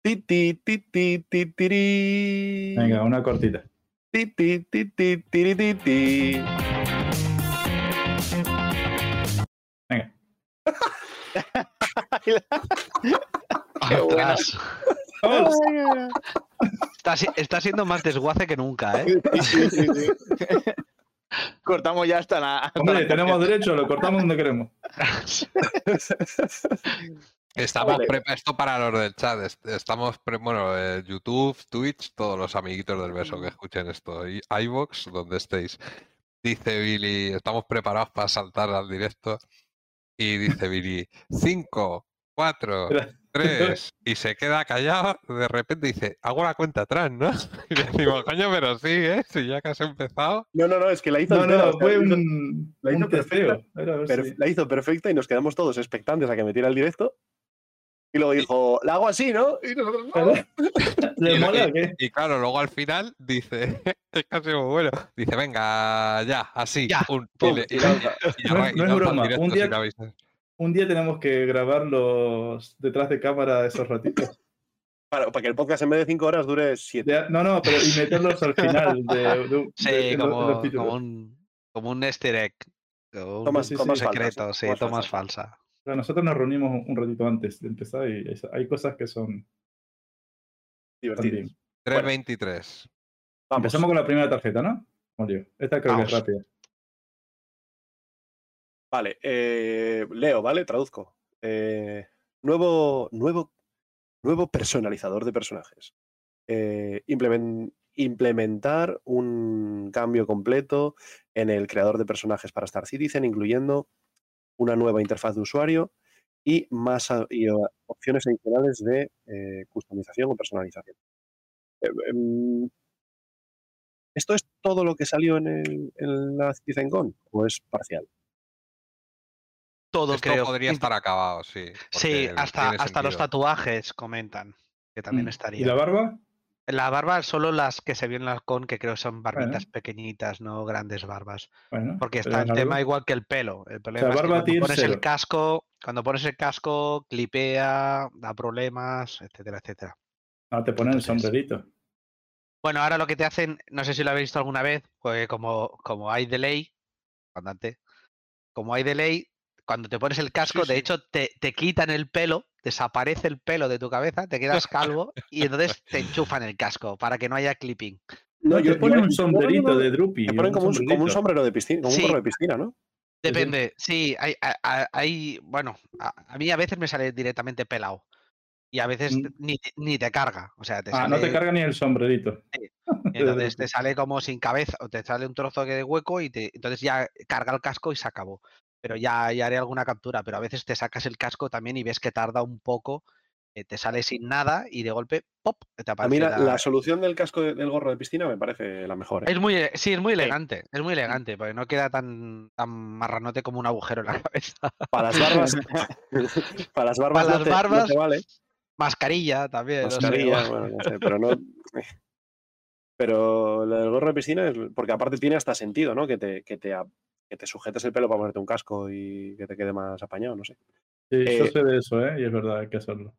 Ti, ti, ti, ti, ti, tiri. Venga, una cortita. Ti, ti, ti, ti, tiri, ti, ti. Venga. Ostras. ¡Vamos! Está, está siendo más desguace que nunca, ¿eh? Sí, sí, sí. Cortamos ya hasta la. hasta Hombre, la tenemos derecho, lo cortamos donde queremos. Estamos Vale. pre- esto para los del chat. est- Estamos, pre- bueno, eh, YouTube, Twitch, todos los amiguitos del beso que escuchen esto. Y iVox, donde estéis. Dice Billy, estamos preparados para saltar al directo. Y dice Billy, 5, cuatro, Espera. tres, y se queda callado, de repente dice, hago la cuenta atrás, ¿no? Y le decimos, coño, pero sí, ¿eh? Si ya que has empezado. No, no, no, es que la hizo No, entera, no, o sea, fue la hizo- un, la hizo un testeo. Era a ver perf- si- la hizo perfecta y nos quedamos todos expectantes a que metiera el directo. Y luego dijo, la hago así, ¿no? Y nosotros, no. ¿Le Y, mola o qué? y claro, luego al final dice, es casi muy bueno, dice, venga, ya, así, Ya, pum, y pum, le- y y- lanza. y No es- no broma, un día-. Un día tenemos que grabar los detrás de cámara esos ratitos. Para, para que el podcast en vez de 5 horas dure 7. De- no, no, pero y meterlos al final de, Sí, de como, un, como un easter egg. como un Tomas- sí. secreto, sí, tomas falsa. Pero nosotros nos reunimos un, ratito antes de empezar y hay- cosas que son Divertido. también. 323. Vamos. Empezamos con la primera tarjeta, ¿no? Molio. Esta creo que es rápida. Vale, eh, leo, ¿vale? Traduzco. Eh, nuevo, nuevo, nuevo personalizador de personajes. Eh, implemen- implementar un cambio completo en el creador de personajes para Star Citizen, incluyendo una nueva interfaz de usuario y más a- y, eh, opciones adicionales de eh, customización o personalización. Eh, em, ¿Esto es todo lo que salió en, el- en la CitizenCon o es parcial? Todo Esto creo. podría estar acabado, sí. Sí, hasta, hasta los tatuajes comentan que también Mm. estaría. ¿Y la barba? La barba solo las que se vio en la con, que creo son barbitas Bueno. pequeñitas, no grandes barbas. Bueno, Porque está el tema igual que el pelo. El problema es que cuando pones el casco, cuando pones el casco, clipea, da problemas, etcétera, etcétera. Ah, te ponen el sombrerito. Bueno, ahora lo que te hacen, no sé si lo habéis visto alguna vez, pues como, como hay delay, andante, como hay delay, cuando te pones el casco, de sí. hecho, te, te quitan el pelo, desaparece el pelo de tu cabeza, te quedas calvo y entonces te enchufan el casco para que no haya clipping. No, te yo- ponen yo- un sombrerito de Drupi. Te ponen como un, como un sombrero de piscina, como Sí. un gorro de piscina, ¿no? Depende, sí, hay, a- hay- bueno, a, a mí a veces me sale directamente pelado y a veces Mm. te- ni, te- ni te carga, o sea, te Ah, no te carga ni el sombrerito. entonces te sale como sin cabeza o te sale un trozo de hueco y te, entonces ya carga el casco y se acabó. Pero ya, ya haré alguna captura, pero a veces te sacas el casco también y ves que tarda un poco, eh, te sale sin nada y de golpe, ¡pop! te A aparece mí la, la- la solución del casco de- del gorro de piscina me parece la mejor. ¿eh? Es muy, e- sí, es muy Sí. elegante, es muy elegante, porque no queda tan, tan marranote como un agujero en la cabeza. Para las barbas, para las barbas, Para no las no barbas, te vale. Mascarilla también. no sé, Mascarilla, bueno, no sé, pero no. Pero lo del gorro de piscina es. Porque aparte tiene hasta sentido, ¿no? Que te, que te, a- que te sujetes el pelo para ponerte un casco y que te quede más apañado, no sé. Sí, yo Eh, sé de eso, ¿eh? Y es verdad, hay que hacerlo.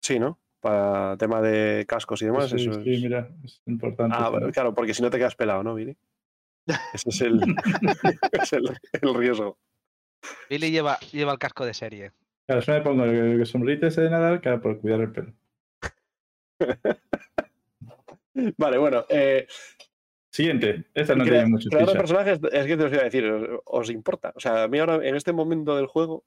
Sí, ¿no? Para tema de cascos y demás, sí, eso sí, es. mira, es importante. Ah, claro, porque si no te quedas pelado, ¿no, Billy? Ese es el, es el, el riesgo. Billy lleva, lleva el casco de serie. Claro, yo me pongo el, el sombrerito ese de Nadal claro, por cuidar el pelo. Vale, bueno. Eh, Siguiente, esta no tiene mucho de chicha. personajes, es que te os iba a decir, ¿os, os importa? O sea, a mí ahora, en este momento del juego,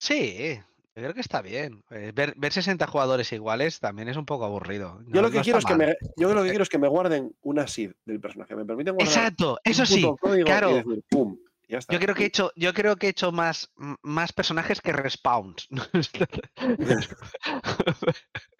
Sí, yo creo que está bien. Eh, Ver, ver 60 jugadores iguales también es un poco aburrido. yo lo que no quiero es que me, yo lo que quiero es que me guarden una seed del personaje. Me permiten guardar Exacto, un eso sí. puto código y claro. decir, pum, ya está. Yo creo que he hecho, yo creo que he hecho más, más personajes que respawns.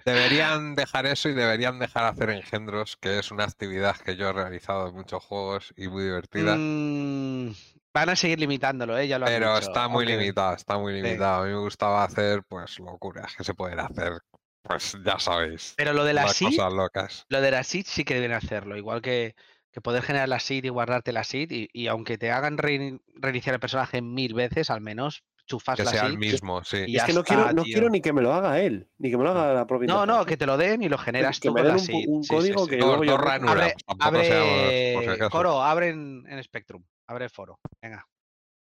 Deberían dejar eso y deberían dejar hacer engendros, que es una actividad que yo he realizado en muchos juegos y muy divertida. Mm, van a seguir limitándolo, ¿eh? ya lo han Pero dicho, está muy limitado, está muy Sí. limitado. A mí me gustaba hacer, pues, locuras que se pueden hacer, pues, ya sabéis, Pero lo de la las seed, cosas locas. lo de la seed sí que deben hacerlo. Igual que, que poder generar la seed y guardarte la seed. Y, y aunque te hagan rein- reiniciar el personaje mil veces, al menos chufas Que la sea seed. el mismo, sí. y es que no, quiero, no tío. quiero ni que me lo haga él, ni que me lo haga la propia No, no, que te lo den y lo generas que tú me con den la un, seed. un Sí, código sí. que yo. Abre, abre acaso. Coro, abre en, en Spectrum. Abre foro. Venga,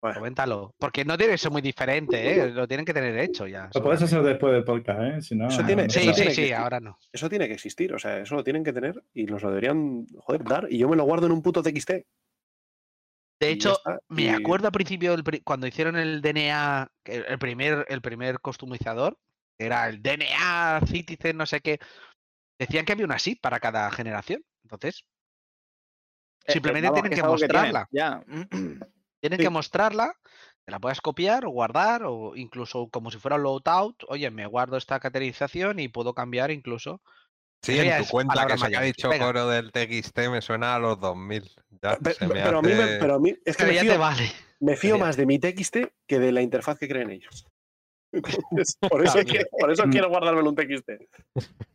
Bueno. coméntalo. Porque no tiene ser muy diferente, ¿eh? Lo tienen que tener hecho ya. Lo puedes hacer después del podcast, ¿eh? Si no, Eso tiene- no eso Sí, sí, tiene sí, que- ahora no. Eso tiene que existir, o sea, eso lo tienen que tener y nos lo deberían, joder, dar. Y yo me lo guardo en un puto TXT. De hecho, está, me y- acuerdo al principio, del cuando hicieron el DNA, el primer, el primer customizador, que era el DNA Citizen, no sé qué, decían que había una SIP para cada generación. Entonces, Eh, Simplemente tienen es que tienen, mostrarla. ya. tienen Sí. que mostrarla Te la puedes copiar o guardar o incluso como si fuera un loadout. Oye, me guardo esta categorización y puedo cambiar incluso. Sí, en tu cuenta que se ha dicho Venga. coro del TXT me suena a los 2000. Ya, se me pero, a mí me- pero a mí es que Pero me ya fío, te vale. me fío más de mi TXT que de la interfaz que creen ellos. Entonces, por, eso quiero, por eso quiero guardármelo un TXT.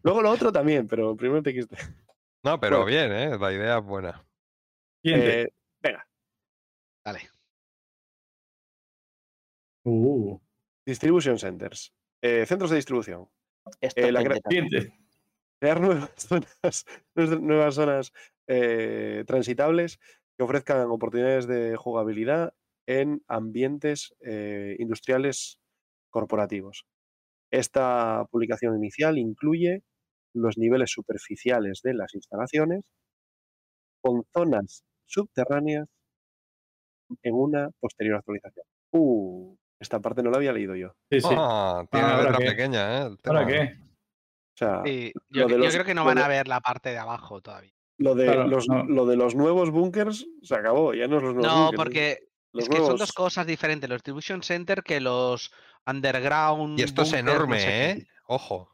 Luego lo otro también, pero primero el TXT. No, pero Bueno. bien, ¿eh? La idea es buena. Eh, venga, Dale. Uh, Distribution Centers. Eh, centros de distribución. Esto Eh, la crear nuevas zonas, nuevas zonas eh, transitables que ofrezcan oportunidades de jugabilidad en ambientes eh, industriales corporativos. Esta publicación inicial incluye los niveles superficiales de las instalaciones con zonas subterráneas en una posterior actualización. Uh, esta parte no la había leído yo. Sí, sí. Ah, tiene Ah, ¿ahora letra qué? pequeña, ¿eh? El ¿Ahora tema. qué? O sea, Sí, yo, de yo los- creo que no van de- a ver la parte de abajo todavía. lo de, Claro, los, no. lo de los nuevos bunkers se acabó, ya no es los nuevos No, bunkers, porque los es que son dos cosas diferentes, los distribution center que los underground. Y esto es no enorme, qué. ¿eh? Ojo.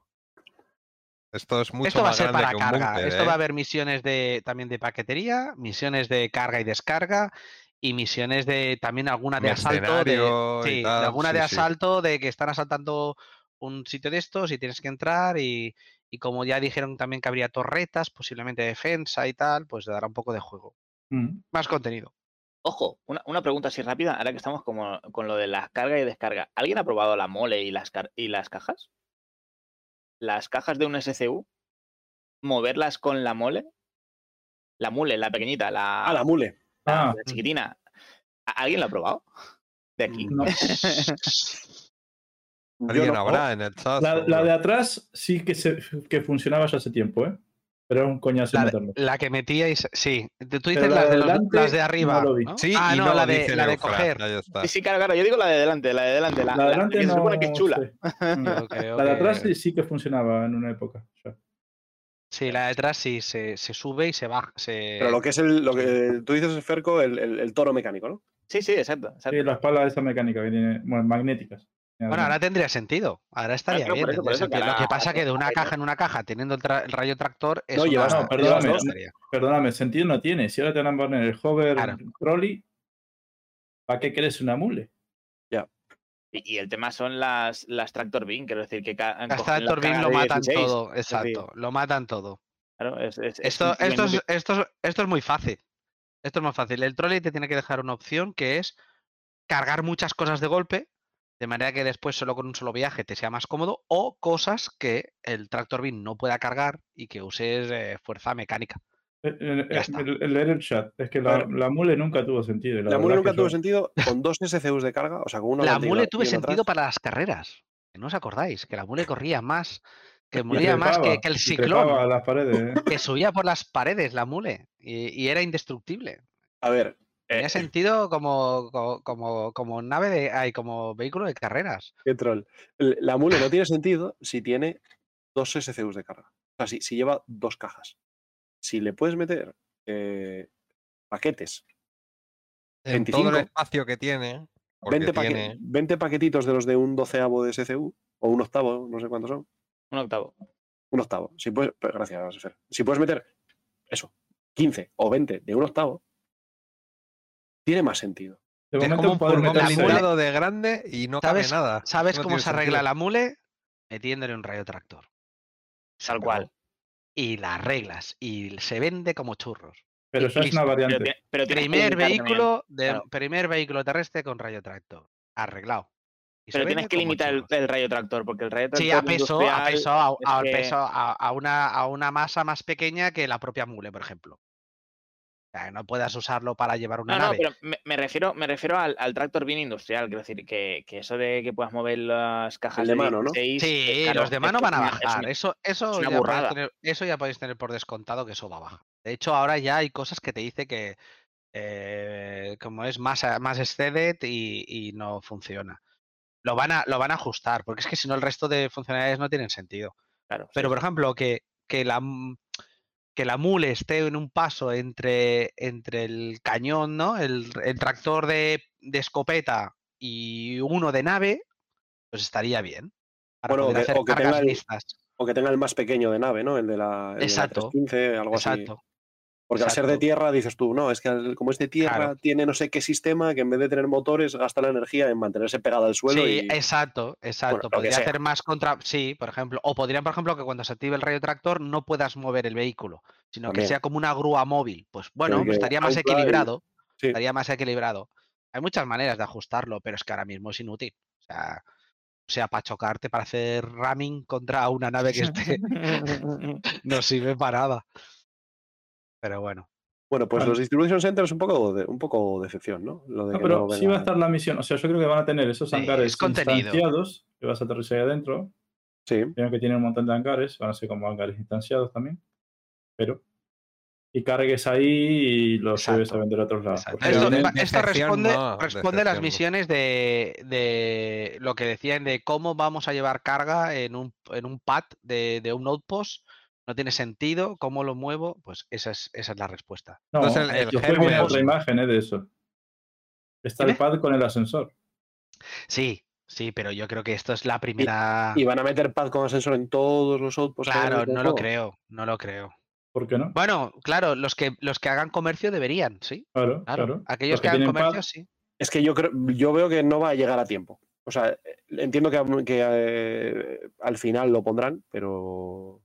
Esto es mucho Esto va a ser para carga. Esto va a ¿eh? haber misiones de también de paquetería, misiones de carga y descarga y misiones de también alguna de asalto de, sí, de alguna sí, de sí. asalto de que están asaltando un sitio de estos y tienes que entrar y, y como ya dijeron también que habría torretas, posiblemente defensa y tal, pues dará un poco de juego. Mm. Más contenido. Ojo, una, una pregunta así rápida, ahora que estamos como con lo de la carga y descarga. ¿Alguien ha probado la mole y las, car- y las cajas? Las cajas de un SCU, moverlas con la mole. La mule, la pequeñita, la, Ah, la mule. La- Ah. la chiquitina. ¿A- ¿Alguien lo ha probado? De aquí. No. Alguien habrá en el chat. La, la de atrás sí que, se, que funcionaba ya hace tiempo, ¿eh? Pero era un coñazo La, meterlo. la que metíais, sí. Tú dices la las de de, los- delante las de arriba. no lo vi. ¿no? Sí, ah, y no, no, la de, la de coger. Sí, sí, claro, claro. Yo digo la de delante, la de delante. La, La de la- delante que se supone que es chula. Mm. La de atrás sí, sí que funcionaba en una época. ya. Sí, la de atrás sí se, se sube y se baja. Se... Pero lo que es el, lo que tú dices, Ferco, el, el- el toro mecánico, ¿no? Sí, sí, exacto. exacto. Sí, las palas esa mecánica que tiene, bueno, magnéticas. Bueno, ahora tendría sentido. Ahora estaría Claro, bien. por eso, por tendría eso que sentido. Lo que la- pasa que de una la- caja en una caja, teniendo el, tra- el rayo tractor, es No, una- llevas- no, es perdóname, no-. Perdóname, sentido no tiene. Si ahora te van a poner el hover Claro. trolley, ¿para qué quieres una mule? Y, y el tema son las, las Tractor Beam, quiero decir que Las Tractor Beam lo matan 16. todo, exacto. Lo matan todo. Claro, es, es- es Esto, un esto, esto, es, esto es muy fácil. Esto es muy fácil. El trolley te tiene que dejar una opción que es cargar muchas cosas de golpe, de manera que después solo con un solo viaje te sea más cómodo, o cosas que el tractor beam no pueda cargar y que uses eh, fuerza mecánica. El, el- el- el leer el chat. Es que la, Claro. la mule nunca tuvo sentido. La, mule nunca tuvo sentido con dos SCUs de carga, o sea, con una La mule tuve sentido atrás. para las carreras. No os acordáis, que la mule corría más, que molía más que, que el ciclón, las paredes. ¿eh? que subía por las paredes la mule y, y era indestructible. A ver, Tenía eh, sentido como, co- como, como nave de. Ay, como vehículo de carreras. qué troll. La mule no tiene sentido si tiene dos SCUs de carga. O sea, si, si lleva dos cajas. Si le puedes meter eh, paquetes, En todo 25. el espacio que tiene. Porque 20, paque- tiene 20 paquetitos de los de un doceavo de SCU, o un octavo, no sé cuántos son. Un octavo. Un octavo. Si puedes, gracias, Fer. Si puedes meter eso, 15 o 20 de un octavo, tiene más sentido. De es como un blindado de grande y no cabe ¿Sabes- nada. ¿Sabes No cómo se arregla sentido. la mule? Metiéndole un rayo tractor. Tal cual. Y la arreglas. Y se vende como churros. Pero esa es una variante. pero Primer vehículo, de, claro. primer vehículo terrestre con rayo tractor. Arreglado. Y Pero tienes que limitar el, rayo tractor, porque el rayo tractor Sí, a peso, a peso, a, es a que- peso, a, a una, a una masa más pequeña que la propia mule, por ejemplo. No puedas usarlo para llevar una No, no, pero me, me refiero, me refiero al, al tractor bien industrial, quiero decir, que, que eso de que puedas mover las cajas de mano, ¿no? 16, Sí, eh, claro, los de mano van a es bajar. una- Eso, eso, una ya podéis tener, eso ya podéis tener por descontado que eso va a bajar. De hecho, ahora ya hay cosas que te dice que eh, como es más, más exceded y, y no funciona. Lo van, a, lo van a ajustar, porque es que si no el resto de funcionalidades no tienen sentido. claro, sí, Pero, por ejemplo, que, que la que la mule esté en un paso entre, entre el cañón, ¿no? El, el tractor de, de escopeta y uno de nave, pues estaría bien. Para Bueno, o que- o tenga el- listas. O que tenga el más pequeño de nave, ¿no? El de la, el de la Exacto, 315, algo así. Exacto. Porque al ser de tierra, dices tú, no, es que como es de tierra, Claro. tiene no sé qué sistema que en vez de tener motores, gasta la energía en mantenerse pegada al suelo. Sí, y... exacto, exacto. Podría hacer más contra. Sí, por ejemplo. O podrían, por ejemplo, que cuando se active el rayo tractor no puedas mover el vehículo, sino que sea como una grúa móvil. Pues bueno, estaría más y- equilibrado. Sí. Estaría más equilibrado. Hay muchas maneras de ajustarlo, pero es que ahora mismo es inútil. O sea, o sea, para chocarte, para hacer ramming contra una nave que esté, no sirve para nada. Pero bueno. Bueno, pues Vale. los distribution centers un poco de, un poco decepción, ¿no? Lo de No, que pero no sí va a estar la misión. O sea, yo creo que van a tener esos Sí, hangares es contenido. instanciados que vas a aterrizar ahí adentro. Sí. Primero que tienen un montón de hangares, van a ser como hangares instanciados también. Pero. Y cargues ahí y los lleves a Exacto, vender a otros lados. Exacto. Esto, responde, no, responde a las misiones de, de lo que decían de cómo vamos a llevar carga en un, en un pad de, de un outpost. No tiene sentido, ¿cómo lo muevo? Pues esa es, esa es la respuesta. no, Entonces, el- el después viene germen- otra imagen eh, de eso. Está el pad con el ascensor. Sí, sí, pero yo creo que esto es la primera. Y van a meter pad con ascensor en todos los outposts. Claro, no lo creo, no lo creo. ¿Por qué no? Bueno, claro, los que los que hagan comercio deberían, sí. Claro, Claro. claro. Aquellos Los que, hagan comercio, pad, sí. Es que yo creo, yo veo que no va a llegar a tiempo. O sea, eh, entiendo que, que, eh, al final lo pondrán, pero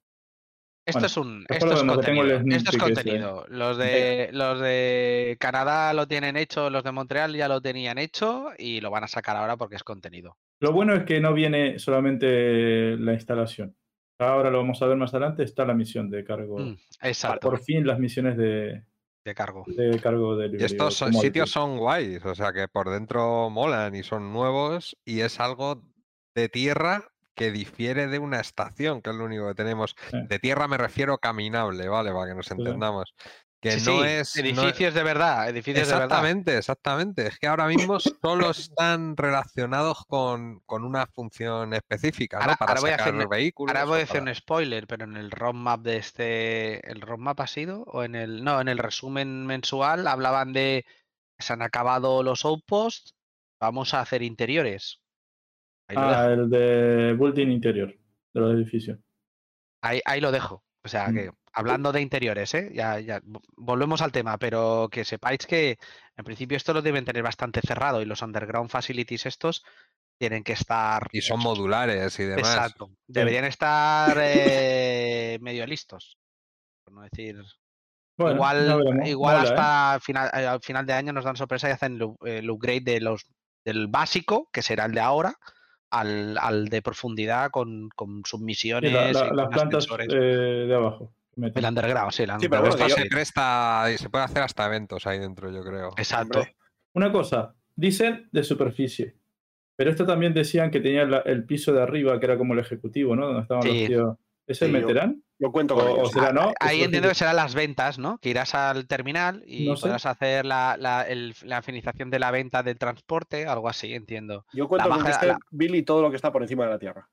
Esto Bueno, es un esto es contenido. Esto es contenido. Los de los de Canadá lo tienen hecho, los de Montreal ya lo tenían hecho y lo van a sacar ahora porque es contenido. Lo bueno es que no viene solamente la instalación. Ahora lo vamos a ver más adelante, está la misión de cargo. Mm, exacto, Por fin las misiones de, de cargo. de cargo de Y estos son- sitios son guays, o sea que por dentro molan y son nuevos y es algo de tierra que difiere de una estación, que es lo único que tenemos. Sí. De tierra me refiero caminable, ¿vale? Para que nos entendamos. Que Sí, no sí, es... no es- edificios de verdad, edificios de verdad. Exactamente, exactamente. Es que ahora mismo solo están relacionados con, con una función específica, ¿no? Ahora- Para ahora voy a hacer un- vehículos. Ahora voy a hacer para- un spoiler, pero en el roadmap de este. ¿El roadmap ha sido? ¿O en el.? No, en el resumen mensual hablaban de. Se han acabado los outposts. Vamos a hacer interiores. Ahí Ah, el de building interior de los edificios. Ahí, ahí lo dejo. O sea Mm. que, hablando de interiores, ¿eh? ya, ya vo- volvemos al tema, pero que sepáis que en principio esto lo deben tener bastante cerrado y los underground facilities estos tienen que estar. Y son modulares y demás. Exacto. Deberían estar eh, medio listos. Por no decir. Bueno, igual veremos. igual Mola, ¿eh? hasta final, eh, al final de año nos dan sorpresa y hacen el, el upgrade de los, del básico, que será el de ahora, al, al de profundidad con, con submisiones. la- la- y las plantas eh, de abajo. El underground, sí, el Sí, pero underground bueno, Esto se presta y se puede hacer hasta eventos ahí dentro, yo creo. Exacto. Hombre. Una cosa, dicen de superficie. Pero esto también decían que tenía la- el piso de arriba, que era como el ejecutivo, ¿no? Donde estaban Sí. los tíos. ¿Ese Sí, meterán? yo cuento con O, ello, o sí. será no? Ahí que entiendo que serán las ventas, ¿no? Que irás al terminal y No sé. podrás hacer la, la, el- la finización de la venta del transporte, algo así, entiendo. Yo cuento la con que baja- esté la- Billy todo lo que está por encima de la tierra.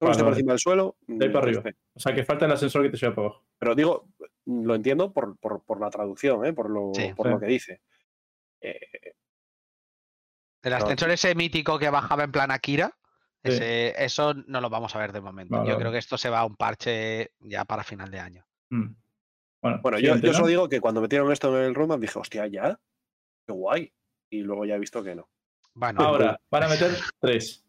Todo lo que esté por encima del suelo. De ahí para mm, arriba. esté. O sea, que falta el ascensor que te lleva para abajo. Pero digo, lo entiendo por, por, por la traducción, ¿eh? por, lo, Sí. por Sí. lo que dice. Eh, El ascensor ese mítico que bajaba en plan Akira. Ese- eso no lo vamos a ver de momento. Vale, Yo vale. creo que esto se va a un parche ya para final de año. Mm. Bueno, bueno, yo, yo solo digo que cuando metieron esto en el roadmap dije, hostia, ya, qué guay. Y luego ya he visto que no. Bueno, Ahora, van a meter tres.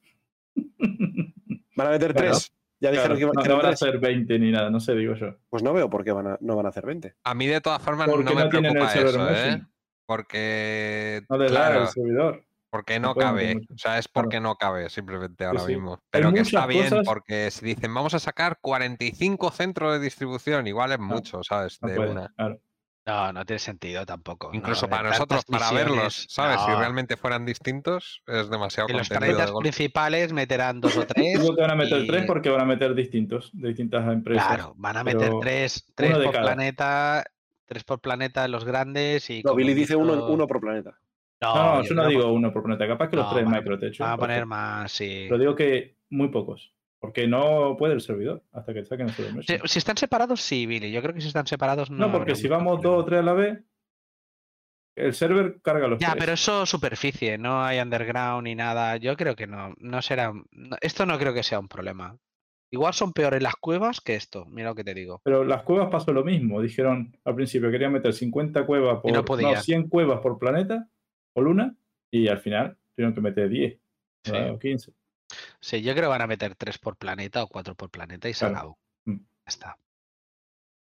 ¿Van a meter Claro, tres? Ya dijeron Claro, que, no, que no van a ser 20 ni nada, no sé, digo yo. Pues no veo por qué van a, no van a hacer 20. A mí de todas formas Porque no me no el preocupa eso, ¿eh? Porque, No les da claro, el servidor. Porque no cabe. mucho. O sea, es porque no cabe simplemente ahora sí. mismo. Hay Pero que está bien cosas- porque si dicen vamos a sacar 45 centros de distribución, igual es mucho, ¿sabes? No de puede, una. claro. no, no tiene sentido tampoco. Incluso no, para nosotros, para verlos, ¿sabes? Si realmente fueran distintos, es demasiado En los de golpe. principales meterán dos o tres. Digo que van a meter y- tres porque van a meter distintos, de distintas empresas. Claro, van a meter tres, tres por cada. planeta, tres por planeta en los grandes y. No, Billy dice uno, uno por planeta. No, no, yo no digo uno por planeta, capaz que los No, tres Microtech. Van a poner más, sí. Pero digo que muy pocos. Porque no puede el servidor hasta que saquen el servidor. Si, si están separados, sí, Billy. Yo creo que si están separados no. No, porque si vamos dos o tres a la vez, el server carga los Ya, tres. pero eso superficie, no hay underground ni nada. Yo creo que no, no será. no- esto no creo que sea un problema. Igual son peores las cuevas que esto, mira lo que te digo. Pero las cuevas pasó lo mismo. Dijeron al principio querían meter 50 cuevas por. Y no podían. 100 cuevas por planeta o luna. Y al final tuvieron que meter 10 Sí. ¿verdad? o 15. Sí, yo creo que van a meter tres por planeta o cuatro por planeta y se Claro. acabó. Mm. Ya está.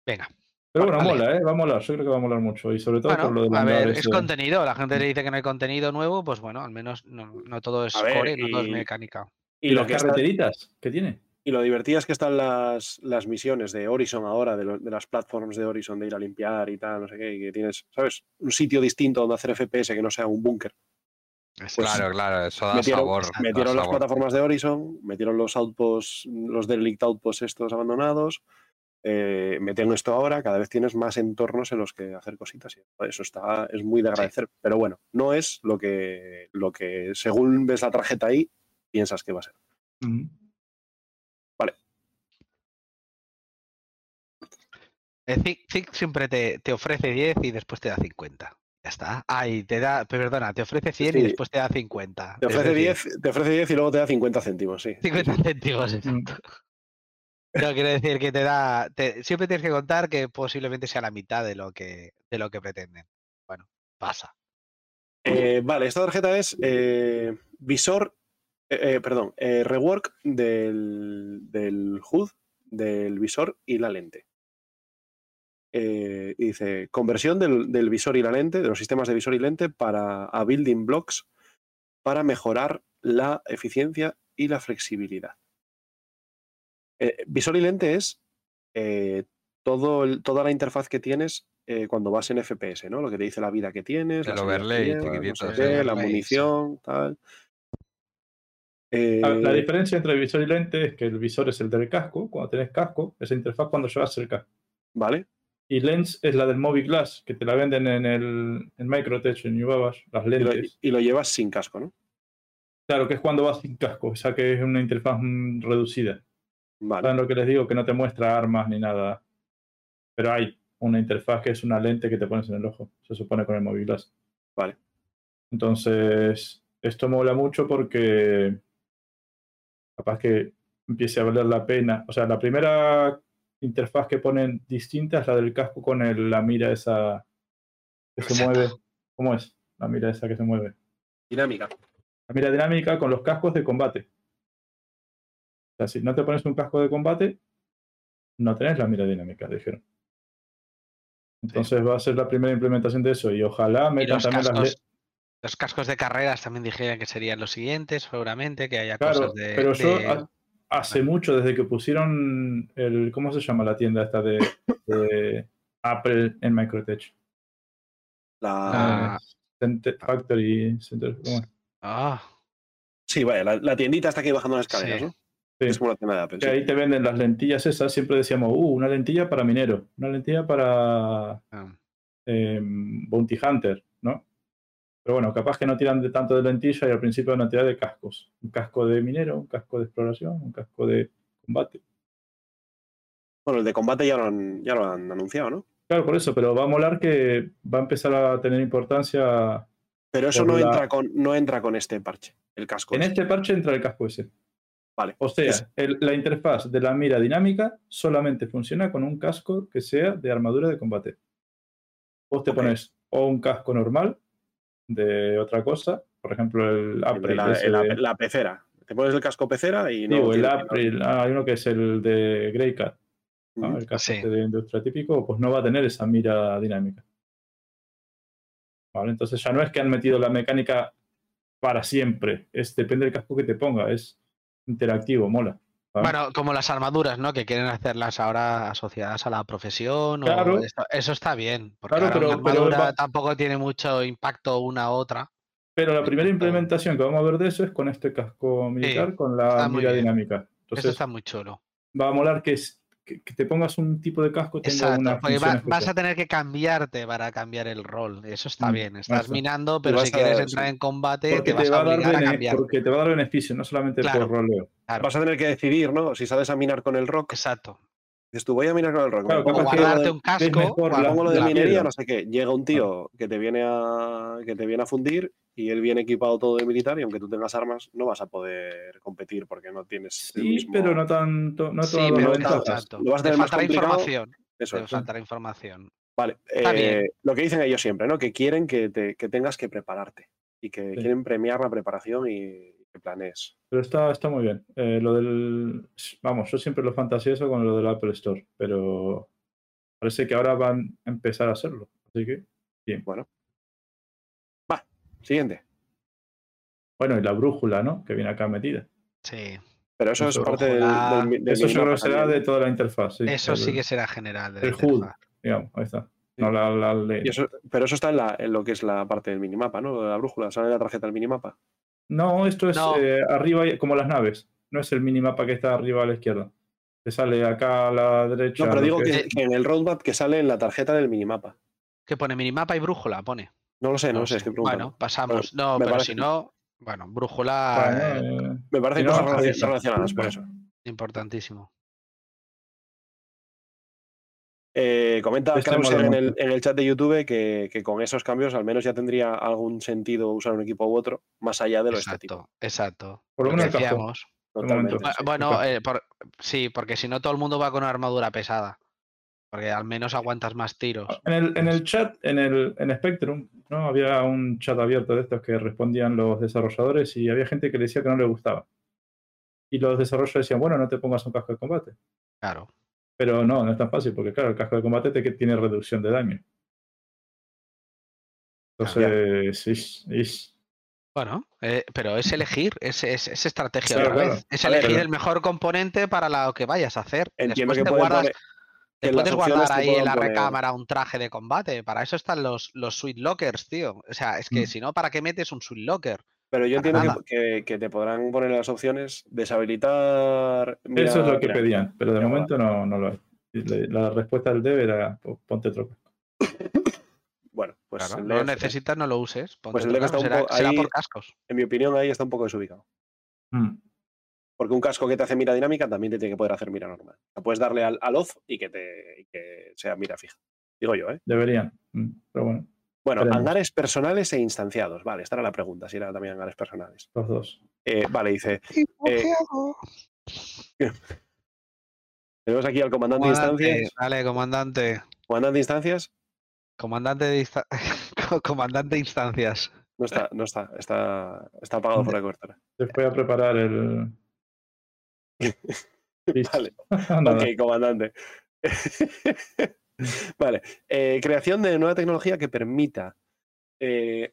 Venga. Pero bueno, Vale. mola, ¿eh? Va a molar. Yo creo que va a molar mucho. Y sobre todo por lo de a ver, es ese- contenido. La gente le dice que no hay contenido nuevo, pues bueno, al menos no, no todo es A ver, core, no todo es y- mecánica. Y, lo las que está- carreteritas que tiene. Y lo divertidas que están las, las misiones de Horizon ahora, de, lo- de las platforms de Horizon, de ir a limpiar y tal, no sé qué, y que tienes, ¿sabes? Un sitio distinto donde hacer FPS que no sea un búnker. Pues claro, claro, eso da metieron sabor. da metieron las sabor. plataformas de Horizon, metieron los outposts, los derelict outposts estos abandonados, eh, metieron esto ahora, cada vez tienes más entornos en los que hacer cositas. y eso está, es muy de agradecer. Pero bueno, no es lo que, lo que, según ves la tarjeta ahí, piensas que va a ser. Zik, Zik siempre te, te ofrece 10 y después te da 50. Ya está. Ay, te da, perdona, te ofrece 100 y después te da 50. Te ofrece, decir, 10, te ofrece 10 y luego te da 50 céntimos, sí. 50 céntimos, exacto. No, quiero decir que te da. te- siempre tienes que contar que posiblemente sea la mitad de lo que, de lo que pretenden. Bueno, pasa. Eh, vale, esta tarjeta es eh, visor, eh, eh, perdón, eh, rework del, del HUD, del visor y la lente. Eh, y dice, conversión del, del visor y la lente, de los sistemas de visor y lente para a building blocks para mejorar la eficiencia y la flexibilidad. Eh, visor y lente es eh, todo el- toda la interfaz que tienes eh, cuando vas en FPS, ¿no? Lo que te dice la vida que tienes, El overlay, no sé qué, la munición, tal. La diferencia entre visor y lente es que el visor es el del casco. Cuando tenés casco, esa interfaz cuando llevas el casco. vale, Y lens es la del Movie Glass, que te la venden en el en Microtech, en Babash, las y lo, lentes. y lo llevas sin casco, ¿no? Claro, que es cuando vas sin casco, o sea que es una interfaz mm, reducida. Vale, ¿Saben lo que les digo? Que no te muestra armas ni nada. Pero hay una interfaz que es una lente que te pones en el ojo. Se supone con el Movie Glass. Vale. Entonces, esto mola mucho porque capaz que empiece a valer la pena. O sea, la primera interfaz que ponen distinta es la del casco con el- la mira esa que se mueve. ¿Cómo es? La mira esa que se mueve. dinámica. La mira dinámica con los cascos de combate. O sea, si no te pones un casco de combate, no tenés la mira dinámica, dijeron. Entonces va a ser la primera implementación de eso y ojalá Y metan los también las... cascos, los cascos de carreras también dijeron que serían los siguientes, seguramente, que haya Claro, cosas de. pero de- hace mucho, desde que pusieron el... ¿Cómo se llama la tienda esta de, de Apple en Microtech? La... Ah. Center- Factory Center, ¿cómo es? Ah, Sí, vaya, la, la tiendita está aquí bajando las escaleras, Sí. ¿no? Sí. Es como la tienda de Apple. Que sí. ahí te venden las lentillas esas, siempre decíamos, uh, una lentilla para minero, una lentilla para ah. eh, Bounty Hunter, ¿no? Pero bueno, capaz que no tiran de tanto de lentilla y al principio van a tirar de cascos. Un casco de minero, un casco de exploración, un casco de combate. Bueno, el de combate ya lo han, ya lo han anunciado, ¿no? Claro, por eso, pero va a molar que va a empezar a tener importancia. Pero eso no la- entra, con, no entra con este parche, el casco. En este. este parche entra el casco ese. Vale. O sea, Es- el- la interfaz de la mira dinámica solamente funciona con un casco que sea de armadura de combate. Vos te pones o un casco normal de otra cosa, por ejemplo el April, la, ese el- la- de- la pecera. Te pones el casco pecera y no. digo, el April, ah, hay uno que es el de Greycat, ¿no? El casco Sí. este de industria típico, pues no va a tener esa mira dinámica. Vale, entonces ya no es que han metido la mecánica para siempre, es depende del casco que te ponga, es interactivo, mola. Bueno, como las armaduras, ¿no? Que quieren hacerlas ahora asociadas a la profesión. o Claro. esto- eso está bien. Porque Claro, pero- una armadura tampoco tiene mucho impacto una a otra. Pero la primera implementación que vamos a ver de eso es con este casco militar, con la mira dinámica. Eso está muy chulo. va a molar que, es- que, que te pongas un tipo de casco Exacto, una porque va- vas a tener que cambiarte para cambiar el rol. Eso está Mm, bien. Estás eso. minando, pero si quieres a- entrar sí. en combate, Porque te vas va a a dar a cambiar. porque te va a dar beneficio, no solamente Claro. por roleo. Claro, Vas a tener que decidir, ¿no? Si sabes a minar con el rock, exacto. Dices tú, voy a minar con el rock. Claro, O guardarte un casco. mejor la- pongo lo de la minería, piedra. no sé qué. Llega un tío que te viene a que te viene a fundir y él viene equipado todo de militar y aunque tú tengas armas no vas a poder competir porque no tienes el Sí, mismo- pero no tanto, no Sí, pero no ventajas. tanto. Lo vas a Te tener más complicado. información. Eso Te es. faltará información. Vale, eh, lo que dicen ellos siempre, ¿no? Que quieren que, te- que tengas que prepararte y que Sí. quieren premiar la preparación y que planees. Pero está, está muy bien. Eh, lo del. Vamos, yo siempre lo fantasioso con lo del Apple Store, pero parece que ahora van a empezar a hacerlo. Así que, bien. Bueno. Siguiente. Bueno, y la brújula, ¿no? Que viene acá metida. Sí. Pero eso, es parte del, Eso yo creo será de toda la interfaz. Sí, Eso sí que será general. de la el HUD. Digamos, ahí está. No la, la ley. Y eso- pero eso está en, la- en lo que es la parte del minimapa, ¿no? La brújula, sale la tarjeta del minimapa. No, esto es No. eh, arriba, como las naves. No es el minimapa que está arriba a la izquierda. Que sale acá a la derecha. No, pero digo que que, que en el roadmap que sale en la tarjeta del minimapa. ¿Qué pone? Minimapa y brújula, pone. No lo sé, no, No lo sé, sé. estoy preguntando. Bueno, pasamos. No, pero parece- si no, bueno, brújula Bueno, eh, Me parece si que no, cosas relacionadas por eso. importantísimo. Eh, comenta Este Krauser en el, en el chat de YouTube que, que con esos cambios al menos ya tendría algún sentido usar un equipo u otro, más allá de lo estético. Exacto, exacto. Por lo menos. Bueno, eh, por- sí, porque si no todo el mundo va con una armadura pesada. Porque al menos aguantas más tiros. En el, en el chat, en el en Spectrum, ¿no? Había un chat abierto de estos que respondían los desarrolladores y había gente que le decía que no le gustaba. Y los desarrolladores decían, bueno, no te pongas un casco de combate. Claro. Pero no, no es tan fácil, porque claro, el casco de combate te, que tiene reducción de daño. Entonces, es, es- Bueno, eh, pero es elegir, es, es, es estrategia Claro, otra claro. vez. Es ver, elegir el mejor componente para lo que vayas a hacer. Entiendo Después que te guardas, poner- te puedes guardar ahí en la poner- recámara un traje de combate. Para eso están los, los suite lockers, tío. O sea, es que Mm. si no, ¿para qué metes un suite locker? Pero yo entiendo que, que- que te podrán poner las opciones deshabilitar. eso es lo que pedían, pero de momento no, no lo hay. La, respuesta del dev era, "Po- ponte otro casco. Bueno, pues Claro, no dev, necesitas, no lo uses. ponte Pues el otro dev está casco, un será, poco será ahí- por cascos. en mi opinión, ahí está un poco desubicado. Mm. Porque un casco que te hace mira dinámica también te tiene que poder hacer mira normal. O sea, puedes darle al, al off y que, te, y que sea mira fija. Digo yo, ¿eh? Deberían. Mm, Pero bueno, Bueno, Veremos. hangares personales e instanciados. Vale, esta era la pregunta, si era también hangares personales. los dos. Eh, vale, dice. eh, tenemos aquí al comandante de instancias. Dale, comandante. Comandante de instancias. Comandante de, insta- comandante de instancias. No está, no está, está, está apagado por la cobertura. Después a preparar el. Vale, ok, comandante. vale, eh, creación de nueva tecnología que permita eh,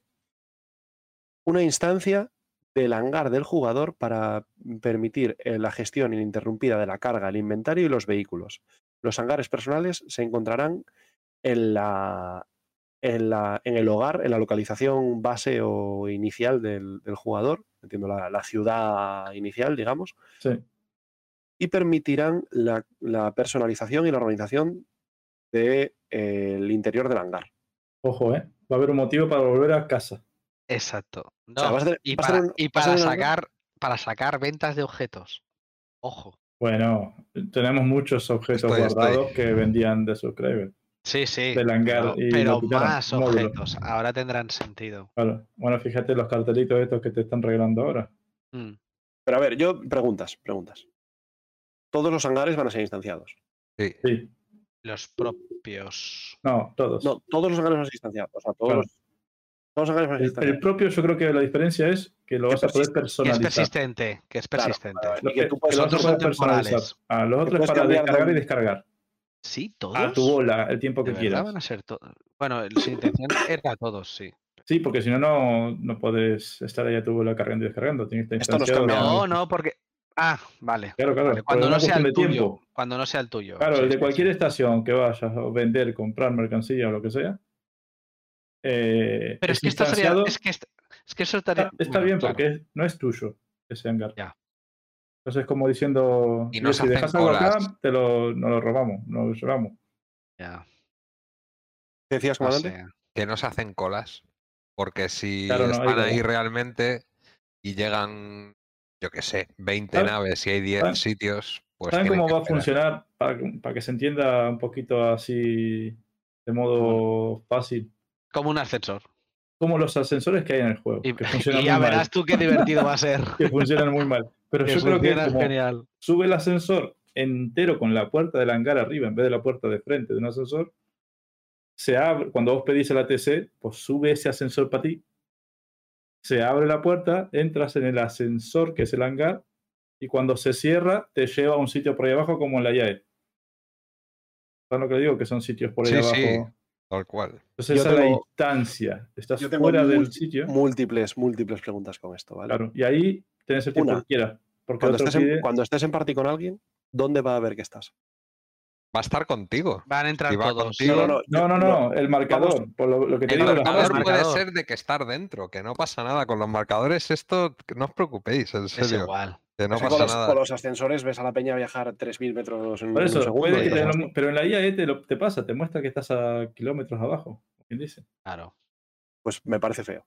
una instancia del hangar del jugador para permitir eh, la gestión ininterrumpida de la carga, el inventario y los vehículos. Los hangares personales se encontrarán en la, en, la, en el hogar, en la localización base o inicial del, del jugador, entiendo la, la ciudad inicial, digamos, Sí. Y permitirán la, la personalización y la organización del interior del hangar. Ojo, ¿eh? Va a haber un motivo para volver a casa. Exacto. No, O sea, vas a tener- y para, un- y hangar- sacar, para sacar ventas de objetos. Ojo. Bueno, tenemos muchos objetos Estoy, estoy. guardados que vendían de Subscriber. Sí, sí. Del hangar pero y pero más módulo. objetos. Ahora tendrán sentido. Claro. Bueno, fíjate los cartelitos estos que te están regalando ahora. Mm. Pero a ver, yo preguntas, preguntas. Todos los hangares van a ser instanciados. Sí. Sí. Los propios. No, todos. No, todos los hangares van a ser instanciados. O sea, todos, Claro. los, todos los hangares van a ser El, instanciados. el propio yo creo que la diferencia es que lo Que vas a poder persiste. Que es personalizar. persistente. Que es Claro, persistente. vale, Lo Y que que, tú que puedes lo vas a otros son personalizar. temporales. Ah, los otros para de descargar y descargar. Sí, todos. A tu bola, el tiempo que ¿De quieras. van a ser todos? Bueno, el- sin intención era todos, sí. Sí, porque si no, no, no puedes estar ahí a tu bola cargando y descargando. Tienes que estar Esto nos No, no, porque. Ah, vale. Claro, claro. Vale, Cuando no sea el de tuyo. tiempo. Cuando no sea el tuyo. Claro, sí, el de sí, cualquier sí. estación que vayas o vender, comprar mercancía o lo que sea. eh, Pero es que esto sería. Es que, est- es que eso estaría. Está, está bueno, bien claro. porque es- no es tuyo ese hangar. Ya. Entonces, como diciendo, Y no "Oye, se si hacen dejas algo acá, colas. te lo, nos lo robamos, nos lo llevamos. Ya, ¿Qué decías, no comandante? sé. Que no se hacen colas. Porque si Claro, no, están ahí realmente y llegan, yo qué sé, 20 ¿Saben- naves y hay 10 saben- sitios, pues ¿Saben cómo va a funcionar para, que- para que se entienda un poquito así de modo fácil, Como un ascensor. como los ascensores que hay en el juego, Y, que y funcionan ya mal, verás tú qué divertido va a ser. que funcionan muy mal. Pero Que yo creo que como genial. sube el ascensor entero con la puerta del hangar arriba en vez de la puerta de frente de un ascensor, se abre, cuando vos pedís el ATC, pues sube ese ascensor para ti, se abre la puerta, entras en el ascensor que es el hangar y cuando se cierra te lleva a un sitio por ahí abajo como en la YAE. ¿Sabes lo que digo? Que son sitios por ahí Sí, abajo. sí. Tal cual. Entonces Yo esa es la instancia. Estás fuera del sitio. Múltiples, múltiples preguntas con esto, ¿vale? Claro. Y ahí tenés el tiempo Una. que quieras. Porque Cuando, estés en, pide- cuando estés en party con alguien, ¿dónde va a ver que estás? Va a estar contigo. Van a entrar Si va todos. contigo- No, no, No, no, no, el marcador. por lo, lo que te El digo, marcador puede marcador. ser de que estar dentro, que no pasa nada. Con los marcadores, esto no os preocupéis, en Es serio. igual. Que no Es pasa con, los, nada. con los ascensores ves a la peña viajar 3.000 metros en Por un eso, segundo. puede te lo- pero en la IAE te, lo- te pasa, te muestra que estás a kilómetros abajo. ¿Quién dice? Claro. Pues me parece feo,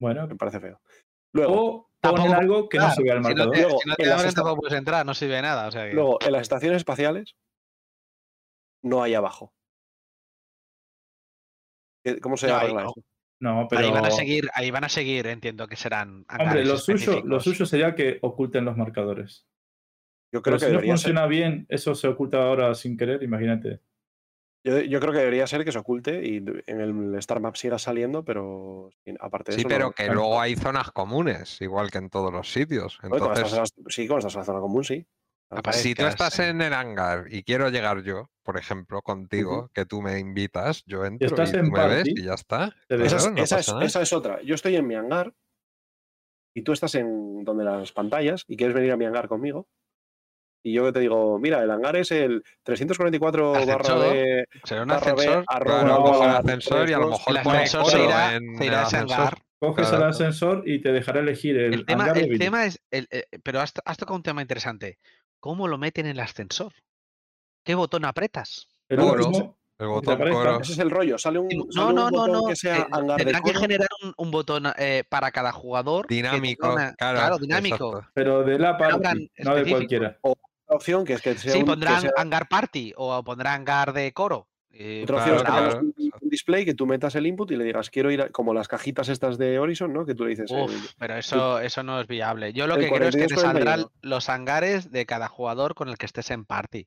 Bueno, me parece feo. Luego, o ponen algo que no se vea el Si no marcador. te, Luego, si no te en las abren, esta- tampoco puedes entrar, no sirve de nada. O sea que- luego, en las estaciones espaciales no hay abajo. ¿Qué- ¿Cómo se No, arregla no. eso? No, pero. Ahí van a seguir, ahí van a seguir, entiendo que serán. Hombre, lo suyo, lo específicos. suyo sería que oculten los marcadores. Yo creo Pero que si no ser, funciona bien, eso se oculta ahora sin querer, imagínate. yo, yo creo que debería ser que se oculte y en el Star Map siga saliendo, pero aparte de Sí, eso. pero no- que claro. luego hay zonas comunes, igual que en todos los sitios. Oye, cuando Entonces, estás en la- sí, cuando estás en la zona común, sí. Si tú estás sí. en el hangar y quiero llegar yo, por ejemplo, contigo, que tú me invitas, yo entro estás y tú en me ves y ya está. Claro, Esa, es, no esa pasa es- nada. esa es otra. Yo estoy en mi hangar y tú estás en donde las pantallas y quieres venir a mi hangar conmigo. Y yo te digo, mira, el hangar es el 344 barra Ascensor, B, Será un barra ascensor. cojo el ascensor y a lo mejor El ascensor se irá, en se irá a el ese ascensor. hangar. Coges Claro. el ascensor y te dejará elegir el, El tema, hangar de el tema es, el- eh, pero has, has tocado un tema interesante. ¿Cómo lo meten en el ascensor? ¿Qué botón apretas? El Coro. último, El botón. Ese es el rollo. Sale un, No, sale no, no, botón no. que sea eh, tendrán que generar un, un botón eh, para cada jugador. que tenga Dinámico, una- claro, dinámico. exacto. pero de la party, no de cualquiera. Otra opción que es que sea Sí, un, que pondrán sea- hangar party o pondrán hangar de coro. eh, otra opción es que Claro, un, un display que tú metas el input y le digas quiero ir a- como las cajitas estas de Horizon, ¿no? Que tú le dices Uf, pero eso, eso no es viable. Yo lo que creo es que te 42, saldrán 41. los hangares de cada jugador con el que estés en party.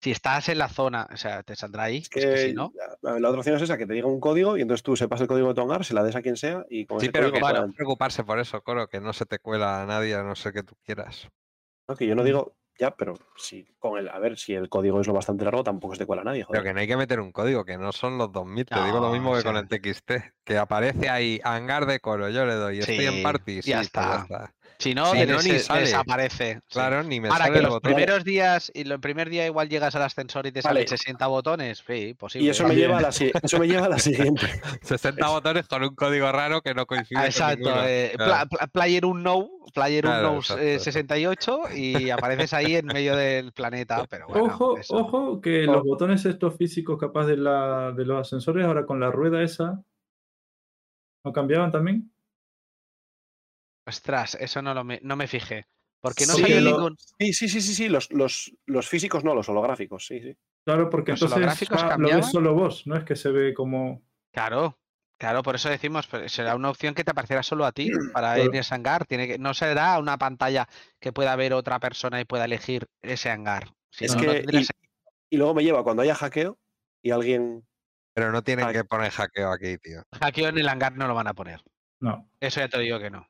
Si estás en la zona, o sea, te saldrá ahí. Es es que si no, la, la otra opción es esa, que te diga un código y entonces tú sepas el código de tu hangar, se la des a quien sea y con Sí, ese pero que puedan- no preocuparse por eso, Coro, que no se te cuela a nadie a no ser que tú quieras. No, que yo no digo, ya, pero si con el, a ver, si el código es lo bastante largo, tampoco se te cuela a nadie, joder. Pero que no hay que meter un código, que no son los 2000. Te digo lo No, mismo que con el TXT, que aparece ahí hangar de coro, yo le doy, estoy en Sí, party, sí, ya pues está. Si no, Si de- no, ni se- sale. desaparece. sí. Claro, ni me Ahora sale que el los botón. primeros días, y el primer día igual llegas al ascensor y te salen Vale. 60 botones, sí, posible. y eso me, lleva a la, eso me lleva a la siguiente. 60 botones con un código raro que no coincide con Exacto, ninguno. eh, Claro. pla- pla- Player Unknown, Player Claro, Unknown eh, exacto. 68 y apareces ahí en medio del planeta, pero bueno, ojo, eso- ojo, que Oh. los botones estos físicos capaz de, la, de los ascensores, ahora con la rueda esa, ¿no cambiaban también? Ostras, eso no, lo me, no me fijé. Porque no Sí, salió lo- ningún... Sí, sí, sí, sí, sí, los, los, los físicos no, los holográficos, sí, sí. Claro, porque ¿Los entonces holográficos ya lo ves solo vos, no es que se ve como... Claro, claro, por eso decimos, será una opción que te aparecerá solo a ti para Claro. ir a ese hangar. Tiene que, no será una pantalla que pueda ver otra persona y pueda elegir ese hangar. Si Es no, no que, y, luego me lleva cuando haya hackeo y alguien. Pero no tienen Ah, que poner hackeo aquí, tío. hackeo en el hangar no lo van a poner. No. Eso ya te digo que no.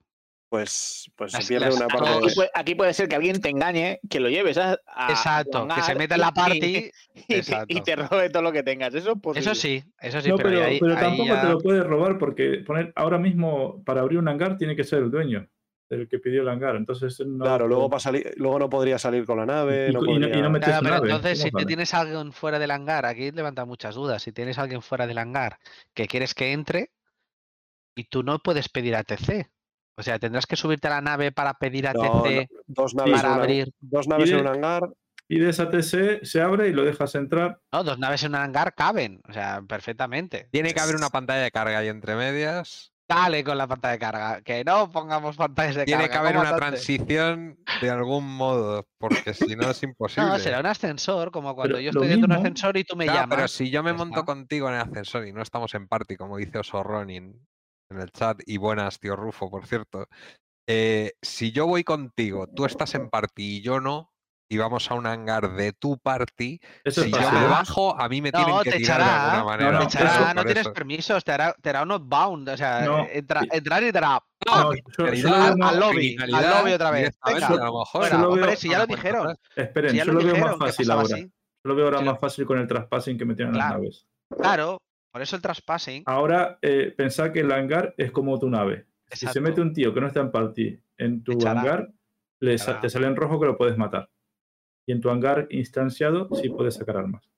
Pues, pues se pierde las- una parte. Aquí puede, aquí puede ser que alguien te engañe, que lo lleves a, a- Exacto, que se meta en la party. y, te, y exacto. te robe todo lo que tengas. Eso es. Eso sí, eso sí, no, pero, pero, ahí, pero ahí tampoco ya- te lo puede robar porque poner ahora mismo para abrir un hangar tiene que ser el dueño, el que pidió el hangar. Entonces no Claro, luego, para salir, luego no podría salir con la nave. Y- no y no- y no podría- metes Claro, pero nave, entonces si ¿cómo te tienes a alguien fuera del hangar, aquí levanta muchas dudas. Si tienes a alguien fuera del hangar que quieres que entre y tú no puedes pedir ATC. O sea, tendrás que subirte a la nave para pedir No, ATC no, dos naves, para en, una- abrir. dos naves Y en un hangar. Y de esa TC se abre y lo dejas entrar. No, dos naves en un hangar caben, o sea, perfectamente. Tiene que haber una pantalla de carga ahí entre medias Dale con la pantalla de carga. Que no pongamos pantallas de Tiene carga. que haber una transición de algún modo, porque si no es imposible. No, será un ascensor, como cuando Pero yo estoy dentro de un ascensor y tú me Claro, llamas. pero si yo me monto contigo en el ascensor y no estamos en party, como dice Oso Ronin en el chat, y buenas, tío Rufo, por cierto. eh, si yo voy contigo, tú estás en party y yo no, y vamos a un hangar de tu party, Eso si es yo me echará. bajo, a mí me No, tienen que te tirar de echará, alguna no, manera. no, Te por echará, eso, no por tienes eso. permisos, te hará, te hará un outbound. O sea, No, entra, y- entrar y te hará No, lo veo al, lobby, al lobby otra vez. a lo mejor, Hombre, veo- si ya lo dijeron. Esperen, Si ya yo lo lo veo dijeron, más fácil ahora. Yo lo veo ahora Sí, más fácil con el traspassing que metieron en las Claro. naves. Claro, por eso el traspassing. Ahora, eh, pensá que el hangar es como tu nave. Si se mete un tío que no está en party en tu Echará. hangar, le sa- Echará. te sale en rojo que lo puedes matar. Y en tu hangar instanciado sí puedes sacar armas.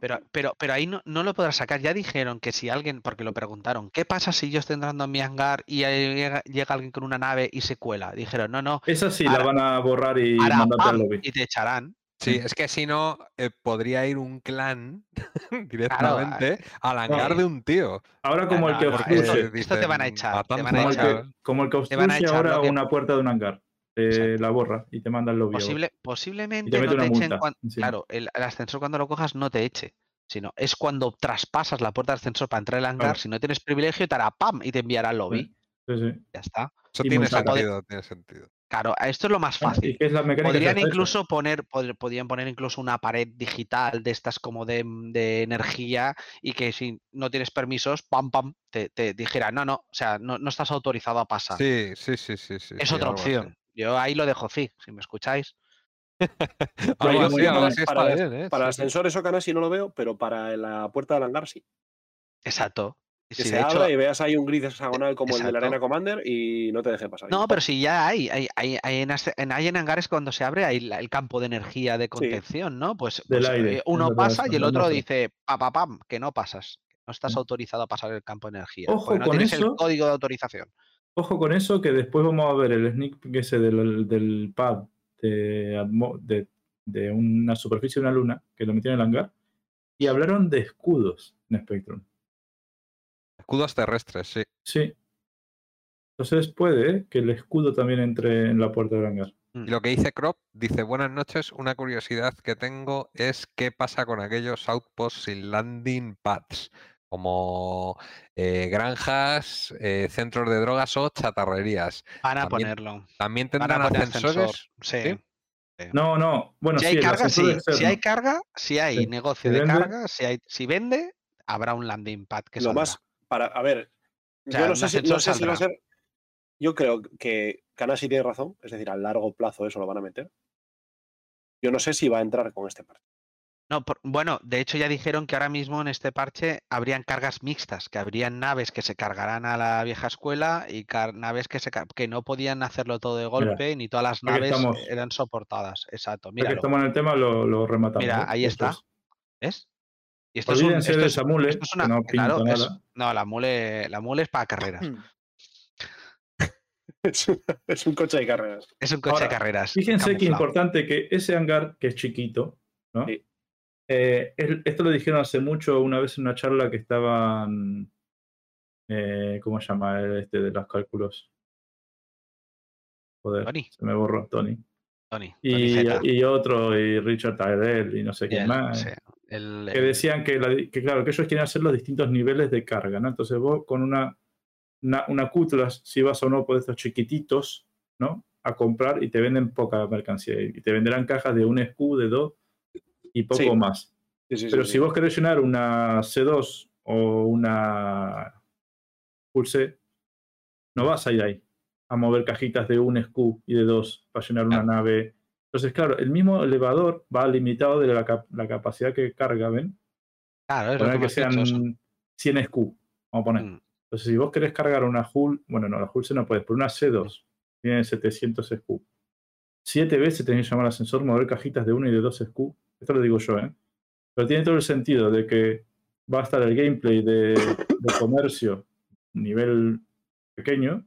Pero, pero, pero ahí no, no lo podrás sacar. Ya dijeron que si alguien, porque lo preguntaron, ¿qué pasa si yo estoy entrando en mi hangar y ahí llega, llega alguien con una nave y se cuela? Dijeron, no, no, Esa sí Ahora- la van a borrar y mandarte al lobby. y te echarán. Sí, Mm. es que si no, eh, podría ir un clan directamente al hangar de un tío. Ahora como el que no, esto- obstruye, esto te van a dicen, echar, te van a como el, echar. que, como el que echar, ahora que- una puerta de un hangar. eh, la borra y te manda al lobby. a borrar. Posible, posiblemente te no echen. Claro, el, el ascensor cuando lo cojas no te eche, sino es cuando traspasas la puerta del ascensor para entrar al hangar. Claro. Si no tienes privilegio, te hará pam y te enviará al lobby. Sí, sí. Ya está. Eso sentido, tiene sentido. Claro, esto es lo más fácil. es la Podrían incluso poner, pod- podrían poner incluso una pared digital de estas como de, de energía y que si no tienes permisos, pam, pam, te, te dijera, no, no, o sea, no, no estás autorizado a pasar. Sí, sí, sí, sí. sí es sí, otra así. opción. Yo ahí lo dejo sí, si me escucháis. Para- para- bien, ¿eh? Para el Sí, sí. ascensor eso casi no lo veo, pero para la puerta del hangar sí. Exacto. Que se hecho- abra y veas ahí un grid hexagonal como el de la. Arena Commander y no te deje pasar. No, pero si ya hay, hay, hay, hay en, hay en hangares cuando se abre hay la- el campo de energía de contención, ¿no? Pues, Del pues, aire, eh, uno pasa y el otro dice, pa, pa, pam, que no pasas. No estás Mm. autorizado a pasar el campo de energía. Ojo no con tienes el eso. código de autorización. Ojo con eso, que después vamos a ver el sneak peek ese del, del pad de, de, de una superficie de una luna que lo metieron en el hangar. Y hablaron de escudos en Spectrum. Escudos terrestres, sí. Sí. Entonces puede ¿eh? que el escudo también entre en la puerta del hangar. Y lo que dice Crop, dice, buenas noches, una curiosidad que tengo es qué pasa con aquellos outposts sin landing pads, como eh, granjas, eh, centros de drogas o chatarrerías. Van a También- ponerlo. ¿También tendrán poner ascensor. ascensores? Sí. ¿Sí? No, no. Bueno, si sí, hay carga, sí. Si hay carga, si hay Sí. negocio Si de vende- carga, si, hay, si vende, habrá un landing pad que lo saldrá. más para a ver, O sea, yo no sé, si, no sé si va a ser. Yo creo que Kanasi tiene razón, es decir, a largo plazo eso lo van a meter. Yo no sé si va a entrar con este parche. No, por- bueno, de hecho ya dijeron que ahora mismo en este parche habrían cargas mixtas, que habrían naves que se cargarán a la vieja escuela y car- naves que, se que no podían hacerlo todo de golpe, ni todas las naves estamos- eran soportadas. Exacto, Ya que míralo. estamos en el tema, lo, lo rematamos. Mira, ¿eh? ahí está. es- ¿Ves? Y esto es un- esto es- esa mule, esto es que una- no pinta claro, es- nada. no, la mule, la mule es para carreras. Es, un- es un coche de carreras. Es un coche Ahora, de carreras. Fíjense qué importante que ese hangar, que es chiquito, ¿no? Sí. Eh, esto lo dijeron hace mucho, una vez en una charla que estaban. eh, ¿Cómo se llama el este de los cálculos? Joder, Tony. se me borró Tony. Tony, Tony Y, y otro, y Richard Tyrell, y no sé quién más. sí, el- que decían que, la- que, claro, que ellos quieren hacer los distintos niveles de carga, ¿no? Entonces vos con una, una, si vas a uno de estos chiquititos, ¿no? A comprar y te venden poca mercancía. Y te venderán cajas de un SKU, de dos y poco Sí. más. Sí, sí, sí, Pero sí. si vos querés llenar una C2 o una Pulse, no vas a ir ahí a mover cajitas de un SKU y de dos para llenar una nave. Entonces, claro, el mismo elevador va limitado de la, cap- la capacidad que carga, ¿ven? Claro, es lo poner que dicho, sean 100 SKU, vamos a poner. Mm. Entonces, si vos querés cargar una Hull, bueno, no, la Hull se no puedes, pero una C2 tiene 700 SKU. Siete veces tenés que llamar al ascensor, mover cajitas de 1 y de 2 SKU. Esto lo digo yo, ¿eh? Pero tiene todo el sentido de que va a estar el gameplay de, de comercio nivel pequeño,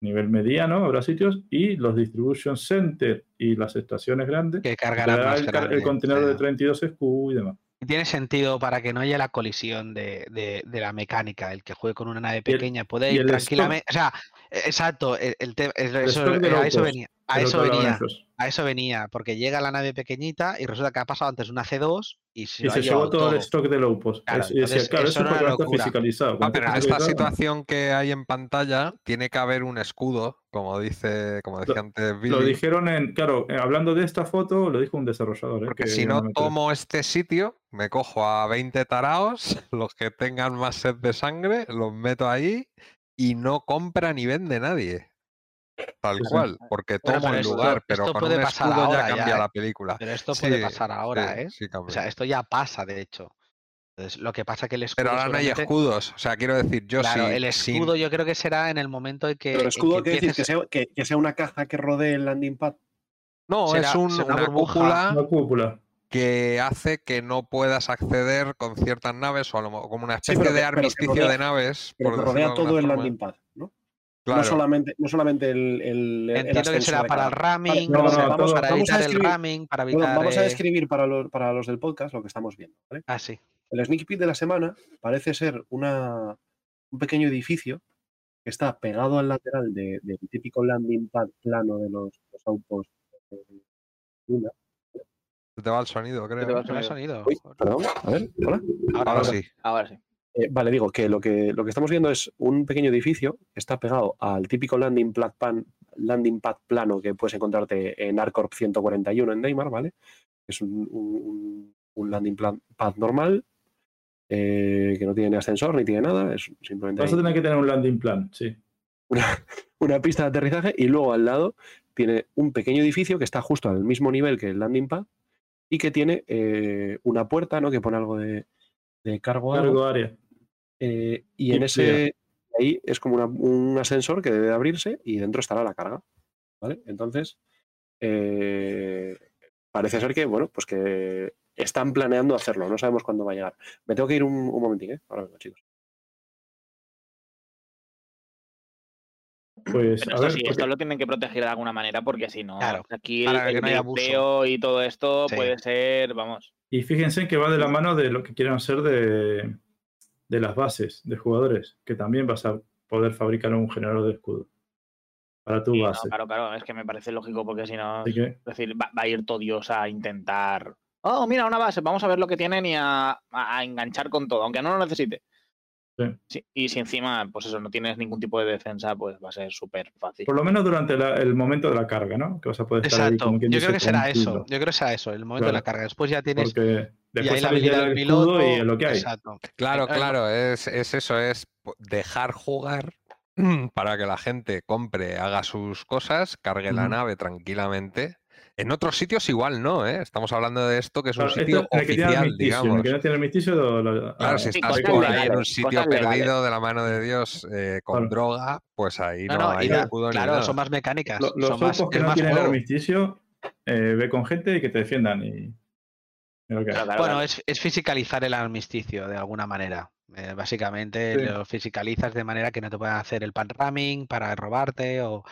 nivel mediano, habrá sitios, y los distribution center y las estaciones grandes, Que cargarán más el, car- el grande, contenedor sí. de 32 SKU y demás. Y tiene sentido para que no haya la colisión de, de- de la mecánica. El que juegue con una nave pequeña puede ir tranquilamente. O sea, exacto. El, el te- el- El eso, stock de eh, a eso venía. A eso venía. A eso venía. Porque llega la nave pequeñita y resulta que ha pasado antes una G2 y se, Y se llevó todo, el stock de low post. Claro, Es- eso era fiscalizado. Ah, pero en esta situación que hay en pantalla tiene que haber un escudo, como dice, como decía antes Lo dijeron en. Claro, eh, hablando de esta foto, lo dijo un desarrollador. eh, porque que si no tomo este sitio, me cojo a 20 taraos, los que tengan más sed de sangre, los meto ahí y no compra ni vende nadie. Tal Sí, sí. cual, porque Bueno, pero el esto- lugar, pero esto con puede un pasar escudo ahora ya cambia ¿eh? la película. Pero esto puede Sí, pasar ahora, sí, ¿eh? sí O sea, esto ya pasa, de hecho. Entonces, lo que pasa que el escudo. Pero ahora no hay escudos, o sea, quiero decir, yo Claro, sí. el sin- escudo yo creo que será en el momento en que. Pero el escudo. Que empieces- sea, que, que sea una caja que rodee el landing pad. No, será- es un- una una burbuja. cúpula Una cúpula. Que hace que no puedas acceder con ciertas naves o a lo mo- como una especie de que- armisticio rodea- de naves. Pero por que rodea de todo el landing pad, ¿no? Claro. No solamente, no solamente el, el, el que será de para el ramming, no, no, para vamos a evitar el describir- ramming, para Bueno, evitar. vamos a eh, describir para los, para los del podcast lo que estamos viendo. ¿vale? Ah, sí. El sneak peek de la semana parece ser una, un pequeño edificio que está pegado al lateral de- del típico landing pad plano de los, los autos. eh, Luna. Se te va el sonido, creo. te va el sonido. sonido. Uy, perdón, a ver, hola. Ahora, Ahora ahora. sí. Ahora sí. Eh, vale, digo que lo, que lo que estamos viendo es un pequeño edificio que está pegado al típico landing pad, pan- landing pad plano que puedes encontrarte en Arcorp 141 en Neymar, ¿vale? Es un, un- landing plan- pad normal eh, que no tiene ni ascensor ni tiene nada, es simplemente Vas a ahí tener que tener un landing plan, sí. una, una pista de aterrizaje y luego al lado tiene un pequeño edificio que está justo al mismo nivel que el landing pad y que tiene eh, una puerta, ¿no? Que pone algo de, de cargo. Cargo área. Eh, y Y en ese ahí es como una- un ascensor que debe de abrirse y dentro estará la carga. ¿Vale? Entonces, eh, parece ser que, bueno, pues que están planeando hacerlo. No sabemos cuándo va a llegar. Me tengo que ir un, un momentín, ¿eh? Ahora vengo, chicos. Pues, Pero a esto ver, sí, porque- esto lo tienen que proteger de alguna manera porque si no, Claro, aquí el, para que el no haya abuso. gliteo y todo esto Sí. puede ser, vamos, y fíjense que va de la mano de lo que quieren hacer de, de las bases de jugadores, que también vas a poder fabricar un generador de escudo para tu sí, no, base. claro, claro, es que me parece lógico porque si no, es decir, va, va a ir todo Dios a intentar, oh, mira, una base, vamos a ver lo que tienen y a enganchar con todo, aunque no lo necesite. Sí. Y si encima, pues eso, no tienes ningún tipo de defensa, pues va a ser súper fácil. por lo menos durante la- el momento de la carga, ¿no? Que vas a poder estar ahí, Exacto. como quien Yo dice, creo que será eso. Yo creo que será eso, el momento de la carga. Después ya tienes. Porque Y ahí después la habilidad del piloto. y lo que hay. Exacto. Claro, claro, es, es eso, es dejar jugar para que la gente compre, haga sus cosas, cargue la nave tranquilamente. En otros sitios igual no, ¿eh? Estamos hablando de esto que es un Claro, sitio esto oficial, digamos. que no tiene armisticio, lo- lo- Claro, ah, si Sí, estás por ahí en un sitio legales. perdido de la mano de Dios eh, con Claro. droga, pues ahí No, no, no, hay ni claro, nada. son más mecánicas. lo- los son más, que es no más tienen armisticio, eh, ve con gente y que te defiendan. Y, Bueno, es, es fisicalizar el armisticio de alguna manera. Eh, básicamente Sí. lo fisicalizas de manera que no te puedan hacer el pan ramming para robarte o...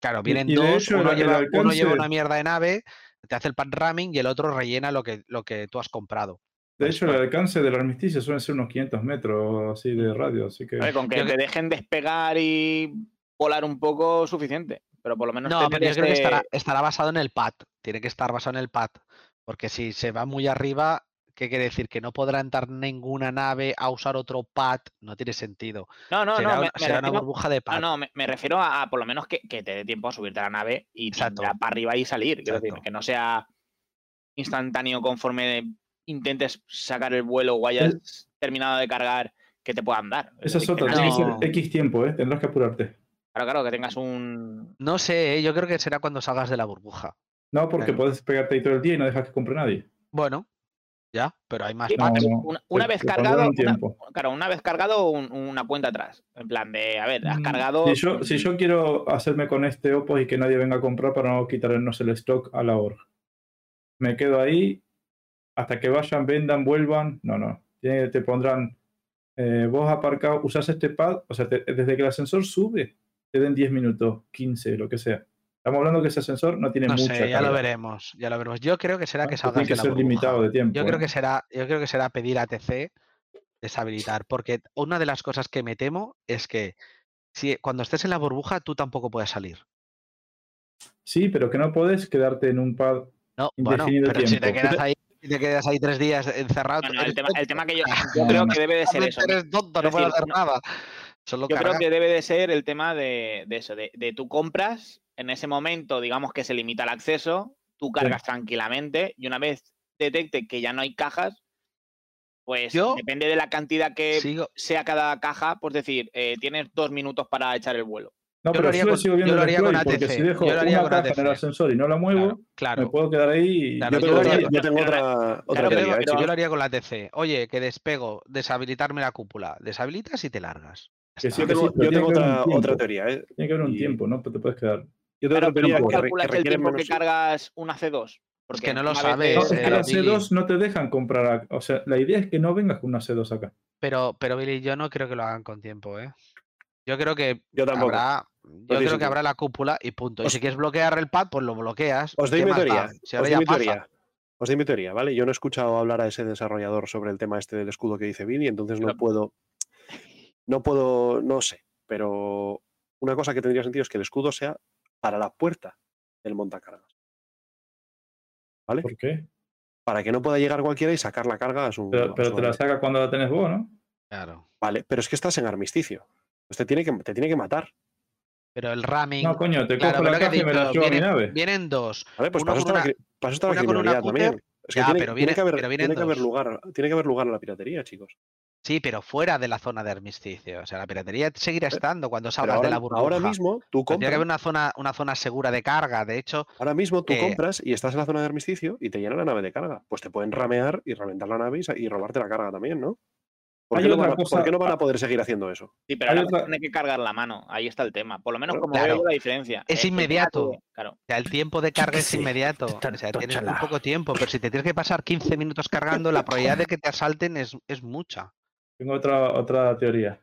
Claro, vienen dos, hecho, uno, el- el lleva, uno lleva alcance- una mierda de nave, te hace el pan ramming y el otro rellena lo que, lo que tú has comprado. De hecho, el alcance del armisticio suelen ser unos 500 metros así de radio, así que... A ver, con que te dejen despegar y volar un poco suficiente, pero por lo menos No, pero yo creo que estará, estará basado en el pad. Tiene que estar basado en el pad. Porque si se va muy arriba, ¿qué quiere decir? Que no podrá entrar ninguna nave a usar otro pad. No tiene sentido. No, no, será no, me, una, me será una refiero- burbuja de no, pad. no, me, me refiero a, a por lo menos que, que te dé tiempo a subirte a la nave y para arriba y salir. Quiero decir, que no sea instantáneo conforme intentes sacar el vuelo o hayas terminado de cargar que te puedan dar. Esa es otra, no- tiene que no. ser X tiempo, ¿eh? Tendrás que apurarte. Claro, claro, que tengas un. No sé, ¿eh? yo creo que será cuando salgas de la burbuja. No, porque Claro. puedes pegarte ahí todo el día y no dejas que compre nadie. Bueno, ya, pero hay más no. una, vez cargado, un una- claro, una vez cargado, un- una cuenta atrás. En plan de, a ver, has Mm, cargado. Si yo, si yo quiero hacerme con este Opus y que nadie venga a comprar para no quitarnos el stock a la org, me quedo ahí hasta que vayan, vendan, vuelvan. No, no. Te pondrán, eh, vos aparcado, usas este pad, o sea, te- desde que el ascensor sube, te den 10 minutos, 15, lo que sea. Estamos hablando que ese sensor no tiene No mucha sé, ya lo veremos, ya lo veremos. Yo creo que será ¿no? que tiene de que la ser burbuja. limitado de tiempo. Yo creo ¿eh? que será, yo creo que será pedir a TC deshabilitar, porque una de las cosas que me temo es que si cuando estés en la burbuja tú tampoco puedes salir. Sí, pero que no puedes quedarte en un pad No, bueno, Indefinido pero si te tiempo. quedas ahí, si te quedas ahí tres días encerrado, No, no, el, tema, el tema que yo, creo que debe de ser eso. Eres tonto, no decir, hacer no- nada. Solo Yo creo que debe de ser el tema de, de eso, de, de tú compras, en ese momento, digamos que se limita el acceso, tú cargas tranquilamente y una vez detecte que ya no hay cajas, pues Yo depende de la cantidad que Sigo, sea cada caja, pues decir, eh, tienes dos minutos para echar el vuelo. No, Yo lo pero haría yo con- sigo yo viendo lo haría con exploit, porque ATC, si dejo yo lo haría una con caja en el ATC. ascensor y no la muevo, claro, me puedo quedar ahí y Claro, Yo yo tengo yo otra, lo- yo tengo pero- otra, otra claro, Yo, pero- teoría, ¿eh, pero- yo lo haría con la TC. Oye, que despego, deshabilitarme la cúpula. Deshabilitas y te largas. Que sí, Yo tengo, yo otra, teoría, ¿eh? Tiene que haber un Y- tiempo, ¿no? Pues te puedes quedar. Yo tengo Pero, otra teoría ¿cómo que, que el requiere tiempo menos... que cargas una C2? Porque que no lo sabes, No, es eh, que la Billy. C2 no te dejan comprar. a- O sea, la idea es que no vengas con una C2 acá. Pero, pero Billy, yo no creo que lo hagan con tiempo, ¿eh? Yo creo que Yo tampoco. habrá. Yo creo que habrá la cúpula y punto. Y si quieres bloquear el pad, pues lo bloqueas. Os doy ¿Qué mi teoría. Si Os doy mi teoría. Os doy mi teoría, ¿vale? Yo no he escuchado hablar a ese desarrollador sobre el tema este del escudo que dice Billy, entonces no puedo. No puedo. No sé. Pero una cosa que tendría sentido es que el escudo sea para la puerta del montacargas. ¿Vale? ¿Por qué? Para que no pueda llegar cualquiera y sacar la carga a su. Pero, a pero su te la saca cuando la tenés vos, ¿no? Claro. Vale, pero es que estás en armisticio. Pues te tiene que, te tiene que matar. Pero el ramming. No, coño, te claro, cojo la que caja y me la llevo a mi vienen, nave. vienen dos. ¿Vale? Pues Uno para eso, está la, criminalidad también. Es que ya, tiene, pero tiene viene- que haber, pero vienen tiene que haber lugar, tiene que haber lugar a la piratería, chicos. Sí, pero fuera de la zona de armisticio. O sea, la piratería seguirá estando cuando salgas ahora, de la burbuja. ahora mismo tú Pero tiene que haber compras, una zona, una zona segura de carga. De hecho, ahora mismo tú eh, compras y estás en la zona de armisticio y te llena la nave de carga. Pues te pueden ramear y reventar la nave y, robarte la carga también, ¿no? ¿Por Hay qué, no van, a, cosa- por qué no van a poder seguir haciendo eso? Sí, pero otra- tiene que cargar la mano. Ahí está el tema. Por lo menos como claro. veo la diferencia. Es tema inmediato. claro. o sea, el tiempo de carga es inmediato. O sea, tienes muy poco tiempo. Pero si te tienes que pasar 15 minutos cargando, la probabilidad de que te asalten es, es mucha. Tengo otra, otra teoría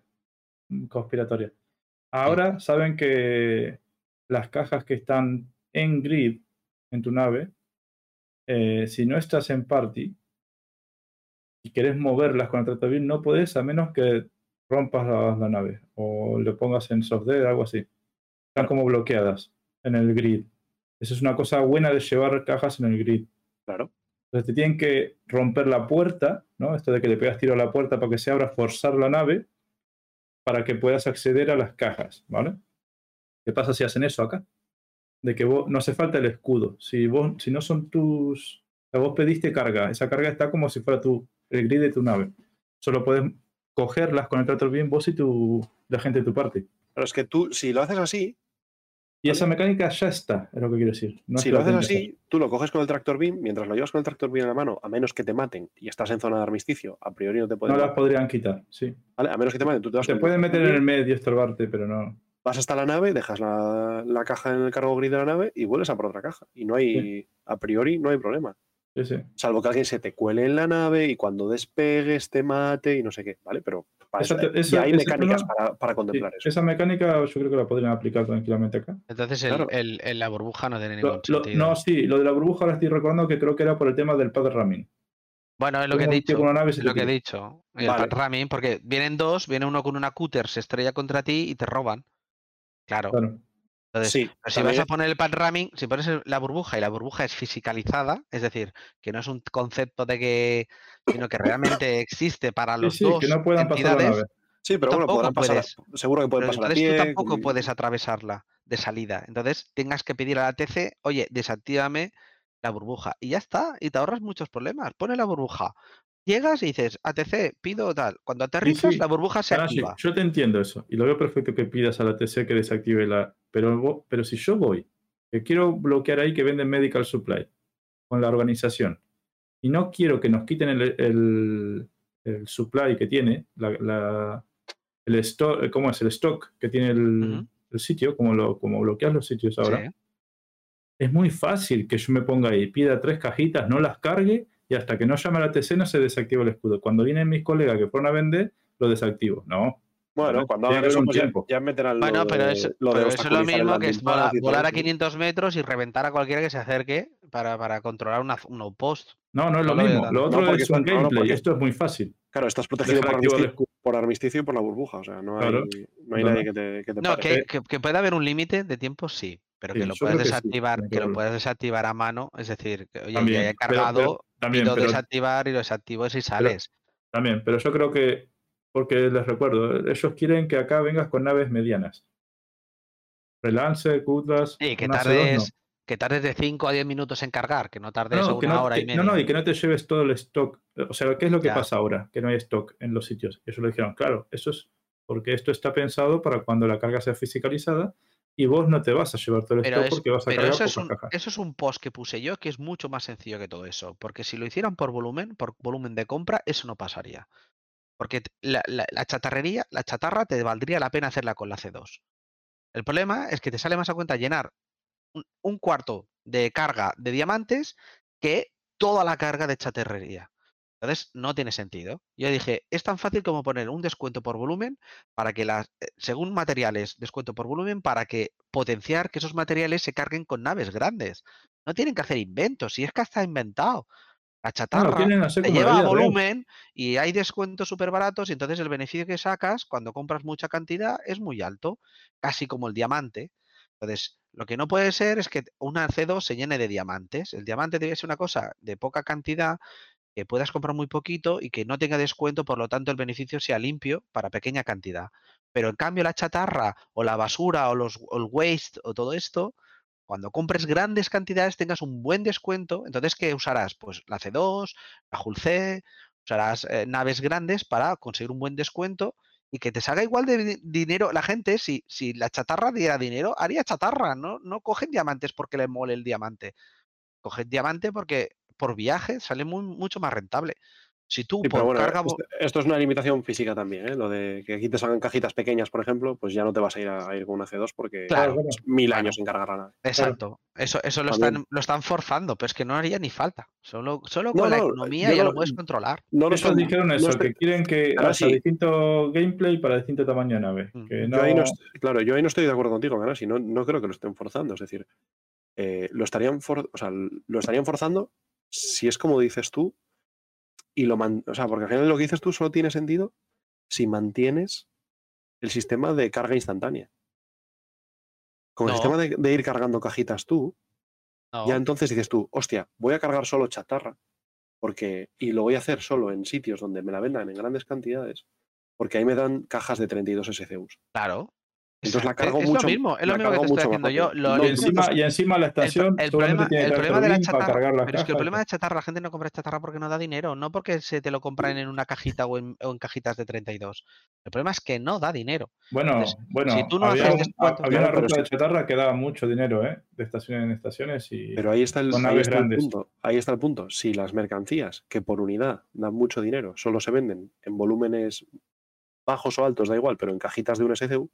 mm, conspiratoria. Ahora saben que las cajas que están en grid en tu nave, eh, si no estás en party y querés moverlas con el tractavil, no podés a menos que rompas la, la nave o le pongas en soft dead, algo así. Están como bloqueadas en el grid. Eso es una cosa buena de llevar cajas en el grid. Claro. Entonces te tienen que romper la puerta, ¿no? Esto de que le pegas tiro a la puerta para que se abra, forzar la nave para que puedas acceder a las cajas, ¿vale? ¿Qué pasa si hacen eso acá? De que no hace falta el escudo. Si vos, si no son tus, o vos pediste carga, esa carga está como si fuera tu, el grid de tu nave. Solo puedes cogerlas con el tractor bien vos y tu, la gente de tu parte. Pero es que tú, si lo haces así, Y esa mecánica ya está, es lo que quiero decir. No si lo haces así, tú lo coges con el tractor beam, mientras lo llevas con el tractor beam en la mano, a menos que te maten y estás en zona de armisticio, a priori no te pueden No las podrían quitar, sí. ¿vale? A menos que te maten, tú te vas Te pueden meter en el medio, estorbarte, pero no. vas hasta la nave, dejas la, la caja en el cargo grid de la nave y vuelves a por otra caja. Y no hay, a priori, no hay problema. Sí, sí. Salvo que alguien se te cuele en la nave y cuando despegues te mate y no sé qué, ¿vale? Pero para Esa eso, te- esa- ya hay mecánicas para, para Sí, contemplar eso. Esa mecánica yo creo que la podrían aplicar tranquilamente acá. Entonces, el, Claro. el- el- la burbuja no tiene ningún lo- sentido. no, sí, lo de la burbuja ahora estoy recordando que creo que era por el tema del pad ramming. Bueno, es lo que he dicho. con una nave se Es lo que he dicho. El Vale. pad ramming, porque vienen dos, viene uno con una cúter, se estrella contra ti y te roban. Claro. Claro. Entonces, Sí, si también vas a poner el pad ramming, si pones la burbuja y la burbuja es fisicalizada, es decir, que no es un concepto de que, sino que realmente existe para los sí, dos que no puedan entidades, sí, pero bueno, podrán pasar, puedes. seguro que pueden pasar a entonces pie. tú tampoco y- puedes atravesarla de salida. Entonces tengas que pedir a la TC, oye, desactívame la burbuja. Y ya está, y te ahorras muchos problemas. Pone la burbuja. Llegas y dices, ATC, pido tal. Cuando aterrizas, sí. la burbuja se activa. yo te entiendo eso. Y lo veo perfecto que pidas a la TC que desactive la. Pero, pero si yo voy, que quiero bloquear ahí que venden Medical Supply con la organización, y no quiero que nos quiten el, el- el supply que tiene, la, la- el stock, ¿cómo es? El stock que tiene el, el sitio, como, lo, como bloqueas los sitios ahora. Es muy fácil que yo me ponga ahí, pida tres cajitas, no las cargue y hasta que no llame a la TC no se desactiva el escudo. Cuando vienen mis colegas que fueron a vender, lo desactivo. No, Bueno, cuando hagan eso, un pues ya, tiempo. ya meterán Bueno, lo pero, de, es, lo pero eso es lo mismo que es volar a eso. 500 metros y reventar a cualquiera que se acerque para, para controlar una, un outpost. No, no es lo No mismo. Lo otro No, es un gameplay. porque- Esto es muy fácil. Claro, estás protegido por armisticio, escudo. por armisticio y por la burbuja. O sea, no hay, Claro. no hay No, nadie no. que te, que te No, pare. que, que- que puede haber un límite de tiempo, sí, pero Sí, que lo sí, desactivar, que lo puedes desactivar a mano, es decir, que oye, También, ya he pero- pero- cargado también, y lo pero- desactivar y lo desactivo si sales. También, pero yo creo que, porque les recuerdo, ellos quieren que acá vengas con naves medianas. Relance, Cutlass. Y que una C2 tardes, que tardes de 5 a 10 minutos en cargar, que no tardes No, una no, hora y media. no, no, y que no te lleves todo el stock. O sea, ¿qué es lo que Ya. pasa ahora? Que no hay stock en los sitios. Ellos le dijeron, claro, eso es porque esto está pensado para cuando la carga sea fiscalizada y vos no te vas a llevar todo el Pero, stock es- porque vas a pero cargar eso, es un, cajas. eso es un post que puse yo que es mucho más sencillo que todo eso. Porque si lo hicieran por volumen, por volumen de compra, eso no pasaría. Porque la, la- la chatarrería, la chatarra te valdría la pena hacerla con la C2. El problema es que te sale más a cuenta llenar un, un cuarto de carga de diamantes que toda la carga de chatarrería. Entonces, no tiene sentido. Yo dije, es tan fácil como poner un descuento por volumen para que las, eh, según materiales, descuento por volumen para que potenciar que esos materiales se carguen con naves grandes. No tienen que hacer inventos, si es que está inventado. La No, chatarra hacer te lleva a volumen y hay descuentos súper baratos y entonces el beneficio que sacas cuando compras mucha cantidad es muy alto, casi como el diamante. Entonces, lo que no puede ser es que una C2 se llene de diamantes. El diamante debe ser una cosa de poca cantidad que puedas comprar muy poquito y que no tenga descuento, por lo tanto el beneficio sea limpio para pequeña cantidad. Pero en cambio la chatarra o la basura o, los, el waste o todo esto, cuando compres grandes cantidades tengas un buen descuento, entonces ¿qué usarás? Pues la C2, la C, usarás eh, naves grandes para conseguir un buen descuento y que te salga igual de di- dinero. La gente, si, si la chatarra diera dinero, haría chatarra, ¿no? No cogen diamantes porque le mole el diamante. Cogen diamante porque por viaje sale muy, mucho más rentable. Si tú Sí, por bueno, carga... esto, esto es una limitación física también, ¿eh? Lo de que aquí te salgan cajitas pequeñas, por ejemplo, pues ya no te vas a ir a, a ir con una C2 porque Claro, es mil años sin cargar la nave. Exacto. Eso, eso lo, están, lo están forzando, pero es que no haría ni falta. Solo, solo No, con la no, economía ya no- lo puedes controlar. No están- dijeron no eso, estoy- que quieren que haya sí. distinto gameplay para distinto tamaño de nave. Mm. Que Yo no... ahí no est- claro, yo ahí no estoy de acuerdo contigo, Ganassi, no, no creo que lo estén forzando. Es decir, eh, lo, estarían for- o sea, lo estarían forzando si es como dices tú y lo man- o sea, porque al final lo que dices tú solo tiene sentido si mantienes el sistema de carga instantánea. Con el sistema de, de ir cargando cajitas tú, No. ya entonces dices tú, hostia, voy a cargar solo chatarra porque y lo voy a hacer solo en sitios donde me la vendan en grandes cantidades, porque ahí me dan cajas de 32 SCUs. Claro. Entonces la cargo es mucho- lo mismo, es lo mismo que te estoy haciendo yo. rápido. Lo- No, y, encima, y encima la estación el problema, tiene el problema de la chatarra, pero es que el cajas. problema de chatarra, la gente no compra chatarra porque no da dinero, no porque se te lo compran en una cajita o en, o en cajitas de 32. El problema es que no da dinero. Bueno, Entonces, bueno, si tú no había, haces un- descuentos- había una ruta de chatarra que daba mucho dinero, ¿eh? De estación en estaciones y... Pero ahí está el, Con ahí está el grandes. punto. Ahí está el punto. Si las mercancías que por unidad dan mucho dinero solo se venden en volúmenes bajos o altos, da igual, pero en cajitas de un SCU,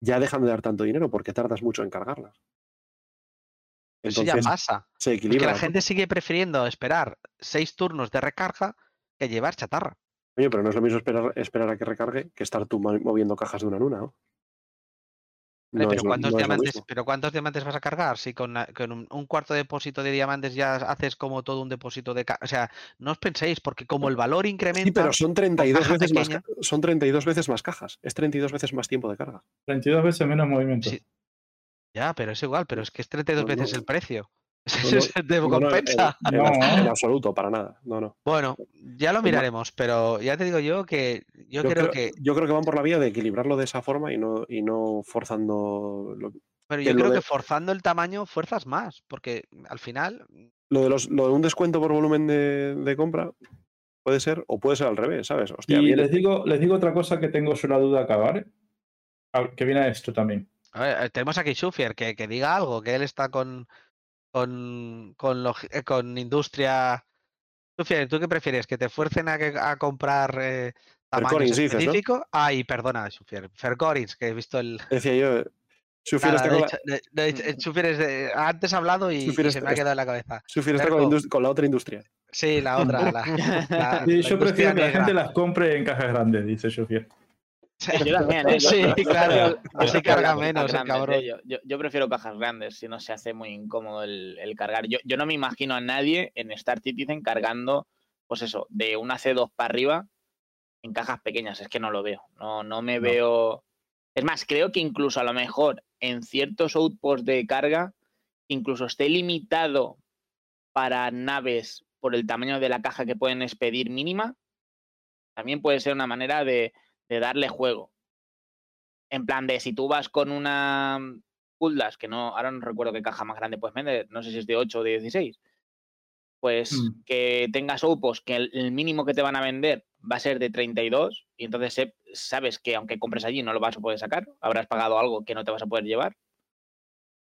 ya dejan de dar tanto dinero porque tardas mucho en cargarlas. Eso Entonces ya pasa. se equilibra. la ¿no? gente sigue prefiriendo esperar seis turnos de recarga que llevar chatarra. Oye, pero no es lo mismo esperar, esperar a que recargue que estar tú mo- moviendo cajas de una en una, ¿no? Vale, No pero, es ¿cuántos no diamantes, pero ¿cuántos diamantes vas a cargar? Si con, un, un cuarto depósito de diamantes ya haces como todo un depósito de... O sea, no os penséis, porque como el valor incrementa... Sí, pero son 32 caja veces más, pequeña. son 32 veces más cajas. Es 32 veces más tiempo de carga. 32 veces menos movimiento. Sí. Ya, pero es igual, pero es que es 32 No, veces no. el precio. No, no, Se te No, no, en- compensa. en, No. abs- en absoluto, para nada. No, no. Bueno, ya lo miraremos, pero ya te digo yo que yo, Yo creo creo, que... yo creo que van por la vía de equilibrarlo de esa forma y no, y no forzando lo, Pero yo lo creo de- que forzando el tamaño fuerzas más, porque al final... lo de los, lo de un descuento por volumen de, de compra. Puede ser, o puede ser al revés, ¿sabes? Hostia, y viene- les digo, les digo otra cosa que tengo la duda acabar, a- que viene a esto también. A ver, eh, tenemos aquí Shufier, que, que diga algo, que él está con con, con, eh, con industria. ¿tú qué prefieres? ¿Que te fuercen a, que- a comprar eh, tamaños dices, ¿no? específicos? Ay, perdona, Shufier. Fercorins, que he visto el... Decía yo, Sufir Nada, está, de con la, hecho- de- de hecho, Shufier es de- antes ha hablado y, se me ha quedado en la cabeza. Sufir está con, la con otra industria. Sí, la otra. La, la- Sí, la yo prefiero que la gente las compre en cajas grandes, dice Jofier. Yo también, ¿eh? Sí, claro. Así carga menos el ¿eh? cabrón. Yo, yo- yo prefiero cajas grandes, si no se hace muy incómodo el, el cargar. Yo, yo no me imagino a nadie en Star Citizen cargando, pues eso, de una C2 para arriba en cajas pequeñas. Es que no lo veo. No, no me No. veo. Es más, creo que incluso a lo mejor en ciertos outposts de carga, incluso esté limitado para naves por el tamaño de la caja que pueden expedir mínima, también puede ser una manera de, de darle juego. En plan de si tú vas con una Kuldas, que no, ahora no recuerdo qué caja más grande puedes vender, no sé si es de 8 o de 16, pues Mm. que tengas opos que el, el mínimo que te van a vender va a ser de 32 y entonces sabes que aunque compres allí no lo vas a poder sacar, habrás pagado algo que no te vas a poder llevar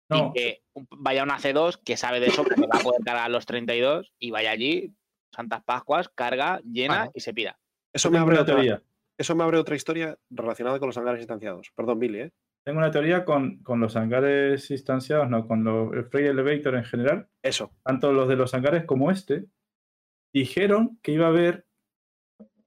No, y que un- vaya una C2 que sabe de eso, que va a poder cargar los 32 y vaya allí, Santas Pascuas, carga, llena y se pira. Eso me, abre otra, teoría. Eso me abre otra historia relacionada con los hangares instanciados. Perdón, Billy, ¿eh? Tengo una teoría con, con los hangares instanciados, no, con los, el Freight Elevator en general, Eso. tanto los de los hangares como este, dijeron que iba a haber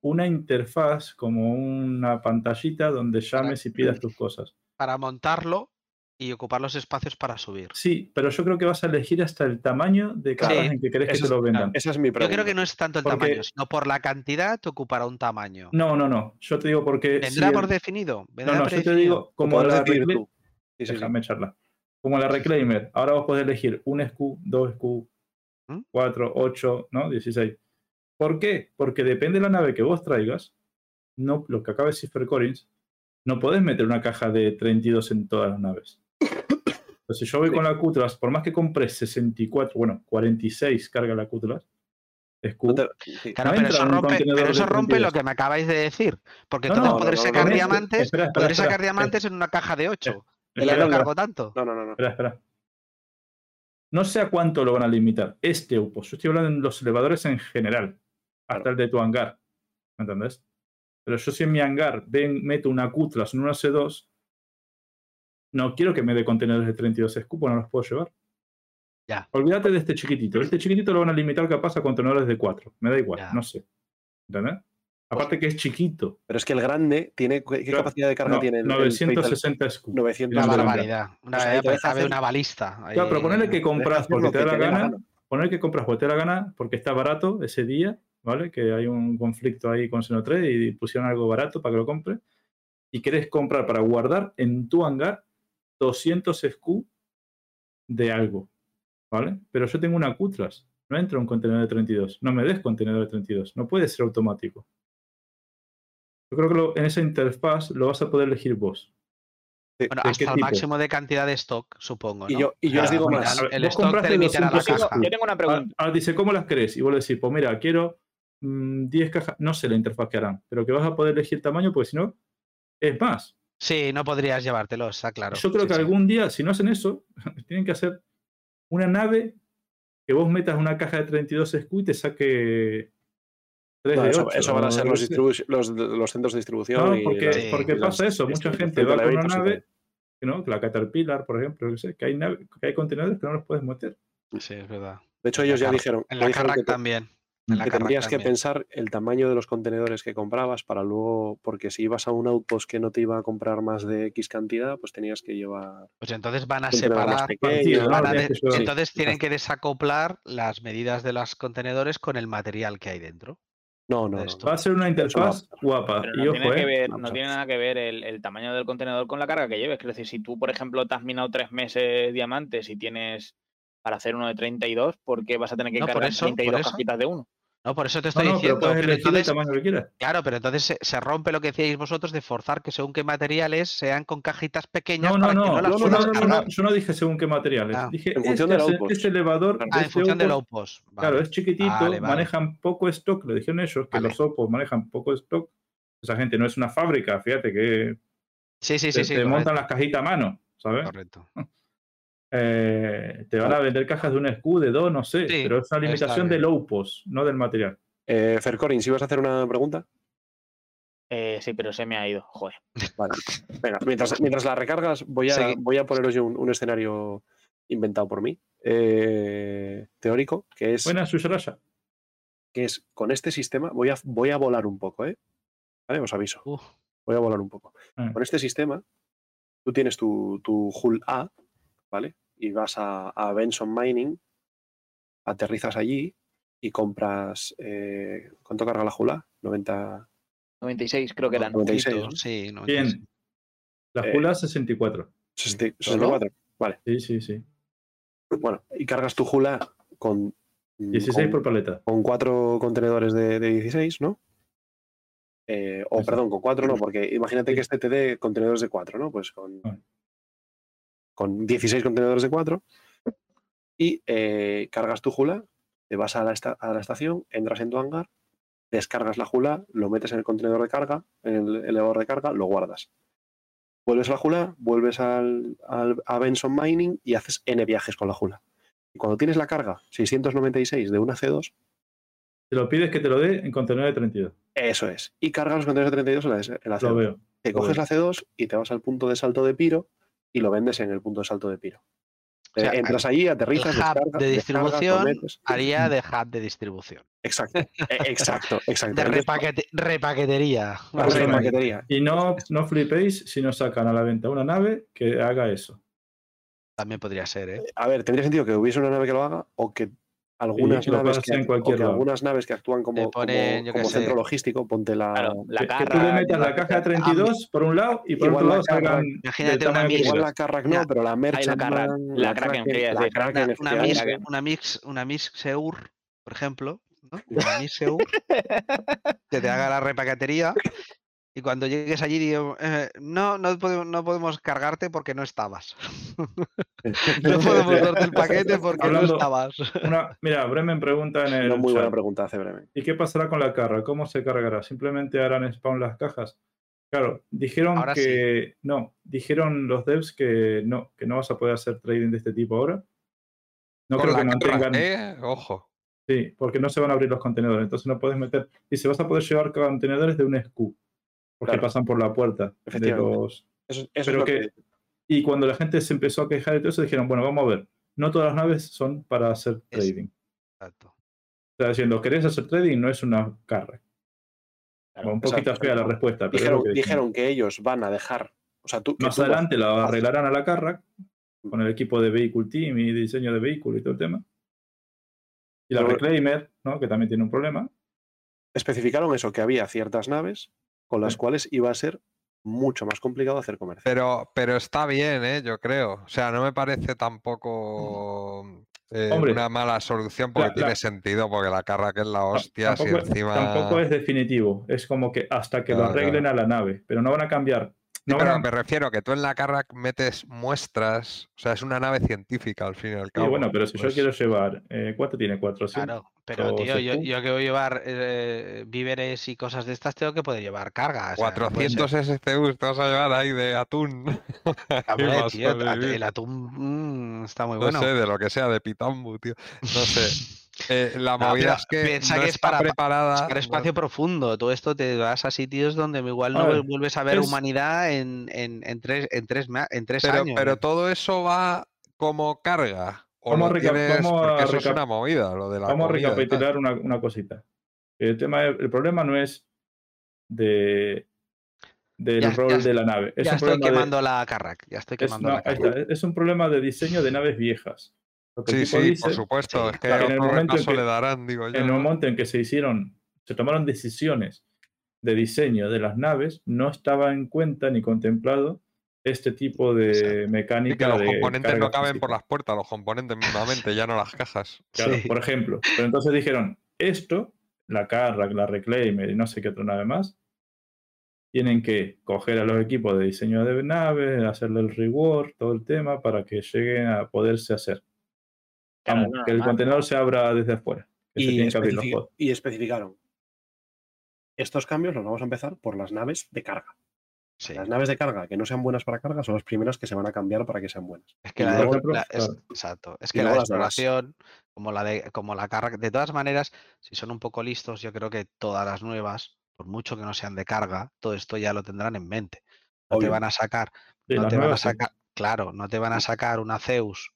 una interfaz como una pantallita donde llames y pidas tus cosas. Para montarlo y ocupar los espacios para subir. Sí, pero yo creo que vas a elegir hasta el tamaño de cajas Sí, en que querés que te lo vendan. Esa es mi Yo pregunta. creo que no es tanto el Porque- tamaño, sino por la cantidad te ocupará un tamaño. No, no, no. Yo te digo porque. si ¿Vendrá el- por definido? No, ¿Vendrá no, yo te digo, como la, decidir recla- tú. Sí. Déjame echarla. Como la Reclaimer, ahora vos podés elegir un SKU, dos SKU, ¿Mm? 4, 8, ¿no? 16. ¿Por qué? Porque depende de la nave que vos traigas, no, lo que acaba de decir Collins, no podés meter una caja de 32 en todas las naves. Entonces, yo voy con la Cutlass, por más que compres 64, bueno, 46 carga la Cutlass. Claro, no pero eso un rompe, pero de eso rompe 32. lo que me acabáis de decir. Porque No, entonces no, podré no, no, sacar diamantes, Espera, espera, podré espera, sacar espera. diamantes en una caja de 8. Y Espera, ya no cargo tanto. No, no, no. no. Espera, espera. No sé a cuánto lo van a limitar. Este UPOS. Yo estoy hablando en los elevadores en general. Hasta Claro. el de tu hangar. ¿Me entendés? Pero yo si en mi hangar ven, meto una Cutlass en una C2, no quiero que me dé contenedores de 32 escupos, no los puedo llevar. Ya. Olvídate de este chiquitito. Este chiquitito lo van a limitar capaz a contenedores de 4. Me da igual, Ya. no sé. ¿Entendés? Aparte que es chiquito. Pero es que el grande tiene. ¿Qué Claro, capacidad de carga No, tiene? el- el 960 escupos. 900. Una barbaridad. Una Pues ahí barbaridad, cabe hacer- una balista. Claro, pero ahí. ponerle que compras porque te da la gana, gana. poner que compras porque te da la gana, porque está barato ese día, ¿vale? Que hay un conflicto ahí con Seno 3 y pusieron algo barato para que lo compres. Y quieres comprar para guardar en tu hangar 200 SKU de algo, ¿vale? Pero yo tengo una Cutlass, no entra un contenedor de 32, no me des contenedor de 32, no puede ser automático. Yo creo que lo- en esa interfaz lo vas a poder elegir vos. Bueno, ¿de hasta el tipo? máximo de cantidad de stock, supongo. Y yo- y yo O os digo más. A El vos stock compraste te limitará la 200 Yo tengo, caja. yo tengo una pregunta. ahora dice, ¿cómo las crees? Y vos le decís, pues mira, quiero mm, 10 cajas, no sé la interfaz que harán, pero que vas a poder elegir tamaño, porque si no, es más. Sí, no podrías llevártelo, está claro. Yo creo Sí, que sí. algún día, si no hacen eso, tienen que hacer una nave que vos metas una caja de 32 SKU y te saque 3 No, de eso, 8. eso van a ser los, los, los centros de distribución. No, y porque, las- Sí, porque y las pasa eso, mucha gente va con una nave, ¿no? la Caterpillar, por ejemplo, yo qué sé, que hay, nave- que hay contenedores que no los puedes meter. Sí, es verdad. De hecho, ellos ya dijeron, En la dijeron que, también. En la que tendrías que pensar el tamaño de los contenedores que comprabas para luego, porque si ibas a un outpost que no te iba a comprar más de X cantidad, pues tenías que llevar Pues entonces van a separar. pequeños. partido, ¿no? van a Tienes de- que llevar- entonces Sí, tienen que desacoplar las medidas de los contenedores con el material que hay dentro. No, no, esto. Va a ser una interfaz guapa. Pero y no ojo, tiene, que eh, ver, no tiene nada que ver el, el tamaño del contenedor con la carga que lleves. Es decir, si tú, por ejemplo, te has minado tres meses diamantes y tienes para hacer uno de 32, ¿por qué vas a tener que No, cargar eso, por 32 eso. cajitas de uno? No, por eso te estoy no, diciendo. puedes pero elegir el entonces, tamaño que quieras. claro, pero entonces se, se rompe lo que decíais vosotros de forzar que según qué materiales sean con cajitas pequeñas No, no, para que no, las yo no, puedas no, no, no, cargar. yo no dije según qué materiales. Ah. Dije, En función este, del este elevador. Ah, en este función del outpost, outpost. Claro, vale. es chiquitito, Vale, vale. manejan poco stock, lo dijeron ellos, que Vale. los opos manejan poco stock. Esa gente no es una fábrica, fíjate que Sí, sí, te, sí, te correcto, montan las cajitas a mano, ¿sabes? correcto. Eh, te van a vender cajas de un SKU, de dos, no sé, Sí, pero es una limitación bien. del outpost, no del material. Eh, Fercorin, si vas a hacer una pregunta, Eh, sí, pero se me ha ido. Joder. vale. Venga, mientras, mientras la recargas, voy a, Segui- voy a poneros yo un, un escenario inventado por mí, eh, teórico, que es, Buena Susarasha. que es con este sistema, voy a, voy a volar un poco, ¿eh? Vale, os aviso. Uf, voy a volar un poco. Ah. Con este sistema, tú tienes tu, tu hull A, ¿vale? Y vas a, a Benson Mining, aterrizas allí y compras. eh, ¿Cuánto carga la hull A? 90. 96 creo que eran. 96, ¿no? Sí, no, Bien. La Eh, Jula 64. 60 ¿Solo? 64. Vale. Sí, sí, sí. Bueno, y cargas tu hull A con. 16 con- por paleta. con cuatro contenedores de, de 16, ¿no? Eh, o Eso. perdón, con cuatro no, porque imagínate que este te dé contenedores de cuatro, ¿no? Pues con, Ah. Con 16 contenedores de cuatro y eh, cargas tu jula, te vas a la, esta- a la estación, entras en tu hangar, descargas la jula, lo metes en el contenedor de carga, en el elevador de carga, lo guardas. Vuelves a la jula, vuelves al, al- a Benson Mining y haces N viajes con la jula. Y cuando tienes la carga 696 de una C2, Te lo pides que te lo dé en contenedor de 32. Eso es. Y cargas los contenedores de 32 en la, en la Lo C2. veo. Te lo coges veo. la C2 y te vas al punto de salto de Piro y lo vendes en el punto de salto de Piro. O sea, Eh, Entras allí, El aterrizas, hub descargas, de distribución haría de hub de distribución. Exacto, eh, exacto, exacto. De repaquete- repaquetería. Y no, no flipéis si nos sacan a la venta una nave que haga eso. También podría ser, ¿eh? A ver, tendría sentido que hubiese una nave que lo haga o que algunas, naves, que, en cualquier lado. algunas naves que actúan como, ponen, como- como sé. centro logístico, ponte la... Claro, la Que, que tú le carra. metas la caja de 32 por un lado y por Igual otro la lado carra- salgan. Imagínate una mix- Igual la Carrack Ya. no, pero la Carrack, la Kraken, Kraken, quería la decir. Kraken una, mix, Kraken. una mix, una mix Seur, por ejemplo, ¿no? Una mix Seur, que te haga la repaquetería y cuando llegues allí digo, eh, no, no podemos, no podemos cargarte porque no estabas. no podemos darte el paquete porque no estabas. Una- mira, Bremen pregunta en el. Una muy buena chat, pregunta hace Bremen. ¿Y qué pasará con la carga? ¿Cómo se cargará? ¿Simplemente harán spawn las cajas? Claro, dijeron Ahora que no, dijeron los devs que no, que no vas a poder hacer trading de este tipo ahora. No creo que carga, mantengan. ¿eh? Ojo. Sí, porque no se van a abrir los contenedores, entonces no puedes meter. Dice, vas a poder llevar contenedores de un SKU, porque Claro. pasan por la puerta de Efectivamente. los. Eso, eso es Pero lo que- que... Y cuando la gente se empezó a quejar de todo eso, dijeron, bueno, vamos a ver, no todas las naves son para hacer trading. Exacto. O sea, diciendo, ¿querés hacer trading? No es una carga. Claro, un poquito exacto, fea la respuesta, pero Dijeron, que dijeron. dijeron que ellos van a dejar. O sea, tú. Más tú vas- adelante la arreglarán a la carra con el equipo de Vehicle Team y diseño de vehículo y todo el tema. Y la Pero- Reclaimer, ¿no? que también tiene un problema. especificaron eso, que había ciertas naves con las Sí. cuales iba a ser mucho más complicado hacer comercio. Pero, pero está bien, ¿eh? Yo creo. O sea, no me parece tampoco eh, Hombre, una mala solución porque la- tiene la- sentido, porque la carga que es la hostia, si tampoco, encima. tampoco es definitivo. Es como que hasta que lo arreglen claro. a la nave, pero no van a cambiar. Sí, No van pero a- me refiero que tú en la carga metes muestras, o sea, es una nave científica al fin y al Sí, cabo. bueno, pero si yo pues, quiero llevar, eh, ¿cuánto tiene? 400. Claro, pero tío, yo, yo que voy a llevar eh, víveres y cosas de estas, tengo que poder llevar carga. o sea, no 400 SCUs te vas a llevar ahí de atún. Hombre, tío, el atún mm, está muy No bueno. sé, de lo que sea, de pitambu, tío. No sé. Eh, la No, movida es que piensa no que es está para- preparada. No- espacio profundo. Todo esto te vas a sitios donde igual no ver, vuelves a ver es- humanidad en, en, en tres, en, tres, en tres pero, años. pero ¿eh? todo eso va como carga. O Vamos lo a reca- tienes, vamos a porque eso es recap- una movida, lo de la Vamos a comida y tal. recapitular una, una cosita. El, tema, el problema no es de del Ya- rol ya- de la nave. Es ya un estoy problema de- quemando la Carrack. Ya estoy es, quemando no, la ahí Carrack. está, es un problema de diseño de naves viejas. Sí, sí, dice, por supuesto. sí, es que en el momento en que- le darán, digo yo. en el momento en que se hicieron, se tomaron decisiones de diseño de las naves, no estaba en cuenta ni contemplado este tipo de Exacto. mecánica. Y que los de componentes no caben física. por las puertas, los componentes mismamente, ya no las cajas. Claro, Sí. por ejemplo. Pero entonces dijeron, esto, la Carrack, la Reclaimer y no sé qué otra nave más, tienen que coger a los equipos de diseño de naves, hacerle el reward, todo el tema, para que lleguen a poderse hacer. Claro, Vamos, no, que el contenedor se abra desde afuera. Que se Y, tienen que abrir los especifi- pods. y especificaron. Estos cambios los vamos a empezar por las naves de carga. Sí. Las naves de carga que no sean buenas para carga son las primeras que se van a cambiar para que sean buenas. Es que Y la, de- la- es- claro. exacto. Es que la exploración, como la de, como la carga, de todas maneras, si son un poco listos, yo creo que todas las nuevas, por mucho que no sean de carga, todo esto ya lo tendrán en mente. No te van a sacar, Sí, no te van a sí. sacar, claro, no te van a sacar una Zeus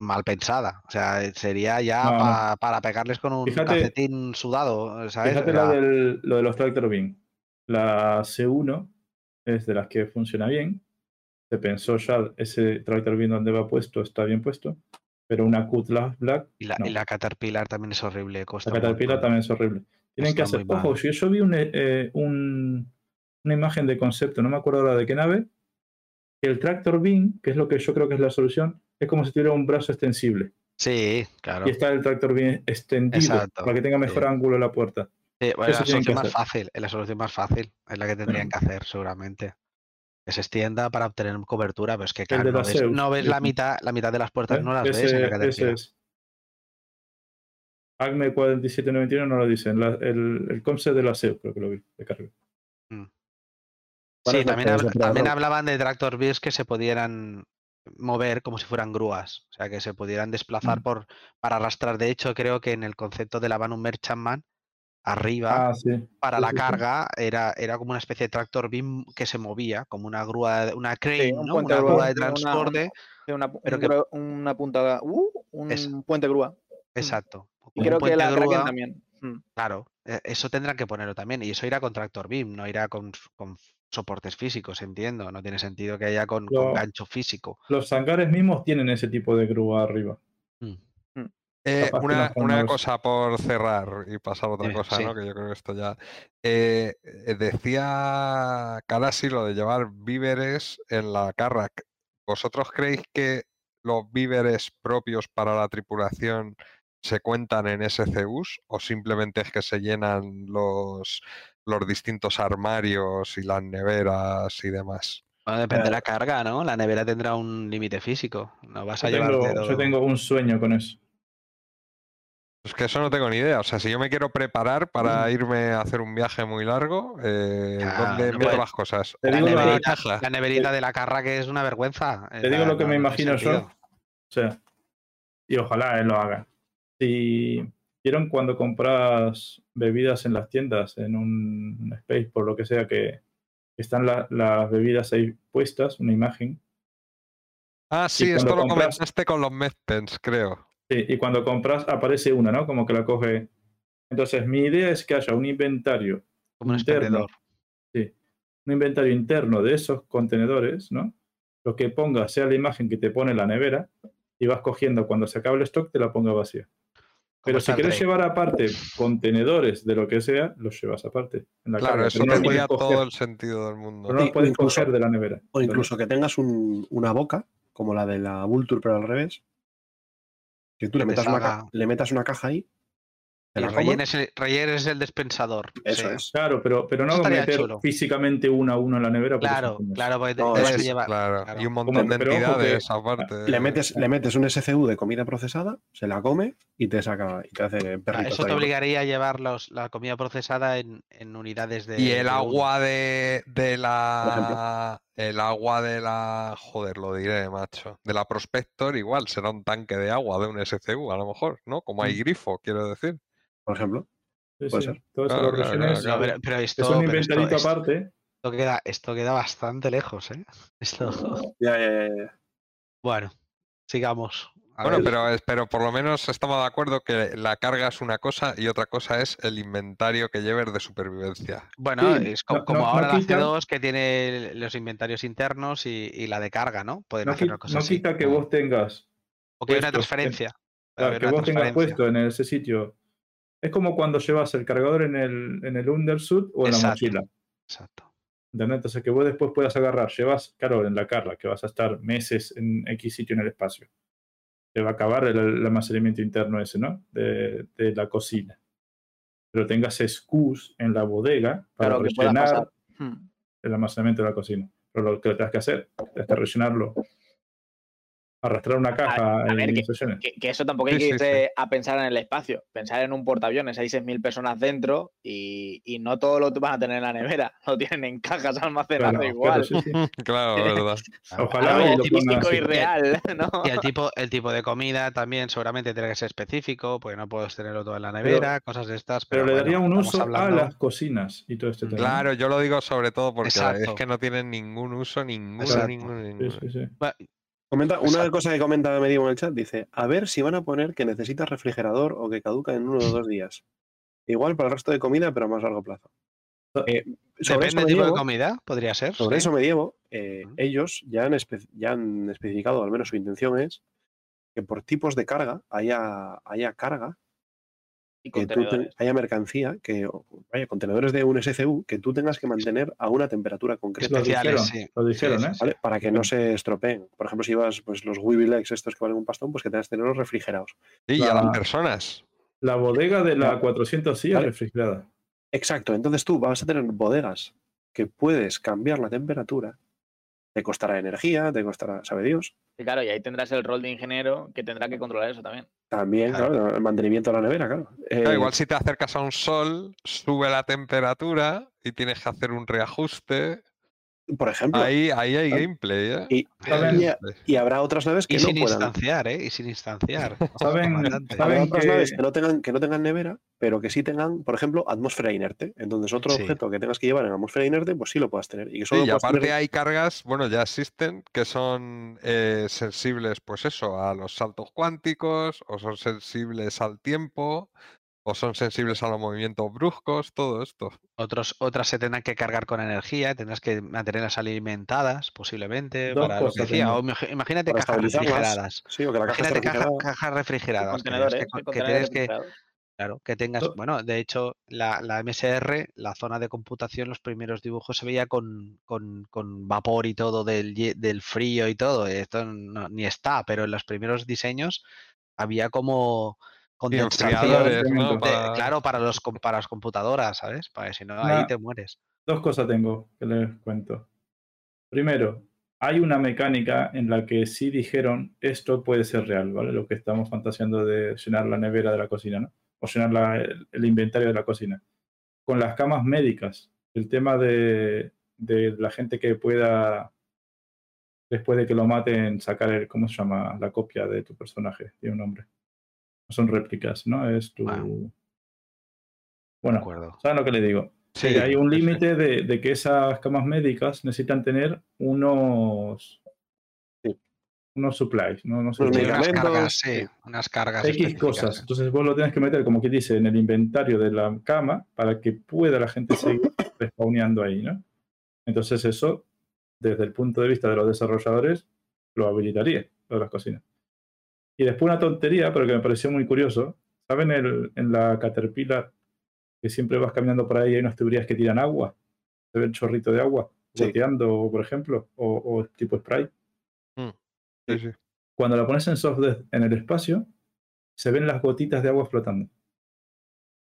mal pensada. O sea, eh, sería ya No, no. pa- para pegarles con un Fíjate- calcetín sudado, ¿sabes? Fíjate O sea, la del- lo de los Tractor Beam. La C1 es de las que funciona bien. Se pensó ya, ese tractor bien donde va puesto está bien puesto, pero una Cutlass Black, Y la, no. y la Caterpillar también es horrible. Cuesta la Caterpillar también es horrible. Tienen que hacer, ojo, si yo vi un, eh, un- una imagen de concepto, no me acuerdo ahora de qué nave, el tractor beam, que es lo que yo creo que es la solución, es como si tuviera un brazo extensible. Sí, claro. Y está el tractor beam extendido Exacto, para que tenga mejor sí. ángulo la puerta. Sí, bueno, la solución más hacer. fácil, es la solución más fácil, es la que tendrían que hacer seguramente. Que se extienda para obtener cobertura, pero es que claro, no ves, Zeus, no ves la mitad, la mitad de las puertas, ¿eh? no las ves en la ese es. ACME 4791 no lo dicen. la- el, el concept de la SEO creo que lo vi, de carga. Para Sí, también, también hablaban de tractor beams que se pudieran mover como si fueran grúas, o sea, que se pudieran desplazar Mm. por para arrastrar. De hecho, creo que en el concepto de la Banum Merchantman, arriba, Ah, sí. para la carga, era, era como una especie de tractor beam que se movía, como una grúa, una crane, un Una grúa, grúa de una- transporte. Sí, Una, Pero un que- una punta, uh, un Es- puente grúa. Exacto. Y creo que la Kraken grúa. también. Mm. Claro, e- eso tendrán que ponerlo también. Y eso irá con tractor beam, no irá con, con soportes físicos, entiendo. No tiene sentido que haya con, gancho físico. Los hangares mismos tienen ese tipo de grúa arriba. Mm. Eh, una, una cosa por cerrar y pasar a otra cosa, sí. ¿no? Que yo creo que esto ya. Eh, eh, decía Kalasi lo de llevar víveres en la Carrack. ¿Vosotros creéis que los víveres propios para la tripulación se cuentan en SCUs o simplemente es que se llenan los, los distintos armarios y las neveras y demás? Bueno, depende de la carga, ¿no? La nevera tendrá un límite físico. No vas a Yo llevarte tengo, yo tengo un sueño con eso. Es que eso no tengo ni idea. O sea, si yo me quiero preparar para irme a hacer un viaje muy largo, eh, Ya, ¿dónde no meto las cosas? Te La digo la- neverita, caja. la neverita de la carra que es una vergüenza. Te digo lo que me imagino yo. yo. O sea, y ojalá él lo haga. Si vieron cuando compras bebidas en las tiendas, en un space, por lo que sea, que están la- las bebidas ahí puestas, una imagen, Ah, sí, esto lo compras- comentaste con los medpens, creo. Sí, y cuando compras aparece una, ¿no? Como que la coge. Entonces, mi idea es que haya un inventario Como un interno. Sí, un inventario interno de esos contenedores, ¿no? Lo que ponga sea la imagen que te pone la nevera y vas cogiendo cuando se acabe el stock, te la ponga vacía. Pero si quieres llevar aparte contenedores de lo que sea, los llevas aparte. En la Claro, carga, eso no los puedes tendría coger, todo el sentido del mundo. pero no los puedes incluso- coger de la nevera. O incluso que tengas un- una boca, como la de la Vulture, pero al revés. Que tú le metas, una, le metas una caja ahí. Y rellenes el, rellenes el dispensador. Eso sí. es. Claro, pero, pero no meter chulo. físicamente uno a uno en la nevera. Claro, claro, porque te, No, te es, llevar. Claro, claro. y un montón de entidades aparte. Le metes, le metes un SCU de comida procesada, se la come y te saca y te hace Ah. Eso te obligaría a llevar los- la comida procesada en, en unidades de. Y el agua de, de la. El agua de la. Joder, lo diré, macho. De la Prospector, igual será un tanque de agua de un SCU, a lo mejor, ¿no? Como hay Mm. grifo, quiero decir. Por ejemplo. Sí, puede sí, ser. Todo eso Claro, lo claro, rellenes, claro, No, pero, pero esto, Es un pero esto- inventarito esto- aparte. esto queda, esto queda bastante lejos, ¿eh? Esto. Ya, ya, ya, ya. Bueno, sigamos. A Bueno, ver. pero, pero por lo menos estamos de acuerdo que la carga es una cosa y otra cosa es el inventario que lleves de supervivencia. Bueno, Sí, es no- como, no- no ahora la quita- C2 que tiene los inventarios internos y, y la de carga, ¿no? Pueden No, hacer una cosa no así. quita que como- vos tengas O que hay una en- transferencia. Claro, haber que una vos tengas puesto en ese sitio. Es como cuando llevas el cargador en el, en el undersuit o en la mochila. Exacto. ¿entendés? Entonces que vos después puedas agarrar, llevas, claro, en la carga, que vas a estar meses en X sitio en el espacio. Te va a acabar el, el almacenamiento interno ese, ¿no? De, de la cocina. Pero tengas SKUs en la bodega para Claro, rellenar. Hmm. el almacenamiento de la cocina. Pero lo que tengas que hacer es rellenarlo. Arrastrar una caja a ver, en que- instrucciones. Que, que eso tampoco hay Sí, que sí, irse a pensar en el espacio. Pensar en un portaaviones, hay 6.000 personas dentro y, y no todo lo van a tener en la nevera. Lo tienen en cajas almacenado Claro, igual. claro, sí, sí. Claro, verdad. Ojalá Algo y optimístico real, ¿no? Y el tipo, el tipo de comida también seguramente tiene que ser específico, porque no puedes tenerlo todo en la nevera, cosas de estas. Pero Pero, le daría bueno, un uso hablando- a las cocinas y todo este tema. Claro, yo lo digo sobre todo porque Exacto. es que no tienen ningún uso, ninguno, Exacto. ninguno, Sí, ninguno. sí, sí. Bueno, Comenta, una Exacto. cosa que comenta Medium en el chat dice, a ver si van a poner que necesitas refrigerador o que caduca en uno o dos días. Igual para el resto de comida, pero a más largo plazo. Eh, Depende sobre eso del tipo de comida, podría ser. Sobre sí. eso me llevo. eh, ellos ya han, ya han especificado, al menos su intención es, que por tipos de carga haya, haya carga, Y que tú te- haya mercancía, que vaya, contenedores de un SCU que tú tengas que mantener a una temperatura concreta. Lo dijeron, sí. lo dijeron, Sí, ¿eh? sí, ¿vale? Para que no se estropeen. Por ejemplo, si vas pues, los Wibilex estos que valen un pastón, pues que tengas que tenerlos refrigerados. Y a La- las personas. La bodega de la Ya. 400 sí es Vale. refrigerada. Exacto. Entonces tú vas a tener bodegas que puedes cambiar la temperatura. Te costará energía, te costará, sabe Dios. Y claro, y ahí tendrás el rol de ingeniero que tendrá que controlar eso también. También, Claro. claro, el mantenimiento de la nevera, claro. Claro, Eh, igual si te acercas a un sol, sube la temperatura y tienes que hacer un reajuste. Por ejemplo, Ahí, ahí hay gameplay, ¿eh? y, habrá otras naves que Y no sin puedan. instanciar, ¿eh? Y sin instanciar. ¿Saben- comandante. saben Habrá otras que- naves que no, tengan, que no tengan nevera, pero que sí tengan, por ejemplo, atmósfera inerte. Entonces, otro Sí. objeto que tengas que llevar en atmósfera inerte, pues sí lo puedas tener. Y que solo Sí, y puedas aparte tener- hay cargas, bueno, ya existen, que son eh, sensibles, pues eso, a los saltos cuánticos, o son sensibles al tiempo, o son sensibles a los movimientos bruscos, todo esto. Otros, otras se tendrán que cargar con energía, tendrás que mantenerlas alimentadas, posiblemente, Dos para lo que decía. O imagínate para cajas refrigeradas. Sí, o que la caja esté Imagínate caja- cajas refrigeradas. que tienes claro, que tengas, bueno, de hecho, la, la MSR, la zona de computación, los primeros dibujos se veía con, con- con vapor y todo del, del frío y todo. Esto no- ni está, pero en los primeros diseños había como Enfriadores, ¿no? Para- claro, para los para las computadoras, ¿sabes? Para si no, ahí te mueres. Dos cosas tengo que les cuento. Primero, hay una mecánica en la que sí dijeron esto puede ser real, ¿vale? Lo que estamos fantaseando de llenar la nevera de la cocina, ¿no? O llenar la- el, el inventario de la cocina. Con las camas médicas, el tema de, de la gente que pueda, después de que lo maten, sacar el, ¿cómo se llama? La copia de tu personaje, tiene un nombre. No son réplicas, ¿no? Es tu... Wow. Bueno, acuerdo. ¿saben lo que le digo? Sí, que hay un límite de, de que esas camas médicas necesitan tener unos Sí. unos supplies, no, no sé unas cargas, sí, sí. unas cargas. X cosas. Entonces vos lo tienes que meter, como que dice, en el inventario de la cama para que pueda la gente seguir respawneando ahí, ¿no? Entonces eso, desde el punto de vista de los desarrolladores, lo habilitaría, lo de las cocinas. Y después una tontería, pero que me pareció muy curioso. ¿Saben el, en la Caterpillar que siempre vas caminando por ahí y hay unas tuberías que tiran agua? Se ve el chorrito de agua Sí. goteando, por ejemplo, o, o tipo spray. Sí, sí. Cuando la pones en software en el espacio, se ven las gotitas de agua flotando.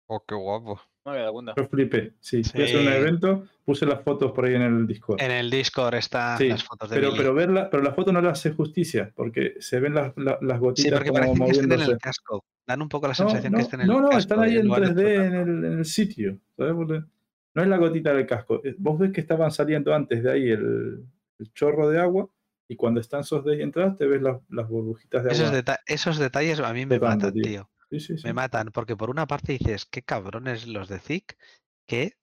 Oh, qué guapo. No me dado cuenta. Yo flipé. Sí, fui a hacer un Sí. evento, puse las fotos por ahí en el Discord. En el Discord están Sí, las fotos de Pero, Billy. pero verla, pero la foto no le hace justicia, porque se ven las, la- las sí, gotitas porque como parece que estén en moviéndose. el casco. Dan un poco la No, sensación no, que estén en no, el no, casco. están ahí en en lugar de 3D en el, en el sitio. ¿sabes? Porque no es la gotita del casco. Eh, Vos ves que estaban saliendo antes de ahí el, el chorro de agua y cuando están esos de ahí entradas te ves las, las burbujitas de Esos, agua. deta- esos detalles a mí me matan, tío. tío. Sí, sí, sí. Me matan, porque por una parte dices, qué cabrones los de Zik, que,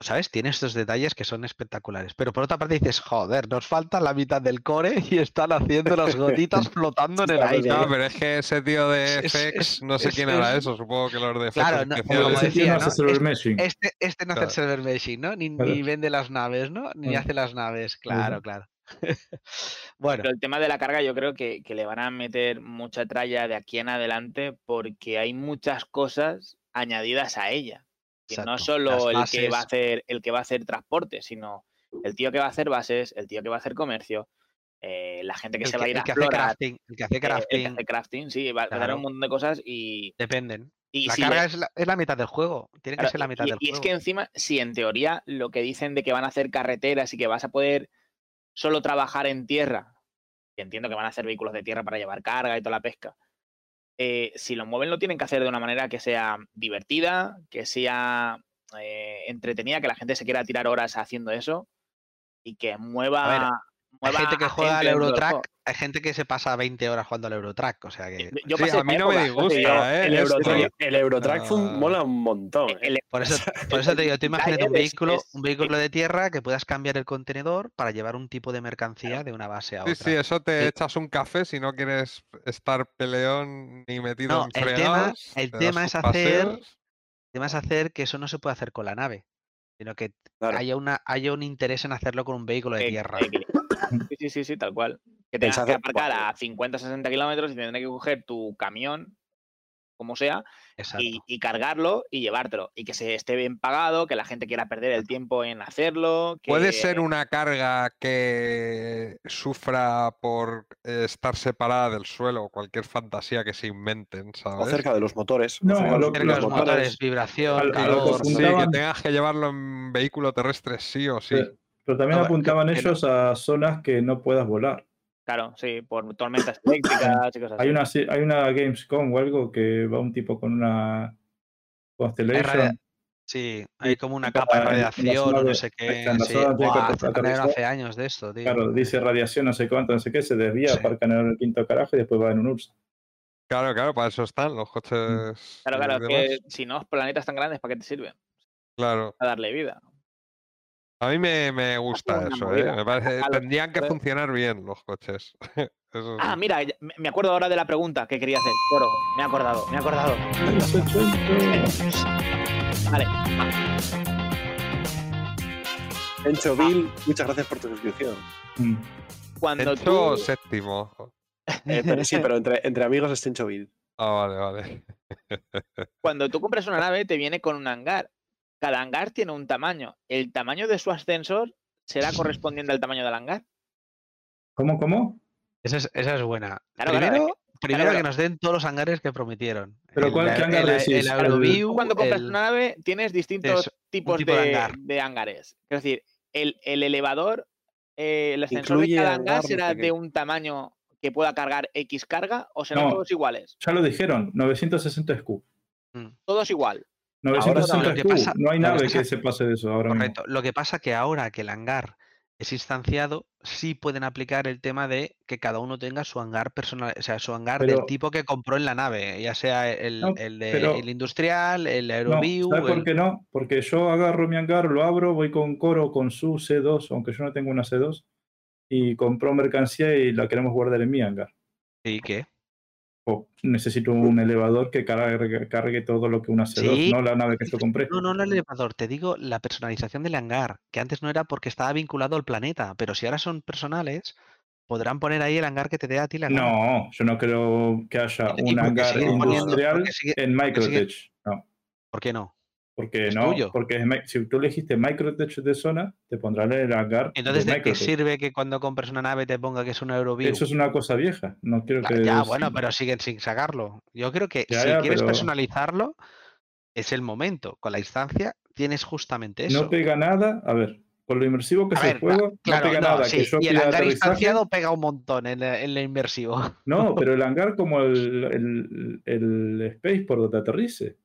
¿sabes? Tiene estos detalles que son espectaculares. Pero por otra parte dices, joder, nos falta la mitad del core y están haciendo las gotitas flotando en el Claro, aire. No, pero es que ese tío de FX, es- no sé es- quién era es- eso, supongo que los de FX Claro, no, como Ese tío decía, no hace ¿no? server Es- meshing. Este, este no hace el server meshing, ¿no? Ni, Claro. ni vende las naves, ¿no? Ni hace las naves. Claro, claro. bueno, Pero el tema de la carga yo creo que, que le van a meter mucha tralla de aquí en adelante porque hay muchas cosas añadidas a ella. Que no solo el que va a hacer el que va a hacer transporte, sino el tío que va a hacer bases, el tío que va a hacer comercio, eh, la gente que el se va a ir el a que hace crafting, el que hace eh, el que crafting, hace crafting, sí, va, a dar un montón de cosas y, dependen. y La si carga es, la, es la mitad del juego. Tiene que ser la mitad y, del y juego. es que encima, si en teoría lo que dicen de que van a hacer carreteras y que vas a poder solo trabajar en tierra, que entiendo que van a hacer vehículos de tierra para llevar carga y toda la pesca, eh, si lo mueven lo tienen que hacer de una manera que sea divertida, que sea eh, entretenida, que la gente se quiera tirar horas haciendo eso y que mueva... Hay gente que juega al. Eurotrack, hay gente que se pasa 20 horas jugando al Eurotrack, o sea que... Yo Sí, pasé a mí no me disgusta, yo- ¿eh? El Eurotrack, el Eurotrack fue un- mola un montón. ¿eh? el- Por eso, por eso te digo, tú imagínate un vehículo, un vehículo de tierra que puedas cambiar el contenedor para llevar un tipo de mercancía de una base a Sí, otra. sí, eso te El- echas un café si no quieres estar peleón ni metido No, en el tema- fregados. el te das tema es hacer- paseos. El tema es hacer que eso no se puede hacer con la nave. sino que Claro. haya, una, haya un interés en hacerlo con un vehículo de Eh, tierra. Sí, sí, sí, sí, tal cual. Que tengas que aparcar a 50, 60 kilómetros y tendrás que coger tu camión, como sea, y, y cargarlo y llevártelo. Y que se esté bien pagado, que la gente quiera perder el tiempo en hacerlo. Que... ¿Puede ser una carga que sufra por eh, estar separada del suelo o cualquier fantasía que se inventen, O ¿sabes? cerca de los motores. o No, cerca de lo- Cerca de los los motores, vibración, al- que calor. Sí, que tengas que llevarlo en vehículo terrestre sí o sí. Pero también No, apuntaban que- que no. ellos a zonas que no puedas volar. Claro, sí, por tormentas eléctricas y cosas así. Hay una, se- hay una Gamescom o algo que va un tipo con una Constellation. Sí, hay como una capa de radiación o no sé qué. está en la sí. Buah, que hace- aterrizar. también hace años de esto, tío. Claro, dice radiación, no sé cuánto, no sé qué, se desvía, Sí. aparca en el quinto carajo y después va en un URSS. Claro, claro, para eso están los coches. Claro, y claro, es demás. que si no, planetas tan grandes, ¿para qué te sirven? Claro. A darle vida. A mí me, me gusta eso, movida. ¿eh? Me parece, tendrían que funcionar bien los coches. Eso sí. Ah, mira, me acuerdo ahora de la pregunta que quería hacer. Coro, me he acordado, me he acordado. Vale, Encho Bill, muchas gracias por tu suscripción. Mm. cuando tú... séptimo. Eh, pero sí, pero entre, entre amigos es Encho Bill. Ah, vale, vale. Cuando tú compras una nave, te viene con un hangar. Cada hangar tiene un tamaño. El tamaño de su ascensor será correspondiente al tamaño del hangar. ¿Cómo, cómo? Esa es, esa es buena. Claro, claro, primero es primero claro. que nos den todos los hangares que prometieron. Pero El- ¿cuál- qué hangar el, decís? el El- Aeroview, Tú cuando compras el- una nave, tienes distintos tipos tipo de, de hangar. de hangares. Es decir, el, el elevador, eh, el ascensor Incluye de cada hangar, será de un tamaño que pueda cargar X carga o serán No. todos iguales. Ya lo dijeron, 960 SQ. Mm, Todos igual. 960 lo que SQ. pasa- no hay que nave pasa- que se pase de eso ahora mismo. Correcto. Lo que pasa que ahora que el hangar es instanciado, sí pueden aplicar el tema de que cada uno tenga su hangar personal, o sea, su hangar del tipo que compró en la nave, ya sea el, No, el de- pero- el industrial, el No, Aeroview, ¿sabes por el- qué no? Porque yo agarro mi hangar, lo abro, voy con Coro, con su C2, aunque yo no tengo una C2, y compro mercancía y la queremos guardar en mi hangar. Sí, ¿qué? O necesito un elevador que cargue, cargue todo lo que una C2, Sí. no la nave que yo compré. No, no el elevador, te digo la personalización del hangar, que antes no era porque estaba vinculado al planeta, pero si ahora son personales, podrán poner ahí el hangar que te dé a ti la gana. No, yo no creo que haya ¿Y un hangar poniendo- industrial sigue- en sigue- Microtech. No, ¿Por qué no? Porque Es no, tuyo. porque si tú elegiste Microtech de zona, te pondrán el hangar Entonces, de ¿de qué sirve que cuando compres una nave te ponga que es un Euroview? Eso es una cosa vieja, no quiero que... ya, bueno, pero siguen sin sacarlo. Yo creo que Ya, si ya, quieres pero- personalizarlo, es el momento. Con la instancia tienes justamente eso. No pega nada, a ver, con lo inmersivo que A es el juego, Claro, no pega no, nada sí, que yo y el hangar instanciado pega un montón en, el- inmersivo. No, pero el hangar como el, el, el space por donde aterrice.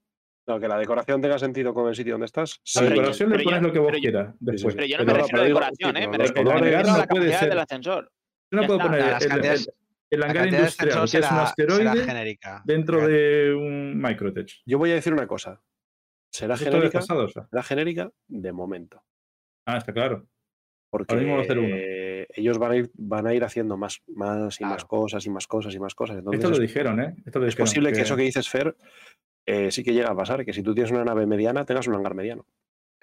No, que la decoración tenga sentido con el sitio donde estás. La sí. yo- decoración le yo- pones lo que vos pero yo- quieras después. Pero yo no Pero me refiero a decoración, ¿eh? Me refiero, me a la no puede capacidad ser- del ascensor. Yo no puedo está. poner el, el- el La hangar cantidad industrial, ascensor que es un será, será asteroide, genérica. dentro de un Microtech. Yo voy a decir una cosa. Será Eso está genérica, desfasado ya. será genérica de momento. Ah, está claro. Porque Ahora mismo va a hacer uno. eh, ellos van a ir, van a ir haciendo más, más y más Claro. cosas y más cosas y más cosas. Entonces Esto lo es, dijeron, ¿eh? Esto lo es dijeron, posible que... eso que dices, Fer, eh, sí que llega a pasar, que si tú tienes una nave mediana, tengas un hangar mediano.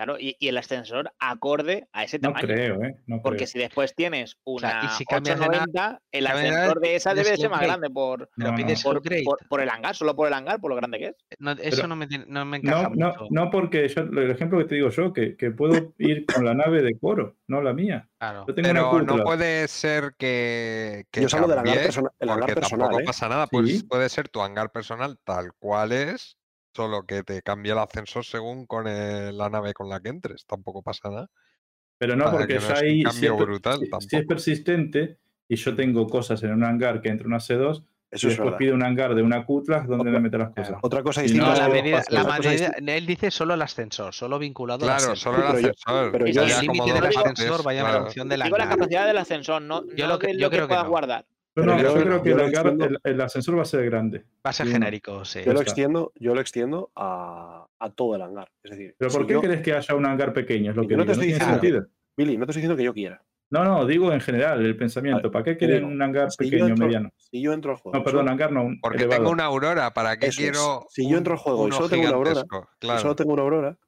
Claro, y, y el ascensor acorde a ese No tamaño. creo, ¿eh? No Porque creo. si después tienes una sea, y si cambias de 890, el de ascensor de esa debe el ser más grande por, No, no. pides por, upgrade. por- por el hangar, solo por el hangar, por lo grande que es. No, eso Pero- no, me, no me encaja No, no, mucho. no, porque yo, el ejemplo que te digo yo, que, que puedo ir con la nave de coro, no la mía. Claro. Yo tengo una Pero no puede ser que, que Yo hablo del hangar, cambie, persona- el hangar porque personal. tampoco ¿eh? pasa nada. Pues Sí. puede ser tu hangar personal tal cual es, solo que te cambie el ascensor según con el- la nave con la que entres. Tampoco pasa nada. Pero no, porque que no es un cambio si es- brutal si- si, es persistente y yo tengo cosas en un hangar que entre una C2, y Eso es después verdad. pido un hangar de una Cutlass donde Otra- le meto las claro. cosas. Otra cosa Y distinta. No, la medida, la medida- él dice solo el ascensor, solo vinculado al Claro, ascensor. solo el pero yo- ascensor. pero yo- el límite como del ascensor vaya en claro. función del Digo la capacidad del ascensor, no, Yo no lo que- de yo lo que creo que puedas no. guardar. No, Pero no, yo- yo creo que yo el, lo hangar- extiendo- el- el ascensor va a ser grande. Va a ser genérico, sí. Yo lo extiendo, yo lo extiendo a, a todo el hangar. Es decir, ¿Pero por qué yo- crees que haya un hangar pequeño? Es lo que no digo. te estoy diciendo- sentido. Billy, no te estoy diciendo que yo quiera. No, no, digo en general el pensamiento. Vale, ¿Para qué quieren digo, un hangar Si pequeño, entro, mediano? si yo entro al juego. No, perdón, solo- hangar no, un Porque tengo una aurora, ¿para qué Eso es. quiero? Si yo entro al juego y solo tengo una aurora, gigantesco? y Claro. solo tengo una aurora,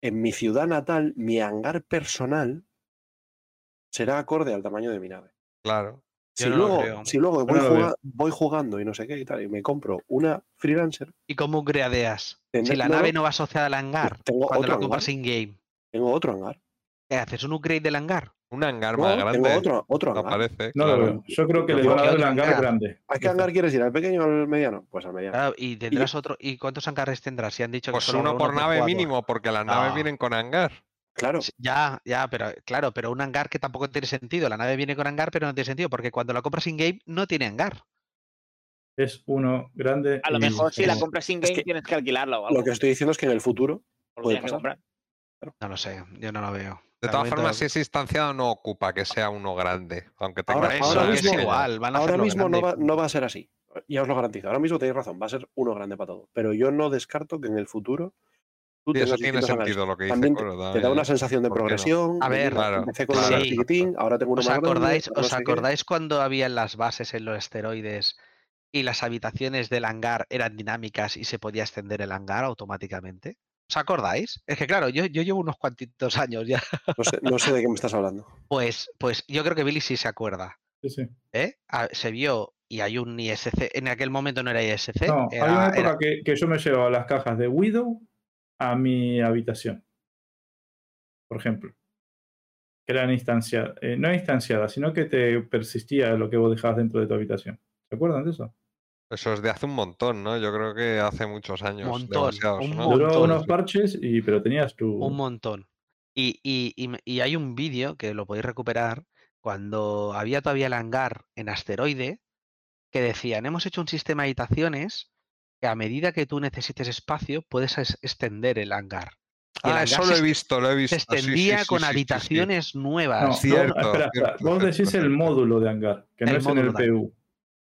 en mi ciudad natal, mi hangar personal será acorde al tamaño de mi nave. Claro. Si no luego, creo. si luego voy, no jugando y no sé qué y tal, y me compro una freelancer, ¿Y cómo gradeas? Si la no, nave no. no va asociada al hangar, tengo cuando otro la compras in-game, Tengo otro hangar. ¿qué haces? ¿Un upgrade del hangar? Un hangar No, más tengo grande. otro, otro no hangar. parece. No claro. lo veo. Yo creo que van a dar el hangar hangar. grande. ¿A qué hangar quieres ir? ¿Al pequeño o al mediano? Pues al mediano. Claro, y tendrás otro. ¿Y cuántos hangares tendrás? Si han dicho que Pues solo uno por nave mínimo, porque las naves No. vienen con hangar. Claro. Ya, ya, pero claro, pero un hangar que tampoco tiene sentido. La nave viene con hangar, pero no tiene sentido, porque cuando la compras in-game no tiene hangar. Es uno grande. A lo mejor si la compras in-game que tienes que alquilarla o algo. Lo que estoy diciendo es que en el futuro lo puede tienes que pasar. comprar. No lo sé, yo no lo veo. De todas formas, si es instanciado, no ocupa que sea uno grande. Aunque tenga Ahora- eso, ahora que es mismo- igual, van a Ahora mismo no va, no va a ser así. Ya os lo garantizo. Ahora mismo tenéis razón. Va a ser uno grande para todo. Pero yo no descarto que en el futuro tú Sí, eso tiene sentido lo que dice También te, Coro, te da una sensación de progresión. A ver, Claro, empecé con claro. un hangar chiquitín, ahora tengo uno ¿Os más grande, acordáis, no ¿Os qué. acordáis cuando habían las bases en los esteroides y las habitaciones del hangar eran dinámicas y se podía extender el hangar automáticamente? ¿Os acordáis? Es que claro, yo, yo llevo unos cuantitos años ya. No sé, no sé de qué me estás hablando. Pues, pues yo creo que Billy sí se acuerda. Sí, sí. ¿eh? Ah, Se vio y hay un ISC. En aquel momento no era ISC. No, hay era- una época era- que, que yo me llevaba las cajas de Widow a mi habitación. Por ejemplo. Que eran instanciadas. eh, no instanciadas, sino que te persistía lo que vos dejabas dentro de tu habitación. ¿Se acuerdan de eso? Eso es de hace un montón, ¿no? Yo creo que hace muchos años. Montón, un ¿no? montón. Duró unos parches, y, pero tenías tu. Un montón. Y, y- y y hay un vídeo que lo podéis recuperar cuando había todavía el hangar en asteroide que decían, hemos hecho un sistema de habitaciones a medida que tú necesites espacio puedes es- extender el hangar. Y Ah, eso se lo he visto, lo he Se visto. sí, sí, extendía sí, con sí, sí, sí. habitaciones No, nuevas. no, Cierto, espera, espera. cierto, Vos cierto, decís el cierto. módulo de hangar, que no El es en el. PU.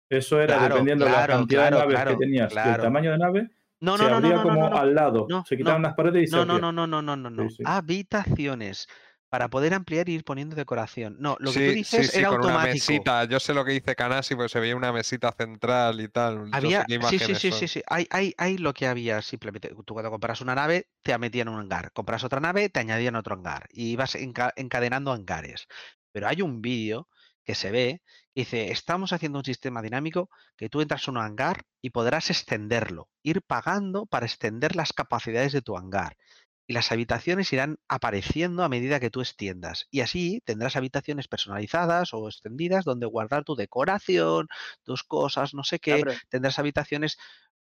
Eso era Claro, dependiendo de la cantidad claro, de naves claro, que tenías y el tamaño de nave, No, se no, no, abría no, como no, no. al lado. no, se quitaban no, las paredes y se No, no, abría. no, no, no, no, no. Habitaciones para poder ampliar y ir poniendo decoración. No, lo que tú dices sí, sí, era con una automático. mesita. Yo sé lo que dice Canasi, porque se veía una mesita central y tal. Yo sé Había, qué sí, sí, sí, son. sí, sí. Hay, hay, hay lo que había simplemente. Tú cuando compras una nave, te metían un hangar. Compras otra nave, te añadían otro hangar. Y ibas enca- encadenando hangares. Pero hay un vídeo que se ve que dice, estamos haciendo un sistema dinámico que tú entras en un hangar y podrás extenderlo, ir pagando para extender las capacidades de tu hangar. Y las habitaciones irán apareciendo a medida que tú extiendas. Y así tendrás habitaciones personalizadas o extendidas donde guardar tu decoración, tus cosas, no sé qué. Tendrás habitaciones.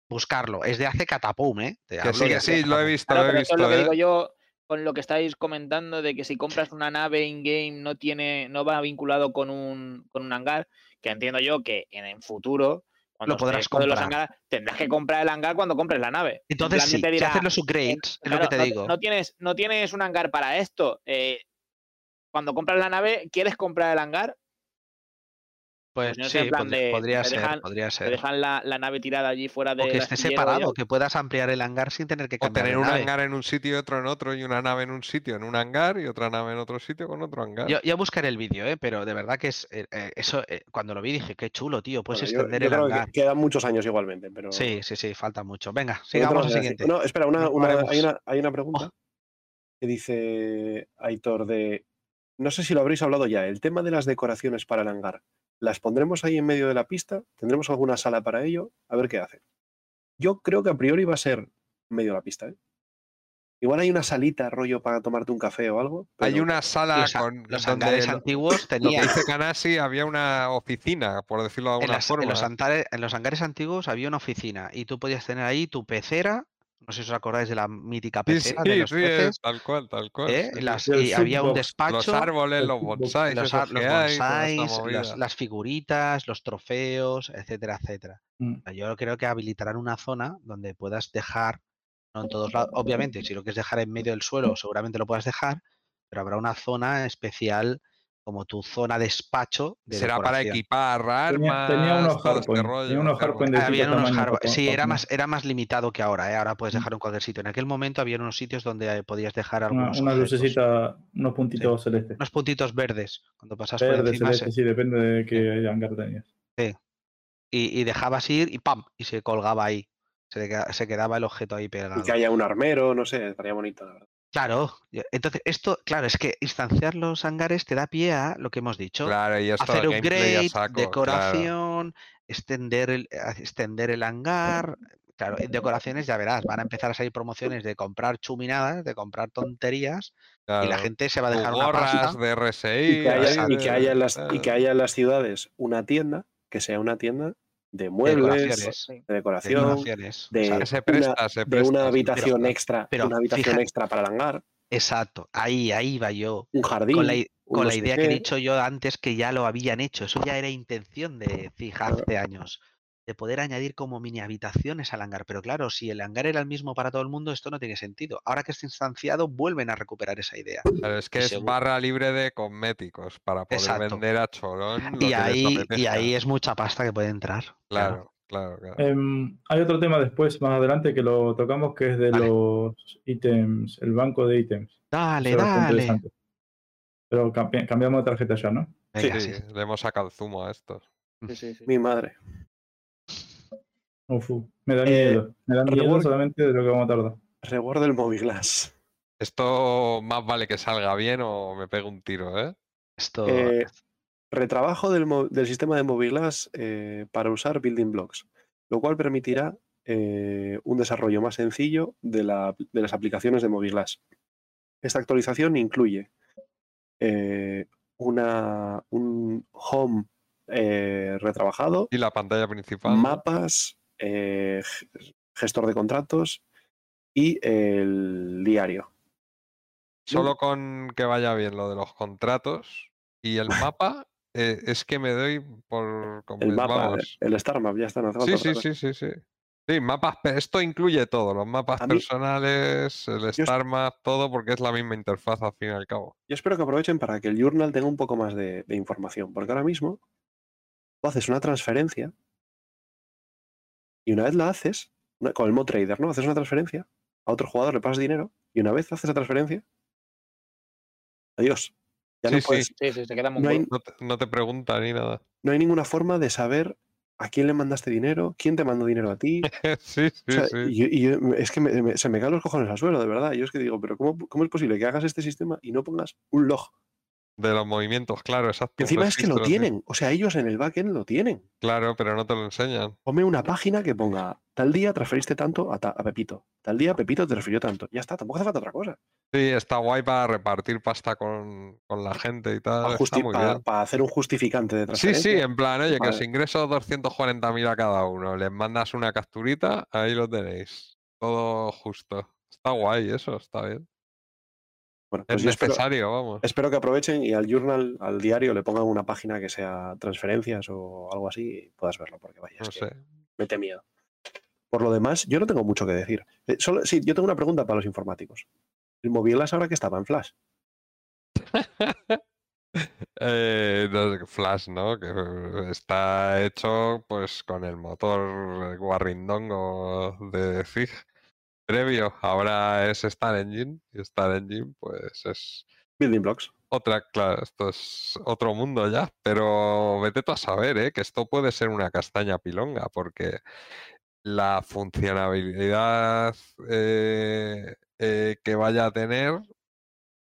Buscarlo. Es de hace catapum, ¿eh? Te Que sí, que sí, lo he visto, claro, lo he pero eso es lo visto. que ¿eh? digo yo con lo que estáis comentando de que si compras una nave in-game no tiene, no va vinculado con un, con un hangar, que entiendo yo que en el futuro, cuando Lo podrás comprar. tendrás que comprar el hangar cuando compres la nave. En Entonces, sí, te si dirá, haces los eh, upgrades, es lo que te no, digo. no tienes, no tienes un hangar para esto. eh, cuando compras la nave, ¿quieres comprar el hangar? Pues no sí, en plan de- podría te ser, dejan- podría Te ser. dejan la, la nave tirada allí fuera de O que esté separado, que puedas ampliar el hangar sin tener que O cambiar tener de un nave. hangar en un sitio y otro en otro, y una nave en un sitio en un hangar y otra nave en otro sitio con otro hangar. Yo, yo buscaré el vídeo, ¿eh? pero de verdad que es eh, eh, eso. eh, cuando lo vi dije, qué chulo, tío, puedes Bueno, extender yo el creo que hangar. quedan muchos años igualmente, pero. Sí, sí, sí, falta mucho. Venga, te sigamos al siguiente. No, espera, una, hay, una, hay una pregunta que dice Aitor de. No sé si lo habréis hablado ya, el tema de las decoraciones para el hangar. ¿Las pondremos ahí en medio de la pista? ¿Tendremos alguna sala para ello? A ver qué hace. Yo creo que a priori va a ser en medio de la pista. ¿eh? Igual hay una salita, rollo, para tomarte un café o algo. Hay una sala Los, con los donde hangares lo- antiguos Lo que tenían. dice Canasi, había una oficina, por decirlo de En, alguna las- en forma. los hangares, en los hangares antiguos había una oficina y tú podías tener ahí tu pecera. No sé si os acordáis de la mítica Sí, sí, pecera de los sí, peces. tal cual, tal cual. ¿eh? sí, sí. Las- y había un despacho. Los árboles, el los bonsais, los, los hay, bonsáis, las, figuritas, los trofeos, etcétera, etcétera. Mm. Yo creo que habilitarán una zona donde puedas dejar, no en todos lados, obviamente, si lo quieres dejar en medio del suelo, seguramente lo puedas dejar, pero habrá una zona especial como tu zona despacho de Será para equipar armas, Tenía, unos este tenía unos para- Sí, era más, era más limitado que ahora, ¿eh? Ahora puedes Mm. dejar en cualquier sitio. En aquel momento había unos sitios donde eh, podías dejar Una, algunos una objetos, lucecita, unos puntitos celestes. unos puntitos verdes. Cuando pasas por Verde, encima se- celeste, sí, depende de qué hangar tenías. y, y dejabas ir y ¡pam! Y se colgaba ahí. Se, se quedaba el objeto ahí pegado. Y que haya un armero, no sé, estaría bonito, la verdad. Claro, yo- entonces esto, claro, es que instanciar los hangares te da pie a lo que hemos dicho. Claro, y esto hacer upgrade, saco, claro. decoración, extender el, a- extender el hangar. Claro, en decoraciones ya verás, van a empezar a salir promociones de comprar chuminadas, de comprar tonterías, y la gente se va a dejar una Gorras pasta. de RSI. Y que haya, y que haya en las, y que eh, haya en las ciudades una tienda que sea una tienda de muebles, de de decoración, de- una- presta, de habitación pero- extra, pero una habitación extra para el hangar, Exacto, ahí, ahí va yo. un jardín, Con la, con la idea que he dicho yo antes que ya lo habían hecho, eso ya era intención de Zig hace años, de poder añadir como mini habitaciones al hangar. Pero claro, si el hangar era el mismo para todo el mundo, esto no tiene sentido. Ahora que está instanciado, vuelven a recuperar esa idea. Es que y es seguro- barra libre de cosméticos para poder Exacto. vender a Cholón. Y ahí, y ahí es mucha pasta que puede entrar. Claro, claro, claro. Em, hay otro tema después, más adelante, que lo tocamos, que es de Vale. los ítems, el banco de ítems. Dale, Eso dale. Pero cambi- cambiamos de tarjeta ya, ¿no? Venga, sí, sí. le hemos sacado el zumo a estos. Sí, sí, sí. Mi madre. Ufu, me da Eh, miedo. Me da miedo rework- solamente de lo que vamos a tardar. Reward del Moviglass. Esto más vale que salga bien o me pego un tiro, ¿eh? Esto. Eh, Retrabajo del, del sistema de Moviglass eh, para usar building blocks, lo cual permitirá eh, un desarrollo más sencillo de, la- de las aplicaciones de Moviglass. Esta actualización incluye eh, una, un home eh, retrabajado, Y la pantalla principal. mapas, eh, gestor de contratos y el diario. Solo con que vaya bien lo de los contratos y el mapa, eh, es que me doy por. El conven- mapa, vamos. el Star Map, ya está. no Sí, sí, sí, sí, sí. Sí, mapas, esto incluye todo, los mapas mí- personales, el Star Map, todo, porque es la misma interfaz al fin y al cabo. Yo espero que aprovechen para que el journal tenga un poco más de, de información, porque ahora mismo tú haces una transferencia y una vez la haces, una- con el Mo Trader, ¿no? Haces una transferencia, a otro jugador le pasas dinero y una vez haces la transferencia, adiós. Ya Sí, no, puedes- Sí, sí, se queda muy no, hay. No te, no te pregunta ni nada. no hay ninguna forma de saber a quién le mandaste dinero, quién te mandó dinero a ti. sí, sí, O sea, sí. y yo- y yo- es que me- me- se me caen los cojones al suelo, de verdad. Yo es que digo, pero ¿cómo, cómo es posible que hagas este sistema y no pongas un log? De los movimientos, claro, exacto. Que un encima es que lo sí. tienen. O sea, ellos en el backend lo tienen. Claro, pero no te lo enseñan. Ponme una página que ponga tal día transferiste tanto a, ta- a Pepito. Tal día Pepito te transfirió tanto. Ya está, tampoco hace falta otra cosa. Sí, está guay para repartir pasta con, con la gente y tal. Para, Está muy bien. hacer un justificante de Sí, transferencia. sí, en plan, oye, que Vale. os ingreso 240.000 a cada uno, les mandas una capturita, ahí lo tenéis. Todo justo. Está guay eso, está bien. Bueno, Es pues yo espero, necesario, vamos. espero que aprovechen y al journal, al diario, le pongan una página que sea transferencias o algo así y puedas verlo, porque vaya, es No que sé. mete miedo. Por lo demás, yo no tengo mucho que decir. Eh, solo, sí, yo tengo una pregunta para los informáticos. ¿El Mobilas ahora que estaba en Flash? Eh, no Flash, ¿no? Que está hecho pues con el motor Warrindongo de Zig previo. Ahora es Star Engine y Star Engine pues es Building Blocks. otra, claro, esto es otro mundo ya, pero vete tú a saber, ¿eh? que esto puede ser una castaña pilonga, porque la funcionalidad eh, eh, que vaya a tener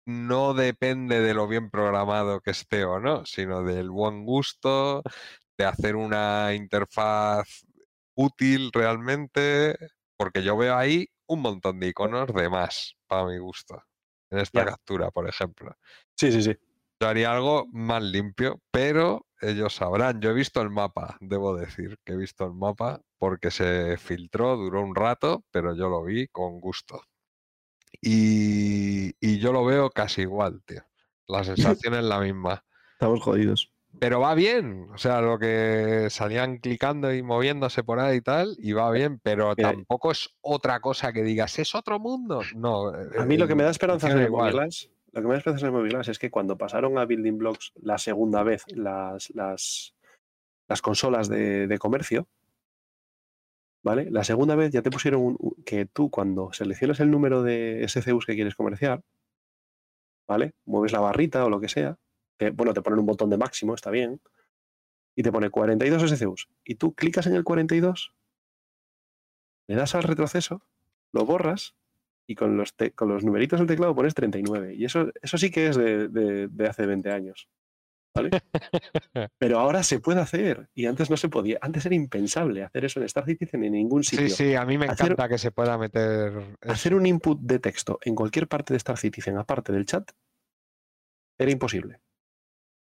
no depende de lo bien programado que esté o no, sino del buen gusto, de hacer una interfaz útil realmente, porque yo veo ahí un montón de iconos de más, para mi gusto, en esta captura, por ejemplo. Sí, sí, sí. Yo haría algo más limpio, pero ellos sabrán. Yo he visto el mapa, debo decir que he visto el mapa porque se filtró, duró un rato, pero yo lo vi con gusto. Y, y yo lo veo casi igual, tío. La sensación es la misma. Estamos jodidos. Pero va bien, o sea, lo que salían clicando y moviéndose por ahí y tal, y va bien, pero tampoco es otra cosa que digas, es otro mundo. No. A mí lo que me da eh, esperanza en el lo que me da esperanza en el es que cuando pasaron a Building Blocks la segunda vez las, las, las consolas de, de comercio, ¿vale? La segunda vez ya te pusieron un- que tú cuando seleccionas el número de SCUs que quieres comerciar, ¿vale? Mueves la barrita o lo que sea, te- bueno, te ponen un botón de máximo, está bien, y te pone 42 SCUs. Y tú clicas en el 42, le das al retroceso, lo borras y con los, te- con los numeritos del teclado pones 39. Y eso, eso sí que es de, de- de hace 20 años. ¿Vale? Pero ahora se puede hacer y antes no se podía. Antes era impensable hacer eso en Star Citizen en ningún sitio. Sí, sí, a mí me Hacer- encanta que se pueda meter. Hacer un input de texto en cualquier parte de Star Citizen, aparte del chat, era imposible.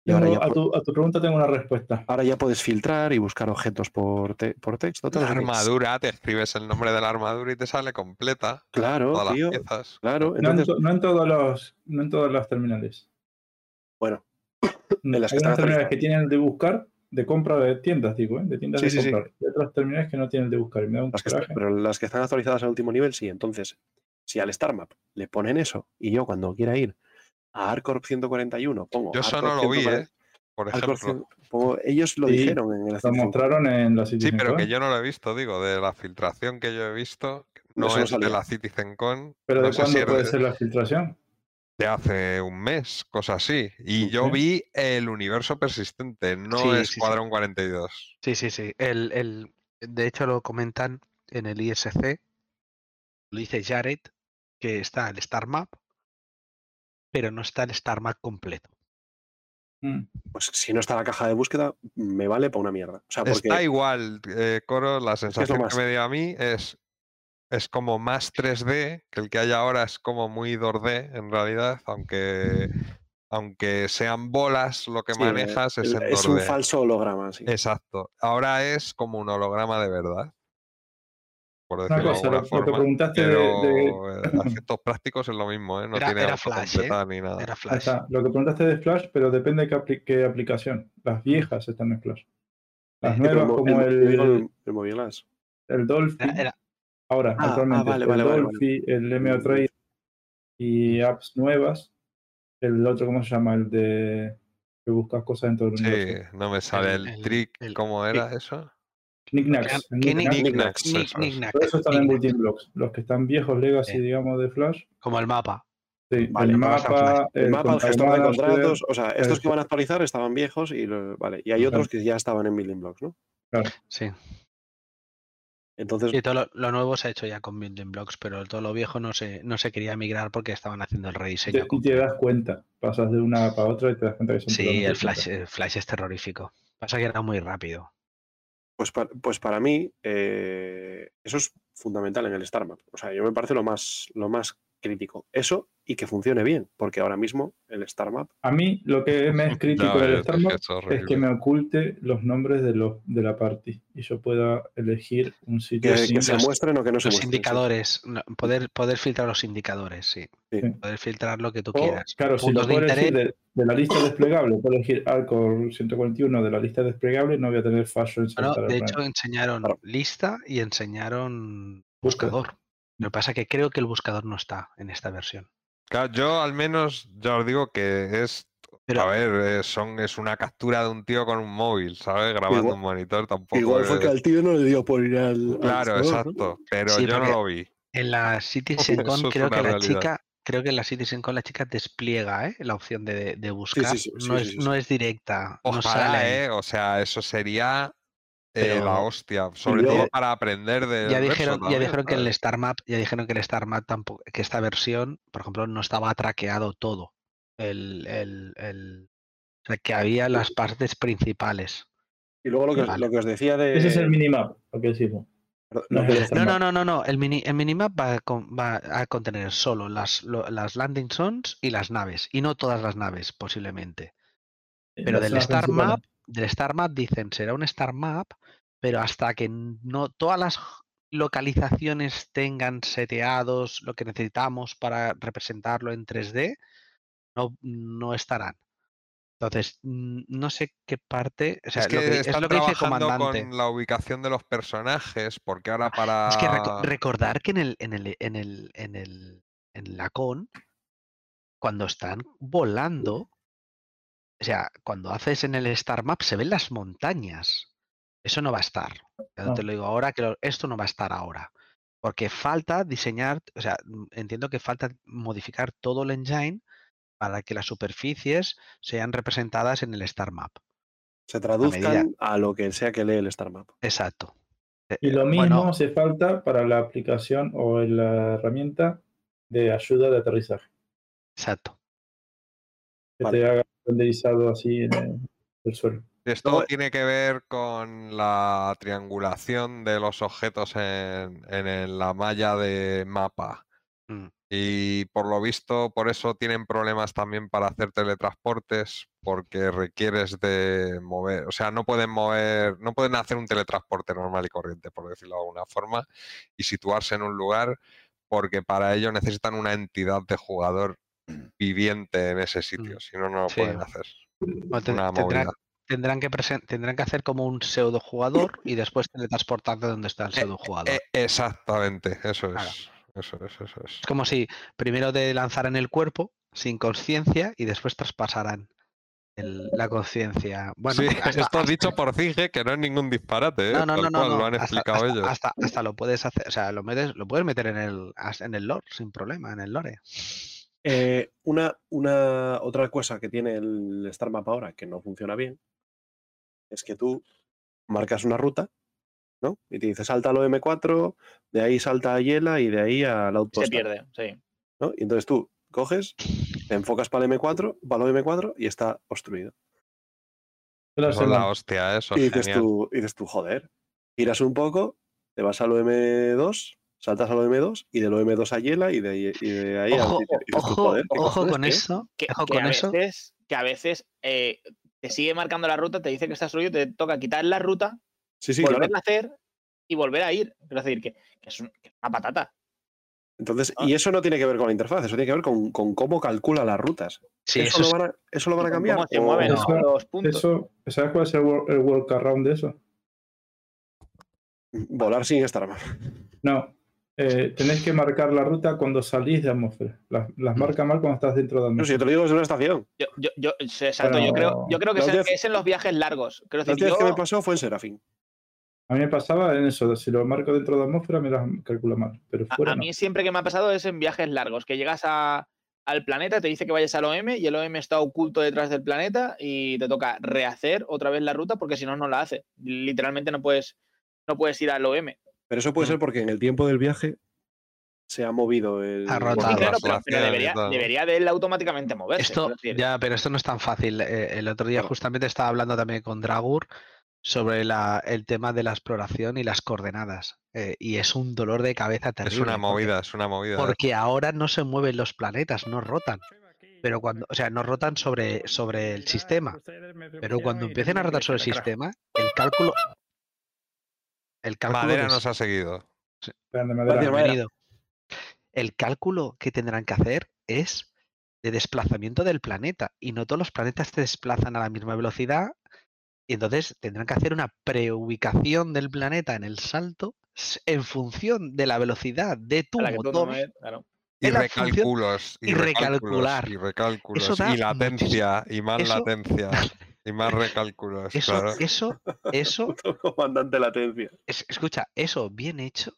Y ahora Tengo- ya, a, tu, a tu pregunta tengo una respuesta. ahora ya puedes filtrar y buscar objetos por, te- por texto. La que- armadura, te escribes el nombre de la armadura y te sale completa. Claro, Todas tío. las piezas. Claro, No en, no en todos los, no en todas las terminales. bueno, Hay las que unas están terminales que tienen el de buscar, de compra de tiendas, digo, ¿eh? de tiendas Sí, de sí, sí. comprar. Y otras terminales que no tienen el de buscar. Y me da un las que están- coraje. pero las que están actualizadas al último nivel, sí. Entonces, si al StarMap le ponen eso y yo cuando quiera ir a Arcorp 141 pongo. Yo eso no lo vi, 140, ¿eh? Por ejemplo. 100 pongo- ellos lo Sí, dijeron en el Lo Citizen mostraron en la Sí, Citizen pero que yo no lo he visto, digo, de la filtración que yo he visto, no es de la CitizenCon. Pero no ¿de si cuándo puede de- ser la filtración? de hace un mes, cosa así. Y yo vi el universo persistente, no Sí, sí, sí. Escuadrón 42. Sí, sí, sí. El, el, de hecho lo comentan en el ISC, lo dice Jared, que está el Star Map, pero no está el Star Map completo. Mm. Pues si no está la caja de búsqueda, me vale para una mierda. O sea, porque Está igual, eh, Coro, la sensación que me dio a mí es, es como más 3D, que el que hay ahora es como muy 2D en realidad, aunque, aunque sean bolas lo que sí, manejas es el- en es un 2D. falso holograma. Sí. Exacto. Ahora es como un holograma de verdad. Por Una decirlo cosa, de lo, alguna lo que forma. preguntaste de, Pero de- eh, a efectos prácticos es lo mismo, ¿eh? No Era- tiene era Flash, ¿eh? ni nada. Era Flash. está, lo que preguntaste de Flash, pero depende de qué, apli- qué aplicación. Las viejas están en Flash. Las Sí, nuevas, mo- como el, el, el, el Mobilas. el Dolphin, Era- era- ahora, Ah, ah, actualmente, vale, el vale, vale, vale. Dolphin, el MO Trade y apps nuevas. El otro, ¿cómo se llama? El de que buscas cosas dentro del Sí, universo. no me sale el, El- el- trick. el- ¿Cómo era eso? Knickknacks. el ¿Qué Knickknacks. Knickknacks, Knick- eso están en Building Blocks. Los que están viejos, legacy, Sí. digamos, de Flash. Como el mapa. Sí, Vale, el mapa, Flash. El, mapa, el gestor de contratos, o sea, estos el- que van a actualizar estaban viejos y lo- vale. Y hay otros que ya estaban en Building Blocks, ¿no? Sí. Entonces, Y todo lo, lo nuevo se ha hecho ya con Building Blocks, pero todo lo viejo no se, no se quería migrar porque estaban haciendo el rediseño. te, y te das cuenta. Pasas de una para otra y te das cuenta que son Sí, el flash, el flash es terrorífico. Pasa que era muy rápido. Pues, pa- pues para mí, eh, eso es fundamental en el StarMap. O sea, yo me parece lo más, lo más crítico. Eso y que funcione bien, porque ahora mismo el StarMap A mí lo que me es crítico No, del es- Star Map que es es que me oculte los nombres de, los, de la party y yo pueda elegir un sitio que, sin que se los- muestren o que no se Los muestren. sí. indicadores, no, poder, poder filtrar los indicadores, sí. Sí. Poder filtrar lo que tú O, quieras. claro, si lo de interés, de, de la lista desplegable, puedo elegir Alcor 141 de la lista desplegable, no voy a tener fallo en bueno, saltar de hecho enseñaron Claro. lista y enseñaron buscador. Lo que pasa es que creo que el buscador no está en esta versión. Claro, yo al menos ya os digo que es. Pero- a ver, eh, son, es una captura de un tío con un móvil, ¿sabes? Grabando Igual- un monitor tampoco. Igual fue es- que al tío no le dio por ir al. al Claro, exacto. Pero Sí, yo no lo vi. En la CitizenCon creo que la realidad. chica, creo que en la CitizenCon la chica despliega ¿eh? la opción de, de buscar. sí, sí, sí, no, sí, es, sí, no es directa. no sale. ¿eh? O sea, eso sería eh, Pero- la hostia. Sobre todo para aprender de. Ya dijeron, ya dijeron que el Star Map, ya dijeron que el Star Map tampoco, que esta versión, por ejemplo, no estaba traqueado todo. El, el, el- o sea, que había las partes principales. Y luego lo que, Vale. lo que os decía de. Ese es el minimap, lo que decimos. no No, no, no, no. El, mini, el minimap va a, con- va a contener solo las, lo- las landing zones y las naves, y no todas las naves, posiblemente. Pero Las del Star. Map, del Star Map dicen será un Star Map, pero hasta que no todas las localizaciones tengan seteados lo que necesitamos para representarlo en 3D, no, no estarán. Entonces, mm, no sé qué parte. O sea, es que lo que, es están lo que dice comandante. con la ubicación de los personajes, porque ahora para. Es que reco- recordar que en el, en el, en el, en el, en la con, cuando están volando, o sea, cuando haces en el Star Map se ven las montañas. Eso no va a estar. No. te lo digo ahora que lo- esto no va a estar ahora. Porque falta diseñar, o sea, mm, entiendo que falta modificar todo el engine para que las superficies sean representadas en el Star Map. se traduzcan a lo que sea que lee el StarMap. Exacto. Eh, Y eh, lo mismo bueno, hace falta para la aplicación o la herramienta de ayuda de aterrizaje. Exacto. Que Vale. te haga renderizado así en el, el suelo. Esto Luego- tiene que ver con la triangulación de los objetos en, la malla de mapa. Mm. Y por lo visto, por eso tienen problemas también para hacer teletransportes, porque requieres de mover, o sea, no pueden mover, no pueden hacer un teletransporte normal y corriente, por decirlo de alguna forma, y situarse en un lugar, porque para ello necesitan una entidad de jugador viviente en ese sitio, si no, no lo Sí. pueden hacer. Bueno, tendrán, tendrán que presen- tendrán que hacer como un pseudo jugador y después teletransportarte donde está el pseudo jugador. Eh, exactamente, eso es. Claro. Eso es, eso es. Es como si primero te lanzaran el cuerpo sin conciencia y después traspasaran el- la conciencia. Bueno, sí, hasta- esto has hasta- dicho por Finge que no es ningún disparate, ¿eh? No, no, no, no, lo han hasta- explicado ellos. Hasta, lo puedes hacer, o sea, lo, metes, lo puedes meter en el, en el lore sin problema, en el lore. Eh, una, una otra cosa que tiene el Star Map ahora que no funciona bien es que tú marcas una ruta, ¿no? Y te dice salta al OM4, de ahí salta a Yela y de ahí al Outpost. Se pierde, sí. ¿no? Y entonces tú coges, te enfocas para el M4, para el M4 y está obstruido. Es la hostia, eso y es dices tú, y dices tú, joder, giras un poco, te vas al OM2, saltas al OM2 y del OM2 a Yela y de ahí, y de ahí al Ojo, tú, ojo, joder, ¿qué ojo con qué? eso. Que, Ojo que con a eso. veces, que a veces eh, te sigue marcando la ruta, te dice que estás suyo, te toca quitar la ruta, Sí, sí, volverla claro. a hacer y volver a ir. Es decir, que, que es, un- que es una patata. Entonces, Ah. y eso no tiene que ver con la interfaz, eso tiene que ver con, con cómo calcula las rutas. Sí, ¿Eso, eso es- lo van a, ¿Eso lo van a Y con cambiar? ¿Cómo se o- mueven Eso- ¿no? los puntos? Eso, ¿Sabes cuál es el, el workaround de eso? Volar sin estar mal. No. Eh, tenéis que marcar la ruta cuando salís de atmósfera. Las, las marca mal cuando estás dentro de No, si yo atmósfera. te lo digo desde una estación. Yo, yo, exacto, yo creo, yo creo que es, es en los viajes largos. Quiero La última que me pasó fue en Serafín. A mí me pasaba en eso. Si lo marco dentro de atmósfera, me las calcula mal. Pero a, fuera a no. mí siempre que me ha pasado es en viajes largos, que llegas a- al planeta, te dice que vayas al OM y el OM está oculto detrás del planeta y te toca rehacer otra vez la ruta porque si no, no la hace. Literalmente no puedes, no puedes ir al OM. Pero eso puede ser porque en el tiempo del viaje se ha movido el. Ha rotado. Claro, pero, pero debería, de él automáticamente moverse. Esto, ya, pero esto no es tan fácil. Eh, el otro día justamente estaba hablando también con Dragur sobre la- el tema de la exploración y las coordenadas. eh, y es un dolor de cabeza terrible. Es una porque- movida, es una movida. ¿eh? Porque ahora no se mueven los planetas, no rotan. Pero cuando, o sea, no rotan sobre, sobre el sistema. Pero cuando empiecen a rotar sobre el sistema, el cálculo. El cálculo. Madera de- nos ha seguido. Grande madera. Bienvenido. El cálculo que tendrán que hacer es de desplazamiento del planeta. Y no todos los planetas se desplazan a la misma velocidad. Y entonces tendrán que hacer una preubicación del planeta en el salto en función de la velocidad de tu no motor. claro. Y recálculos, y, recalcular. y recálculos, y latencia, y más eso- latencia, y más recálculos, Eso, claro. eso, eso, comandante latencia. es- escucha, eso bien hecho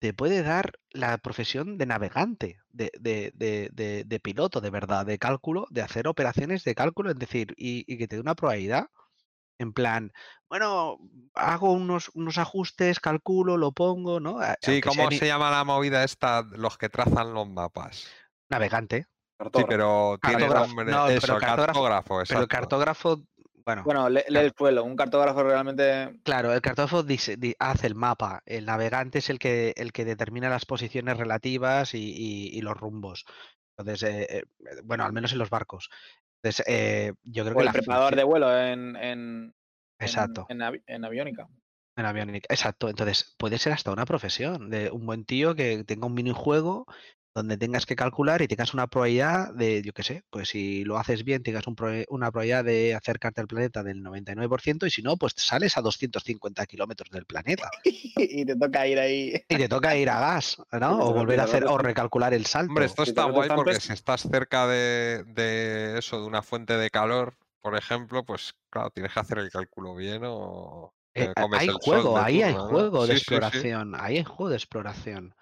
te puede dar la profesión de navegante, de, de- de- de- de piloto, de verdad, de cálculo, de hacer operaciones de cálculo, es decir, y, y que te dé una probabilidad. En plan, bueno, hago unos, unos ajustes, calculo, lo pongo, ¿no? Sí, aunque sea ¿cómo ni- se llama la movida esta? Los que trazan los mapas. Navegante. Sí, pero tiene Cartógrafo. nombre. No, pero cartógrafo- cartógrafo, Pero cartógrafo, bueno, Bueno, lee, lee el suelo. Un cartógrafo realmente. Claro, el cartógrafo dice- di- hace el mapa, el navegante es el que, el que determina las posiciones relativas y, y- y los rumbos. Entonces, eh, eh, bueno, al menos en los barcos. Entonces, eh, yo creo O que el la preparador de vuelo en, en, en- Exacto, en, avi- en aviónica. en aviónica. Exacto. Entonces, puede ser hasta una profesión de un buen tío que tenga un minijuego donde tengas que calcular y tengas una probabilidad de, yo qué sé, pues si lo haces bien, tengas un una probabilidad de acercarte al planeta del 99% y si no, pues sales a 250 kilómetros del planeta. y te toca ir ahí. Y te toca ir a gas, ¿no? O volver a hacer, o recalcular el salto. Hombre, esto está guay porque si estás cerca de, de eso, de una fuente de calor, por ejemplo, pues claro, tienes que hacer el cálculo bien o Eh, hay juego, de ahí hay juego de exploración, ahí hay juego de exploración.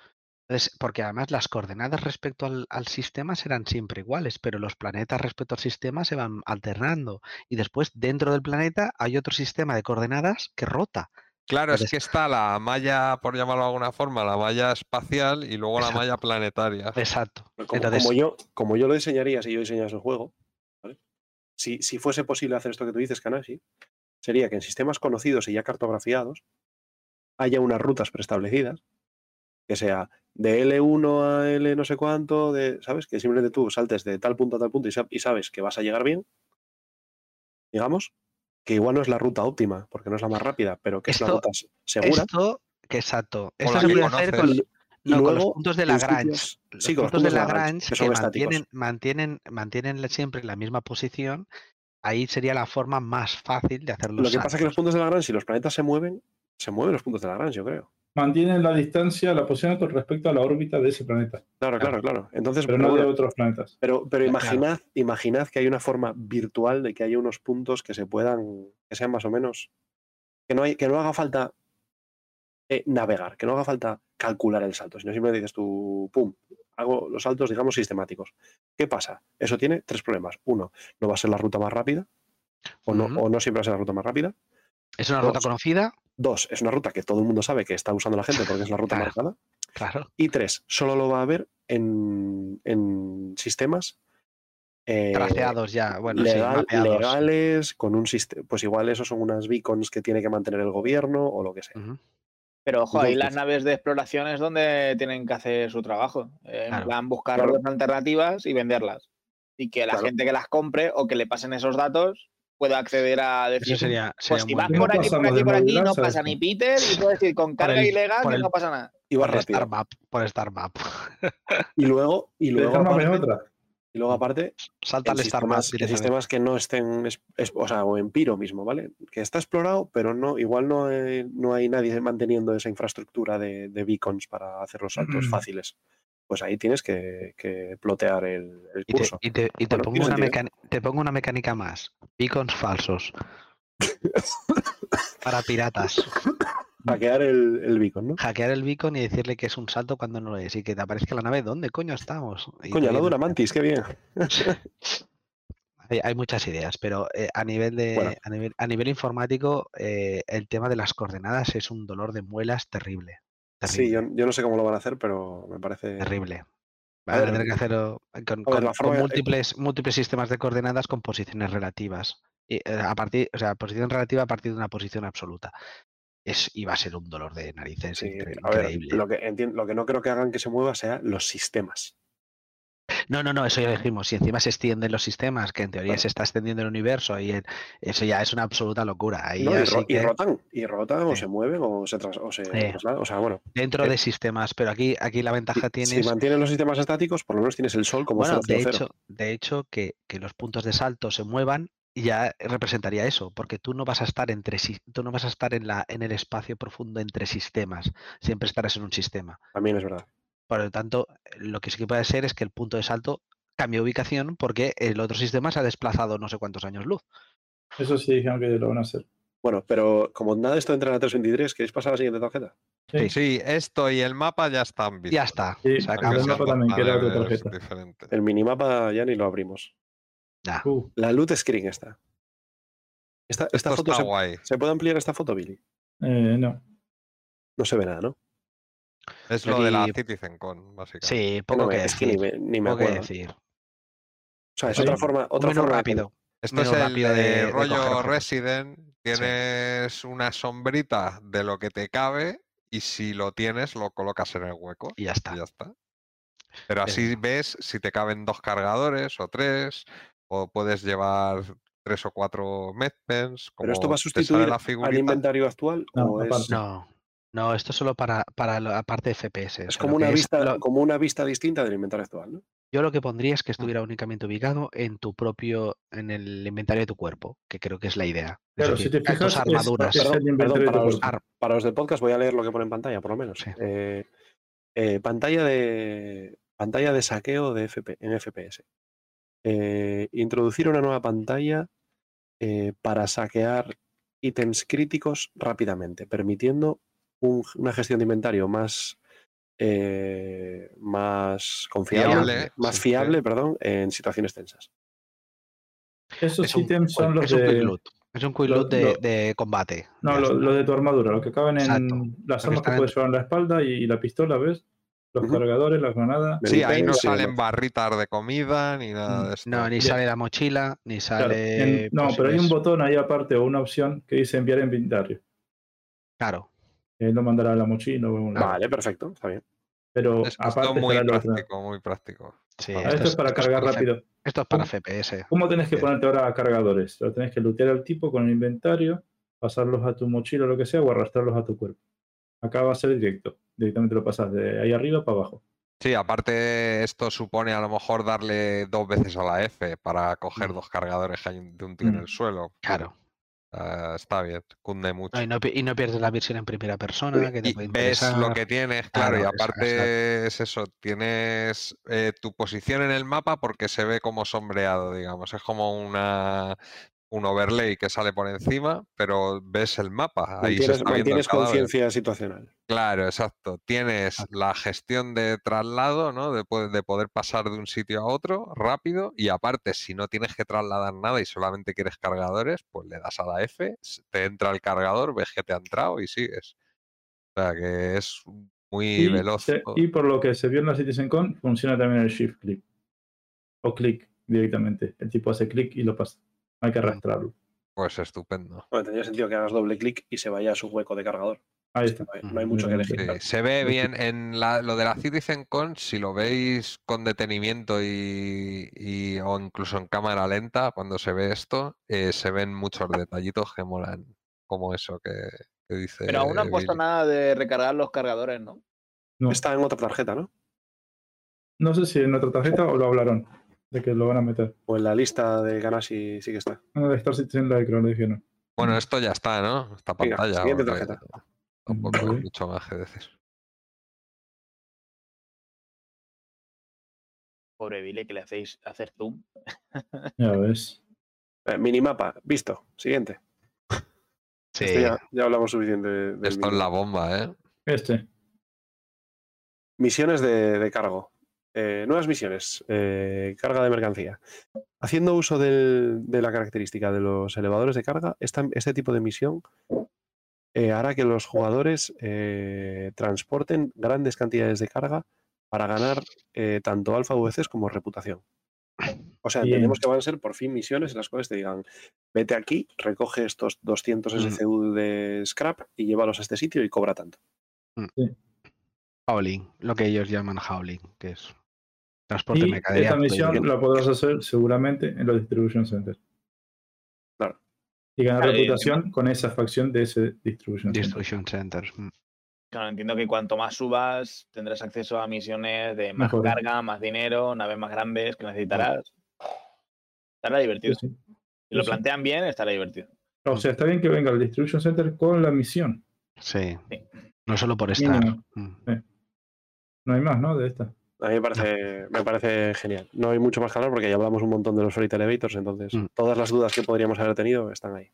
Entonces, porque además las coordenadas respecto al, al sistema serán siempre iguales, pero los planetas respecto al sistema se van alternando. Y después, dentro del planeta, hay otro sistema de coordenadas que rota. Claro, es que está la malla, por llamarlo de alguna forma, la malla espacial y luego la malla planetaria. Exacto. Como, Entonces, como yo, como yo lo diseñaría si yo diseñase el juego, ¿vale? si, si fuese posible hacer esto que tú dices, Kanashi, sería que en sistemas conocidos y ya cartografiados haya unas rutas preestablecidas, que sea de L1 a L no sé cuánto, de, ¿sabes? Que simplemente tú saltes de tal punto a tal punto y, sa- y sabes que vas a llegar bien, digamos, que igual no es la ruta óptima, porque no es la más rápida, pero que es una ruta segura. esto, que exacto. Esto la se puede hacer con, con los puntos de Lagrange. Los sí, con los puntos de Lagrange, que que, mantienen, mantienen, mantienen siempre la misma posición. Ahí sería la forma más fácil de hacer los Lo que pasa es que los puntos de Lagrange, si los planetas se mueven, se mueven los puntos de Lagrange, yo creo. Mantienen la distancia, la posición con respecto a la órbita de ese planeta, Claro, claro, claro. Entonces, pero pero, no de otros planetas. pero, pero Claro. imaginad, imaginad que hay una forma virtual de que haya unos puntos que se puedan, que sean más o menos, que no, hay, que no haga falta eh, navegar, que no haga falta calcular el salto, sino simplemente dices tú, pum, hago los saltos, digamos, sistemáticos. ¿Qué pasa? Eso tiene tres problemas. Uno, no va a ser la ruta más rápida, o no, o no siempre va a ser la ruta más rápida. Es una ruta conocida, Dos, es una ruta que todo el mundo sabe que está usando la gente porque es la ruta Claro. marcada. claro. Y tres, solo lo va a haber en, en sistemas eh, Traceados ya, bueno, legal- legales, con un sistema. Pues igual esos son unas beacons que tiene que mantener el gobierno o lo que sea. Pero ojo, ahí las naves de exploración es donde tienen que hacer su trabajo. eh, En Claro. plan, buscar Claro. rutas alternativas y venderlas. Y que la Claro. gente que las compre o que le pasen esos datos pueda acceder a decir, Eso sería, pues si vas No por aquí, por aquí, por aquí, no pasa ni Peter y puedes ir con carga el- ilegal el- no pasa nada. Y va por rápido. Star Map, por Star Map. Y luego, y El luego, aparte, otra. y luego aparte, Salta en al Star Map sistemas, que no estén, es- es- o sea, o en Piro mismo, ¿vale? Que está explorado, pero no, igual no hay, no hay nadie manteniendo esa infraestructura de, de beacons para hacer los saltos Mm. fáciles. Pues ahí tienes que, que plotear el, el Y te, curso. y te- y te Bueno, pongo una mecani- te pongo una mecánica más. Beacons falsos. Para piratas. Hackear el, el beacon, ¿no? Hackear el beacon y decirle que es un salto cuando no lo es. Y que te aparezca la nave. ¿Dónde coño estamos? Y Coño, la de una mantis, qué bien. Hay, hay muchas ideas, pero eh, a, nivel de, Bueno. a, nivel, a nivel informático, eh, el tema de las coordenadas es un dolor de muelas terrible. Sí, yo, yo no sé cómo lo van a hacer, pero me parece. terrible. Van a tener que hacerlo con, eh, múltiples, sistemas de coordenadas con posiciones relativas. Y, eh, a partir, o sea, posición relativa a partir de una posición absoluta. Es, y va a ser un dolor de narices Sí, incre- a ver, increíble. lo que, lo que no creo que hagan que se mueva sea los sistemas. No, no, no, eso ya lo dijimos. Si encima se extienden los sistemas, que en teoría Claro. se está extendiendo el universo, y el- eso ya es una absoluta locura. Ahí Y, rotan, y rotan, o se mueven, o se, tras- o se trasladan. O sea, bueno, dentro eh, de sistemas, pero aquí, aquí la ventaja si, tienes. si mantienen los sistemas estáticos, por lo menos tienes el sol como Bueno, 000. de hecho, de hecho que, que los puntos de salto se muevan ya representaría eso, porque tú no vas a estar entre tú no vas a estar en la en el espacio profundo entre sistemas, siempre estarás en un sistema. También es verdad. Por lo tanto, lo que sí que puede ser es que el punto de salto cambie ubicación porque el otro sistema se ha desplazado no sé cuántos años luz. Eso sí dijeron que lo van a hacer. Bueno, pero como nada de esto entra en la 323, ¿queréis pasar a la siguiente tarjeta? Sí. Sí, esto y el mapa ya están vistos. Ya está. Sí, se Aunque el mapa también, que era otra paneles tarjeta. diferentes. El minimapa ya ni lo abrimos. Ya. Uh, La loot screen está. Esta, foto está se, guay. ¿se puede ampliar esta foto, Billy? eh, no. No se ve nada, ¿no? Es lo de la Aquí- CitizenCon, básicamente. Sí, No poco me- que es que ni decir. me, ni me Poco que acuerdo. decir. O sea, es otra forma, otra forma de- rápido. Esto es el rápido de, de- de coger rollo. Resident. Tienes una sombrita de lo que te cabe y si lo tienes lo colocas en el hueco Y ya está. y ya está. Pero así ves si te caben dos cargadores o tres o puedes llevar tres o cuatro medpens. Pero esto va a sustituir la al inventario actual No, o es. No, no, esto es solo para, para la parte de FPS. es como una es vista, lo- como una vista distinta del inventario actual, ¿no? Yo lo que pondría es que Mm. estuviera únicamente ubicado en tu propio, en el inventario de tu cuerpo, que creo que es la idea. Es Claro, si decir, te fijas, armaduras. es Perdón, perdón, de para los- Para los del podcast voy a leer lo que pone en pantalla, por lo menos. Sí. Eh, eh, pantalla de pantalla de saqueo de FP, en FPS. Eh, introducir una nueva pantalla eh, para saquear ítems críticos rápidamente, permitiendo un- una gestión de inventario más eh, más confiable, Fiable, más fiable, sí. perdón, en situaciones tensas. Esos es un- ítems son los es un de. loot. Es un loot de, lo- de combate. No, lo, de tu armadura, lo que caben en Exacto. las armas que en- puedes llevar en la espalda y, y la pistola, ¿ves? Los cargadores, las granadas. Sí, ahí no salen barritas de comida ni nada Mm, de esto. No, ni sale la mochila, ni Claro, sale. en- no, pero hay un botón ahí aparte o una opción que dice enviar inventario. Claro. Él lo mandará a la mochila o a un lado. Vale, perfecto, está bien. Pero Es, esto aparte muy práctico, muy práctico. Sí, Ah, esto es para esto cargar rápido. Esto es para. FPS. ¿Cómo tenés que Bien. ponerte ahora cargadores? Lo tenés que lootear al tipo con el inventario, pasarlos a tu mochila o lo que sea, o arrastrarlos a tu cuerpo. Acá va a ser directo. Directamente lo pasas de ahí arriba para abajo. Sí, aparte esto supone a lo mejor darle dos veces a la F para coger Mm. dos cargadores que hay de un tío en Mm. el suelo. Claro. Ah, está bien, cunde mucho. No, y, no, pi- y no pierdes la visión en primera persona, que te Y puede ves lo que tienes, claro, y Claro, aparte es eso, tienes eh, tu posición en el mapa porque se ve como sombreado, digamos, es como una un overlay que sale por encima, pero ves el mapa, ahí se Mantienes, está viendo el mantienes conciencia situacional. Claro, exacto. Tienes la gestión de traslado, ¿no? De, de poder pasar de un sitio a otro rápido y aparte, si no tienes que trasladar nada y solamente quieres cargadores, pues le das a la F, te entra el cargador, ves que te ha entrado y sigues. O sea que es muy Y, veloz. se- y por lo que se vio en la CitizenCon, funciona también el shift click. O click directamente. El tipo hace clic y lo pasa. Hay que Mm. arrastrarlo. Pues estupendo. Bueno, tendría sentido que hagas doble clic y se vaya a su hueco de cargador. Ahí está. No hay, no hay mucho que elegir. Sí, claro. se ve bien en la- lo de la CitizenCon, si lo veis con detenimiento y, y- o incluso en cámara lenta, cuando se ve esto, eh, se ven muchos detallitos que molan, como eso que, que dice. Pero aún no han puesto nada de recargar los cargadores, ¿no? No, Está en otra tarjeta, ¿no? no sé si en otra tarjeta o lo hablaron de que lo van a meter. O en la lista de ganas sí, sí que está. En el Star Citizen dijeron. Bueno, esto ya está, ¿no? Esta Venga, pantalla. siguiente porque tarjeta. Tampoco hay mucho más que decir. Pobre Billy, que le hacéis hacer zoom. Ya ves. Eh, minimapa, visto. Siguiente. Sí. Esto ya, ya hablamos suficiente de- Esto es la bomba, ¿eh? Este. Misiones de, de cargo. Eh, nuevas misiones. eh, carga de mercancía. Haciendo uso del- de la característica de los elevadores de carga, esta- este tipo de misión eh, hará que los jugadores eh, transporten grandes cantidades de carga para ganar eh, tanto alfa VCs como reputación. O sea, Bien. entendemos que van a ser por fin misiones en las cuales te digan, vete aquí, recoge estos 200 Mm. SCU de scrap y llévalos a este sitio y cobra tanto. Howling, lo que ellos llaman howling, que es transporte Y mercadería. esta misión la podrás hacer seguramente en los Distribution Centers. Claro. Y ganar Claro, y reputación con esa facción de ese Distribution Center. Distribution Centers. mm. Claro, entiendo que cuanto más subas, tendrás acceso a misiones de más Mejor. carga, más dinero, naves más grandes que necesitarás. Estará divertido. Sí, sí. Si lo sí, plantean bien, estará divertido. O sea, está bien que venga el Distribution Center con la misión. Sí. Sí. No solo por estar. Mm. No hay más, ¿no? De esta. A mí me parece, me parece genial. No hay mucho más que hablar porque ya hablamos un montón de los Freight Elevators, entonces Mm. todas las dudas que podríamos haber tenido están ahí.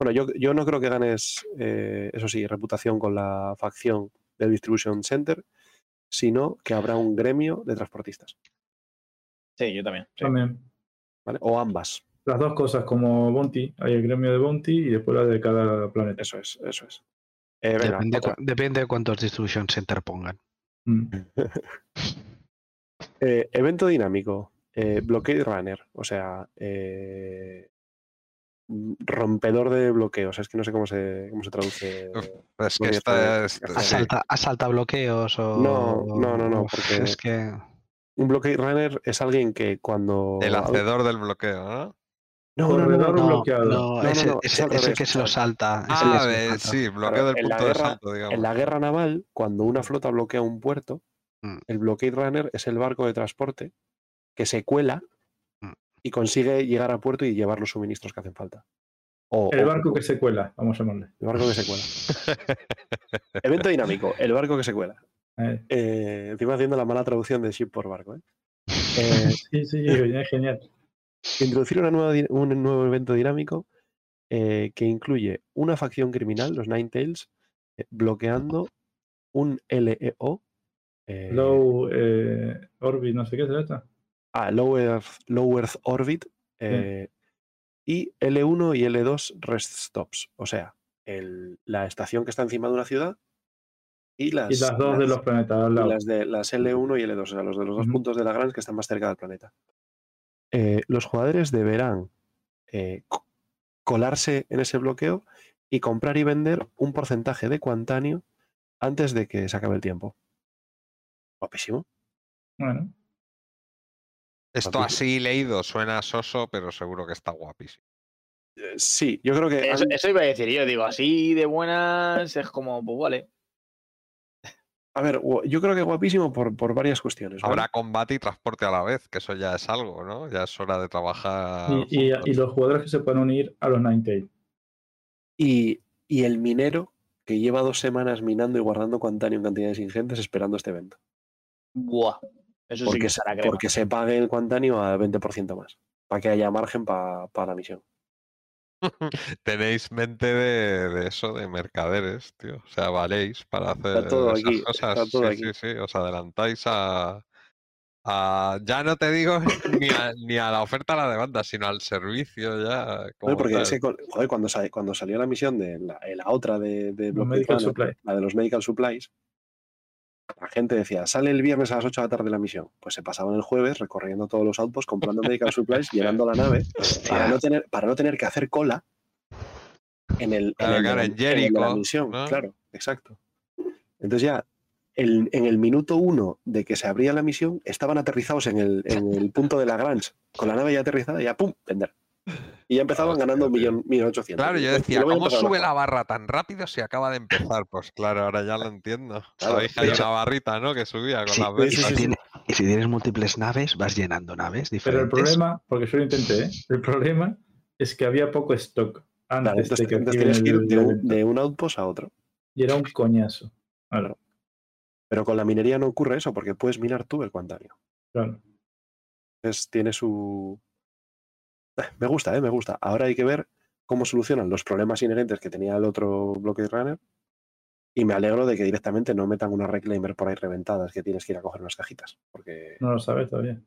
Bueno, yo, yo no creo que ganes, eh, eso sí, reputación con la facción del Distribution Center, sino que habrá un gremio de transportistas, Sí, yo también. sí. También. ¿vale? O ambas. Las dos cosas como Bounty. Hay el gremio de Bounty y después la de cada planeta. Eso es, eso es. Eh, venga, Depende, depende de cuántos Distribution Center pongan. Mm. Eh, evento dinámico, eh, Blockade Runner, o sea, eh, rompedor de bloqueos. Es que no sé cómo se, cómo se traduce. Uf, Es que Porque esta esto- es- Sí. Asalta, asalta bloqueos o. No, no, no, no, porque- Es que. Un Blockade Runner es alguien que cuando. el hacedor del bloqueo, ¿no? No, no, no, Corredor no, No, bloqueado. no, no, ese, no, ese- es ese revés, que se lo al- salta. Ah, sí, bloqueo del punto de guerra- salto, digamos. En la guerra naval, cuando una flota bloquea un puerto, Mm. el Blockade Runner es el barco de transporte que se cuela Mm. y consigue llegar a puerto y llevar los suministros que hacen falta. O, El o- barco que se cuela, vamos a llamarle. el barco que se cuela. Evento dinámico, el barco que se cuela. Eh, Eh, encima haciendo la mala traducción de ship por barco. ¿eh? Eh, sí, sí, es genial. Introducir una nueva di- un nuevo evento dinámico eh, que incluye una facción criminal, los Nine Tails, eh, bloqueando un LEO. eh, Low eh, Orbit, no sé qué será esta. ah, Low Earth, Low Earth Orbit. eh, y L1 y L2 rest stops. O sea, el- la estación que está encima de una ciudad y las, Y las dos de los planetas al y lado. las de las L1 y L2, o sea, los de los dos puntos de Lagrange que están más cerca del planeta. Eh, los jugadores deberán eh, co- colarse en ese bloqueo y comprar y vender un porcentaje de cuantanio antes de que se acabe el tiempo. Guapísimo. Bueno, Esto así leído suena soso, pero seguro que está guapísimo. Eh, Sí, yo creo que Eso, eso iba a decir yo, digo, así de buenas es como, pues vale. A ver, yo creo que guapísimo por, por varias cuestiones. ¿vale? Habrá combate y transporte a la vez, que eso ya es algo, ¿no? Ya es hora de trabajar. y, y- juntos. y los jugadores que se pueden unir a los Ninetale. Y, y el minero que lleva dos semanas minando y guardando cuantanio en cantidades ingentes esperando este evento. Buah. Eso sí Porque, que se, será crema. porque se pague el cuantanio a 20% más. Para que haya margen para la misión. Tenéis mente de, de eso, de mercaderes, tío. O sea, valéis para hacer esas aquí, cosas. sí, aquí. sí, sí. Os adelantáis a, a- Ya no te digo ni a, ni a la oferta a la demanda, sino al servicio ya. Porque es que, joder, cuando, cuando salió la misión de la, la otra de, de Los Block Medical Runner, Supply. la de los medical supplies, la gente decía, sale el viernes a las 8 de la tarde la misión. Pues se pasaban el jueves recorriendo todos los outposts, comprando medical supplies, llenando la nave, para no tener, para no tener que hacer cola en el, en el en el la misión. ¿no? Claro, exacto. Entonces ya, el- en el minuto uno de que se abría la misión, estaban aterrizados en el, en el punto de Lagrange, con la nave ya aterrizada, ya ¡pum! vender. Y ya empezaban ganando un tío. millón, millón ochocientos. Claro, Y yo decía, ¿cómo sube la barra tan rápido si acaba de empezar? Pues claro, ahora ya lo entiendo. Claro, Sabéis que hay pero- una barrita, ¿no? Que subía con Sí, las y, sí, si sí. tiene- y si tienes múltiples naves, vas llenando naves Pero diferentes. el problema, porque yo lo intenté, ¿eh? el problema es que había poco stock antes Claro, entonces, de que entonces activen tienes que ir de un, evento. de un outpost a otro. Y era un coñazo. Claro, Pero con la minería no ocurre eso, porque puedes minar tú el cuantanio. claro. Entonces tiene su... Eh, Me gusta, ¿eh? Me gusta. Ahora hay que ver cómo solucionan los problemas inherentes que tenía el otro Blockade Runner. Y me alegro de que directamente no metan unas reclaimer por ahí reventadas que tienes que ir a coger unas cajitas. Porque No lo sabes todavía.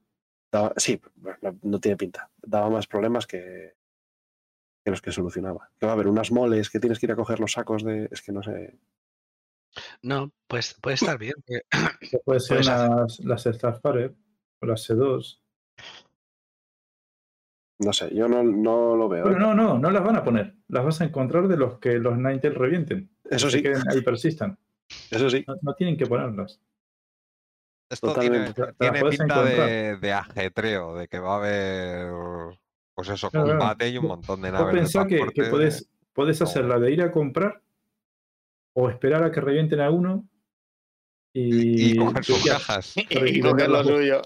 daba- sí, no, no tiene pinta. Daba más problemas que, que los que solucionaba. Que va a haber unas moles que tienes que ir a coger los sacos de... Es que no sé... No, pues puede estar bien. Que puede ser las, las Starfarer o las C2. No sé, yo no, no lo veo. ¿eh? Bueno, no, no, no las van a poner. Las vas a encontrar de los que los Ninetale revienten. Eso que sí, queden ahí persistan. eso sí. No, no tienen que ponerlas. Esto tiene, Totalmente. Tiene puedes pinta de, de ajetreo, de que va a haber, pues eso, Claro, claro. combate y un montón de naves pensás que, que podés, podés hacer la de ir a comprar o esperar a que revienten a uno y, y coger sus cajas. Y, Claro, y y coger lo suyo.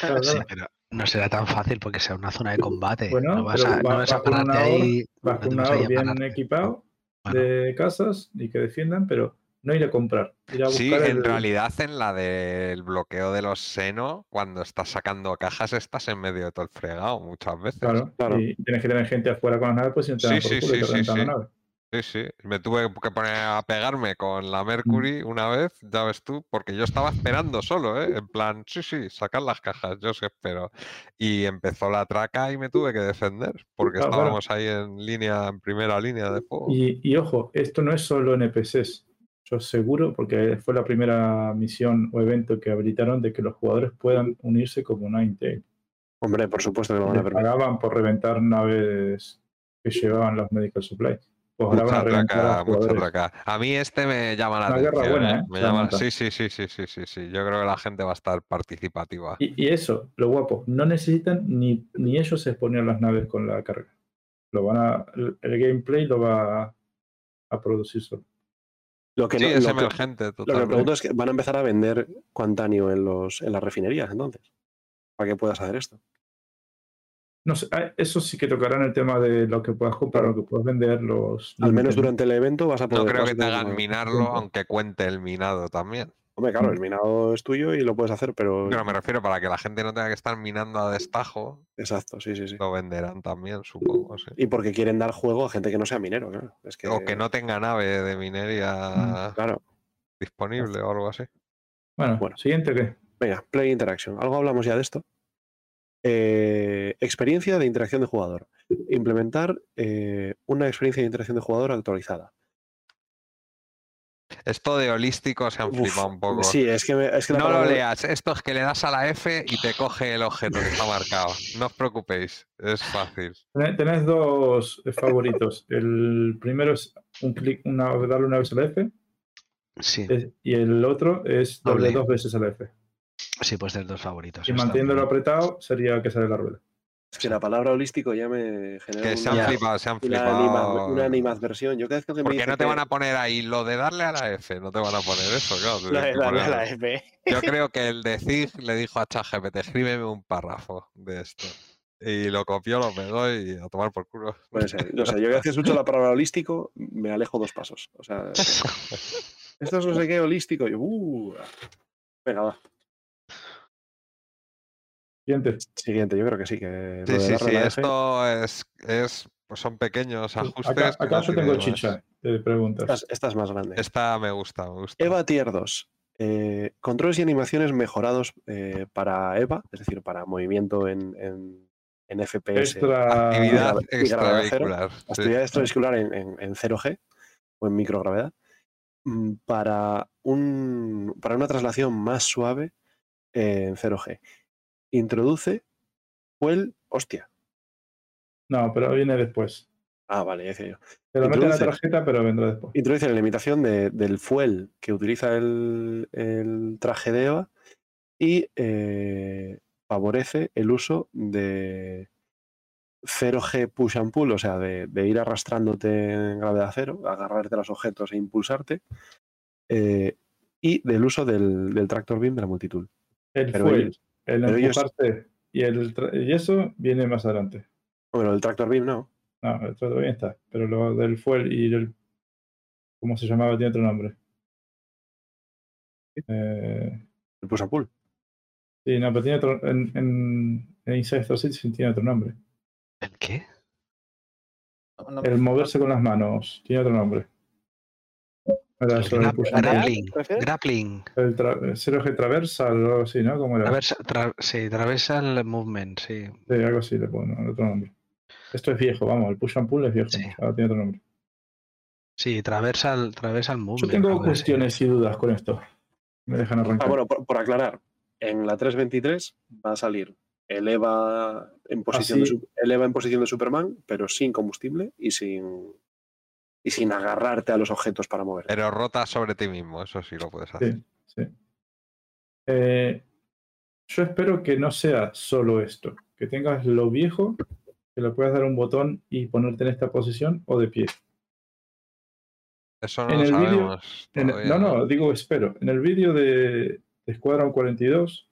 Claro, sí, pero no será tan fácil porque sea una zona de combate. Bueno, no vas a, no va- vas a pararte ahí. Vas no con bien pararte. equipado Bueno, de casas y que defiendan, pero no ir a comprar. Ir a Sí, buscar en el- realidad en la del bloqueo de los seno, cuando estás sacando cajas, estás en medio de todo el fregado muchas veces. Claro, Claro. y tienes que tener gente afuera con las naves, pues si no te dan Sí, por sí, culo y sí, te sí, la nave. Sí, sí. Me tuve que poner a pegarme con Mm. la Mercury una vez, ya ves tú, porque yo estaba esperando solo, ¿eh? En plan, sí, sí, sacar las cajas, yo sí espero. Y empezó la traca y me tuve que defender, porque Claro, claro. estábamos ahí en línea, en primera línea de fuego. Y, y ojo, esto no es solo NPCs. Yo seguro, porque fue la primera misión o evento que habilitaron de que los jugadores puedan unirse como Ninetale. Hombre, por supuesto que lo van a Les permitir. pagaban por reventar naves que llevaban los medical supplies. Pues Mucha traca, mucha traca. A mí este me llama la Una guerra atención. buena, ¿eh? ¿eh? Me llama... Sí, sí, sí, sí, sí, sí, sí. Yo creo que la gente va a estar participativa. Y, y eso, lo guapo, no necesitan ni, ni ellos exponer las naves con la carga. Lo van a, el, el gameplay lo va a, a producir solo. Lo que, Sí, no- es lo que- emergente, lo que me totalmente. pregunto es que van a empezar a vender cuantanio en, los, en las refinerías, entonces, para que puedas hacer esto. No sé, ah, eso sí que tocarán el tema de lo que puedas comprar, lo que puedas vender, los. Al menos durante el evento vas a poder... No creo que te hagan minarlo, tiempo. aunque cuente el minado también. Hombre, claro, Mm. el minado es tuyo y lo puedes hacer, pero... Pero me refiero para que la gente no tenga que estar minando a destajo, Exacto, sí, sí, sí. lo venderán también, supongo. sí. Y porque quieren dar juego a gente que no sea minero, claro. Es que, O que no tenga nave de minería Claro. disponible o algo así. Bueno, Bueno. siguiente que. Venga, Play Interaction. Algo hablamos ya de esto. Eh, experiencia de interacción de jugador. implementar eh, una experiencia de interacción de jugador actualizada. Esto de holístico se han Uf, flipado un poco. Sí, es que, me- es que la No lo leas. Esto es que le das a la F y te coge el objeto que está marcado. No os preocupéis. Es fácil. Tenés- dos favoritos. El primero es un clic, una, darle una vez a la F Sí, es- y el otro es darle Doble. dos veces a la F. sí, pues de los dos favoritos. Y manteniéndolo apretado sería que sale la rueda. es que la palabra holístico ya me genera Que se han una, flipado, se han una, anima- flipado. una animadversión. Yo cada vez que me no te que- van a poner ahí lo de darle a la F, no te van a poner eso, claro. De darle a la F. Yo creo que el de Zig le dijo a ChatGPT, escríbeme un párrafo de esto. Y lo copió, lo pegó y a tomar por culo. Puede ser. O sea, yo que escucho la palabra holístico, me alejo dos pasos. O sea, esto es no sé qué holístico. Yo, uh, venga, va. Siguiente. Siguiente, yo creo que sí. Que lo Sí, de sí, sí, esto es, es pues son pequeños ajustes. Acá, no tienen tengo más. chicha de preguntas. esta, es- esta es más grande. Esta me gusta, me gusta. Eva Tier 2. eh, controles y animaciones mejorados eh, para Eva, es decir, para movimiento en, en, en FPS. Extra. Actividad y extravehicular. sí. actividad extravehicular en, en- en 0G o en microgravedad mm, para, un, para una traslación más suave en 0G. Introduce fuel, hostia. No, pero viene después. Ah, vale, ya decía yo. Te lo mete en la tarjeta, pero vendrá después. Introduce la limitación de- del fuel que utiliza el, el traje de Eva y eh, favorece el uso de 0G push and pull, o sea, de, de ir arrastrándote en gravedad cero, agarrarte a los objetos e impulsarte, eh, y del uso del, del tractor beam de la multitud. El Pero fuel, el pero ellos- y, el tra- y eso viene más adelante. Bueno, el tractor beam no. No, el otro bien está. Pero lo del fuel y el. ¿Cómo se llamaba? Tiene otro nombre. Eh, El push pull. sí, no, pero tiene otro. En, en, en Inside Star Citizen tiene otro nombre. ¿El qué? No, no- El moverse con las manos tiene otro nombre. Pull. grappling. Grappling. El Traversal o algo así, ¿no? ¿Cómo era? Traversa, tra- sí, traversal movement, sí. Sí, algo así le pongo otro nombre. Esto es viejo, vamos, el push and pull es viejo. Sí. Ahora tiene otro nombre. Sí, traversal, traversal Yo movement. tengo algo así. cuestiones y dudas con esto. Me dejan Ah, arrancar. bueno, por, por aclarar, en la 323 va a salir el EVA en posición, de, Así- su- el EVA en posición de Superman, pero sin combustible y sin, y sin agarrarte a los objetos para mover. Pero rota sobre ti mismo, eso sí lo puedes hacer. Sí, sí. Eh, yo espero que no sea solo esto, que tengas lo viejo, que le puedas dar un botón y ponerte en esta posición o de pie. Eso no En lo el sabemos. En- todavía, no, no, digo espero. En el vídeo de, de Squadron 42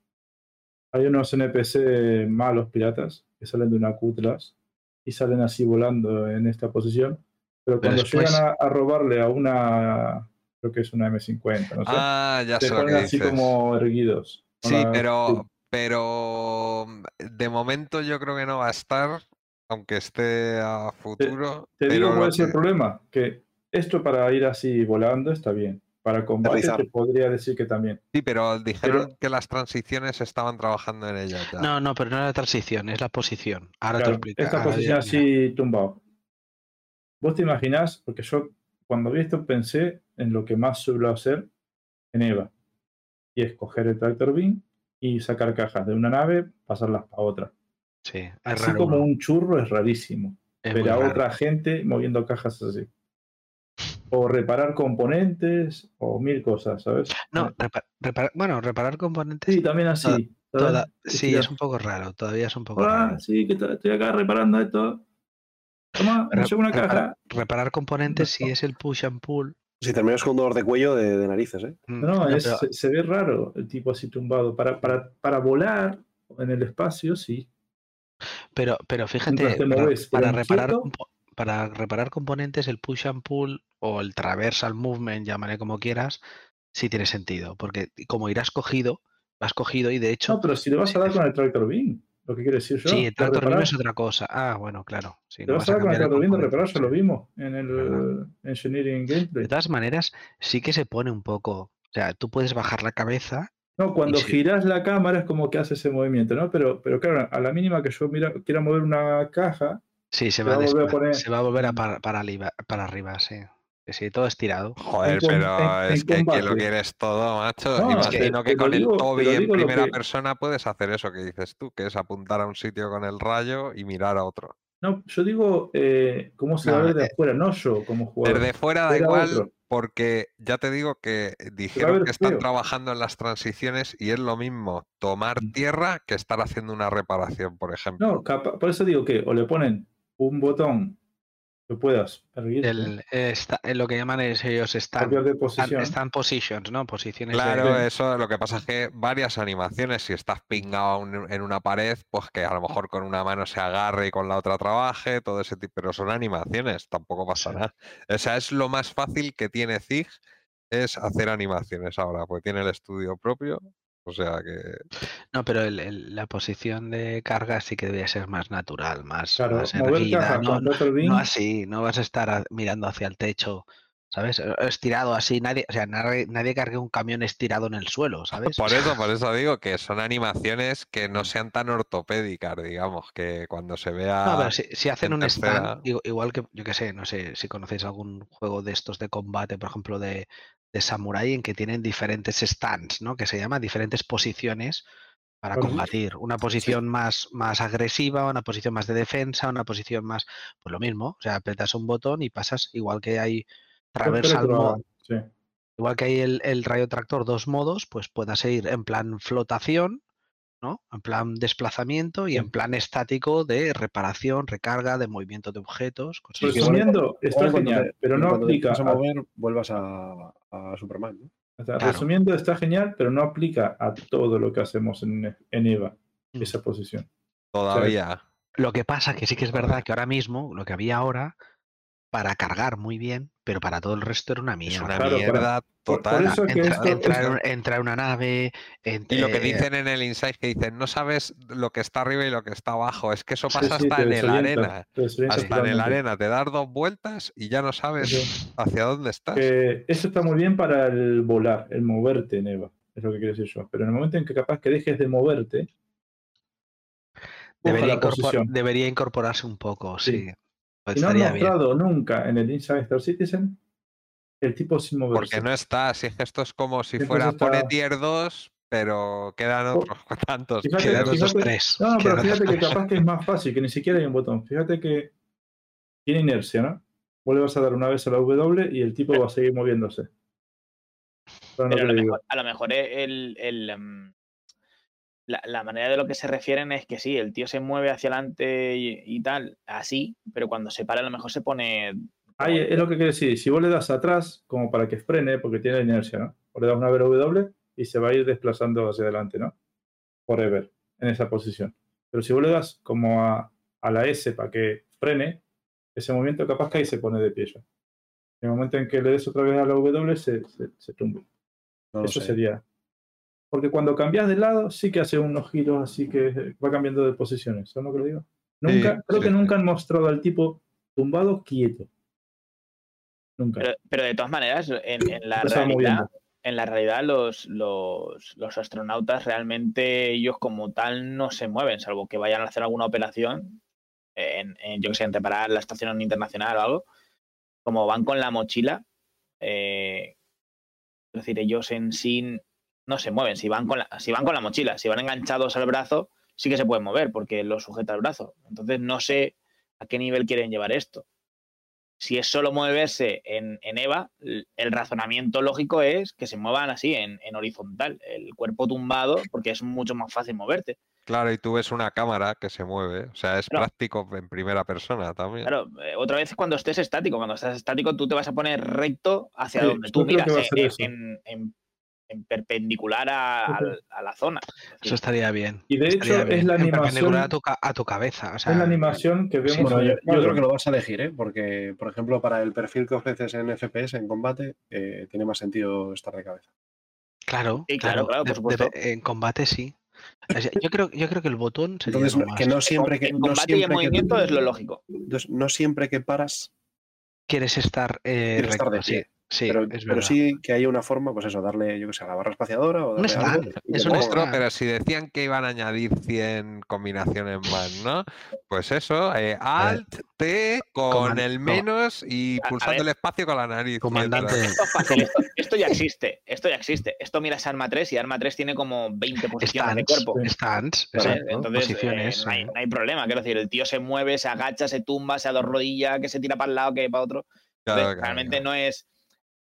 hay unos NPC malos piratas que salen de una Cutlass y salen así volando en esta posición. Pero Pero cuando después- llegan a, a robarle a una, creo que es una M50, no sé, Ah, ya se ponen así dices. como erguidos. Sí, pero, pero de momento yo creo que no va a estar, aunque esté a futuro. Te digo cuál es el problema, que esto para ir así volando está bien. Para combate te podría decir que también. Sí, pero dijeron que las transiciones estaban trabajando en ellas. No, no, pero no es la transición, es la posición. Ahora te Claro, lo explico. esta ahora posición así tumbado. Vos te imaginás, porque yo cuando vi esto pensé en lo que más suelo hacer en EVA. Y es coger el tractor beam y sacar cajas de una nave, pasarlas para otra. Sí, es Así raro. como ¿no? un churro es rarísimo. Es ver a raro. otra gente moviendo cajas así. O reparar componentes o mil cosas, ¿sabes? No, Eh, repa- repara- bueno, reparar componentes. Sí, también así. sí, es un poco raro, todavía es un poco raro. sí, que estoy acá reparando esto. Toma, me Re- llevo una repara- caja. Reparar componentes sí es el push and pull. Si terminas con un dolor de cuello de, de narices, ¿eh? Mm, No, es- pero- se, se ve raro el tipo así tumbado. Para, para, para volar en el espacio, sí. Pero, pero fíjate, para, reparar, para reparar componentes, el push and pull o el traversal movement, llámale como quieras, sí tiene sentido. Porque como irás cogido, vas cogido y de hecho. No, pero si le vas a dar con el tractor beam, lo que quiero decir yo. sí, beam reparar, es otra cosa. Ah, bueno, claro. Sí, no vas a con el reparar, ya lo vimos en el Verdad. Engineering Gameplay. De todas maneras, sí que se pone un poco. O sea, tú puedes bajar la cabeza. No, cuando giras la cámara es como que hace ese movimiento, ¿no? Pero, pero claro, a la mínima que yo mira, quiera mover una caja, Sí, se Se va, va a a volver a despla- poner- se va a volver a para, para, arriba, para arriba, sí. Sí, sí, todo estirado. Joder, pero en- es en que, que lo quieres todo, macho. No, es que Imagino que, con digo- el Toby en primera que- persona puedes hacer eso que dices tú, que es apuntar a un sitio con el rayo y mirar a otro. No, yo digo eh, cómo se va a No, ver de eh, afuera, no yo como jugador. Desde fuera da igual, otro. porque ya te digo que dijeron ver que están feo. trabajando en las transiciones y es lo mismo tomar Mm. tierra que estar haciendo una reparación, por ejemplo. No, por eso digo que o le ponen un botón que puedas El, eh, está- eh, lo que llaman es ellos están, están, posición. están positions, ¿no? Posiciones Claro, de- eso lo que pasa es que varias animaciones, si estás pingado a un- en una pared, pues que a lo mejor con una mano se agarre y con la otra trabaje, todo ese tipo, pero son animaciones, tampoco pasa Sí. nada. O sea, es lo más fácil que tiene Zig, es hacer animaciones ahora, porque tiene el estudio propio, o sea que... No, pero el- el- la posición de carga sí que debería ser más natural, más, Claro, más erguida. No, no así, no vas a estar mirando hacia el techo, ¿sabes? Estirado así, nadie, o sea, nadie, nadie cargue un camión estirado en el suelo, ¿sabes? Por eso, por eso digo que son animaciones que no sean tan ortopédicas, digamos, que cuando se vea... No, pero si, si hacen en un stand, tercera- igual que, yo qué sé, no sé si conocéis algún juego de estos de combate, por ejemplo, de, de Samurai, en que tienen diferentes stands, ¿no? Que se llama diferentes posiciones para combatir. Una posición más, más agresiva, una posición más de defensa, una posición más. Pues lo mismo, o sea, apretas un botón y pasas, igual que hay traversal sí. igual que hay el, el rayo tractor dos modos, pues puedas ir en plan flotación, ¿no? En plan desplazamiento y en plan estático de reparación, recarga, de movimiento de objetos. cosas Resumiendo, está genial, te- pero no aplica. a a- mover, vuelvas a, a Superman. ¿no? o sea, Claro. Resumiendo, está genial, pero no aplica a todo lo que hacemos en, en EVA, Mm. esa posición. Todavía. Lo que pasa que sí que es verdad que ahora mismo, lo que había ahora, para cargar muy bien, pero para todo el resto era una Es mierda. una Claro, para- mierda por- por total. eso que Entra- esto- esto- una nave. Y lo que dicen en el Insight que dicen, no sabes lo que está arriba y lo que está abajo. Es que eso pasa sí, hasta en el arena. Hasta en el arena te das dos vueltas y ya no sabes Sí. hacia dónde estás. Eso está muy bien para el volar, el moverte en EVA, es lo que quiero decir yo. Pero en el momento en que capaz que dejes de moverte, incorpor- debería incorporarse un poco, sí. Pues Y no han estaría bien. mostrado nunca en el Inside Star Citizen el tipo sin moverse. Porque no está. Si es que esto es como si pues fuera está- pone tier 2, pero quedan Oh, otros tantos. fíjate. Quedan otros fíjate- tres. No, no, pero fíjate otros que capaz que es más fácil, que ni siquiera hay un botón. Fíjate que tiene inercia, ¿no? Vos le vas a dar una vez a la W y el tipo va a seguir moviéndose. Pero no Pero a lo, mejor, a lo mejor el, el, em, la, la manera de lo que se refieren es que sí, el tío se mueve hacia adelante y, y tal, así, pero cuando se para a lo mejor se pone... Ahí es lo que quiere decir. Si vos le das atrás, como para que frene, porque tiene inercia, ¿no? O le das una W y se va a ir desplazando hacia adelante, ¿no? Forever, en esa posición. Pero si vos le das como a, a la S para que frene, ese movimiento capaz que ahí se pone de pie ya. En el momento en que le des otra vez a la W, se, se, se tumba. No Eso sé. sería. Porque cuando cambias de lado, sí que hace unos giros así que va cambiando de posiciones. ¿Sabes lo que digo? Nunca, Sí, creo sí, que sí. nunca han mostrado al tipo tumbado quieto. Nunca. Pero, pero de todas maneras, en, en la realidad, moviendo. en la realidad los, los, los astronautas realmente ellos como tal no se mueven, salvo que vayan a hacer alguna operación, en, en, yo que sé, en reparar la estación internacional o algo, como van con la mochila, eh, es decir, ellos en sí no se mueven, si van, con la, si van con la mochila, si van enganchados al brazo, sí que se pueden mover porque lo sujeta al brazo. Entonces no sé a qué nivel quieren llevar esto si es solo moverse en, en, EVA, el razonamiento lógico es que se muevan así, en, en, horizontal, el cuerpo tumbado, porque es mucho más fácil moverte. Claro, y tú ves una cámara que se mueve, o sea, es Claro. práctico en primera persona también. Claro, eh, otra vez cuando estés estático, cuando estás estático tú te vas a poner recto hacia Sí, donde tú miras, en, eso. en- en- en perpendicular a, la zona. Eso estaría bien. Y de hecho es la animación, a tu, a tu cabeza. O sea, es la animación que vemos Bueno, en yo, creo que lo vas a elegir, ¿eh? porque, por ejemplo, para el perfil que ofreces en FPS, en combate, eh, tiene más sentido estar de cabeza. Claro, Sí, claro, claro, por supuesto. de- en combate sí. O sea, yo, creo, yo creo que el botón sería Entonces, lo más. que no siempre que. en no combate y en siempre que- movimiento es lo lógico. Entonces, no siempre que paras, Quieres estar eh, quieres estar recto, de pie. Sí, pero, es pero verdad. sí que haya una forma, pues eso, darle, yo que sé, a la barra espaciadora o Un darle algo es un pero si decían que iban a añadir 100 combinaciones más, ¿no? Pues eso, eh, Alt, T con el menos y A- pulsando ver. el espacio con la nariz. Comandante, Esto es fácil, esto, esto ya existe, esto ya existe. Esto miras Arma 3 y Arma 3 tiene como 20 posiciones de stands, cuerpo. stands, ¿vale? exacto, Entonces, eh, no, hay, eh. no hay problema. Quiero decir, el tío se mueve, se agacha, se tumba, se a dos rodillas, que se tira para el lado, que para otro. Claro, Entonces, claro, realmente claro. no es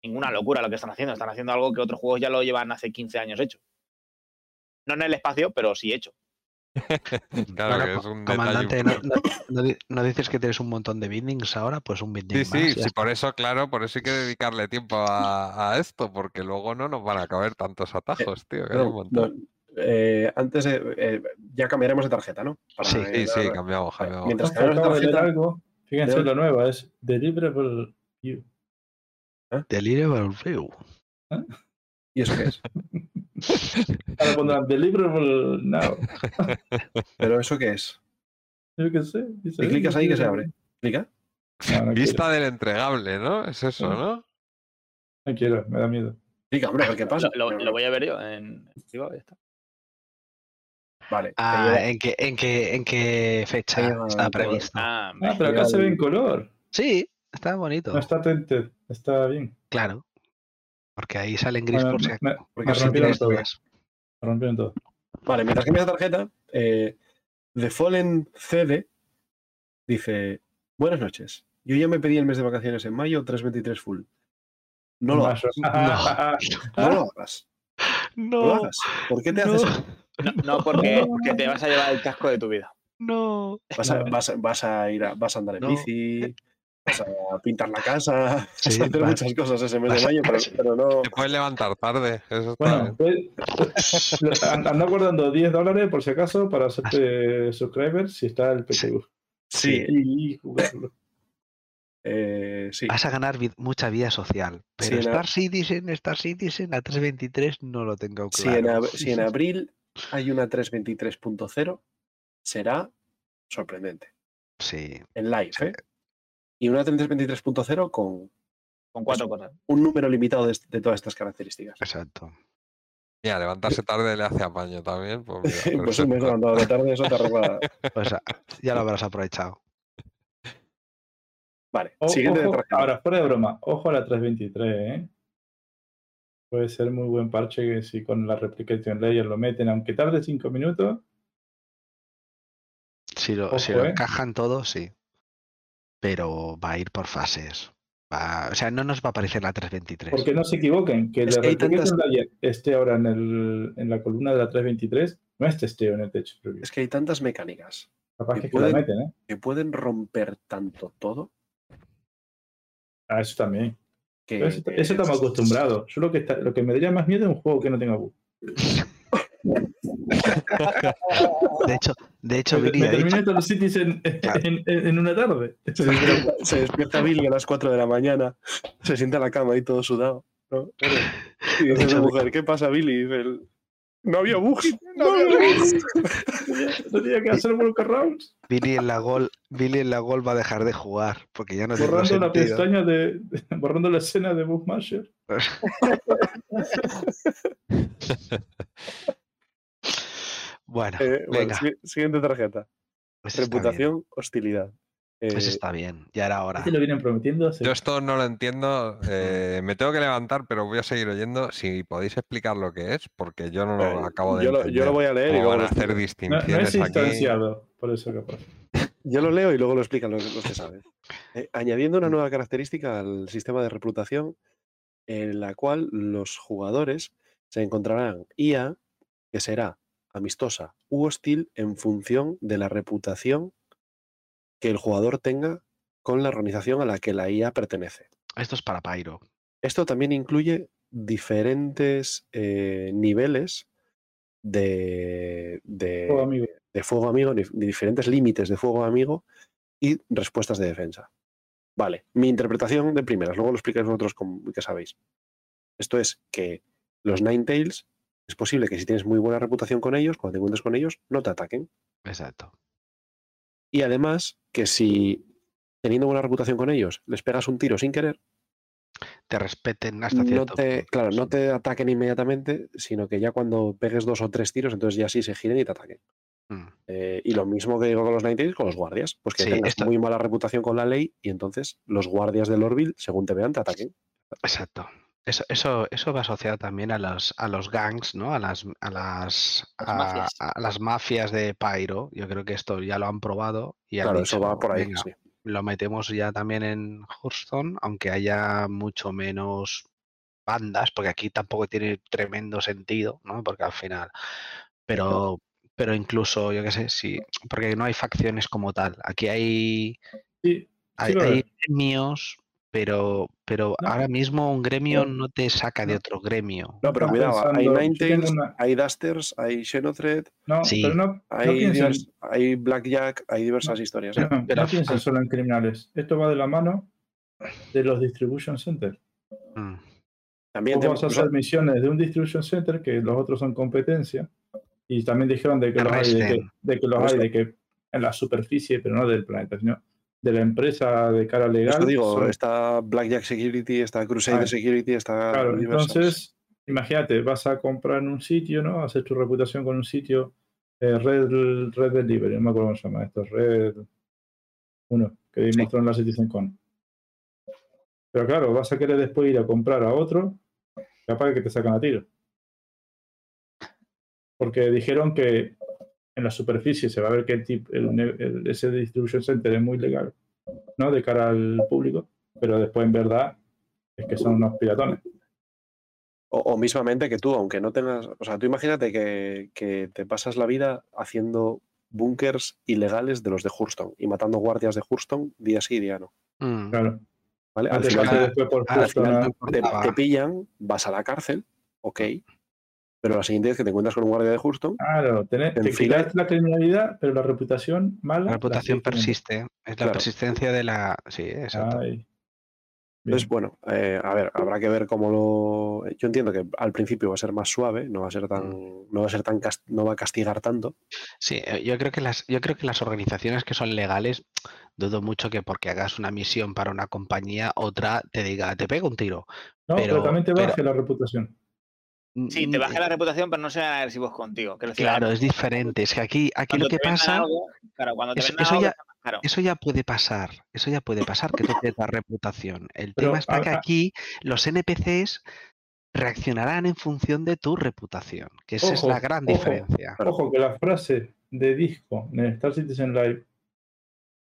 ninguna locura lo que están haciendo. Están haciendo algo que otros juegos ya lo llevan hace 15 años hecho. No en el espacio, pero sí hecho. Claro Bueno, que co- es un comandante, detalle. ¿no, no- no di- no dices que tienes un montón de bindings ahora? Pues un binding Sí, más. sí, sí, por eso, claro, por eso hay que dedicarle tiempo a, a esto, porque luego no nos van a caber tantos atajos, tío, que hay un montón. no, eh, antes de, eh, ya cambiaremos de tarjeta, ¿no? Para Sí, Sí, sí, cambiamos, cambiamos. mientras- acabo de tarjeta- algo. Fíjense lo nueva, es Deliverable View. Deliverable view. ¿Y eso qué es? Ahora pondrán Deliverable Now. ¿Pero eso qué es? Yo qué sé. Y clicas ahí que se abre. ¿Clica? No, no quiero, Vista del entregable, ¿no? Es eso, ¿no? no quiero, me da miedo. Clica, hombre, qué pasa. Lo, lo- lo voy a ver yo en privado, ya está. Vale. Ah, ¿en qué, en qué, en qué fecha está? Ah, Ah, pero acá se ve en color. Sí, está bonito. No está tinted, está bien. Claro. Porque ahí salen gris Bueno, por si me, acaso. me- porque me si rompieron todo. Me rompieron todo. Vale, mientras que la tarjeta, eh, The Fallen CD dice: Buenas noches. Yo ya me pedí el mes de vacaciones en mayo, 323 full. No lo hagas. No lo hagas. No lo hagas. ¿Por qué te no, haces eso? no, no porque, porque te vas a llevar el casco de tu vida. no. Vas a, No. vas, vas a ir a, vas a andar en No. bici, vas a pintar la casa, Sí, hacer muchas cosas ese mes de mayo, pero, pero no. Te puedes levantar tarde, eso está Bueno, bien. pues, lo- an- ando guardando 10 dólares por si acaso para hacerte subscriber si está el PTU. Sí, Y jugarlo. eh, sí. Vas a ganar mucha vida social. Pero Sí, en a- Star Citizen, Star Citizen, a 323 no lo tengo Si, claro. en, ab- si en abril hay una 323.0, será sorprendente. Sí, En live, Sí. ¿eh? Y una 323.0 con Con cuatro cosas. un número limitado de, de todas estas características. exacto. Mira, levantarse tarde le hace apaño también. Pues, mira, pues un mes levantado de tarde, eso te arregla. Pues ah, ya lo habrás aprovechado. Vale, O- siguiente ojo, ahora, fuera de broma, ojo a la 323, ¿eh? Puede ser muy buen parche que si con la replication layer lo meten, aunque tarde 5 minutos. Si lo, si lo ¿eh? encajan todo, sí. Pero va a ir por fases. Va- o sea, no nos va a aparecer la 323. Porque no se equivoquen, que Es la que esté ahora en, el, en la columna de la 323, no es testeo en el techo preview. Es que hay tantas mecánicas Capaz que que, es que la pueden- meten, ¿eh? que pueden romper tanto todo A eso también. que. Pero eso, eso estamos acostumbrados. Yo lo que, está- lo que me daría más miedo es un juego que no tenga bug. De hecho, de hecho, Me, Billy me terminé todos los cities en, en- en- en una tarde. Se despierta, se despierta Billy a las 4 de la mañana, se sienta en la cama ahí todo sudado. ¿no? Y dice hecho, mujer, ¿qué pasa, Billy? Y dice él, no había bugs. No había bugs. No tenía que hacer workarounds. Billy en la gol, Billy en la gol va a dejar de jugar porque ya no tiene Borrando la sentido. pestaña de, de- borrando la escena de Bookmasher. Bueno, Eh, bueno, venga, si- siguiente tarjeta. pues. Reputación, hostilidad. Pues Eh, está bien, ya era hora. Este lo vienen prometiendo hace Yo esto no lo entiendo. eh, me tengo que levantar, pero voy a seguir oyendo. Si podéis explicar lo que es, porque yo no lo eh, acabo de yo, lo, entender. yo lo voy a leer y ¿Cómo luego van a hacer explico. No, no distinciones es aquí? por eso capaz. Yo lo leo y luego lo explican los, los que saben. Eh, añadiendo una nueva característica al sistema de reputación, en la cual los jugadores se encontrarán IA que será amistosa u hostil en función de la reputación que el jugador tenga con la organización a la que la IA pertenece. Esto es para Pyro. Esto también incluye diferentes eh, niveles de, de- Juego amigo. de fuego amigo, de diferentes límites de fuego amigo y respuestas de defensa. Vale, mi interpretación de primeras, luego lo explicáis vosotros como que sabéis. Esto es que los Ninetales es posible que si tienes muy buena reputación con ellos, cuando te encuentres con ellos, no te ataquen. Exacto. Y además que si teniendo buena reputación con ellos les pegas un tiro sin querer, te respeten hasta No cierto te, punto. claro, no te ataquen inmediatamente, sino que ya cuando pegues dos o tres tiros, entonces ya sí se giren y te ataquen. Mm. Eh, y lo mismo que digo con los 90 con los guardias, pues que Sí, tengas esto- muy mala reputación con la ley y entonces los guardias del Orville, según te vean, te ataquen. Exacto. Eso, eso, eso va asociado también a los, a los gangs, ¿no? A las, a las, Las a, mafias. a las mafias de Pyro. Yo creo que esto ya lo han probado y han Claro, eso va por ahí. "Venga, sí. lo metemos ya también en Hearthstone, aunque haya mucho menos bandas, porque aquí tampoco tiene tremendo sentido, ¿no? Porque al final, pero, pero incluso, yo qué sé, sí, porque no hay facciones como tal. Aquí hay, Sí, hay, hay veo. Pero, pero No. ahora mismo un gremio No. no te saca de No. otro gremio. No, pero cuidado, hay pensando- yo Ninetales, una- hay Dusters, hay Xenothread, No, Sí. pero no, no hay, piensen, divers- hay Blackjack, hay diversas historias. ¿eh? no, pero- no piensen solo en criminales. Esto va de la mano de los distribution centers. Mm, También vas a hacer misiones de un distribution center que los otros son competencia. Y también dijeron de que los hay, de que, de que los hay, de que en la superficie, pero no del planeta, sino de la empresa de cara legal. eso digo, son- está Blackjack Security, está Crusader Ah, Security, está Claro, entonces, imagínate, vas a comprar en un sitio, ¿no? Haces tu reputación con un sitio, eh, Red, Red Delivery, no me acuerdo cómo se llama esto, Red 1, que Sí. mostró en la CitizenCon. Pero claro, vas a querer después ir a comprar a otro, capaz que te sacan a tiro. Porque dijeron que en la superficie se va a ver que el tip, el ne- el- ese distribution center es muy legal, ¿no? De cara al público, pero después en verdad es que son unos piratones. O, o mismamente que tú, aunque no tengas. O sea, tú imagínate que, que te pasas la vida haciendo búnkers ilegales de los de Hurston y matando guardias de Hurston día sí, día no. mm. Claro. ¿vale? Al Antes final, por al final una- no te, te pillan, vas a la cárcel, ok. Pero la siguiente vez que te encuentras con un guardia de Hurston, Claro, tenés, En te fila- quitas la criminalidad, pero la reputación mala. La reputación persiste. Es la Claro. persistencia de la. Sí, exacto. Ay. Entonces, bueno, eh, a ver, habrá que ver cómo lo. Yo entiendo que al principio va a ser más suave, no va a ser tan, no va a ser tan no va a castigar tanto. Sí, eh, yo creo que las, yo creo que las organizaciones que son legales, dudo mucho que porque hagas una misión para una compañía, otra te diga, te pega un tiro. No, pero, pero- también te pero- baje la reputación. Sí, te Mm, baja la reputación, pero no sean agresivos contigo. Claro, es diferente. Es que aquí, aquí cuando lo que te pasa, algo, claro, cuando te eso- vendan eso algo, ya- eso ya puede pasar. Eso ya puede pasar, que tú pierdas reputación. El Pero, tema está que aquí los NPCs reaccionarán en función de tu reputación, que esa es la gran ojo. diferencia. Ojo, que la frase de disco en el Star Citizen Live,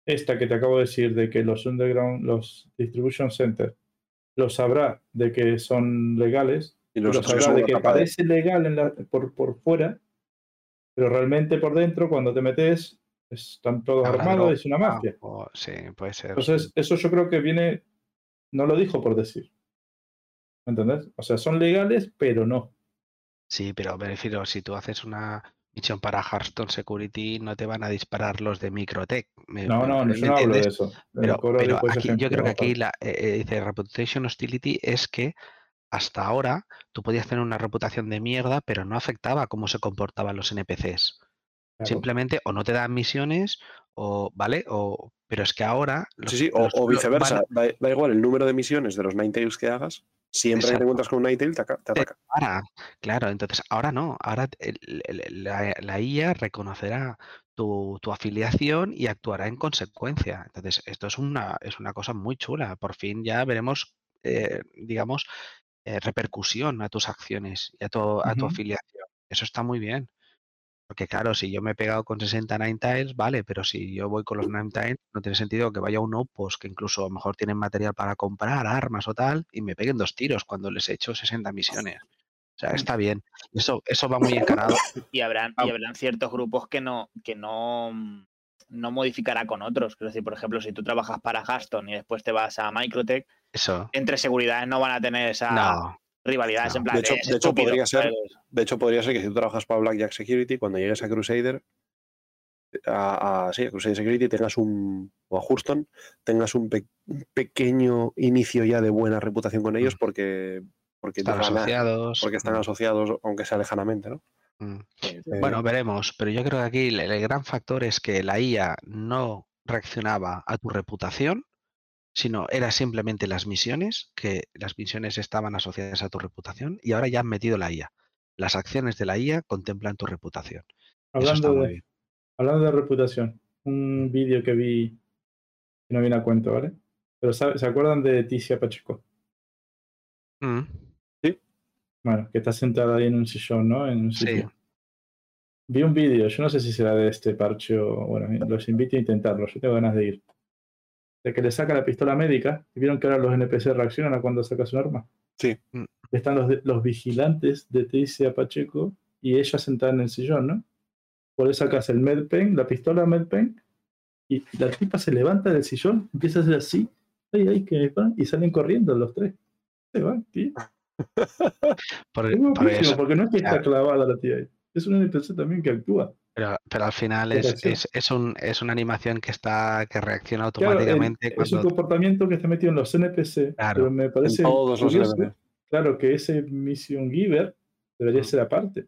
esta que te acabo de decir, de que los underground, los distribution centers, lo sabrá de que son legales, Y lo los sabrá son de que parece legal en la- por, por fuera, pero realmente por dentro, cuando te metes, están todos Habrá armados, es una mafia. o- sí, puede ser. Entonces, eso yo creo que viene, no lo dijo por decir. ¿Entendés? O sea, son legales, pero no. Sí, pero me refiero, si tú haces una misión para Hearthstone Security, no te van a disparar los de Microtech. me- No, me- no, no, ¿me yo no hablo de eso. Pero, pero aquí, yo creo que aquí la, eh, eh, dice Reputation Hostility es que hasta ahora tú podías tener una reputación de mierda, pero no afectaba cómo se comportaban los NPCs. claro. Simplemente o no te dan misiones, o, ¿vale? O, pero es que ahora. los- Sí, sí, o, los- o lo- viceversa. Da, da igual el número de misiones de los Ninetales que hagas, siempre que te encuentras con un Ninetale te, aca- te Te ataca. Ahora, claro, entonces ahora no, ahora el- el- la, la IA reconocerá tu, tu afiliación y actuará en consecuencia. Entonces, esto es una, es una cosa muy chula. Por fin ya veremos, eh, digamos, eh, repercusión a tus acciones y a tu, a tu afiliación. Eso está muy bien. Porque claro, si yo me he pegado con 60 Nine Tiles, vale, pero si yo voy con los Nine Tiles, no tiene sentido que vaya un Opus que incluso a lo mejor tienen material para comprar, armas o tal, y me peguen dos tiros cuando les he hecho 60 misiones. O sea, está bien. Eso, eso va muy encarado. Y habrán, y habrán ciertos grupos que no, que no, mm, no modificará con otros. Quiero decir, por ejemplo, si tú trabajas para Gaston y después te vas a Microtech, Eso. entre seguridades no van a tener esa No. rivalidad. No. en plan, De hecho- de hecho, podría ser-. De hecho, podría ser que si tú trabajas para Blackjack Security, cuando llegues a Crusader, a, a- sí, a Crusader Security, tengas un, o a Houston, tengas un, pe- un pequeño inicio ya de buena reputación con ellos Mm. porque, porque, Están asociados. porque están mm, asociados, aunque sea lejanamente, ¿no? mm. Eh, Bueno, veremos, pero yo creo que aquí el, el gran factor es que la IA no reaccionaba a tu reputación, sino era simplemente las misiones, que las misiones estaban asociadas a tu reputación y ahora ya han metido la IA. Las acciones de la IA contemplan tu reputación. Hablando de, hablando de reputación, un vídeo que vi que no viene a cuento, ¿vale? Pero ¿sabe- ¿se acuerdan de Ticia Pacheco? Mm, Bueno, que está sentada ahí en un sillón, ¿no? En un Sí. sitio. Vi un vídeo, yo no sé si será de este parche o. Bueno, los invito a intentarlo, yo tengo ganas de ir. De que le saca la pistola médica, y vieron que ahora los NPC reaccionan a cuando sacas un arma. Sí. Mm. Están los, los vigilantes de Ticia Pacheco y ella sentada en el sillón, ¿no? Por eso sacas el medpen, la pistola medpen, y la tipa se levanta del sillón, empieza a hacer así, ay, ay, que me van", y salen corriendo los tres. Se van, tío. por- Es por eso, porque no es que está clavada la tía ahí. Es un NPC también que actúa. Pero, pero al final es, es, es un, es una animación que está que reacciona Claro, el- automáticamente es un comportamiento que está metido en los NPC, Claro. pero me parece En todos los curioso, NPC. claro, que ese Mission Giver debería Mm. ser aparte.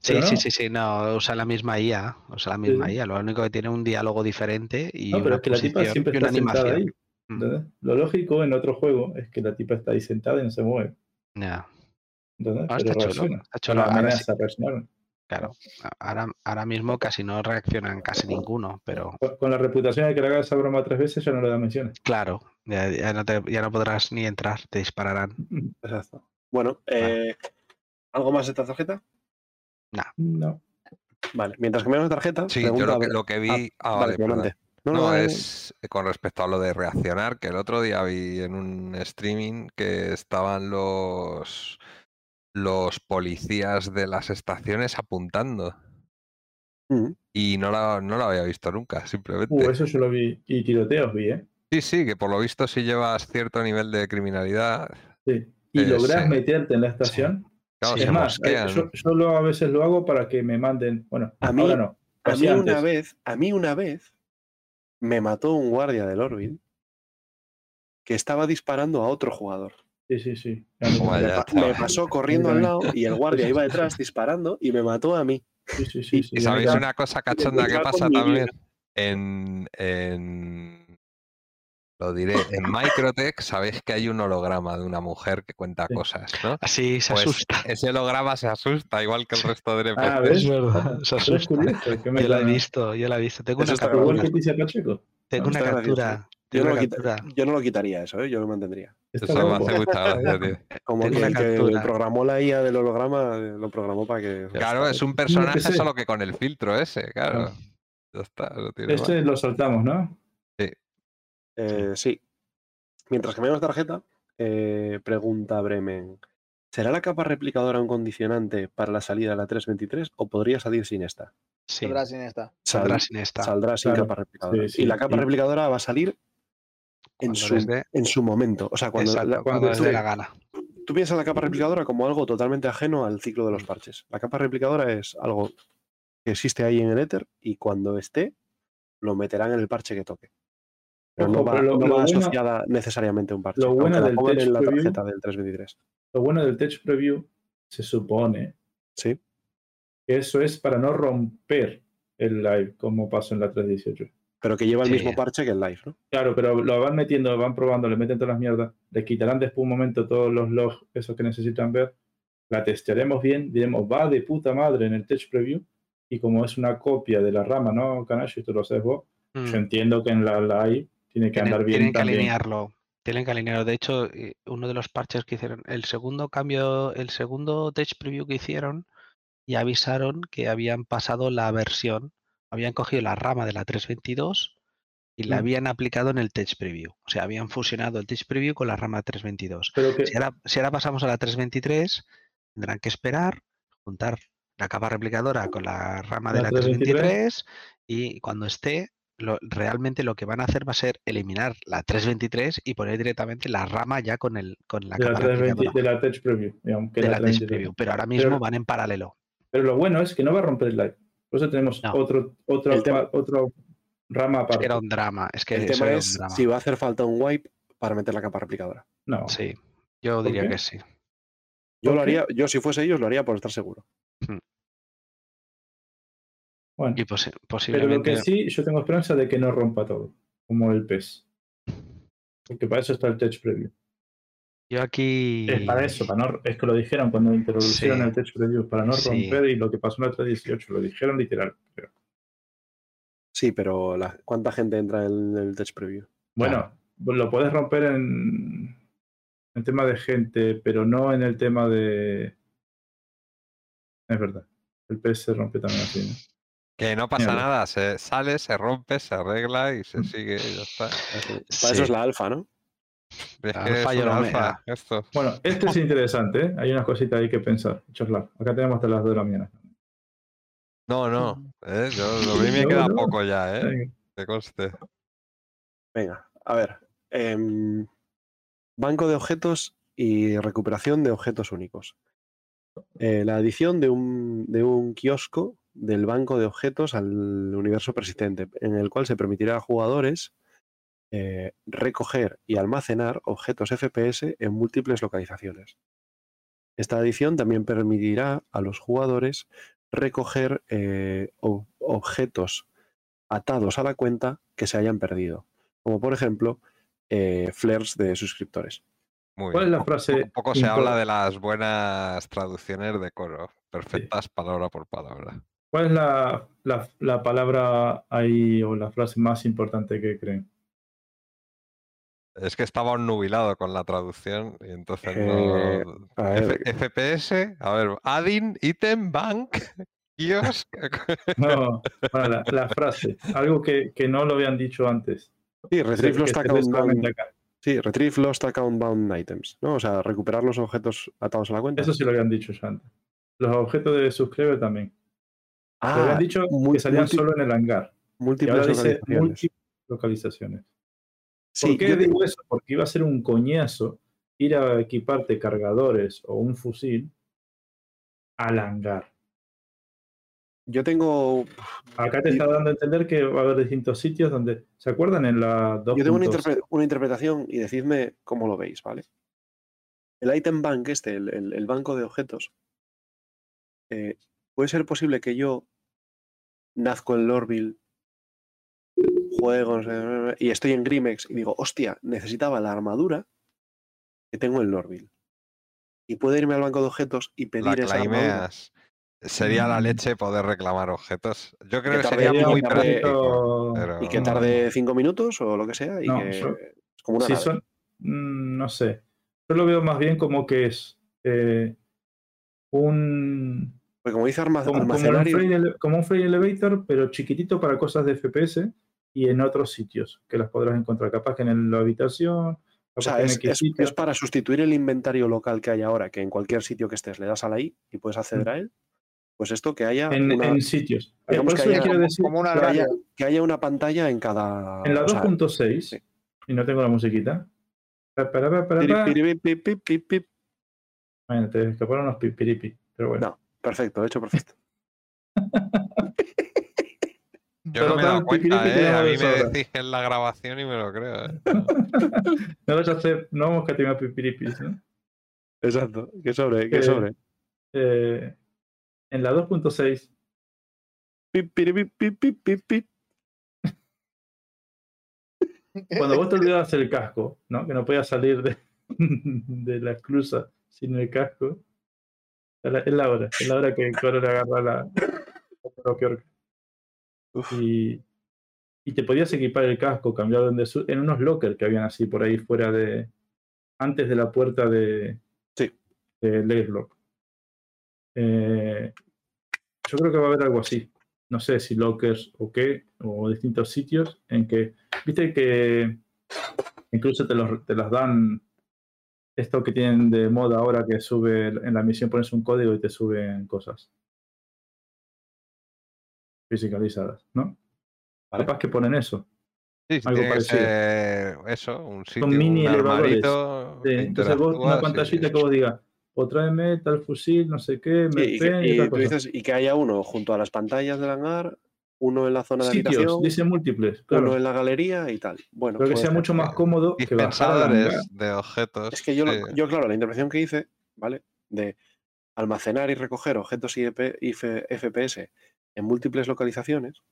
Sí, sí, sí, sí, no, usa la misma IA, usa la misma Sí. IA, lo único que tiene un diálogo diferente y No, pero una es que la tipa posición siempre y una está sentada animación. ahí. Mm. Lo lógico en otro juego es que la tipa está ahí sentada y no se mueve. ya. Ah, Pero está chulo, está chulo. Ahora sí. Claro, ahora, ahora mismo casi no reaccionan casi ninguno, pero Con- la reputación de que le haga esa broma tres veces ya no le da menciones. claro, ya, ya no te- ya no podrás ni entrar, te dispararán. Exacto. Bueno, eh, ¿algo más de esta tarjeta? No. Vale, mientras que me la tarjeta, Sí, yo lo que, lo que vi. Ah, Ah, vale. No, No, no, eh, es con respecto a lo de reaccionar, que el otro día vi en un streaming que estaban los los policías de las estaciones apuntando mm, y no la, no lo había visto nunca, simplemente. Uh, eso yo lo vi. Y tiroteos vi, ¿eh? Sí, sí, que por lo visto si llevas cierto nivel de criminalidad, Sí. Y Eh, lográs sí. meterte en la estación. claro, Sí, se es más, eh, yo, yo lo, a veces lo hago para que me manden. Bueno, A mí- ahora no. A mí una vez, a mí una vez me mató un guardia del Orville que estaba disparando a otro jugador. Sí, sí, sí. Me, pa- me pasó corriendo al lado y el guardia iba detrás disparando y me mató a mí. Sí, sí, sí. ¿Y sabéis una cosa cachonda que pasa también? En, en- lo diré, en Microtech sabéis que hay un holograma de una mujer que cuenta Sí. cosas, ¿no? Así se Pues asusta. ese holograma se asusta, igual que el resto de NPCs. Ah. Es verdad, se asusta. Yo la he visto, yo la he visto. Tengo una captura. Tengo una Está gracioso. captura. Yo no, lo quita- yo no lo quitaría eso, ¿eh? yo lo mantendría. Eso me hace mucha gracia, tío. Como que que programó la IA del holograma eh, lo programó para que. Claro, es un personaje solo que con el filtro ese, claro. Ya está, no tiene. Este lo soltamos, ¿no? Eh, sí. Mientras que me la tarjeta, eh, pregunta Bremen. ¿Será la capa replicadora un condicionante para la salida de la 323 o podría salir sin esta? Sí, Saldrá sin esta. Sal- saldrá sin esta. saldrá sin Claro. capa replicadora. Sí, sí. Y la capa Y- replicadora va a salir en su, en su momento. O sea, cuando, Exacto, la- cuando cuando les tú- dé la gana. tú piensas la capa replicadora como algo totalmente ajeno al ciclo de los parches. La capa replicadora es algo que existe ahí en el éter y cuando esté lo meterán en el parche que toque. Pero no va, pero lo- no lo va bueno- asociada necesariamente a un parche. lo bueno la del Tech en la Preview- tarjeta del 323. Lo bueno del Tech Preview se supone Sí. que eso es para no romper el live, como pasó en la 318. Pero que lleva el Sí. mismo parche que el live, ¿no? Claro, pero lo van metiendo, van probando, le meten todas las mierdas, le quitarán después un momento todos los logs, esos que necesitan ver, la testearemos bien, diremos, va de puta madre en el Tech Preview, y como es una copia de la rama, ¿no, Canacho? Tú lo sabes vos. Mm. Yo entiendo que en la live tiene que Tienen, andar bien tienen que también. alinearlo. Tienen que alinearlo. De hecho, eh, uno de los parches que hicieron, el segundo cambio, el segundo Tech Preview que hicieron, y avisaron que habían pasado la versión, habían cogido la rama de la 322 y la Mm. habían aplicado en el Tech Preview. O sea, habían fusionado el Tech Preview con la rama 322. Pero que, Si ahora, si ahora pasamos a la 323, tendrán que esperar, juntar la capa replicadora con la rama de La la 323. 323 y cuando esté, lo- realmente lo que van a hacer va a ser eliminar la 323 y poner directamente la rama ya con, el, con la de la, capa 320 replicadora de la Tech Preview, digamos, que de la la Tech 323. Preview. Pero ahora mismo Pero- van en paralelo. Pero lo bueno es que no va a romper el live. Por eso tenemos No. otro, otro, tema- otro rama Es aparte. que era un drama. Es que el tema es drama. si va a hacer falta un wipe para meter la capa replicadora. No. Sí, yo ¿Por diría qué? que sí. Yo ¿Por lo haría, yo si fuese ellos lo haría por estar seguro. Bueno, Y posi- pero lo posiblemente que sí, yo tengo esperanza de que no rompa todo, como el PES. Porque para eso está el Tech Preview. Yo aquí. Es para eso, para no, es que lo dijeron cuando introducieron Sí. el Tech Preview, para no Sí. romper y lo que pasó en la 318, lo dijeron literal. creo. Sí, pero la- ¿cuánta gente entra en el Tech Preview? Bueno, lo puedes romper en, en tema de gente, pero no en el tema de. Es verdad. El PS se rompe también así, ¿no? Que no pasa nada, se sale, se rompe, se arregla y se Mm. sigue y ya está. Para Sí. eso es la alfa, ¿no? Es Alfa es alfa, esto. Bueno, este es interesante, ¿eh? Hay unas cositas ahí que pensar. Charlar. Acá tenemos hasta las 2 de la mañana. No, no, ¿eh? Yo, lo a mí me No, queda poco ya, ¿eh? Venga. Que conste. Venga, a ver. em, banco de objetos y recuperación de objetos únicos. Eh, la adición de un, de un kiosco del banco de objetos al universo persistente, en el cual se permitirá a jugadores eh, recoger y almacenar objetos FPS en múltiples localizaciones. Esta adición también permitirá a los jugadores recoger eh, ob- objetos atados a la cuenta que se hayan perdido, como por ejemplo eh, flares de suscriptores. Muy ¿Cuál es bien. la Poco- frase Poco se impor- habla de las buenas traducciones de coro, perfectas palabra por palabra. ¿Cuál es la, la, la palabra ahí o la frase más importante que creen? Es que estaba nubilado con la traducción y entonces Eh, no. a F- ver. FPS, a ver, adding, item, bank, kiosk. No, la, la frase. Algo que, que no lo habían dicho antes. Sí, retrieve ve account bound, sí, retrieve lost account bound items, ¿no? O sea, recuperar los objetos atados a la cuenta. Eso sí lo habían dicho ya antes. Los objetos de subscriber también. lo ah, habían dicho que salían solo en el hangar. Y múltiples ahora dice múltiples localizaciones. Sí, ¿Por qué yo digo eso? Porque iba a ser un coñazo ir a equiparte cargadores o un fusil al hangar. yo tengo, Acá te está dando a entender que va a haber distintos sitios donde. ¿Se acuerdan en la 2.0? yo tengo una, interpre- una interpretación y decidme cómo lo veis, ¿vale? El item bank, este, el, el- el banco de objetos, eh, puede ser posible que yo nazco en Lorville, juego no sé, y estoy en Grimex y digo, hostia, necesitaba la armadura que tengo en Lorville. Y puedo irme al banco de objetos y La pedir esa armadura. Sería la leche poder reclamar objetos. Yo creo que sería muy práctico. pero- Y que tarde cinco minutos o lo que sea. Y No, que yo- es como una son. mm, No sé. Yo lo veo más bien como que es eh, un. Porque como dice arma- Como, como un frame ele- como un frame elevator, pero chiquitito para cosas de FPS y en otros sitios que las podrás encontrar. Capaz que en la habitación. O sea, es, es- para sustituir el inventario local que hay ahora, que en cualquier sitio que estés le das a la I y puedes acceder a él. Pues esto que haya, Mm. en, una, en sitios. Que haya quiero Como, decir. como un que, haya, armario. que haya una pantalla en cada. En la o sea, 2.6, sí. y no tengo la musiquita. Pa, pa, pa. Bueno, te escaparon unos pipiripi, pero bueno. No. Perfecto, hecho perfecto. Yo no me he dado cuenta, ¿eh? A mí me decís en la grabación y me lo creo. ¿eh? No a hacer, no vamos a tener pipiripis, ¿no? Exacto. Que sobre, que Eh, sobre. Eh, en la 2.6, Pi, piri, pi, pi, pi, pi, pi. cuando vos te olvidabas el casco, ¿no? Que no podías salir de, de la esclusa sin el casco. Es la, hora, es la hora que Coro le agarra la, la Piorca. Y, y te podías equipar el casco, cambiar donde su- en unos lockers que habían así por ahí fuera de. antes de la puerta de. Sí. del airlock. Eh, yo creo que va a haber algo así. No sé si lockers o qué, o distintos sitios en que. Viste que incluso te, los, te las dan. Esto que tienen de moda ahora que sube en la misión, pones un código y te suben cosas fisicalizadas, ¿no? Vale. Capaz que ponen eso. Sí, sí, Algo que parecido. eso, un sitio, mini un elevadores. Sí, entonces vos, una pantallita sí. que vos digas, o tráeme tal fusil, no sé qué, me Sí, y, pen y y tal tú cosa. dices, y que haya uno junto a las pantallas del hangar, uno en la zona de Sitios, habitación, dice múltiples, uno en la galería y tal. Bueno, Pero que puede sea mucho más cómodo que bajar de objetos. Es que yo, lo- sí. yo, claro, la interpretación que hice, ¿vale? De almacenar y recoger objetos y F- FPS en múltiples localizaciones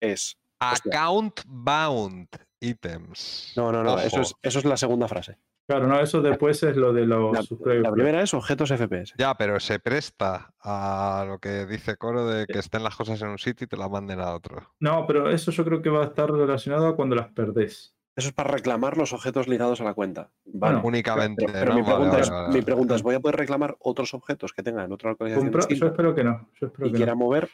es hostia. Account bound. items. No, no, no, eso es, eso es la segunda frase. Claro, no, eso después es lo de los La, subscribers. la primera es objetos FPS. Ya, pero se presta a lo que dice Coro de que estén las cosas en un sitio y te las manden a otro. No, pero eso yo creo que va a estar relacionado a cuando las perdés. Eso es para reclamar los objetos ligados a la cuenta. Vale. Bueno, Únicamente, pero pero ¿no? mi, pregunta vale, es, vale, mi vale. pregunta es, ¿voy a poder reclamar otros objetos que tengan en otra localización yo espero que no. Yo espero y que quiera no. mover?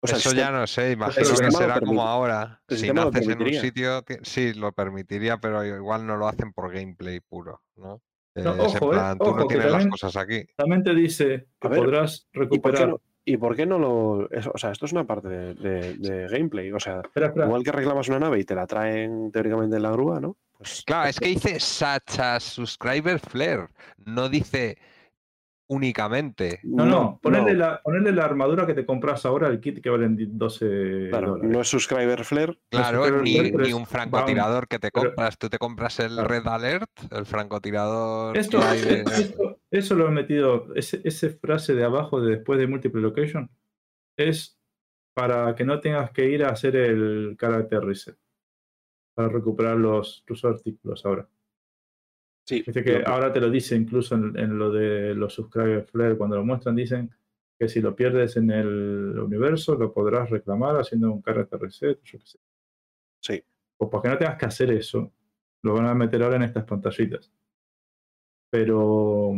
O sea, el Eso ya no sé, imagino que será como ahora. Si naces en un permitiría. sitio, ti- sí, lo permitiría, pero igual no lo hacen por gameplay puro, ¿no? No, Eh, ojo, eh, plan, tú ojo, no que tienes las también- cosas aquí. También te dice que ver, podrás ¿Y por, qué recuperar. no, ¿Y por qué no lo.? eso- o sea, esto es una parte de, de- de gameplay. O sea, Espera, espera. igual que reclamas una nave y te la traen teóricamente en la grúa, ¿no? Pues Claro, es que dice such as subscriber flare, no dice únicamente. No, no, ponerle, La, ponerle la armadura que te compras ahora, el kit que valen 12 Claro, dólares. no es subscriber flare. Claro, subscriber ni, flare, ni un francotirador que te Pero- compras. Tú te compras el Claro. Red Alert, el francotirador de- esto- eso lo he metido, ese, ese frase de abajo de después de multiple location, es para que no tengas que ir a hacer el character reset, para recuperar los, tus artículos ahora. Sí, Viste que ahora te lo dice incluso en, en lo de los subscriber flare, cuando lo muestran dicen que si lo pierdes en el universo lo podrás reclamar haciendo un character reset, yo qué sé. Sí. O para que no tengas que hacer eso, lo van a meter ahora en estas pantallitas. Pero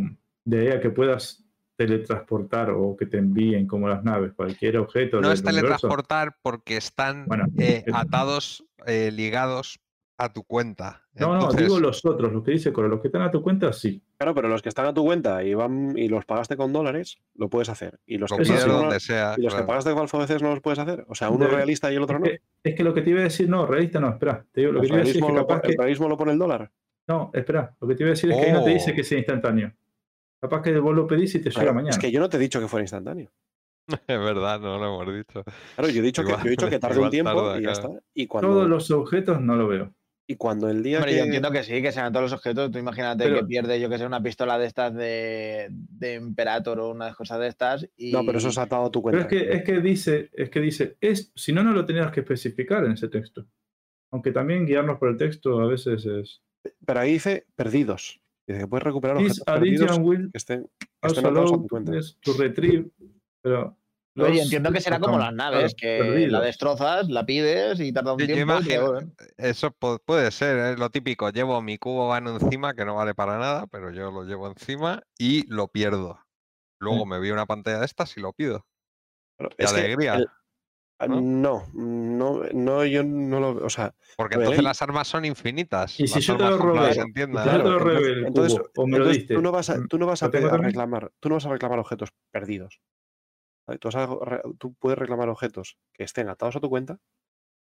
de ahí a que puedas teletransportar o que te envíen como las naves, cualquier objeto No del es universo. teletransportar porque están Bueno, eh, atados, eh, ligados a tu cuenta. No, no, digo los otros, los que dice Coro, los que están a tu cuenta, sí. Claro, pero los que están a tu cuenta y van y los pagaste con dólares, lo puedes hacer. Y los lo que, donde con, sea. y los que pagaste con alfabeces no los puedes hacer. O sea, uno De- realista y el otro no. Es que, es que lo que te iba a decir, no, realista no, espera. Te digo, lo que ¿El te iba a decir es que lo, capaz que. el realismo lo pone el dólar? No, espera, lo que te iba a decir es que ahí no te dice Oh. que sea instantáneo. Capaz que vos lo pedís y te llega Claro, mañana. Es que yo no te he dicho que fuera instantáneo. Es verdad, no lo hemos dicho. Claro, yo he dicho, que, Igual- yo he dicho que tarde un tiempo tarda, y ya claro. está. Y cuando, Todos los objetos no lo veo. Y cuando el día Hombre, que... yo entiendo que sí, que sean todos los objetos. Tú imagínate Pero- que pierdes, yo que sé, una pistola de estas de, de Imperator o una cosa de estas. Y... No, pero eso es atado a tu Pero cuenta. es que, es que dice, es que dice, es, si no, no lo tenías que especificar en ese texto. Aunque también guiarnos por el texto a veces es. Pero ahí dice perdidos. Dice que puedes recuperar objetos perdidos will que estén, que estén also atados a allow tu cuenta. to retrieve. Pero. Oye, entiendo que será como las naves, que perdidos. la destrozas, la pides y tarda un Yo- yo tiempo. y imagino- devuelven. Eso puede ser, es lo típico. Llevo mi cubo vano encima, que no vale para nada, pero yo lo llevo encima y lo pierdo. Luego me vi una pantalla de estas y lo pido. Que alegría. el- ah, ¿no? no, no, no, yo no lo. O sea, Porque entonces las armas son infinitas. Y si las yo te lo robé, claro, entonces, entonces- cubo, o me lo entonces diste, tú no vas a, mm, tú no vas a, reclamar, tú no vas a reclamar objetos perdidos. ¿Vale? Tú, a puedes reclamar objetos que estén atados a tu cuenta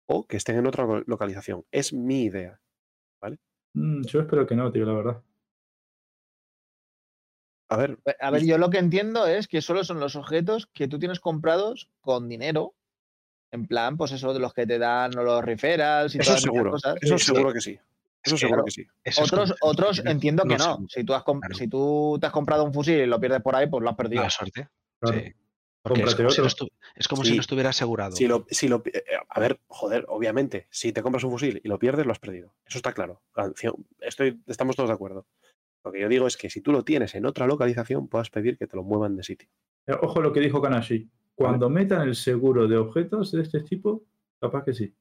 o que estén en otra lo- localización. Es mi idea. Mm, yo espero que no, tío, la verdad. A ver, A ver, yo lo que entiendo es que solo son los objetos que tú tienes comprados con dinero. En plan, pues eso de los que te dan o los referrals y eso todas esas seguro. cosas. Eso Sí, seguro que sí. Eso seguro claro. que sí. Es Otros, otros entiendo que no. Si tú, has Claro. si tú te has comprado un fusil y lo pierdes por ahí, pues lo has perdido. Mala suerte. Claro. Sí. Porque es como, si no, otro. estu- es como si Sí. no estuviera asegurado. Si lo, si lo, eh, a ver, joder, obviamente, si te compras un fusil y lo pierdes, lo has perdido. Eso está claro. Estoy, estamos todos de acuerdo. Lo que yo digo es que si tú lo tienes en otra localización, puedas pedir que te lo muevan de sitio. Eh, Ojo lo que dijo Kanashi. Cuando metan el seguro de objetos de este tipo, capaz que sí.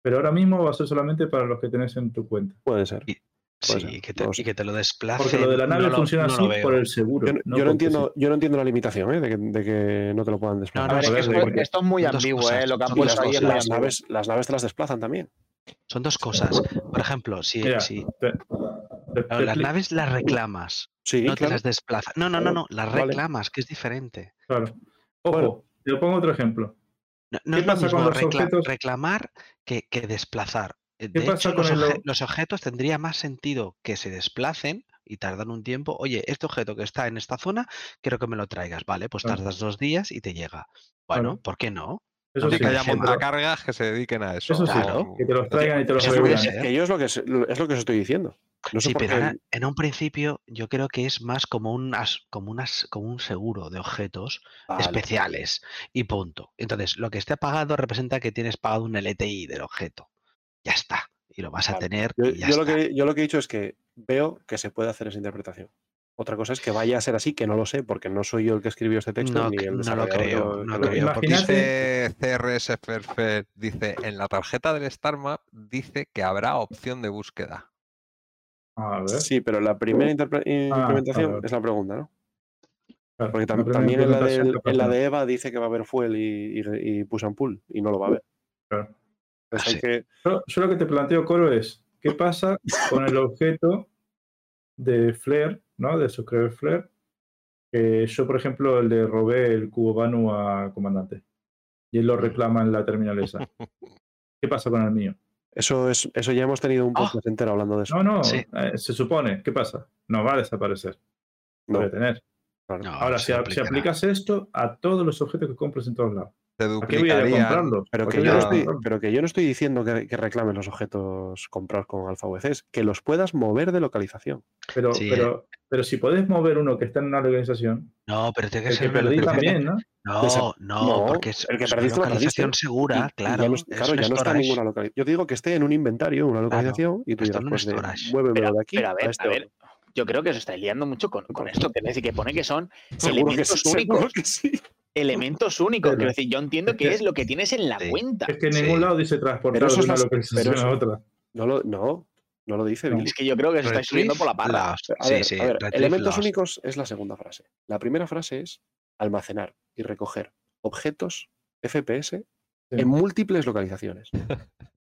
Pero ahora mismo va a ser solamente para los que tenés en tu cuenta. Puede ser. Y- sí, ser, y que, te, no lo y sé. que te lo desplace. Porque lo de la nave no lo- funciona no así por el seguro. Yo, no- no yo no porque entiendo, yo no entiendo la limitación ¿eh? de, que, de que no te lo puedan desplazar. No, ver, no, es que sí, esto, porque esto es muy ambiguo, cosas, ¿eh? Lo que han puesto ahí las, naves, las naves te las desplazan también. Son dos cosas. Por ejemplo, si, Mira, si te- te- te claro, las naves las reclamas, Sí, no te las desplazas. No, no, no, no, las Vale. reclamas, que es diferente. Claro. Ojo, Bueno. te pongo otro ejemplo. No, no ¿Qué es lo pasa con mismo los recla- objetos? reclamar que, que desplazar. Eh, ¿Qué De pasa hecho, con los, el obje- o- los objetos tendría más sentido que se desplacen y tardan un tiempo. Oye, este objeto que está en esta zona, quiero que me lo traigas. Vale, pues Claro. tardas dos días y te llega. Bueno, Claro. ¿por qué no? Eso sí, que haya montacargas que se dediquen a eso. Eso sí, Claro. que te los traigan y te los. Es que yo es lo que, es lo que os estoy diciendo. No sé sí, pero qué- en un principio yo creo que es más como un, as- como unas, como un seguro de objetos Vale. especiales y punto. Entonces, lo que esté pagado representa que tienes pagado un LTI del objeto. Ya está. Y lo vas a tener. Yo, y ya yo lo que, yo lo que he dicho es que veo que se puede hacer esa interpretación. Otra cosa es que vaya a ser así, que no lo sé, porque no soy yo el que escribió este texto. No, ni el no lo creo, no lo creo. porque- Dice CRS Perfect, dice, en la tarjeta del Star Map dice que habrá opción de búsqueda. A ver. Sí, pero la primera interpre- implementación vale. es la pregunta, ¿no? claro, Porque tam- también en la, de, implementación capaz en la no. de Eva dice que va a haber fuel y, y- y push and pull, y no lo va a haber. Claro. Entonces hay sí. que. Yo, yo lo que te planteo, Coro, es ¿qué pasa con el objeto de Flare, ¿no? De suscribir Flare? Que yo, por ejemplo, le robé el cubo Banu a comandante. Y él lo reclama en la terminal esa. ¿Qué pasa con el mío? Eso es, eso ya hemos tenido un Ah. podcast entero hablando de eso. No, no, Sí. eh, se supone. ¿Qué pasa? No va a desaparecer. No, claro. No, Ahora, si, a- aplicas esto a todos los objetos que compres en todos lados, Se ¿a qué voy a ir a duplicarían. comprarlos? Pero ¿Por que, yo no estoy, comprarlos? pero que yo no estoy diciendo que, que reclamen los objetos comprados con Alpha VCs, que los puedas mover de localización. Pero, Sí, pero, pero si podés mover uno que está en una organización, No, pero tiene que el que una localización- también, ¿no? No, Desa- no, no, porque es, el que es una perdiste perdiste. localización segura, Y- y claro. ya no, es claro, ya no está en ninguna localización. Yo te digo que esté en un inventario, en una localización, y tú digas, pues de, storage. muévemelo Pero, de aquí pero a a ver, este a ver, yo creo que os estáis liando mucho con, con esto, que es decir, que pone que son Seguro que elementos sí, seguro únicos. que sí. Elementos únicos. Quiero decir, yo entiendo que es lo que tienes en la Sí. cuenta. Es que en Sí. ningún lado dice transportar de una localización a otra. No lo, no, no lo dice No. Es que yo creo que os estáis subiendo por la parra. A Sí, ver, sí, a ver, elementos lost. únicos es la segunda frase. La primera frase es almacenar y recoger objetos FPS en múltiples localizaciones.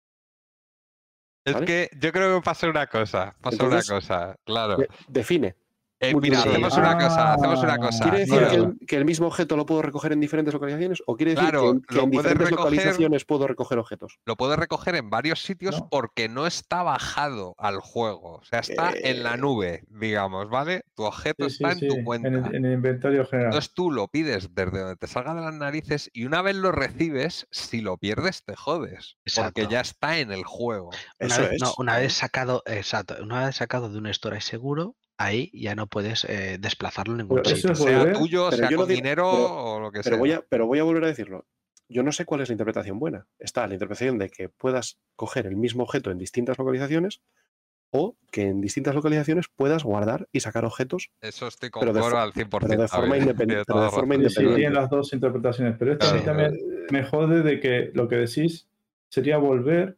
Es ¿Vale? que yo creo que pasa una cosa. Pasa Entonces, una cosa, claro. De- define. Eh, mira, hacemos una cosa, hacemos una Ah, cosa. ¿Quiere decir que el, que el mismo objeto lo puedo recoger en diferentes localizaciones? ¿O quiere decir Claro, que en, que lo en puedes diferentes recoger- localizaciones puedo recoger objetos? lo puedes recoger en varios sitios No. porque no está bajado al juego. O sea, está en la Eh, nube, digamos, ¿vale? Tu objeto Sí, está sí, en tu cuenta. En el, en el inventario general. Entonces tú lo pides desde donde te salga de las narices y una vez lo recibes, si lo pierdes te jodes. Porque ya está en el juego. Una Eso vez, es. no, una vez sacado, exacto, una vez sacado de un storage seguro, ahí ya no puedes eh, desplazarlo en ningún Pero sitio. es Sea volver, tuyo, sea yo con digo- dinero pero- o lo que Pero sea. voy, a, pero voy a volver a decirlo. Yo no sé cuál es la interpretación buena. Está la interpretación de que puedas coger el mismo objeto en distintas localizaciones o que en distintas localizaciones puedas guardar y sacar objetos, Eso estoy con pero de al 100%. pero de forma Javier, independ- tienes pero de la forma. Sí, sí, independiente. tienen las dos interpretaciones, pero esto a mí Claro. también me jode de que lo que decís sería volver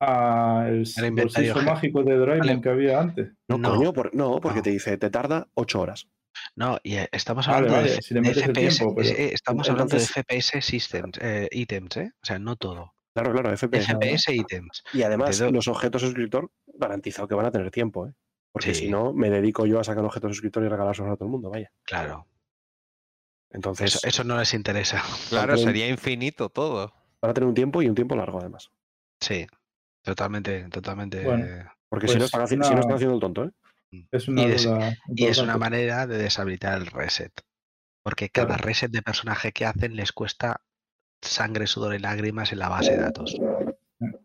al Al inventario bolsillo G. mágico de Doraemon Vale. que había antes. No, No, coño, por- no, porque no. te dice, te tarda ocho horas. No, y estamos hablando de vale, F- si le de metes el FPS, tiempo, pero- eh, estamos hablando de FPS systems, eh, ítems, ¿eh? O sea, no todo. Claro, claro, FPS. FPS ítems. Y además, los objetos suscriptor garantizado que van a tener tiempo, ¿eh? Porque Sí. si no, me dedico yo a sacar objetos suscriptor y regalárselos a todo el mundo, vaya. Claro. Entonces, Eso, eso no les interesa. Claro, sería infinito todo. van a tener un tiempo y un tiempo largo, además. Sí. Totalmente, totalmente. Bueno. Porque si, no Pues si una- están haciendo el tonto, ¿eh? Es una Y es- duda Y es una manera de deshabilitar el reset. Porque cada Claro. reset de personaje que hacen les cuesta sangre, sudor y lágrimas en la base de datos.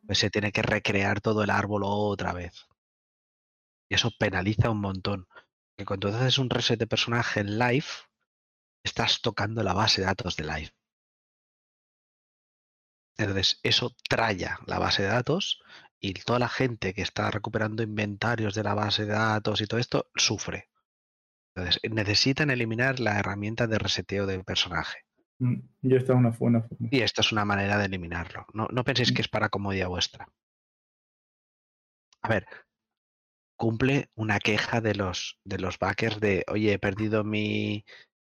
Pues se tiene que recrear todo el árbol otra vez. Y eso penaliza un montón. Que cuando haces un reset de personaje en live, estás tocando la base de datos de live. Entonces, eso traya la base de datos y toda la gente que está recuperando inventarios de la base de datos y todo esto sufre. Entonces, necesitan eliminar la herramienta de reseteo del personaje. Mm, Y esta es una buena forma. Y esta es una manera de eliminarlo. No, no penséis Mm. que es para comodidad vuestra. A ver, cumple una queja de los, de los backers de, oye, he perdido mi,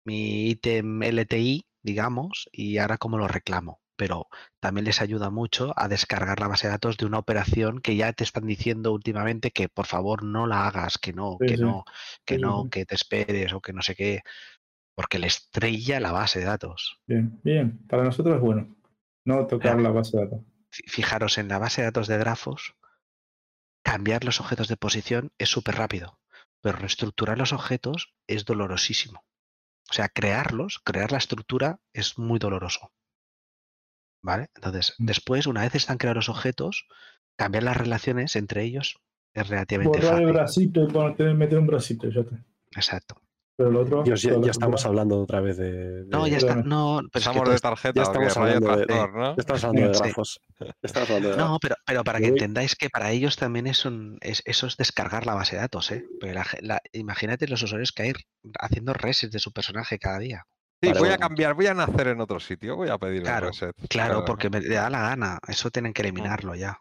mi ítem LTI, digamos, y ahora cómo lo reclamo. Pero también les ayuda mucho a descargar la base de datos de una operación que ya te están diciendo últimamente que por favor no la hagas, que no, Sí, que sí. no, que Sí, no, que te esperes o que no sé qué, porque le estrella la base de datos. Bien, bien. Para nosotros es bueno. No tocar Claro. la base de datos. Fi- Fijaros en la base de datos de grafos, cambiar los objetos de posición es súper rápido, pero reestructurar los objetos es dolorosísimo. O sea, crearlos, crear la estructura es muy doloroso. ¿Vale? Entonces, después, una vez están creados los objetos, cambiar las relaciones entre ellos es relativamente Borrar el fácil. bracito y meter un bracito, ya está. Exacto. Pero el otro. Dios, ya, ya estamos hablando otra vez de. No, ya está. No, pero es que Pasamos todo de tarjeta ya o qué? estamos hablando de- de- tractor, ¿no? ya estamos hablando de Sí. grafos. Ya estamos hablando de No, pero, pero para que voy- entendáis que para ellos también es un, es, eso es descargar la base de datos, ¿eh? La la- imagínate los usuarios que hay haciendo resets de su personaje cada día. Sí, Vale, voy a cambiar, voy a nacer en otro sitio, voy a pedir Claro, el reset. Claro, porque me da la gana. Eso tienen que eliminarlo ya.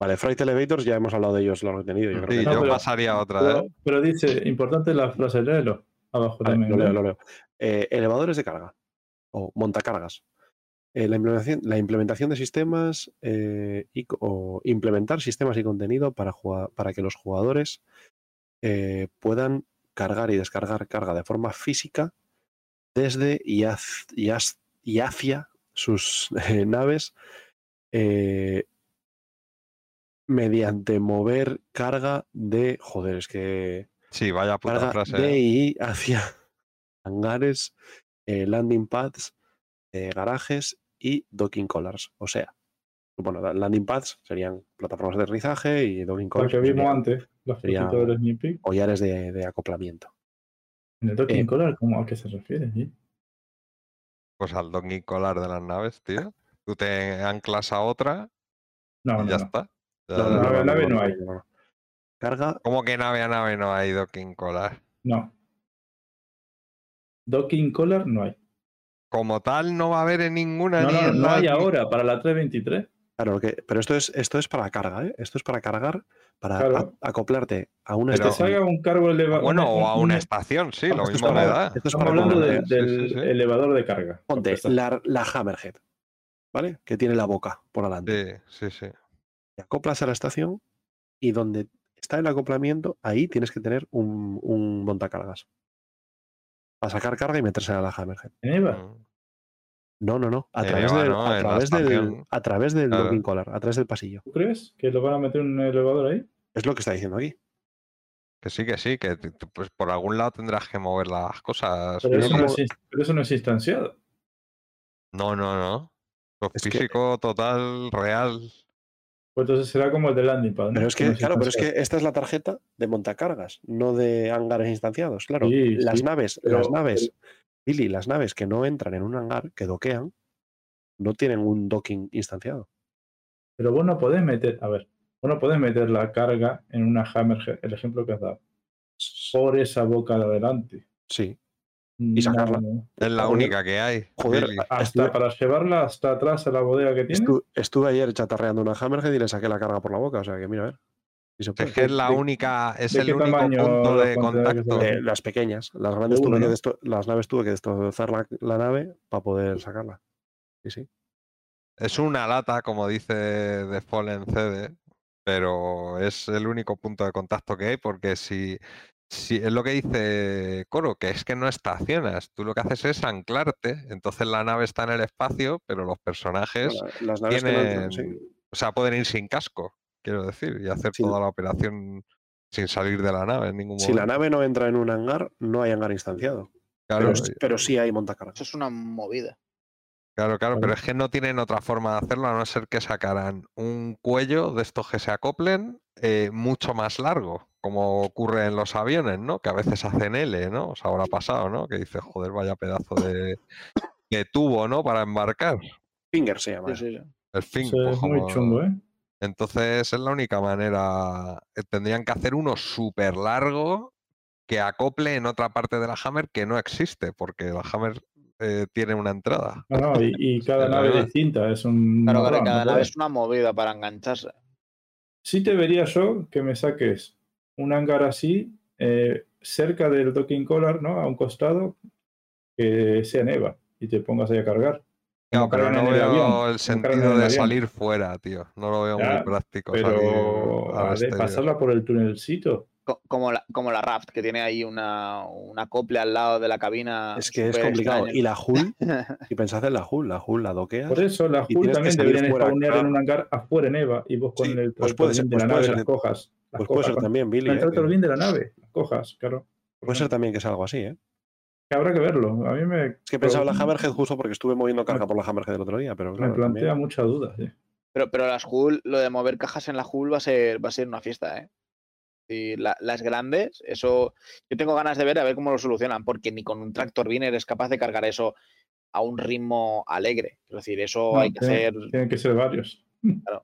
Vale, Fright Elevators ya hemos hablado de ellos largo y tendido. Yo creo Sí, que No, yo pero- pasaría a otra, Pero, ¿eh? pero dice, importante la frase, léelo. Abajo Vale, también. lo leo, lo leo. Eh, elevadores de carga o montacargas. Eh, la, implementación, la implementación de sistemas eh, y, o implementar sistemas y contenido para, para que los jugadores eh, puedan cargar y descargar carga de forma física desde y, haz- y haz- y hacia sus eh, naves eh, mediante mover carga de. Joder, es que Sí, vaya puta carga frase. de ¿eh? y hacia hangares, eh, landing pads, eh, garajes y docking collars. O sea, bueno, la- landing pads serían plataformas de aterrizaje y docking La collars que pues, vimos serían antes, la sería- fotito del Sneak Peek. collares de, de acoplamiento. En el Docking eh, Collar, ¿cómo a qué se refiere? sí? Pues al docking collar de las naves, tío. Tú te anclas a otra No, y no, ya no. está. Ya- no, Nave- no, nave hay. Carga, ¿Cómo que nave a nave no hay docking collar? No. Docking Collar no hay. Como tal, no va a haber en ninguna No, ni no, en no la- hay ahora para la 323. Claro, lo que, pero esto es, esto es para carga, ¿eh? Esto es para cargar, para Claro. a- acoplarte a una Pero- haga un cargo elevador. Bueno, o a una estación, sí, lo Esto mismo para- me da. esto es Estamos para hablando de-. Sí, del sí, sí. elevador de carga. Ponte la, la Hammerhead, ¿vale? Que tiene la boca por adelante. Sí, sí, sí. Te acoplas a la estación y donde está el acoplamiento, ahí tienes que tener un, un montacargas. Para sacar carga y meterse a la Hammerhead. ¿En EVA? No, no, no. A En través del, ¿no? a través del, a través del Claro. docking collar, a través del pasillo. ¿Tú crees que lo van a meter en un elevador ahí? Es lo que está diciendo aquí. Que sí, que sí, que pues por algún lado tendrás que mover las cosas. Pero eso, como- no es, ins- pero eso no es instanciado. No, no, no. Lo Es que- físico total, real. Pues entonces será como el de landing pad. ¿no? Pero es que, claro, pero es que esta es la tarjeta de montacargas, no de hangares instanciados. Claro, Sí, las sí, naves, pero- las naves, Billy, las naves que no entran en un hangar, que doquean, no tienen un docking instanciado. Pero vos no podés meter, a ver, vos no podés meter la carga en una Hammerhead, el ejemplo que has dado, por esa boca de adelante. Sí. Y sacarla. Es la Joder, única que hay. joder, Billy. Hasta Estuve- para llevarla hasta atrás a la bodega que tiene. Estu- estuve ayer chatarreando una Hammerhead y le saqué la carga por la boca, o sea que mira, a ver. Si. Es que es la única, es el único tamaño punto de contacto. Eh, las pequeñas, las grandes De tuve que las naves tuve que destrozar la, la nave para poder sacarla. Sí, sí. Es una lata, como dice The Fallen CD, pero es el único punto de contacto que hay, porque si, si es lo que dice Coro, que es que no estacionas, tú lo que haces es anclarte, entonces la nave está en el espacio, pero los personajes, Bueno, las naves que no entran, sí. tienen, o sea, pueden ir sin casco, quiero decir, y hacer Sí. toda la operación sin salir de la nave en ningún Si la momento. nave no entra en un hangar, no hay hangar instanciado. Claro, pero, sí- pero sí hay montacargas. Eso es una movida. Claro, claro, pero es que no tienen otra forma de hacerlo a no ser que sacaran un cuello de estos que se acoplen eh, mucho más largo, como ocurre en los aviones, ¿no? Que a veces hacen L, ¿no? Os habrá pasado, ¿no? Que dices, joder, vaya pedazo de, de tubo, ¿no? Para embarcar. Finger se llama. Sí, sí, sí. El fin, Eso pues, es muy como- chungo, ¿eh? Entonces es la única manera. eh, Tendrían que hacer uno súper largo que acople en otra parte de la Hammer que no existe, porque la Hammer eh, tiene una entrada. No, no, y, y cada nave verdad. distinta es un. Claro, cada ¿no nave es una movida para engancharse. Sí te vería yo que me saques un hangar así, eh, cerca del docking collar, ¿no? A un costado, que sea neva y te pongas ahí a cargar. No, pero no veo avión, el sentido de salir fuera, tío. No lo veo muy práctico Pero a ver, pasarla por el tunelcito. Co- Como la, como la Raft, que tiene ahí una, una acople al lado de la cabina. Es que es complicado. extraño. Y la HUL, si pensad en la HUL, la HUL la doqueas. Por eso la Y HUL tienes que también deberían spawnear en claro. un hangar afuera en EVA y vos con Sí, el pues puede ser- de pues la puede nave ser- las cojas. Las Pues puede cojas ser con- también, Billy. con el ¿eh? de la nave, las cojas, claro. Puede ser también que sea algo así, ¿eh? Que habrá que verlo. A mí me, Es que pensaba en la Hammerhead justo porque estuve moviendo carga por la Hammerhead el otro día, pero me plantea también- muchas dudas. sí. Pero, pero las HUL, lo de mover cajas en la HUL va a ser, va a ser una fiesta, ¿eh? Y la- las grandes, eso yo tengo ganas de ver a ver cómo lo solucionan, porque ni con un tractor bin eres capaz de cargar eso a un ritmo alegre. Es decir, eso No, hay que tiene- hacer. Tienen que ser varios.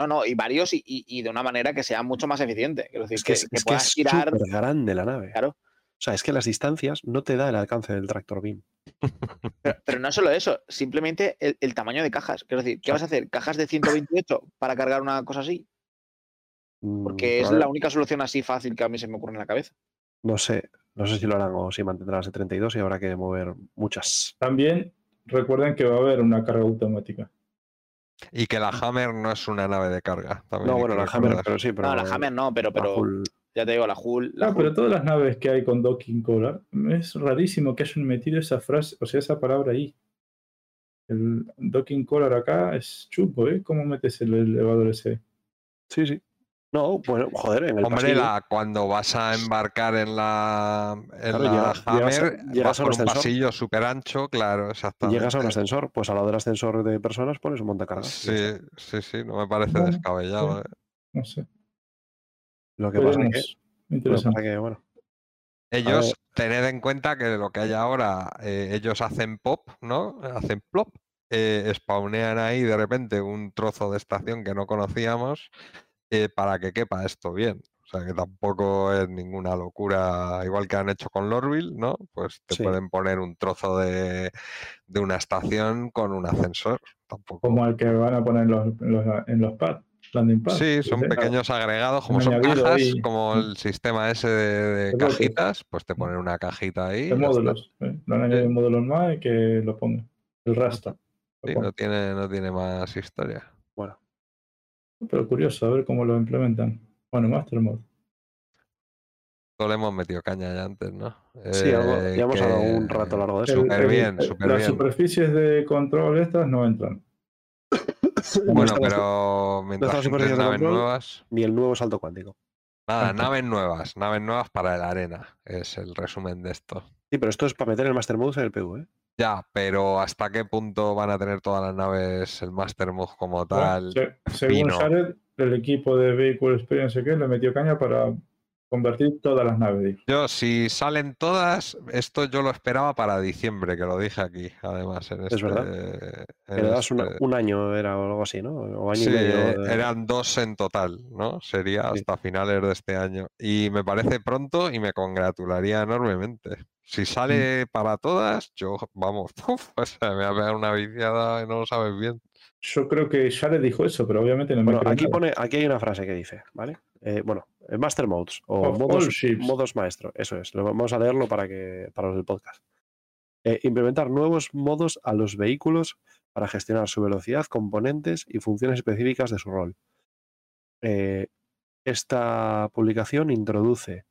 No, no, y varios y, y- y de una manera que sea mucho más eficiente. Quiero decir, Es que que, es, que es que puedas es girar. grande la nave. Claro. O sea, es que las distancias no te da el alcance del tractor beam. Pero, pero no solo eso, simplemente el, el tamaño de cajas. Quiero decir, ¿qué vas a hacer? ¿Cajas de 128 para cargar una cosa así? Mm, Porque es la única solución así fácil que a mí se me ocurre en la cabeza. No sé, no sé si lo harán o si mantendrán las de 32 y habrá que mover muchas. También recuerden que va a haber una carga automática. Y que la Hammer no es una nave de carga. también No, bueno, la Hammer, pero sí, pero no, la Hammer no, pero, la pero ya te digo, la Hull. La No, Hull- pero todas las naves que hay con docking collar, es rarísimo que hayan metido esa frase, o sea, esa palabra ahí. El docking collar acá es chupo, ¿eh? ¿Cómo metes el elevador ese? Sí, sí. No, bueno, joder, en el Hombre, pasillo. la- cuando vas a embarcar en la, en Claro, la llega- llegas a- Hammer, llegas vas a por un un ascensor. pasillo súper ancho, claro, exactamente. Llegas a un ascensor, pues al lado del ascensor de personas pones un montacargas. Sí, sí, sí, no me parece Bueno, descabellado. sí. ¿eh? No sé. Lo que pasa es que, Veremos. lo que Interesante. pasa que, bueno, Ellos, tened en cuenta que lo que hay ahora, eh, ellos hacen pop, ¿no? Hacen plop, eh, spawnean ahí de repente un trozo de estación que no conocíamos eh, para que quepa esto bien. O sea que tampoco es ninguna locura, igual que han hecho con Lorville, ¿no? Pues te Sí. pueden poner un trozo de, de una estación con un ascensor. Tampoco. Como el que van a poner los, en los pads, landing. Sí, son pequeños agregados, como son cajas, ahí- como el sistema ese de, cajitas, pues te ponen una cajita ahí. De módulos. ¿eh? Lo han añadido módulos más y que lo pongan. El rasta. Sí, no tiene, no tiene más historia. bueno. Pero curioso, a ver cómo lo implementan. Bueno, Master Mode. Esto le hemos metido caña ya antes, ¿no? Sí, algo- Eh, ya hemos hablado un rato largo de eso. Súper bien, súper Las bien. superficies de control estas no entran. Bueno, pero mientras de naves control? nuevas. Ni el nuevo salto cuántico. Nada, naves nuevas, naves nuevas para la arena. Es el resumen de esto. Sí, pero esto es para meter el Master Mode en el PU, ¿eh? Ya, pero ¿hasta qué punto van a tener todas las naves el Master Mode como tal? Se- según. Jared, el equipo de Vehicle Experience que le metió caña para convertir todas las naves. dijo. Yo, si salen todas, esto yo lo esperaba para diciembre, que lo dije aquí, además. En este, verdad. en le este- un año era o algo así, ¿no? O año Sí, y medio. de- eran dos en total, ¿no? Sería Sí. hasta finales de este año. Y me parece pronto y me congratularía enormemente. Si sale Mm. para todas, yo, vamos, pues me voy a pegar una viciada y no lo sabes bien. Yo creo que Jared dijo eso, pero obviamente no me Bueno, aquí pone, aquí hay una frase que dice, ¿vale? Eh, bueno, eh, Master Modes o modos, maestro, eso es. Vamos a leerlo para que para los del podcast. Eh, implementar nuevos modos a los vehículos para gestionar su velocidad, componentes y funciones específicas de su rol. Eh, esta publicación introduce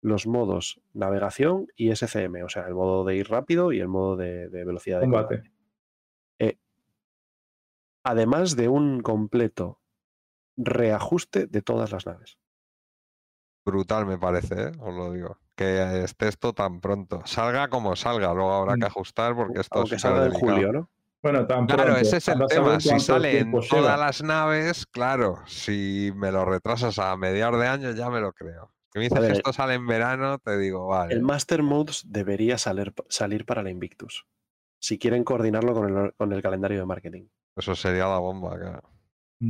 los modos navegación y SCM, o sea, el modo de ir rápido y el modo de, de velocidad de Combate. combate. Además de un completo reajuste de todas las naves. Brutal me parece, ¿eh? os lo digo. Que esté esto tan pronto. Salga como salga, luego habrá que Mm. ajustar porque esto Aunque es salga en julio, ¿no? Bueno, tan Claro, pronto. ese es el tema. Si sale en todas lleva. las naves, claro, si me lo retrasas a mediados de año ya me lo creo. Si me dices ver, esto sale en verano, te digo, vale. El Master Modes debería salir, salir para la Invictus. Si quieren coordinarlo con el, con el calendario de marketing. Eso sería la bomba, claro.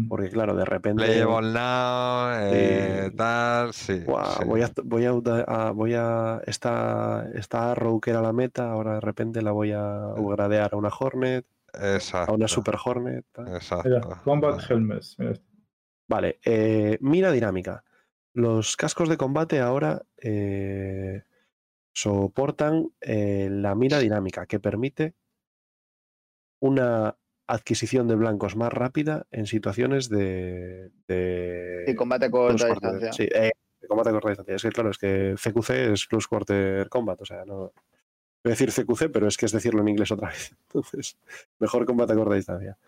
Porque, claro, de repente. Playable now, eh, Sí. tal, sí. "Guau, sí. Voy a. Voy a, a- voy a esta, esta Arrow que era la meta, ahora de repente la voy a upgradear a una Hornet, a Exacto. una Super Hornet. tal. Exacto. Mira, Combat. Helmets. mira este. Vale, eh, mira dinámica. Los cascos de combate ahora eh, soportan eh, la mira dinámica, que permite una adquisición de blancos más rápida en situaciones de, de Sí, combate corta distancia. sí, eh, combate a corta distancia. Es que claro, es que CQC es Close Quarter Combat, o sea, no voy a decir CQC, pero es que es decirlo en inglés otra vez. Entonces, mejor combate a corta distancia.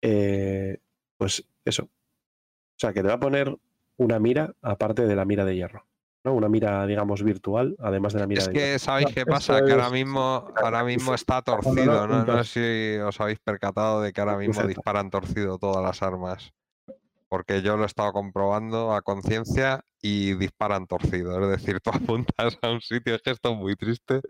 Eh, pues eso. O sea, que te va a poner una mira aparte de la mira de hierro. ¿No? Una mira, digamos, virtual, además de la mira Es que sabéis qué pasa, que ahora mismo, ahora mismo está torcido, no ¿no? Sé si os habéis percatado de que ahora mismo disparan torcido todas las armas. Porque yo lo he estado comprobando a conciencia y disparan torcido. Es decir, tú apuntas a un sitio, es que esto es muy triste,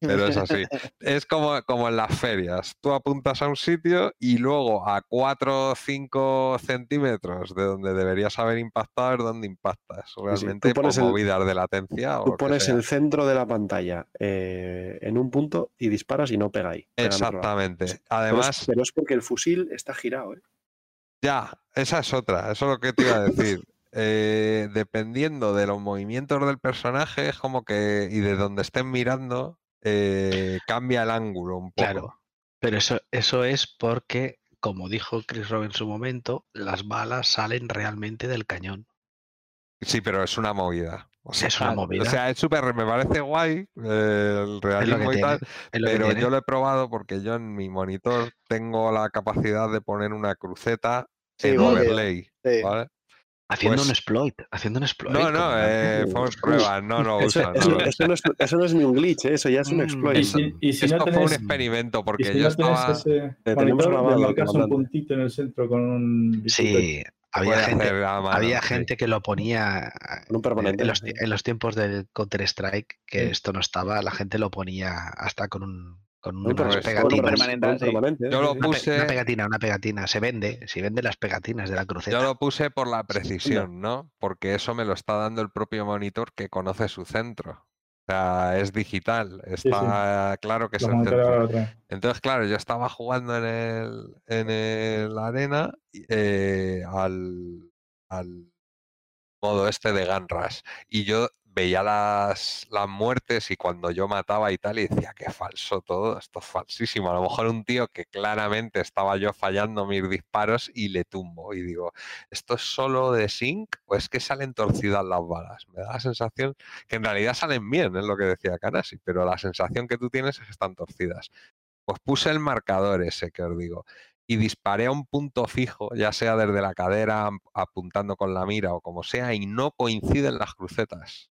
pero es así. Es como, como en las ferias. Tú apuntas a un sitio y luego a 4 o 5 centímetros de donde deberías haber impactado es donde impactas. Realmente pones el- movidas de latencia. o Tú pones el centro de la pantalla eh, en un punto y disparas y no pega ahí. Exactamente. Pero es- Además, pero es porque el fusil está girado, ¿eh? Ya, esa es otra, eso es lo que te iba a decir. Eh, dependiendo de los movimientos del personaje, es como que, y de donde estén mirando, eh, cambia el ángulo un poco. Claro. Pero eso, eso es porque, como dijo Chris Rock en su momento, las balas salen realmente del cañón. Sí, pero es una movida. O sea, Es una claro, movida. o sea, es súper, me parece guay eh, el realismo y tiene. tal, pero yo lo he probado porque yo en mi monitor tengo la capacidad de poner una cruceta Sí, en overlay, Sí. ¿vale? Haciendo un pues- exploit. Haciendo un exploit. No, no, eh, fueron pruebas, no, no Eso, usan. eso- no lo eso no es, eso no es ni un glitch, ¿eh? eso ya es un Mm, exploit. Y si, y si Esto no fue un experimento y porque si yo no estaba... ese tenemos marcas un puntito en el centro con un. Sí, había gente, mano, había sí. gente que lo ponía Con un permanente. en los, en los tiempos del Counter Strike, que Sí. esto no estaba, la gente lo ponía hasta con un con unas pegatinas. Sí. permanente, Yo sí, lo sí. Una, pe- puse- una pegatina, una pegatina. Se vende, se vende las pegatinas de la cruceta. Yo lo puse por la precisión, ¿no? Porque eso me lo está dando el propio monitor que conoce su centro. O sea, es digital, sí. está claro que es el centro. Entonces, claro, yo estaba jugando en el, en el la arena eh, al, al modo este de Gun Rush. Y yo veía las, muertes y cuando yo mataba y tal, y decía, qué falso todo, esto es falsísimo. A lo mejor un tío que claramente estaba yo fallando mis disparos y le tumbo. Y digo, ¿esto es solo de sync o es que salen torcidas las balas? Me da la sensación que en realidad salen bien, es lo que decía Canasi, pero la sensación que tú tienes es que están torcidas. Pues puse el marcador ese que os digo y disparé a un punto fijo, ya sea desde la cadera, apuntando con la mira o como sea, y no coinciden las crucetas.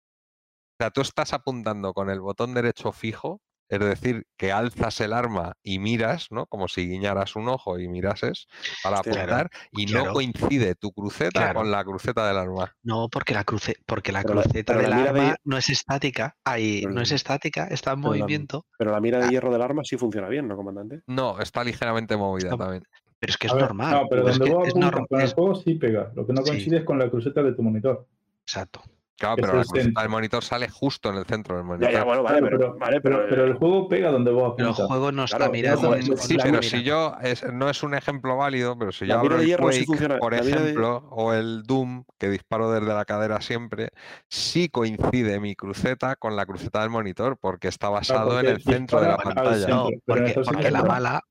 O sea, tú estás apuntando con el botón derecho fijo, es decir, que alzas el arma y miras, ¿no? Como si guiñaras un ojo y mirases para claro, apuntar, y no coincide tu cruceta Claro. con la cruceta del arma. No, porque la cruce, porque la Pero la- cruceta pero la del de- arma no es estática. Ahí no es la- estática, está en pero la- movimiento. Pero la mira Ah. de hierro del arma sí funciona bien, ¿no, comandante? No, está ligeramente movida Está- también. Pero es que es ver, normal. No, pero es donde que vos es apuntas norm- con el es- juego sí pega. Lo que no Sí. coincide es con la cruceta de tu monitor. Exacto. Claro, pero la el cruceta del monitor sale justo en el centro del Ya, monitor. ya, bueno, vale, Claro, pero, vale, pero, pero el juego pega donde vos Pero el apuntas. juego no está Claro, mirando. no, en- Sí, pero mira. si yo, es- no es un ejemplo válido, pero si yo La abro el sí Quake, funciona, por la mira de- ejemplo, o el Doom, que disparo desde la cadera siempre, sí coincide mi cruceta con la cruceta del monitor, porque está basado en porque el centro de la pantalla. No, pero en porque, porque la no.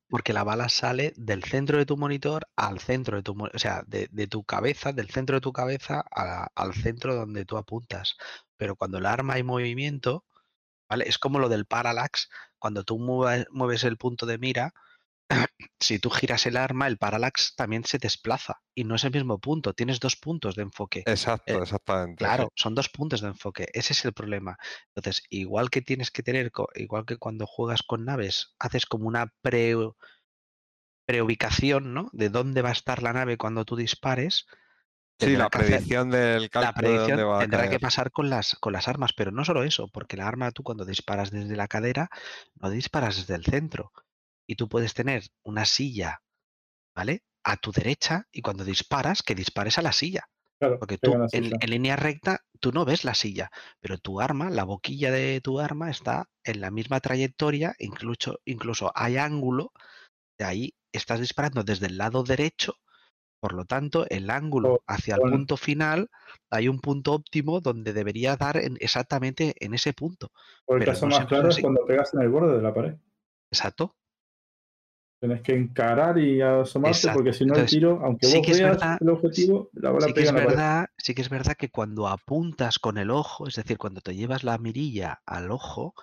Porque la bala sale del centro de tu monitor al centro de tu, o sea, de, tu cabeza, del centro de tu cabeza al centro donde tú apuntas. Pero cuando el arma hay movimiento, ¿vale? Es como lo del parallax, cuando tú mueves, mueves el punto de mira, si tú giras el arma, el parallax también se desplaza y no es el mismo punto, tienes dos puntos de enfoque. Exacto, Eh, exactamente. sí. Claro, son dos puntos de enfoque. Ese es el problema. Entonces, igual que tienes que tener, igual que cuando juegas con naves, haces como una pre, preubicación, ¿no? De dónde va a estar la nave cuando tú dispares. Sí, la hacer- predicción del La cálculo de predicción dónde va a tendrá que pasar con las, con las armas, pero no solo eso, porque la arma tú cuando disparas desde la cadera, no disparas desde el centro. Y tú puedes tener una silla, ¿vale? A tu derecha y cuando disparas, que dispares a la silla. Claro, Porque tú en, en línea recta, tú no ves la silla, pero tu arma, la boquilla de tu arma está en la misma trayectoria, incluso, incluso hay ángulo, de ahí estás disparando desde el lado derecho, por lo tanto, el ángulo hacia el punto final, hay un punto óptimo donde debería dar en- exactamente en ese punto. O el pero caso no más claro es así. cuando pegas en el borde de la pared. Exacto. Tienes que encarar y asomarte Exacto. porque si no Entonces, el tiro, aunque sí vos que es veas verdad- el objetivo, la bala Sí que, es pared. verdad, sí que es verdad que cuando apuntas con el ojo, es decir, cuando te llevas la mirilla al ojo,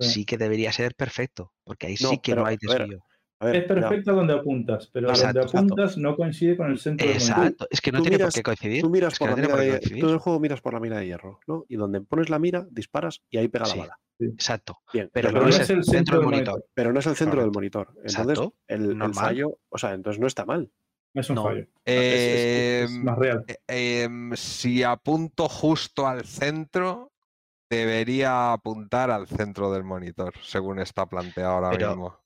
Sí. sí que debería ser perfecto, porque ahí No, sí que pero, no hay desvío. A ver, Es perfecta donde apuntas, pero Exacto, donde exacto. apuntas no coincide con el centro del monitor. Exacto, es que no tú tiene miras- por qué coincidir. Tú miras es que por no la tiene mira por qué de, coincidir. tú en el juego miras por la mira de hierro, ¿no? Y donde pones la mira, disparas y ahí pega Sí. la bala. Exacto. Bien, Pero pero no no es el centro del monitor. pero no es el centro Correcto. del monitor. Entonces, Exacto, el, fallo, o sea, entonces no está mal. Es un No. fallo. Es, es- es Em, más real. Eh, em, si apunto justo al centro, debería apuntar al centro del monitor, según está planteado ahora Pero- mismo.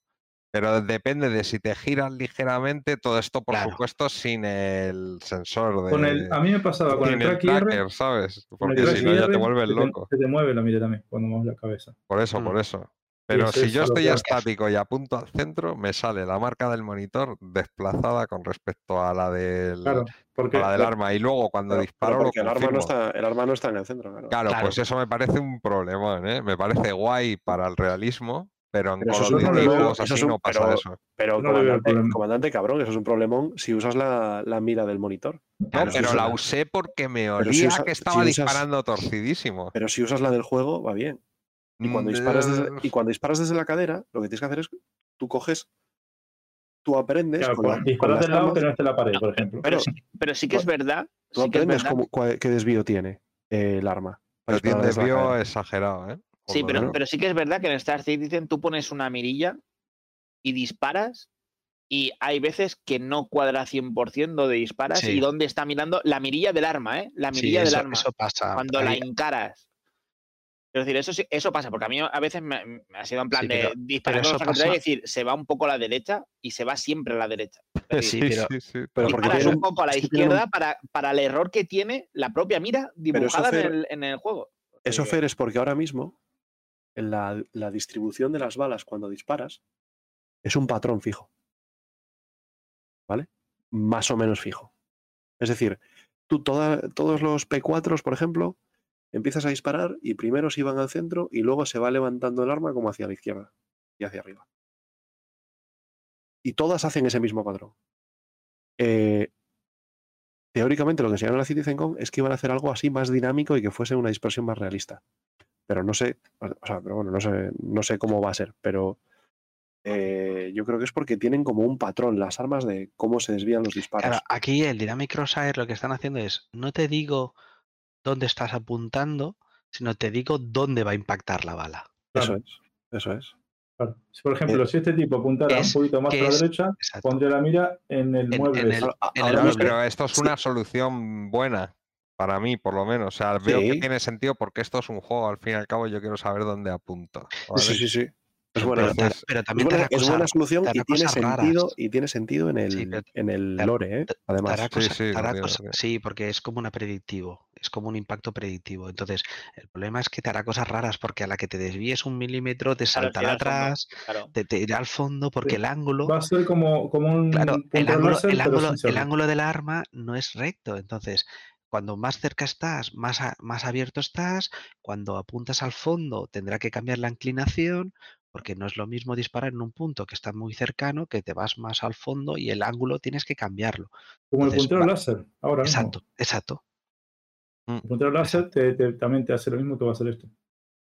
Pero depende de si te giras ligeramente, todo esto, por Claro. supuesto, sin el sensor de. Con el, a mí me pasaba con el track tracker, ¿sabes? Porque si no ya te vuelves loco. Se te mueve la mira también cuando mueves la cabeza. Por eso, Mm. por eso. Pero eso si es yo estoy estático y apunto al centro, me sale la marca del monitor desplazada con respecto a la del, Claro, porque a la del arma. Y luego cuando Pero- disparo lo porque el arma, no está, el arma no está en el centro, claro. Claro, Claro. pues eso me parece un problemón, ¿eh? Me parece guay para el realismo, pero en Pero eso Call of así es un- no pasa pero- eso. Pero, No comandante, comandante, cabrón, eso es un problemón si usas la, la mira del monitor. No, Claro, pero si la usa- usé porque me Pero olía si usa- que si estaba usas- disparando torcidísimo. Pero si usas la del juego, va bien. Y cuando, Mm, disparas desde, eh, y cuando disparas desde la cadera, lo que tienes que hacer es, tú coges, tú aprendes claro, con, la- con disparar las del lado que esté la pared, por ejemplo. pero Pero sí, pero que es verdad. tú Sí que es aprendes verdad. cómo- cuál- qué desvío tiene eh, el arma. Pero tiene un desvío exagerado, ¿eh? Sí, pero, pero sí que es verdad que en Star Citizen tú pones una mirilla y disparas y hay veces que no cuadra 100% donde disparas Sí. y dónde está mirando la mirilla del arma, ¿eh? La Sí, mirilla del eso, arma. eso pasa. cuando Ahí- la encaras. Es decir, eso sí- eso pasa, porque a mí a veces me, me ha sido en plan Sí, de disparar y decir, se va un poco a la derecha y se va siempre a la derecha. Es Sí, pero- sí, sí. Pero porque disparas tiene un poco a la un- izquierda para, para el error que tiene la propia mira dibujada Fer, en, el, en el juego. Eso, Fer, es porque ahora mismo la, distribución de las balas cuando disparas es un patrón fijo. ¿Vale? Más o menos fijo. Es decir, tú todos los P4s, por ejemplo, empiezas a disparar y primero se van al centro y luego se va levantando el arma como hacia la izquierda y hacia arriba. Y todas hacen ese mismo patrón. Eh, teóricamente lo que enseñaron en la CitizenCon es que iban a hacer algo así más dinámico y que fuese una dispersión más realista. Pero no sé, o sea, pero bueno, no sé, no sé cómo va a ser, pero eh, yo creo que es porque tienen como un patrón las armas de cómo se desvían los disparos. Claro, aquí el Dynamic Crosshair lo que están haciendo es, no te digo dónde estás apuntando, sino te digo dónde va a impactar la bala. Eso Claro, es, eso es. claro. Si, por ejemplo, Eh, si este tipo apuntara es- un poquito más a la derecha, Exacto. pondría la mira en el En- mueble. en el- en el pero esto es sí. una solución buena para mí, por lo menos. O sea, veo que Sí. tiene sentido porque esto es un juego. Al fin y al cabo, yo quiero saber dónde apunto. ¿vale? Sí, sí, sí. Es buena, entonces, pero es también te buena- hará es buena solución y tiene sentido raras. y tiene sentido en el, Sí, en el te- lore, ¿eh? te- te además. Sí, cosa- sí, te cosa- lo entiendo. sí, porque es como una predictivo, es como un impacto predictivo. Entonces, el problema es que te hará cosas raras porque a la que te desvíes un milímetro te Claro, saltará fondo, atrás, claro. te, te irá al fondo porque Sí. el ángulo, Va a ser como, como un claro, el ángulo, láser, el ángulo, el ángulo del arma no es recto. Entonces, cuando más cerca estás, más, a- más abierto estás. Cuando apuntas al fondo, tendrá que cambiar la inclinación, porque no es lo mismo disparar en un punto que está muy cercano, que te vas más al fondo y el ángulo tienes que cambiarlo. Como el puntero va- láser, ahora mismo. Exacto, exacto, El puntero láser te- te- también te hace lo mismo que va a hacer esto.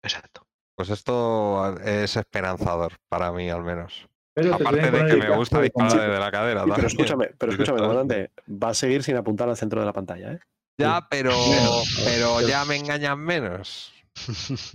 exacto. Pues esto es esperanzador para mí, al menos. Pero te Aparte de que me gusta de disparar desde la cadera. Sí, pero también, escúchame, pero escúchame, comandante, va a seguir sin apuntar al centro de la pantalla, ¿eh? Ya, pero, pero ya me engañan menos.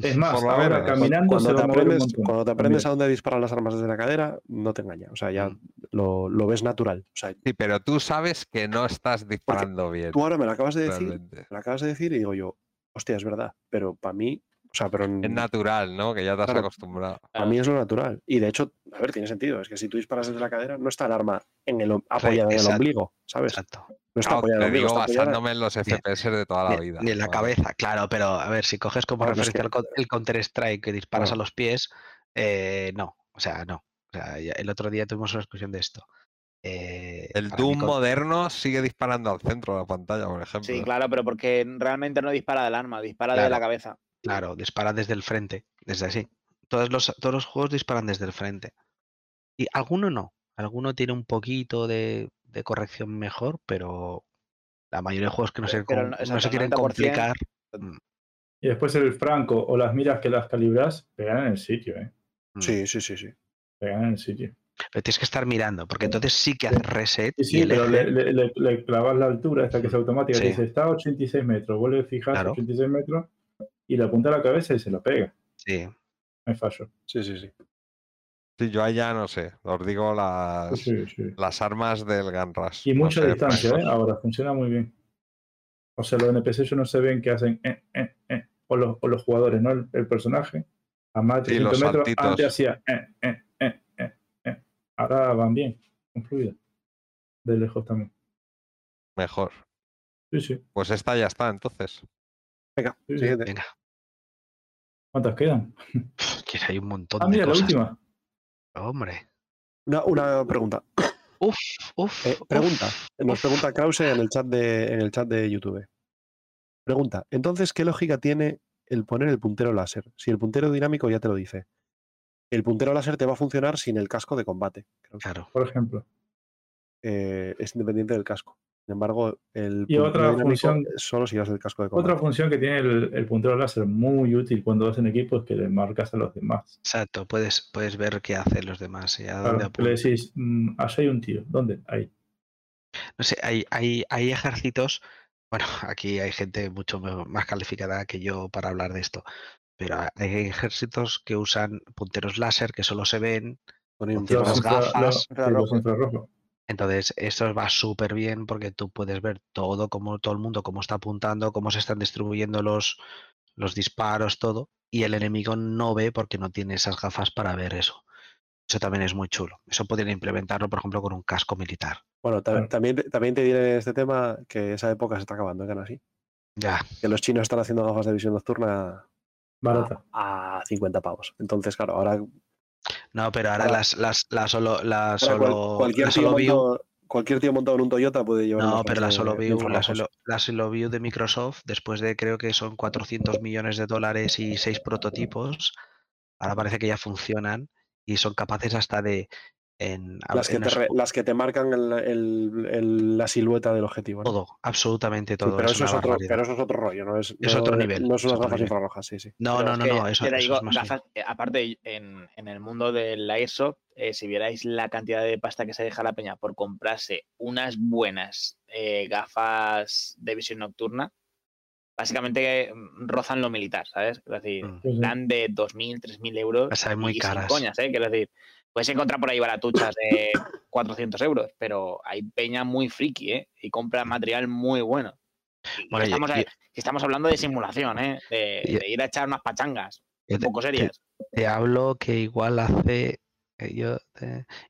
Es más, por lo ahora menos. caminando Cuando va te, aprendes, montón. cuando te aprendes a dónde disparan las armas desde la cadera, no te engaña. O sea, ya Mm. lo, lo ves natural. O sea, Sí, pero tú sabes que no estás disparando bien. tú ahora me lo acabas de decir, realmente. me lo acabas de decir y digo yo, hostia, es verdad. Pero para mí, o sea, pero Es natural, ¿no? Que ya te has Claro. acostumbrado. para mí es lo natural. Y de hecho, a ver, tiene sentido. Es que si tú disparas desde la cadera, no está el arma en el, apoyada en el ombligo, ¿sabes? exacto. No está Claro, apoyada en el te ombligo, digo está apoyada- basándome en los FPS de toda la Ni, vida. ni en la cabeza, claro, pero a ver, si coges como Bueno, referencia que- el, Counter-Strike que disparas a los pies, eh, no, o sea, no. O sea, ya- el otro día tuvimos una discusión de esto. Eh, El mí Doom moderno sigue disparando al centro de la pantalla, por ejemplo. Sí, claro, pero porque realmente no dispara del arma, dispara de la cabeza. Claro, dispara desde el frente, desde así. Todos los, todos los juegos disparan desde el frente. Y alguno no. Alguno tiene un poquito de, de corrección mejor, pero la mayoría de juegos que no se, Pero com- no- no exacto, se el quieren 90%, complicar. Y después el franco o las miras que las calibras pegan en el sitio, ¿eh? mm, Sí, sí, sí, sí. Pegan en el sitio. Pero tienes que estar mirando, porque entonces sí que haces reset Sí, sí, y el pero eje- le, le- le- le clavas la altura, esta que es automática, Sí. que dice está a 86 metros, vuelve a fijar Claro. 86 metros y le apunta a la cabeza y se la pega. sí. No hay fallo. Sí, sí, sí. Sí, yo allá no sé. Os digo las, Sí, sí. las armas del Gunrush. Y no mucha sé, distancia, ¿eh? francos. Ahora funciona muy bien. O sea, los NPCs no se ven que hacen eh, eh, eh, o, los, o los jugadores, ¿no? El, el personaje a más de Sí, los 300 metros saltitos. antes hacía eh, eh, eh, eh, eh. Ahora van bien, con fluida. De lejos también. Mejor. Sí, sí. Pues esta ya está, entonces. Venga, Sí, sí. siguiente. Venga, ¿Cuántas quedan? que hay un montón Ah, de mira, la cosas. última. Hombre. Una, una pregunta. Uf, uf. Eh, pregunta. uf, Nos uf. pregunta Krause en el chat de, en el chat de YouTube. Pregunta, entonces, ¿qué lógica tiene el poner el puntero láser? Si el puntero dinámico ya te lo dice. El puntero láser te va a funcionar sin el casco de combate. Claro. Por ejemplo. Eh, es independiente del casco. Sin embargo, el Y puntero otra función- solo si llevas el casco de combate. Otra función que tiene el, el puntero láser muy útil cuando vas en equipo es que le marcas a los demás. Exacto, puedes, puedes ver qué hacen los demás y a Claro, dónde le decís, mm, allá hay un tío. ¿Dónde? Ahí. No sé, hay, hay, hay ejércitos, bueno, aquí hay gente mucho me- más calificada que yo para hablar de esto, pero ha- hay ejércitos que usan punteros láser que solo se ven, Con Las gafas, los- entonces eso va súper bien porque tú puedes ver todo, como todo el mundo, cómo está apuntando, cómo se están distribuyendo los, los disparos, todo, y el enemigo no ve porque no tiene esas gafas para ver eso. Eso también es muy chulo. Eso podrían implementarlo, por ejemplo, con un casco militar. Bueno, también, te- también te diré en este tema que esa época se está acabando, ¿eh? así. Ya, Que los chinos están haciendo gafas de visión nocturna Barata. a, a 50 pavos. Entonces, claro, ahora no, pero ahora las, las, las solo, las solo, cualquier, las tío solo montado, cualquier tío montado en un Toyota puede llevar No, pero la solo de view, la solo, la solo view de Microsoft, después de creo que son 400 millones de dólares y seis prototipos, ahora parece que ya funcionan y son capaces hasta de en, Las que, en te, las- re- las que te marcan el- el- el- la silueta del objetivo. ¿no? todo, absolutamente Sí, todo. pero, es eso es otro, barbaridad. pero eso es otro rollo, no es, Es no- otro nivel, No es son las gafas nivel. infrarrojas, sí, sí. No, Pero no, es no, que, no, eso, te eso digo, es más bien. gafas, eh, aparte, en, en el mundo del Airsoft, eh, si vierais la cantidad de pasta que se deja la peña por comprarse unas buenas eh, gafas de visión nocturna, básicamente mm, rozan lo militar, ¿sabes? Es decir, Mm. Dan de 2.000, 3.000 euros. Las hay muy y caras. coñas, ¿eh? Quiero decir, puedes encontrar por ahí baratuchas de 400 euros, pero hay peña muy friki, ¿eh? Y compra material muy bueno. Bueno, estamos, estamos hablando de simulación, ¿eh? De, ir a echar unas pachangas, un poco serias. Te hablo que igual hace yo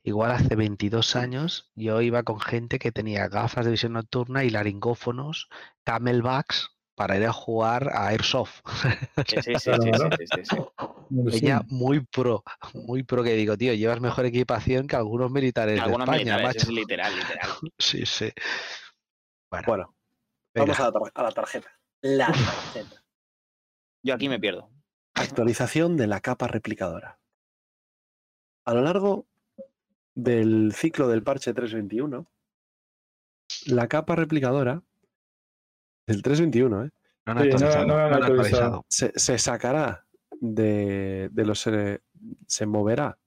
igual hace 22 años yo iba con gente que tenía gafas de visión nocturna y laringófonos, camelbacks para ir a jugar a Airsoft. Sí, sí, sí. Ella muy pro, muy pro que digo, tío, llevas mejor equipación que algunos militares de Algunos España, militares, macho. es literal, literal. Sí, sí. Bueno, vamos a la, tar- a la tarjeta. La tarjeta. Yo aquí me pierdo. Actualización de la capa replicadora. A lo largo del ciclo del parche 321, la capa replicadora del 321 ¿eh? no han Sí, no- actualizado, no no han han actualizado. actualizado. se, se sacará de, de los. eh, se moverá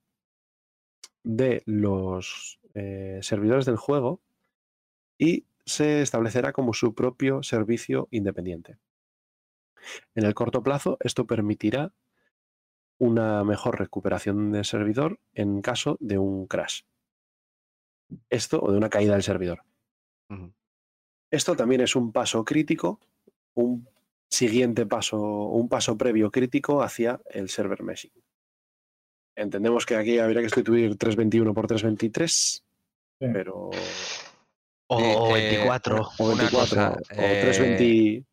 de los eh, servidores del juego y se establecerá como su propio servicio independiente. En el corto plazo, esto permitirá una mejor recuperación del servidor en caso de un crash. Esto o de una caída del servidor. Esto también es un paso crítico, un siguiente paso, un paso previo crítico hacia el server meshing. Entendemos que aquí habría que sustituir 321 por 323, Sí. pero O, Eh, o eh, 24. o Una 24 cosa, o eh, 320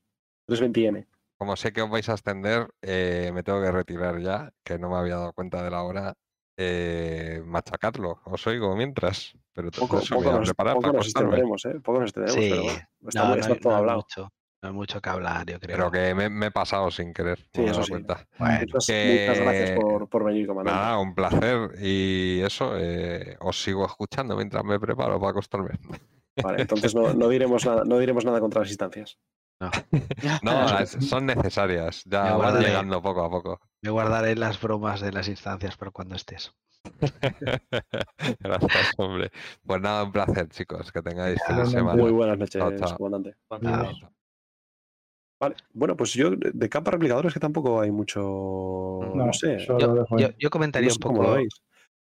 320N. Como sé que os vais a extender, eh, me tengo que retirar ya, que no me había dado cuenta de la hora. Eh, machacadlo, os oigo mientras, pero Poco, me poco voy a nos, preparar poco para nos acostarme. extenderemos, ¿eh? Poco nos extenderemos, Sí, pero bueno, está, no, muy- está hay- todo no hay hablado. mucho, no hay mucho que hablar, yo creo. Pero que me, me he pasado sin querer, Sí, eso sí. cuenta. Bueno, Muchas, que- muchas gracias por, por venir, comandante. Nada, un placer. Y eso, eh, os sigo escuchando mientras me preparo para acostarme. Vale, entonces no, no diremos nada, no diremos nada contra las instancias. No, son necesarias, ya van llegando poco a poco. Me guardaré las bromas de las instancias para cuando estés. Gracias, hombre. Pues nada, un placer, chicos. Que tengáis feliz Igualmente. semana. Muy buenas noches, Chao, chao. comandante. Chao. Vale, bueno, pues yo de capa replicadores que tampoco hay mucho, no, No, sé, yo comentaría no un sé poco.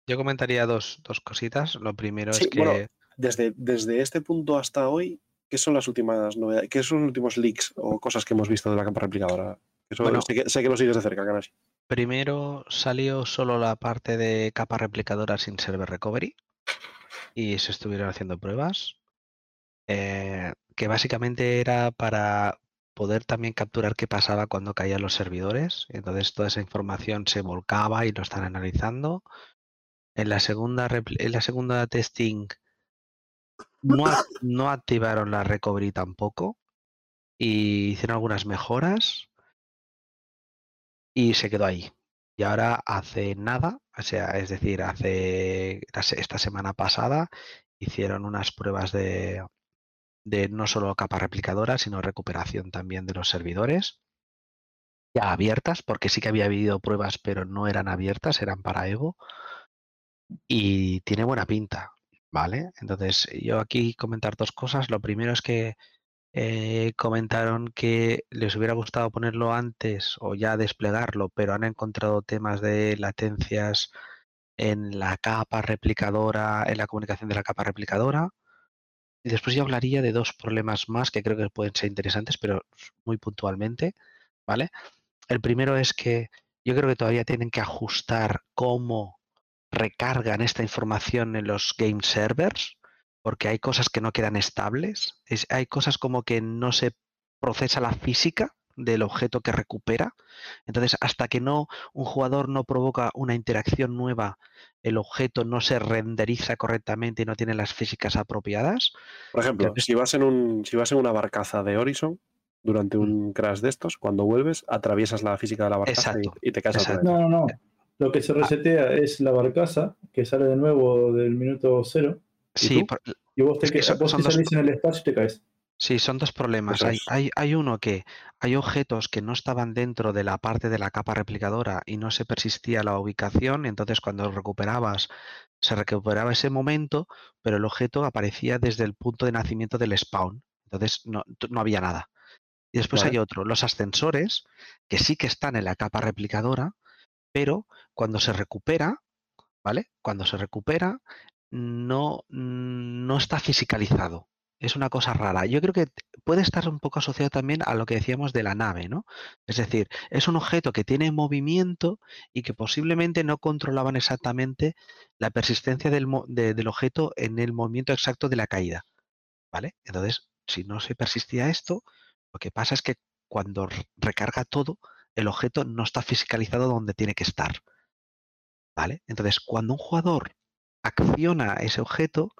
Yo comentaría dos, dos cositas. Lo primero Sí, es que bueno, Desde, desde este punto hasta hoy, ¿qué son las últimas novedades? ¿Qué son los últimos leaks o cosas que hemos visto de la capa replicadora? Eso Bueno. sé, que, sé que lo sigues de cerca, Kanashi. primero salió solo la parte de capa replicadora sin server recovery y se estuvieron haciendo pruebas. eh, que básicamente era para poder también capturar qué pasaba cuando caían los servidores. Entonces toda esa información se volcaba y lo están analizando. En la segunda, en la segunda testing no, no activaron la recovery tampoco y hicieron algunas mejoras y se quedó ahí. Y ahora hace nada, o sea, es decir, hace esta semana pasada hicieron unas pruebas de, de no solo capa replicadora, sino recuperación también de los servidores ya abiertas, porque sí que había habido pruebas, pero no eran abiertas, eran para Evo. Y tiene buena pinta, ¿vale? Entonces, yo aquí comentar dos cosas. Lo primero es que eh, comentaron que les hubiera gustado ponerlo antes o ya desplegarlo, pero han encontrado temas de latencias en la capa replicadora, en la comunicación de la capa replicadora. Y después yo hablaría de dos problemas más que creo que pueden ser interesantes, pero muy puntualmente, ¿vale? El primero es que yo creo que todavía tienen que ajustar cómo recargan esta información en los game servers, porque hay cosas que no quedan estables. Es- hay cosas como que no se procesa la física del objeto que recupera. Entonces, hasta que no un jugador no provoca una interacción nueva, el objeto no se renderiza correctamente y no tiene las físicas apropiadas. Por ejemplo, Entonces- si vas, en un, si vas en una barcaza de Horizon durante Mm. un crash de estos, cuando vuelves, atraviesas la física de la barcaza y- Exacto, y, te caes otra vez. No, no, no. Lo que se resetea es la barcaza, que sale de nuevo del minuto cero, Sí, tú? por- y vos te, Es que que- son- vos son te dos salís en el espacio y te caes. Sí, son dos problemas. Hay, es. hay, hay uno que hay objetos que no estaban dentro de la parte de la capa replicadora y no se persistía la ubicación, entonces cuando recuperabas, se recuperaba ese momento, pero el objeto aparecía desde el punto de nacimiento del spawn. Entonces no, no había nada. Y después Vale. hay otro, los ascensores, que sí que están en la capa replicadora, pero cuando se recupera, ¿vale? Cuando se recupera, no, no está fisicalizado. Es una cosa rara. Yo creo que puede estar un poco asociado también a lo que decíamos de la nave, ¿no? Es decir, es un objeto que tiene movimiento y que posiblemente no controlaban exactamente la persistencia del, del objeto en el movimiento exacto de la caída, ¿vale? Entonces, si no se persistía esto, lo que pasa es que cuando recarga todo, el objeto no está fisicalizado donde tiene que estar, ¿vale? Entonces, cuando un jugador acciona ese objeto,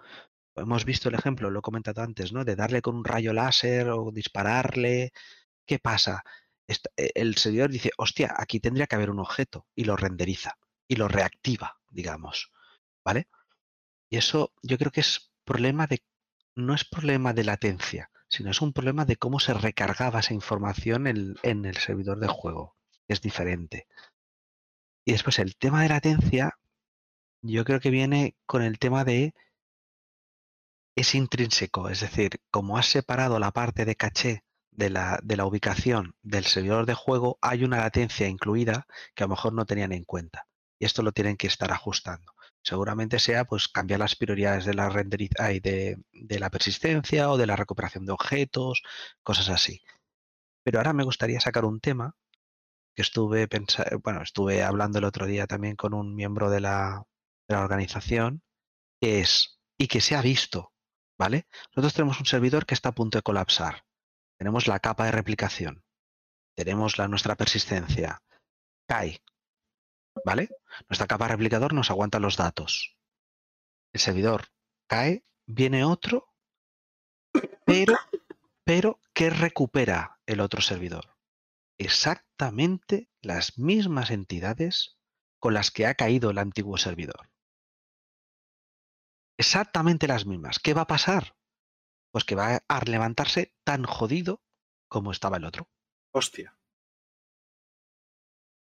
hemos visto el ejemplo, lo he comentado antes, ¿no? De darle con un rayo láser o dispararle. ¿Qué pasa? Est- e- El servidor dice, hostia, aquí tendría que haber un objeto y lo renderiza y lo reactiva, digamos, ¿vale? Y eso yo creo que es problema de, no es problema de latencia, sino es un problema de cómo se recargaba esa información en, en el servidor de juego. Es diferente. Y después el tema de latencia, yo creo que viene con el tema de es intrínseco, es decir, como has separado la parte de caché de la, de la ubicación del servidor de juego, hay una latencia incluida que a lo mejor no tenían en cuenta. Y esto lo tienen que estar ajustando. Seguramente sea pues cambiar las prioridades de la renderiz- de, de la persistencia o de la recuperación de objetos, cosas así. Pero ahora me gustaría sacar un tema que estuve pensa- bueno, estuve hablando el otro día también con un miembro de la, la organización, que es, y que se ha visto, ¿vale? Nosotros tenemos un servidor que está a punto de colapsar. Tenemos la capa de replicación. Tenemos la, nuestra persistencia. Cae. ¿Vale? Nuestra capa de replicador nos aguanta los datos. El servidor cae, viene otro, pero, pero ¿qué recupera el otro servidor? Exactamente las mismas entidades con las que ha caído el antiguo servidor. Exactamente las mismas. ¿Qué va a pasar? Pues que va a levantarse tan jodido como estaba el otro. Hostia.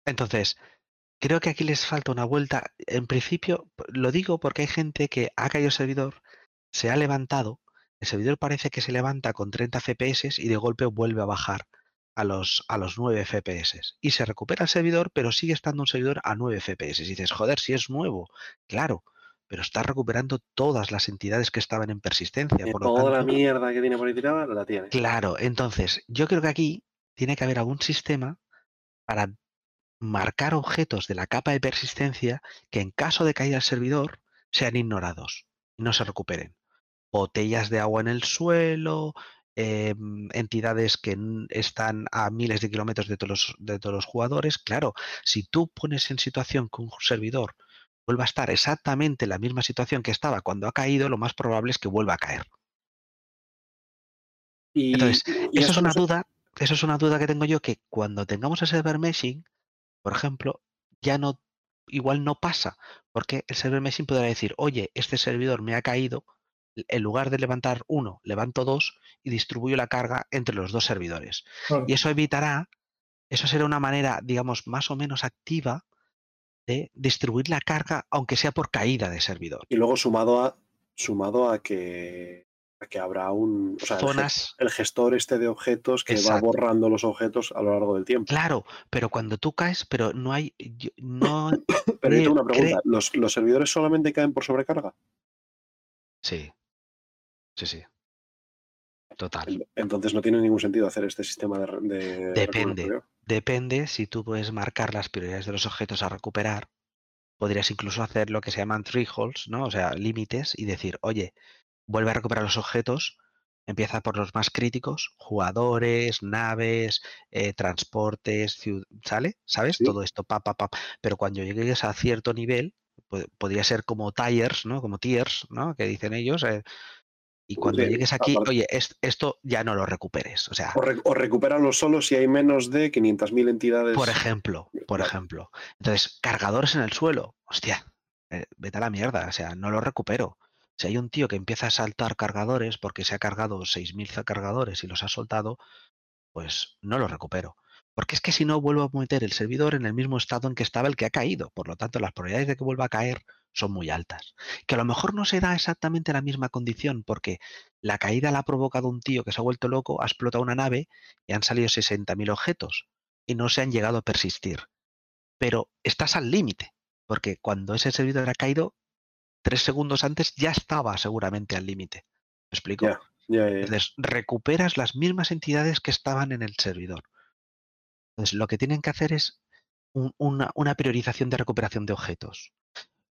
Entonces, creo que aquí les falta una vuelta. En principio, lo digo porque hay gente que ha caído el servidor, se ha levantado, el servidor parece que se levanta con 30 FPS y de golpe vuelve a bajar. a los, a los 9 FPS. Y se recupera el servidor, pero sigue estando un servidor a 9 FPS. Y dices, joder, si es nuevo, claro, pero está recuperando todas las entidades que estaban en persistencia. Lo toda la mierda que tiene por ahí tirada la tiene. Claro, entonces yo creo que aquí tiene que haber algún sistema para marcar objetos de la capa de persistencia que en caso de caída del servidor sean ignorados y no se recuperen. Botellas de agua en el suelo, em, entidades que están a miles de kilómetros de todos, los, de todos los jugadores. Claro, si tú pones en situación que un servidor vuelva a estar exactamente en la misma situación que estaba cuando ha caído, lo más probable es que vuelva a caer. Y, Entonces, y Eso es una duda, eso es una duda que tengo yo que cuando tengamos el server meshing, por ejemplo, ya no, igual no pasa, porque el server meshing podrá decir, oye, este servidor me ha caído, en lugar de levantar uno, levanto dos y distribuyo la carga entre los dos servidores. Y eso evitará, eso será una manera, digamos, más o menos activa de distribuir la carga, aunque sea por caída de servidor. y luego sumado a sumado a que, a que habrá un o sea, Zonas, el, gestor este de objetos que Exacto. va borrando los objetos a lo largo del tiempo. claro, pero cuando tú caes, pero no hay, no, Pero yo tengo una pregunta, ¿los, los servidores solamente caen por sobrecarga? sí, sí, sí, total. En- Entonces no tiene ningún sentido hacer este sistema de, Depende. Depende si tú puedes marcar las prioridades de los objetos a recuperar. Podrías incluso hacer lo que se llaman thresholds, ¿no? O sea, límites y decir, oye, vuelve a recuperar los objetos, empieza por los más críticos, jugadores, naves, eh, transportes, ¿sale? ¿Sabes? Sí. Todo esto, pa, pa, pa. Pero cuando llegues a cierto nivel, po- podría ser como tiers, ¿no? Como tiers, ¿no? Que dicen ellos. eh, y cuando Sí, llegues aquí, aparte- oye, es- esto ya no lo recuperes. O sea, O, re- o recupéralo solo si hay menos de 500.000 entidades. Por ejemplo, por ejemplo. Entonces, cargadores en el suelo. Hostia, eh, vete a la mierda. O sea, no lo recupero. Si hay un tío que empieza a saltar cargadores porque se ha cargado 6.000 za- cargadores y los ha soltado, pues no lo recupero. Porque es que si no, vuelvo a meter el servidor en el mismo estado en que estaba el que ha caído. Por lo tanto, las probabilidades de que vuelva a caer son muy altas. Que a lo mejor no se da exactamente la misma condición porque la caída la ha provocado un tío que se ha vuelto loco, ha explotado una nave y han salido 60.000 objetos y no se han llegado a persistir. Pero estás al límite, porque cuando ese servidor ha caído, tres segundos antes ya estaba seguramente al límite. ¿Me explico? Entonces, recuperas las mismas entidades que estaban en el servidor. Entonces, lo que tienen que hacer es un- una, una priorización de recuperación de objetos.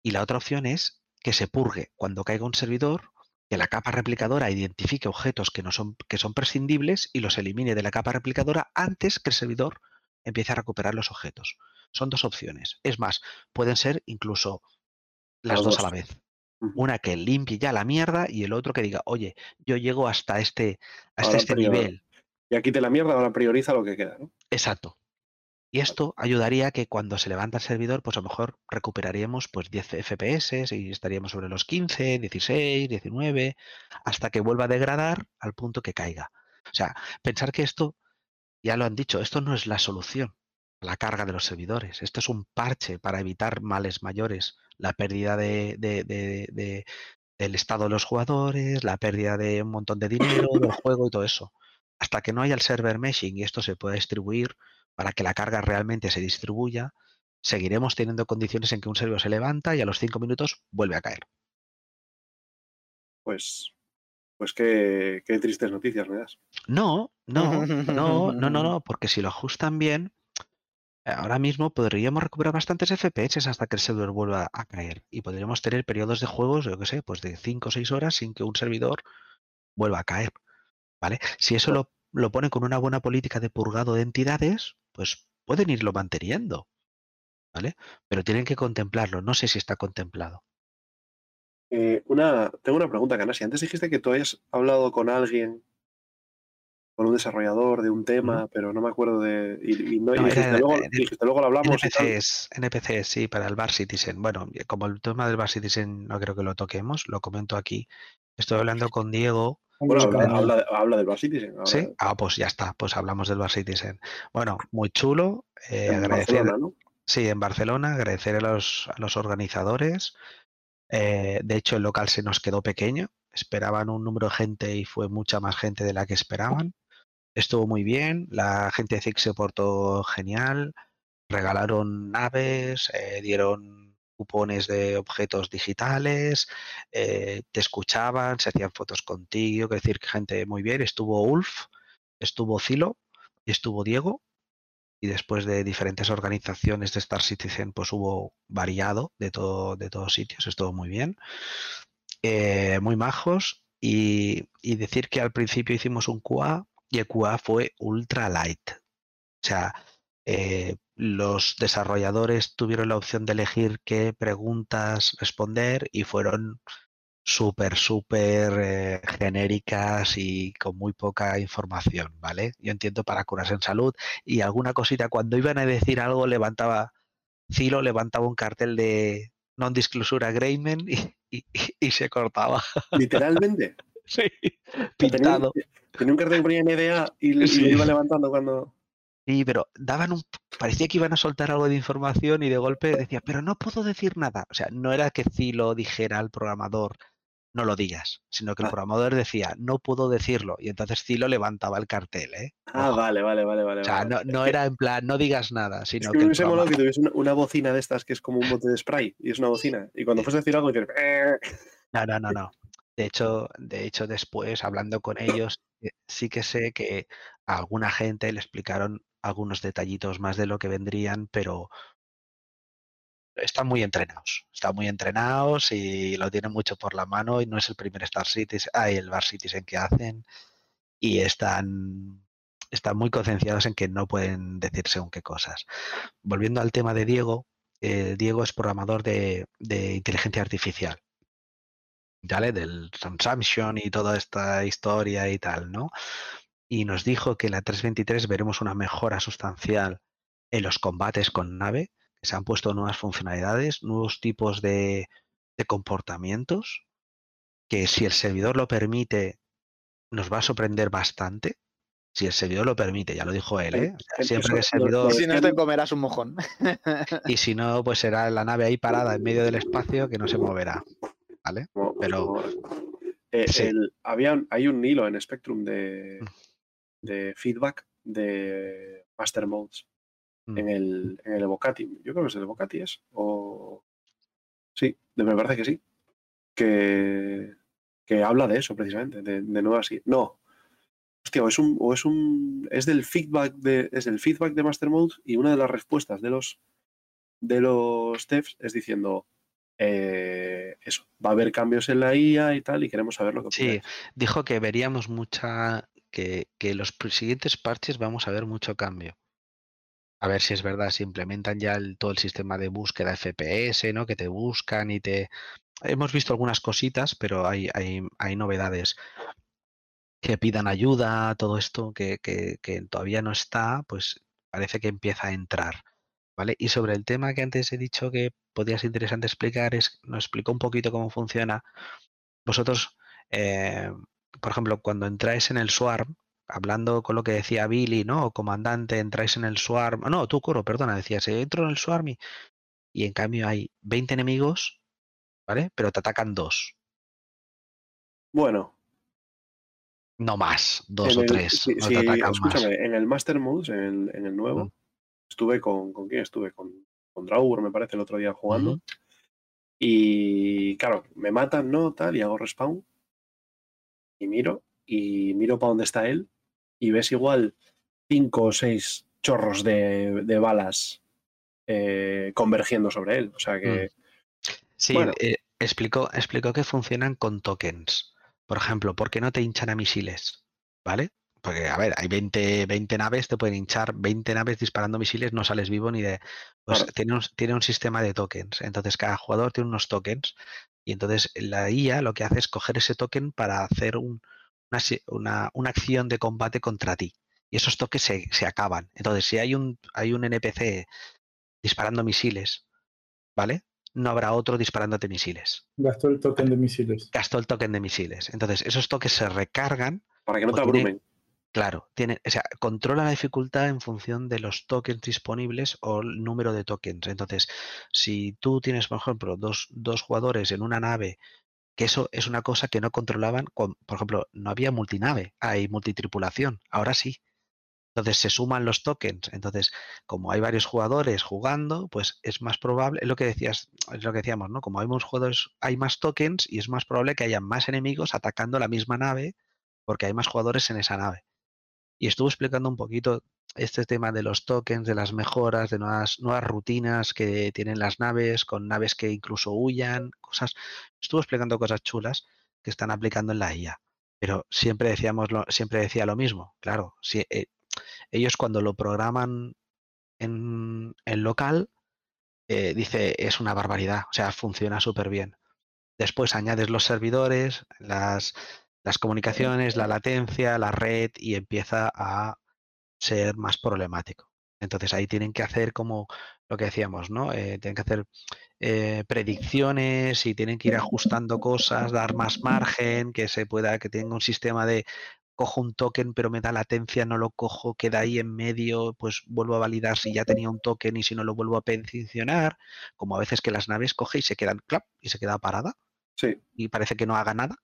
Y la otra opción es que se purgue cuando caiga un servidor, que la capa replicadora identifique objetos que, no son, que son prescindibles y los elimine de la capa replicadora antes que el servidor empiece a recuperar los objetos. Son dos opciones. Es más, pueden ser incluso las dos, dos. a la vez. Una que limpie ya la mierda y el otro que diga, oye, yo llego hasta este, hasta Ahora este nivel. Y aquí te la mierda, ahora prioriza lo que queda. ¿no? Exacto. Y esto ayudaría a que cuando se levanta el servidor, pues a lo mejor recuperaríamos pues 10 FPS y estaríamos sobre los 15, 16, 19, hasta que vuelva a degradar al punto que caiga. O sea, pensar que esto, ya lo han dicho, esto no es la solución a la carga de los servidores. Esto es un parche para evitar males mayores, la pérdida de, de- de- de- del estado de los jugadores, la pérdida de un montón de dinero del juego y todo eso. Hasta que no haya el server meshing y esto se pueda distribuir para que la carga realmente se distribuya, seguiremos teniendo condiciones en que un servidor se levanta y a los cinco minutos vuelve a caer. Pues, pues qué, qué tristes noticias me das. No, no, no, no, no, no, porque si lo ajustan bien, ahora mismo podríamos recuperar bastantes FPS hasta que el servidor vuelva a caer y podríamos tener periodos de juegos, yo qué sé, pues de 5 o 6 horas sin que un servidor vuelva a caer. ¿Vale? Si eso lo, lo ponen con una buena política de purgado de entidades, pues pueden irlo manteniendo. ¿Vale? Pero tienen que contemplarlo. No sé si está contemplado. Eh, una, tengo una pregunta, Canasi. Antes dijiste que tú habías hablado con alguien, con un desarrollador de un tema, pero no me acuerdo de. Y, y no, No, dijiste, luego, dijiste, luego lo hablamos. NPCs, NPCs, sí, para el Bar Citizen. Bueno, como el tema del Bar Citizen no creo que lo toquemos, lo comento aquí. Estoy hablando con Diego. Bueno, habla, del Bar Citizen. habla ¿Sí? de- Ah, pues ya está, pues hablamos del Bar Citizen. Bueno, muy chulo. eh, en agradecer, Barcelona, ¿no? Sí, en Barcelona, agradecer a los, a los organizadores. Eh, de hecho, el local se nos quedó pequeño. Esperaban un número de gente y fue mucha más gente de la que esperaban. Estuvo muy bien, la gente de ZIC se portó genial, regalaron naves, eh, dieron cupones de objetos digitales, eh, te escuchaban, se hacían fotos contigo, que decir gente muy bien. Estuvo Ulf, estuvo Zilo y estuvo Diego. Y después de diferentes organizaciones de Star Citizen, pues hubo variado de, todo, de todos sitios, estuvo muy bien. Eh, muy majos. Y, y decir que al principio hicimos un QA y el QA fue ultra light. O sea, eh, los desarrolladores tuvieron la opción de elegir qué preguntas responder y fueron súper, súper eh, genéricas y con muy poca información, ¿vale? Yo entiendo para curarse en salud y alguna cosita, cuando iban a decir algo, levantaba, Cilo levantaba un cartel de non-disclosure agreement y, y- y se cortaba. Literalmente. Sí, pintado. tenía un cartel que ponía NDA y, y Sí. lo iba levantando cuando. Sí, pero daban un. Parecía que iban a soltar algo de información y de golpe decía, pero no puedo decir nada. O sea, no era que Cilo dijera al programador, no lo digas, sino que el Ah. programador decía, no puedo decirlo. Y entonces Cilo levantaba el cartel, ¿eh? Ah, Ojo. vale, vale, vale, vale. O sea, no, Es no que- era en plan, no digas nada, Es sino que que me el hubiese molado que programa- tuviese una, una bocina de estas que es como un bote de spray y es una bocina. Y cuando fuese a decir algo, dices. "Eh". No, no, no, no. De hecho, de hecho, después, hablando con ellos, eh, sí que sé que a alguna gente le explicaron algunos detallitos más de lo que vendrían, pero están muy entrenados. Están muy entrenados y lo tienen mucho por la mano y no es el primer Star Citizen, ah, el Bar Citizen que hacen y están, están muy concienciados en que no pueden decir según qué cosas. Volviendo al tema de Diego, eh, Diego es programador de, de inteligencia artificial. ¿vale? Del consumption y toda esta historia y tal, ¿no? Y nos dijo que en la 323 veremos una mejora sustancial en los combates con nave, que se han puesto nuevas funcionalidades, nuevos tipos de, de comportamientos, que si el servidor lo permite, nos va a sorprender bastante. Si el servidor lo permite, ya lo dijo él, ¿eh? O sea, Eso- siempre que el servidor... lo Si no te comerás un mojón. Y si no, pues será la nave ahí parada en medio del espacio que no se moverá. ¿Vale? Pero- eh, Sí. el- había hay un hilo en Spectrum de, Mm. De feedback de Master Modes Mm. en el, en el Evocati. Yo creo que es el Evocati, ¿es? O... Sí, de- me parece que sí. Que, que habla de eso precisamente, de, de nuevas... No. Hostia, o es un, o es un. Es del feedback de. Es el feedback de Master Modes y una de las respuestas de los de los devs es diciendo eh, eso, va a haber cambios en la IA y tal, y queremos saber lo que Sí, dijo que veríamos mucha, que, los siguientes parches vamos a ver mucho cambio. A ver si es verdad, si implementan ya todo el sistema de búsqueda FPS, ¿no? Que te buscan y te... Hemos visto algunas cositas, pero hay, hay, hay novedades. Que pidan ayuda, todo esto que, que, que todavía no está, pues parece que empieza a entrar. ¿Vale? Y sobre el tema que antes he dicho que podría ser interesante explicar, es, nos explicó un poquito cómo funciona. Vosotros, eh, por ejemplo, cuando entráis en el Swarm, hablando con lo que decía Billy, ¿no? O comandante, entráis en el Swarm. No, tú, Coro, perdona, decías, entro en el Swarm y, y en cambio hay 20 enemigos, ¿vale? Pero te atacan dos, Bueno, no más, dos en o el- tres, sí, no sí, te atacan más. escúchame, en el Master Modes, en el, en el nuevo, Mm. estuve con. ¿Con quién estuve? Con, con Draugur, me parece, el otro día jugando. Y claro, me matan, ¿no? Tal, y hago respawn. Y miro, y miro para dónde está él. Y ves igual cinco o seis chorros de, de balas eh, convergiendo sobre él. O sea que. Sí, Bueno. eh, explicó, explicó que funcionan con tokens. Por ejemplo, ¿por qué no te hinchan a misiles? ¿Vale? Porque, a ver, hay 20, 20 naves, te pueden hinchar 20 naves disparando misiles, no sales vivo ni de... Pues Claro. tiene, un, tiene un sistema de tokens. Entonces, cada jugador tiene unos tokens. Y entonces la IA lo que hace es coger ese token para hacer un- una, una- una acción de combate contra ti. Y esos tokens se, se acaban. Entonces, si hay un, hay un NPC disparando misiles, ¿vale? No habrá otro disparándote misiles. Gastó el token de misiles. Gastó el token de misiles. Entonces, esos tokens se recargan Para que no te tiene- abrumen. Claro, tiene, o sea, controla la dificultad en función de los tokens disponibles o el número de tokens. Entonces, si tú tienes, por ejemplo, dos, dos jugadores en una nave que eso es una cosa que no controlaban. Con, por ejemplo, no había multinave, hay multitripulación, ahora sí. Entonces se suman los tokens. Entonces, como hay varios jugadores jugando, pues es más probable, es lo que decías, es lo que decíamos, ¿no? Como hay más jugadores, hay más tokens y es más probable que haya más enemigos atacando la misma nave porque hay más jugadores en esa nave. Y estuvo explicando un poquito este tema de los tokens, de las mejoras, de nuevas, nuevas rutinas que tienen las naves, con naves que incluso huyan, cosas. Estuvo explicando cosas chulas que están aplicando en la IA. Pero siempre decíamos lo, siempre decía lo mismo. Claro, si, eh, ellos cuando lo programan en, en local, eh, dice es una barbaridad. O sea, funciona súper bien. Después añades los servidores, las, las comunicaciones, la latencia, la red y empieza a ser más problemático. Entonces ahí tienen que hacer como lo que decíamos, ¿no? Eh, tienen que hacer eh, predicciones y tienen que ir ajustando cosas, dar más margen, que se pueda, que tenga un sistema de cojo un token pero me da latencia, no lo cojo, queda ahí en medio, pues vuelvo a validar si ya tenía un token y si no lo vuelvo a peticionar, como a veces que las naves coge y se quedan clap y se queda parada Sí. y parece que no haga nada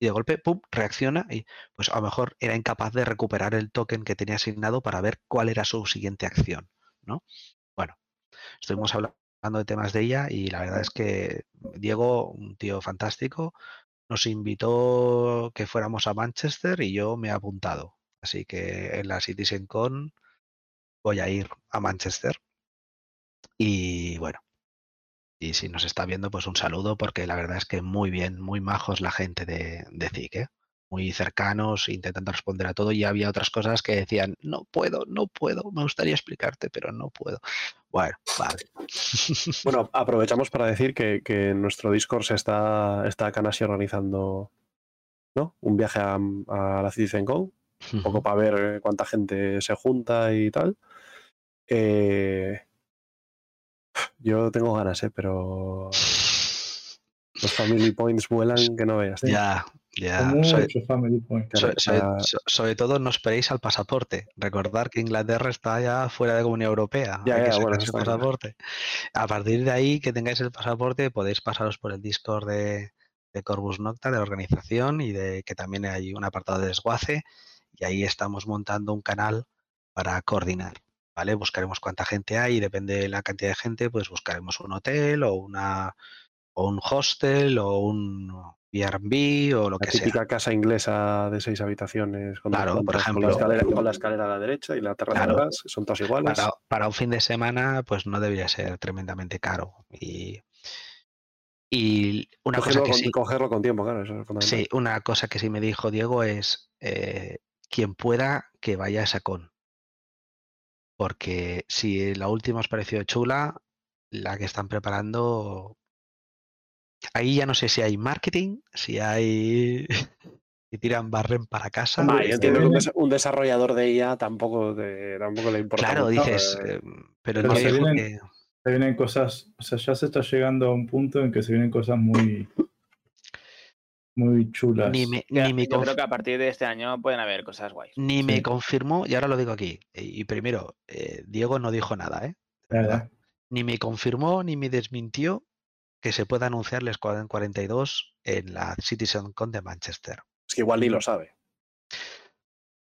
y de golpe, pum, reacciona y pues a lo mejor era incapaz de recuperar el token que tenía asignado para ver cuál era su siguiente acción, ¿no? Bueno, estuvimos hablando de temas de ella y la verdad es que Diego, un tío fantástico, nos invitó que fuéramos a Manchester y yo me he apuntado. Así que en la CitizenCon voy a ir a Manchester. Y bueno, y si nos está viendo, pues un saludo, porque la verdad es que muy bien, muy majos la gente de, de CIC, ¿eh? muy cercanos, intentando responder a todo. Y había otras cosas que decían, no puedo, no puedo, me gustaría explicarte, pero no puedo. Bueno, vale. Bueno, aprovechamos para decir que, que nuestro Discord se está, está Kanasi organizando ¿no? un viaje a, a la CitizenCon, un poco para ver cuánta gente se junta y tal. Eh, yo tengo ganas, ¿eh? pero los family points vuelan que no veas. Ya, ya. Sobre, family point. Claro, sobre- sobre- so- sobre todo no esperéis al pasaporte. Recordar que Inglaterra está ya fuera de Comunidad Europea. Ya, Hay que ya, bueno, el pasaporte. A partir de ahí, que tengáis el pasaporte, podéis pasaros por el Discord de, de Corvus Nocta, de la organización, y de que también hay un apartado de desguace. Y ahí estamos montando un canal para coordinar. ¿Vale? Buscaremos cuánta gente hay y depende de la cantidad de gente, pues buscaremos un hotel o una o un hostel o un Airbnb o lo la que sea. típica casa inglesa de seis habitaciones con, Claro, por plantas, con, la ejemplo. escalera, con la escalera a la derecha y la terraza Claro. atrás, son todas iguales. para, para un fin de semana, pues no debería ser tremendamente caro. Y, y una cosa cogerlo, que con, sí, cogerlo con tiempo, claro, eso es fundamental. sí, una cosa que sí me dijo Diego es eh, quien pueda que vaya a esa con. Porque si la última os pareció chula, la que están preparando, ahí ya no sé si hay marketing, si hay si tiran barren para casa. Ah, Hombre, yo entiendo que un, desarrollador de IA tampoco, te- tampoco le importa. Claro, mucho, dices, eh, eh, pero me se vienen- que Se vienen cosas, o sea, ya se está llegando a un punto en que se vienen cosas muy, muy chulas. ni me, Yo, ni me yo creo que a partir de este año pueden haber cosas guays. Ni me confirmó, y ahora lo digo aquí. Y primero, eh, Diego no dijo nada, ¿eh? Verdad. ya. Ni me confirmó ni me desmintió que se pueda anunciar el Escuadrón 42 en la CitizenCon de Manchester. es que igual ni lo sabe.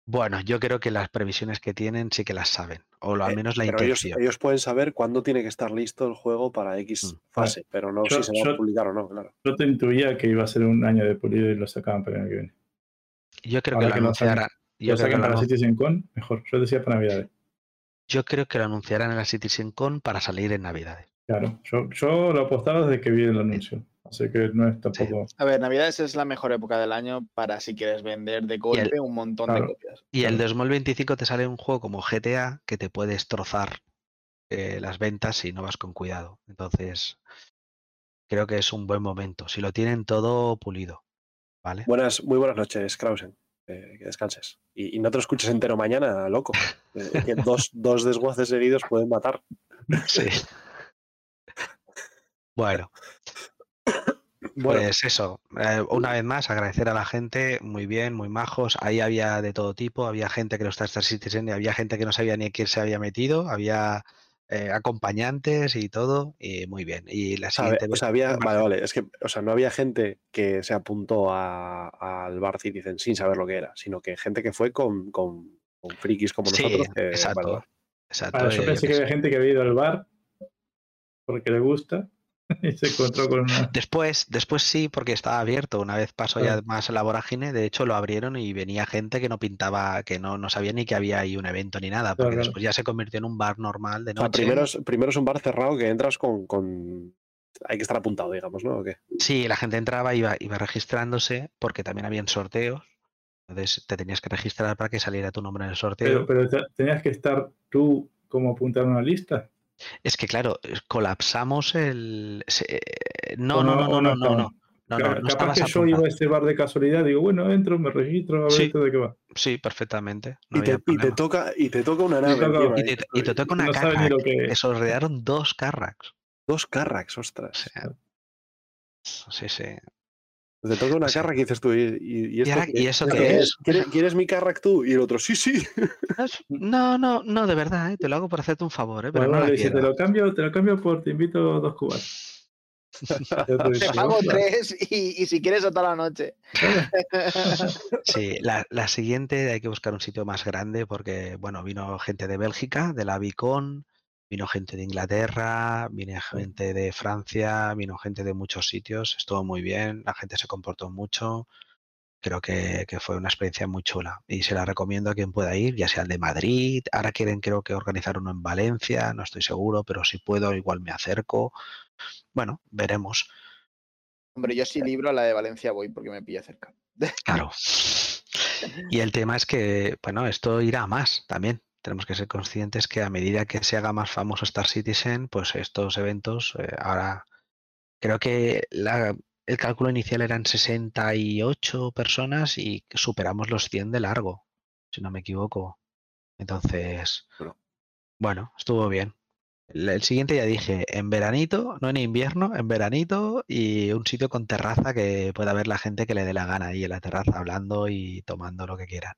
Bueno, yo creo que las previsiones que tienen sí que las saben, o lo- al Eh, menos la pero ellos, intención. ellos pueden saber cuándo tiene que estar listo el juego para X Mm. fase, pero no Yo- si se va a publicar o no, claro. Yo te intuía que iba a ser un año de pulido y lo sacaban para el año que viene. Yo creo ahora que lo que lo saquen- anunciarán. Yo Lo lo, para anun- CitizenCon, mejor. Yo decía para Navidades. yo creo que lo anunciarán en la CitizenCon para salir en Navidades. Claro, yo, yo lo apostaba desde que vi el anuncio. Así que no es tampoco. A ver, Navidades es la mejor época del año para si quieres vender de golpe un montón Claro. de copias. Y el Claro. 2025 te sale un juego como GTA que te puede destrozar eh, las ventas si no vas con cuidado. Entonces, creo que es un buen momento. Si lo tienen todo pulido, ¿vale? Buenas, muy buenas noches, Krausen. Eh, que descanses. Y, y no te lo escuches entero mañana, loco. Eh, que dos, dos desguaces seguidos pueden matar. Sí. Bueno, Bueno, pues eso. eh, una vez más, agradecer a la gente, muy bien, muy majos. Ahí había de todo tipo. Había gente que no está en Star Citizen y había gente que no sabía ni quién se había metido. Había eh, acompañantes y todo, y muy bien. Y la O siguiente o sea, había, Barça. vale, vale, es que, o sea, no había gente que se apuntó al Bar Citizen sin saber lo que era, sino que gente que fue con, con, con frikis como Sí, nosotros. que- exacto. vale. Exacto, Vale, yo eh, pensé que había gente que había ido al bar porque le gusta y se encontró con una. Después, después sí, porque estaba abierto. Una vez pasó ya Claro. más la vorágine, de hecho lo abrieron y venía gente que no pintaba, que no, no sabía ni que había ahí un evento ni nada, porque claro. después ya se convirtió en un bar normal de O sea, noche. primero es, primero es un bar cerrado que entras con, con- Hay que estar apuntado, digamos, ¿no? ¿O qué? Sí, la gente entraba, iba, iba registrándose, porque también habían sorteos. Entonces te tenías que registrar para que saliera tu nombre en el sorteo. Pero, pero te- tenías que estar tú como apuntar una lista. Es que claro, es- colapsamos el. se- eh, No, ¿O no, no, no, no, no, no. No, no, no Capaz que yo iba a ese bar de casualidad, digo, bueno, entro, me registro, a ver Sí. esto de qué va. Sí, perfectamente. No Y te, y, toca, y te toca una nave toca- Y ¿eh? te, y te toca una Carrack, que- que dos Carracks. Dos Carracks, O ostras. sea, sí, sí. Te toca una Sí. carra que dices tú. ¿Y, y- y esto ahora- qué- ¿y eso qué es? ¿Quieres, quieres mi carrack tú? Y el otro, sí, sí. No, no, no, de verdad, ¿eh? te lo hago por hacerte un favor, ¿eh? pero Bueno, no dice, te lo cambio, te lo cambio por te invito dos cubatas. Ya te pago tres y, y si quieres toda la noche. Sí, la, la siguiente hay que buscar un sitio más grande porque, bueno, vino gente de Bélgica, de la Vicon, vino gente de Inglaterra, vino gente de Francia, vino gente de muchos sitios, estuvo muy bien, la gente se comportó mucho, creo que, que fue una experiencia muy chula y se la recomiendo a quien pueda ir, ya sea el de Madrid, ahora quieren creo que organizar uno en Valencia, no estoy seguro, pero si puedo igual me acerco. Bueno, veremos. Hombre, yo sí libro a la de Valencia voy porque me pilla cerca. Claro. Y el tema es que, bueno, esto irá a más también. Tenemos que ser conscientes que a medida que se haga más famoso Star Citizen, pues estos eventos, eh, ahora creo que la- el cálculo inicial eran 68 personas y superamos los 100 de largo, si no me equivoco. Entonces, Bueno. bueno, estuvo bien. El, el siguiente ya dije, en veranito, no en invierno, en veranito y un sitio con terraza que pueda ver la gente que le dé la gana ahí en la terraza hablando y tomando lo que quieran.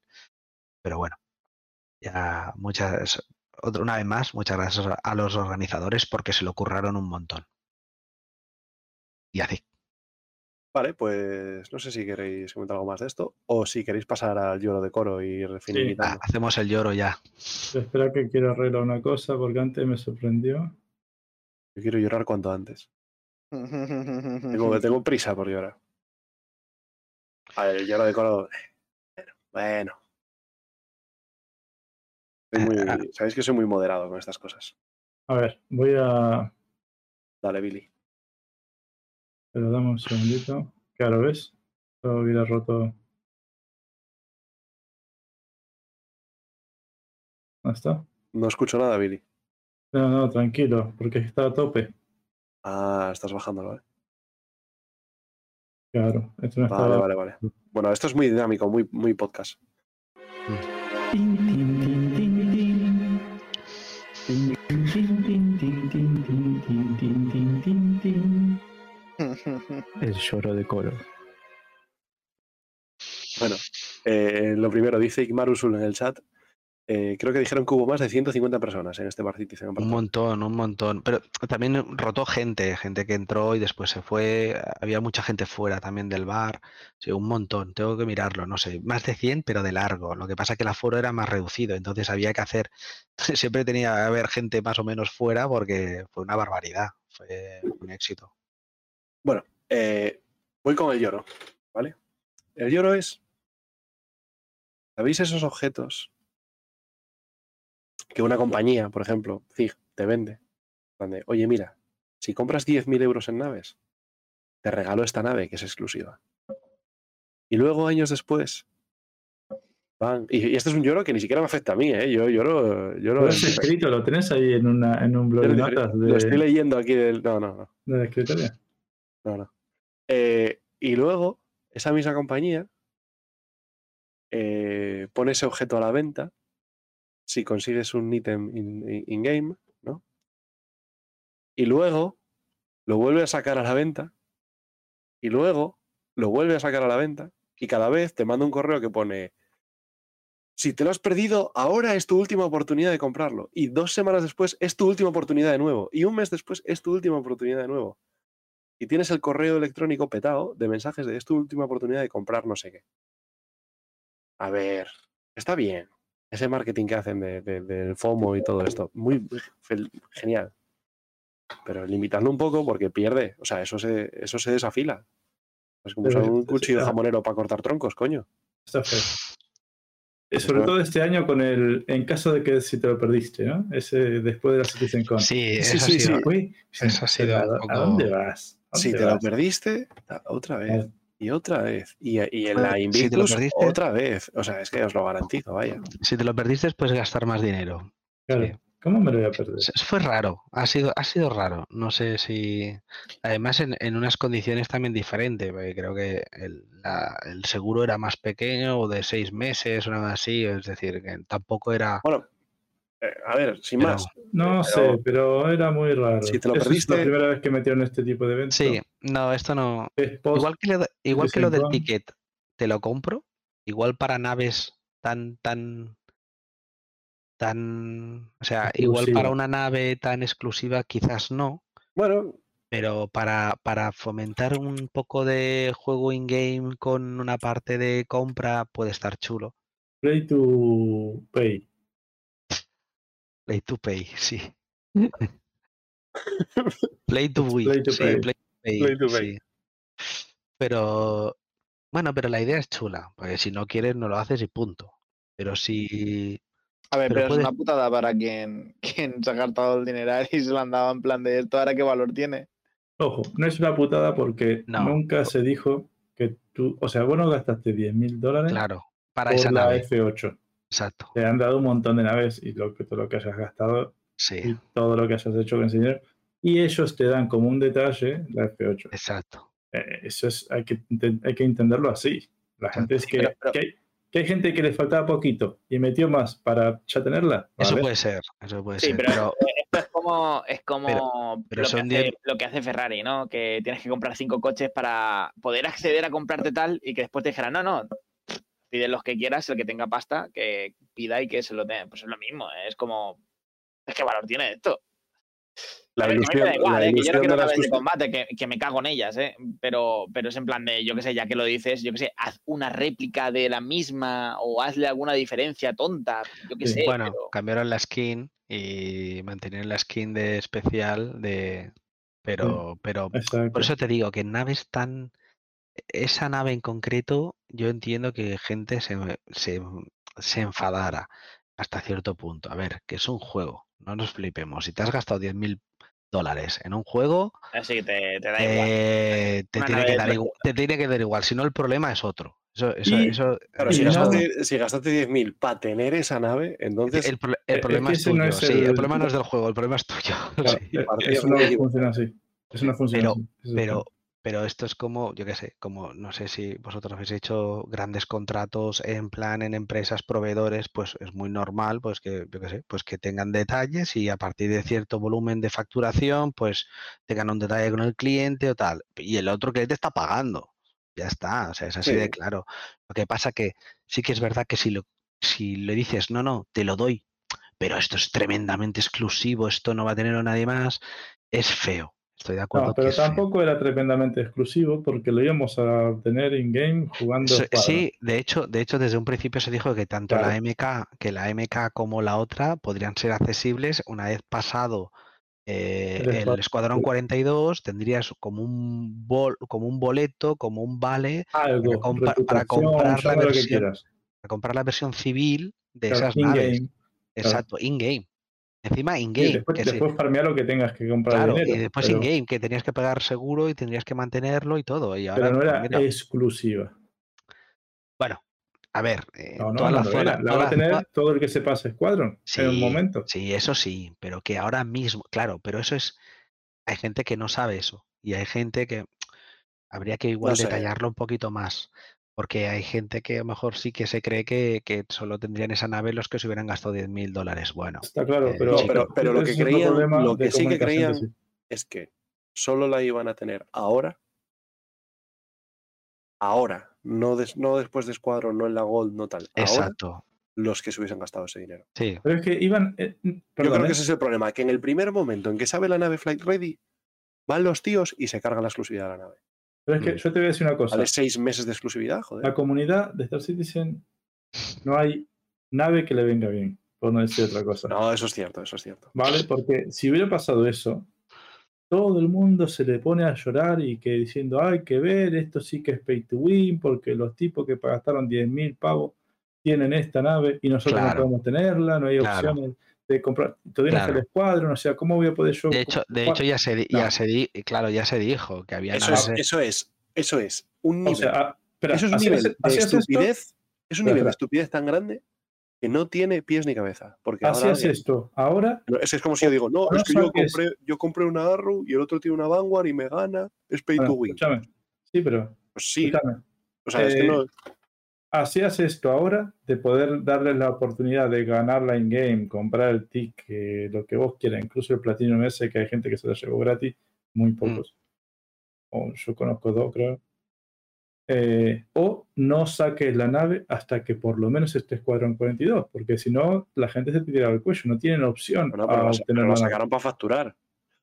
Pero bueno, ya muchas, otra- una vez más, muchas gracias a- los organizadores porque se lo curraron un montón. Y así. Vale, pues no sé si queréis comentar algo más de esto o si queréis pasar al lloro de coro y ir Ah, hacemos el lloro ya. Espera que quiero arreglar una cosa porque antes me sorprendió. Yo quiero llorar cuanto antes. Tengo, tengo prisa por llorar. A ver, el lloro de coro. Bueno, bueno. Soy muy- Ah, Sabéis que soy muy moderado con estas cosas. A ver, voy a. Dale, Billy. Pero dame un segundito. Claro, ¿ves? Todo hubiera roto. ¿Dónde está? No escucho nada, Billy. No, no, tranquilo, porque está a tope. Ah, estás bajándolo, ¿eh? Claro, esto no Vale, vale, vale. Bueno, esto es muy dinámico, muy, muy podcast. El lloro de coro. Bueno, eh, lo primero, dice Igmarusul en el chat. Eh, creo que dijeron que hubo más de 150 personas en este Bar Citizen. Un montón, un montón. Pero también rotó gente, gente que entró y después se fue. Había mucha gente fuera también del bar. Sí, un montón. Tengo que mirarlo, no sé. Más de 100, pero de largo. Lo que pasa es que el aforo era más reducido, entonces había que hacer. Siempre tenía que haber gente más o menos fuera porque fue una barbaridad. Fue un éxito. Bueno, eh, voy con el lloro, ¿vale? El lloro es. ¿Sabéis esos objetos que una compañía, por ejemplo, CIG, te vende? Donde, oye, mira, si compras 10.000 euros en naves, te regalo esta nave que es exclusiva. Y luego, años después, van. Y, y este es un lloro que ni siquiera me afecta a mí, ¿eh? Yo lloro. lloro Lo en- has escrito, lo tenés ahí en, una, en un blog de notas Lo estoy leyendo aquí del. No, no, no. de la escritoria. No, no. Eh, y luego, esa misma compañía eh, pone ese objeto a la venta si consigues un ítem in- in- in-game, ¿no? Y luego lo vuelve a sacar a la venta. Y luego lo vuelve a sacar a la venta. Y cada vez te manda un correo que pone Si te lo has perdido, ahora es tu última oportunidad de comprarlo. Y dos semanas después es tu última oportunidad de nuevo. Y un mes después es tu última oportunidad de nuevo. Y tienes el correo electrónico petado de mensajes de es tu última oportunidad de comprar no sé qué. A ver, está bien. Ese marketing que hacen de- de- del FOMO y todo esto. Muy genial. Pero limitadlo un poco porque pierde. O sea, eso se, eso se desafila. Es como usar un cuchillo está- jamonero para cortar troncos, coño. Está feo. Eh, Sobre todo este año con el, en caso de que si te lo perdiste, ¿no? Ese después de la Citizen Con. Sí, Sí, eso sí, ha sido- sí. Uy, Eso ha sido ¿a, un a poco- dónde vas? ¿A Si te lo perdiste, otra vez. Y otra vez. Y, y en la si te lo Invictus, perdiste- otra vez. O sea, es que os lo garantizo, vaya. Si te lo perdiste, puedes gastar más dinero. Claro, Sí. ¿Cómo me lo voy a perder? Fue raro, ha sido, ha sido raro. No sé si. Además, en, en unas condiciones también diferentes, porque creo que el, la- el seguro era más pequeño o de seis meses o nada así. Es decir, que tampoco era. Bueno, a ver, sin Pero- más. No Pero- sé, pero era muy raro. Si te lo Eso perdiste- Es la primera vez que metieron este tipo de eventos. Sí, no, esto no. Es post- Igual que, igual que lo del ticket, te lo compro. Igual para naves tan, tan. tan. O sea, igual para una nave tan exclusiva, quizás no. Bueno, Pero para, para fomentar un poco de juego in-game con una parte de compra puede estar chulo. Play to pay. Play to pay, sí. Play to win. Play to sí, pay. play to pay, Play to pay. sí. Pero bueno, pero la idea es chula, porque si no quieres no lo haces y punto. Pero si A ver, Pero es una putada para quien, quien se ha gastado el dineral y se lo han dado en plan de esto, ahora qué valor tiene. Ojo, no es una putada porque No. nunca se dijo que tú, o sea, vos no gastaste 10 mil dólares claro, para por esa la nave. F8. Exacto. Te han dado un montón de naves y lo que, todo lo que hayas gastado Sí, y todo lo que hayas hecho con ese dinero. Y ellos te dan como un detalle la F8. exacto. Eh, eso es, hay que, hay que entenderlo así. La gente es Sí, que, pero- pero- que, hay, que hay gente que le faltaba poquito y metió más para ya tenerla. Eso ¿vale? puede ser, eso puede Sí, ser. pero, Pero esto es como, es como pero lo, que hace, diez- lo que hace Ferrari, ¿no? Que tienes que comprar cinco coches para poder acceder a comprarte tal y que después te dijeran, no, no, pide los que quieras, el que tenga pasta, que pida y que se lo tenga. Pues es lo mismo, ¿eh? es como, es que valor tiene esto. la ver, que ilusión, me da igual, la ¿eh? que yo no ilusión quiero naves de combate, que, que me cago en ellas, ¿eh? pero, pero es en plan de, yo qué sé, ya que lo dices, yo qué sé, haz una réplica de la misma o hazle alguna diferencia tonta, yo qué sé. bueno, pero- cambiaron la skin y mantenieron la skin de especial de. Pero, pero Exacto. por eso te digo que naves tan. Esa nave en concreto, yo entiendo que gente se, se, se enfadara hasta cierto punto. A ver, que es un juego, no nos flipemos. Si te has gastado 10.000 dólares en un juego, Así que te, te da igual. eh, te, tiene que dar igual, te tiene que dar igual. Si no, el problema es otro. Eso, eso, Y- eso- Y si no- gastaste, si gastaste 10.000 para tener esa nave, entonces el, es problema es tuyo. no es sí, el el- problema no es del juego, el problema es tuyo. Claro, sí. eso no muy funciona así. Eso no funciona Pero- así. Pero. Pero esto es como, yo qué sé, como no sé si vosotros habéis hecho grandes contratos en plan en empresas proveedores, pues es muy normal, pues que, yo qué sé, pues que tengan detalles y a partir de cierto volumen de facturación, pues tengan un detalle con el cliente o tal. Y el otro cliente está pagando. Ya está, o sea, es así de Sí. claro. Lo que pasa que sí que es verdad que si lo, si le dices, no, no, te lo doy, pero esto es tremendamente exclusivo, esto no va a tenerlo nadie más, es feo. Estoy de acuerdo. No, pero tampoco era tremendamente exclusivo porque lo íbamos a tener in-game jugando. So-. Sí, de hecho, de hecho, desde un principio se dijo que tanto la. MK, que la MK como la otra podrían ser accesibles una vez pasado eh, El el escuadrón. Escuadrón 42, tendrías como un bol, como un boleto, como un vale Algo, compra- para comprar la versión para comprar la versión civil de Claro, esas naves. Exacto, in-game. Encima Sí, in-game. después, que sí. después farmear lo que tengas que comprar Claro, dinero. y después pero, in-game, que tenías que pagar seguro y tendrías que mantenerlo y todo. Y ahora, pero no era exclusiva. bueno, a ver, eh, No, no, toda la zona, va a tener zona- todo el que se pase Squadron en un momento. Sí, eso sí, pero que ahora mismo, claro, pero eso es, hay gente que no sabe eso y hay gente que habría que igual sé. detallarlo un poquito más, porque hay gente que a lo mejor sí que se cree que, que solo tendrían esa nave los que se hubieran gastado 10 mil dólares. Bueno, Está claro, Eh, pero, pero lo que creían- lo que sí que creían- sí. es que solo la iban a tener ahora. Ahora, no, des- no después de Squadron, no en la Gold, no tal. Ahora, exacto. los que se hubiesen gastado ese dinero. Sí. Pero es que iban. eh, Yo creo ¿eh? que ese es el problema, que en el primer momento en que sabe la nave Flight Ready, van los tíos y se cargan la exclusividad de la nave. Pero es que Mm. yo te voy a decir una cosa. Vale seis meses de exclusividad, joder. La comunidad de Star Citizen no hay nave que le venga bien, por no decir otra cosa. No, eso es cierto, eso es cierto. ¿Vale? Porque si hubiera pasado eso, todo el mundo se le pone a llorar y que diciendo, hay que ver, esto sí que es pay to win, porque los tipos que gastaron 10.000 pavos tienen esta nave y nosotros Claro. no podemos tenerla, no hay Claro. opciones de comprar, todavía no está Claro. el escuadrón, o sea, ¿cómo voy a poder yo? De hecho, de hecho ya se, No. ya se di- claro, ya se dijo que había Eso es, eso es, eso es un o nivel. sea, ah, espera, eso es un ¿hacías- nivel de hacías esto? estupidez. Es un nivel de estupidez tan grande que no tiene pies ni cabeza. Porque ahora Hacías alguien- esto, ahora No, Es, es como si yo digo, no, no es que yo compré, yo compré una Arrow y el otro tiene una Vanguard y me gana, es pay Bueno, to win. escúchame. Sí, pero Pues sí, escúchame. o sea, es que eh, no. Hacías esto ahora de poder darles la oportunidad de ganarla in game, comprar el ticket, lo que vos quieras, incluso el Platinum ese que hay gente que se lo llevó gratis, muy Mm. pocos. O yo conozco dos, creo. Eh, o no saques la nave hasta que por lo menos esté Escuadrón 42, porque si no, la gente se te tira al cuello, no tienen opción Bueno, a pero, la, obtener pero nave. sacaron para facturar.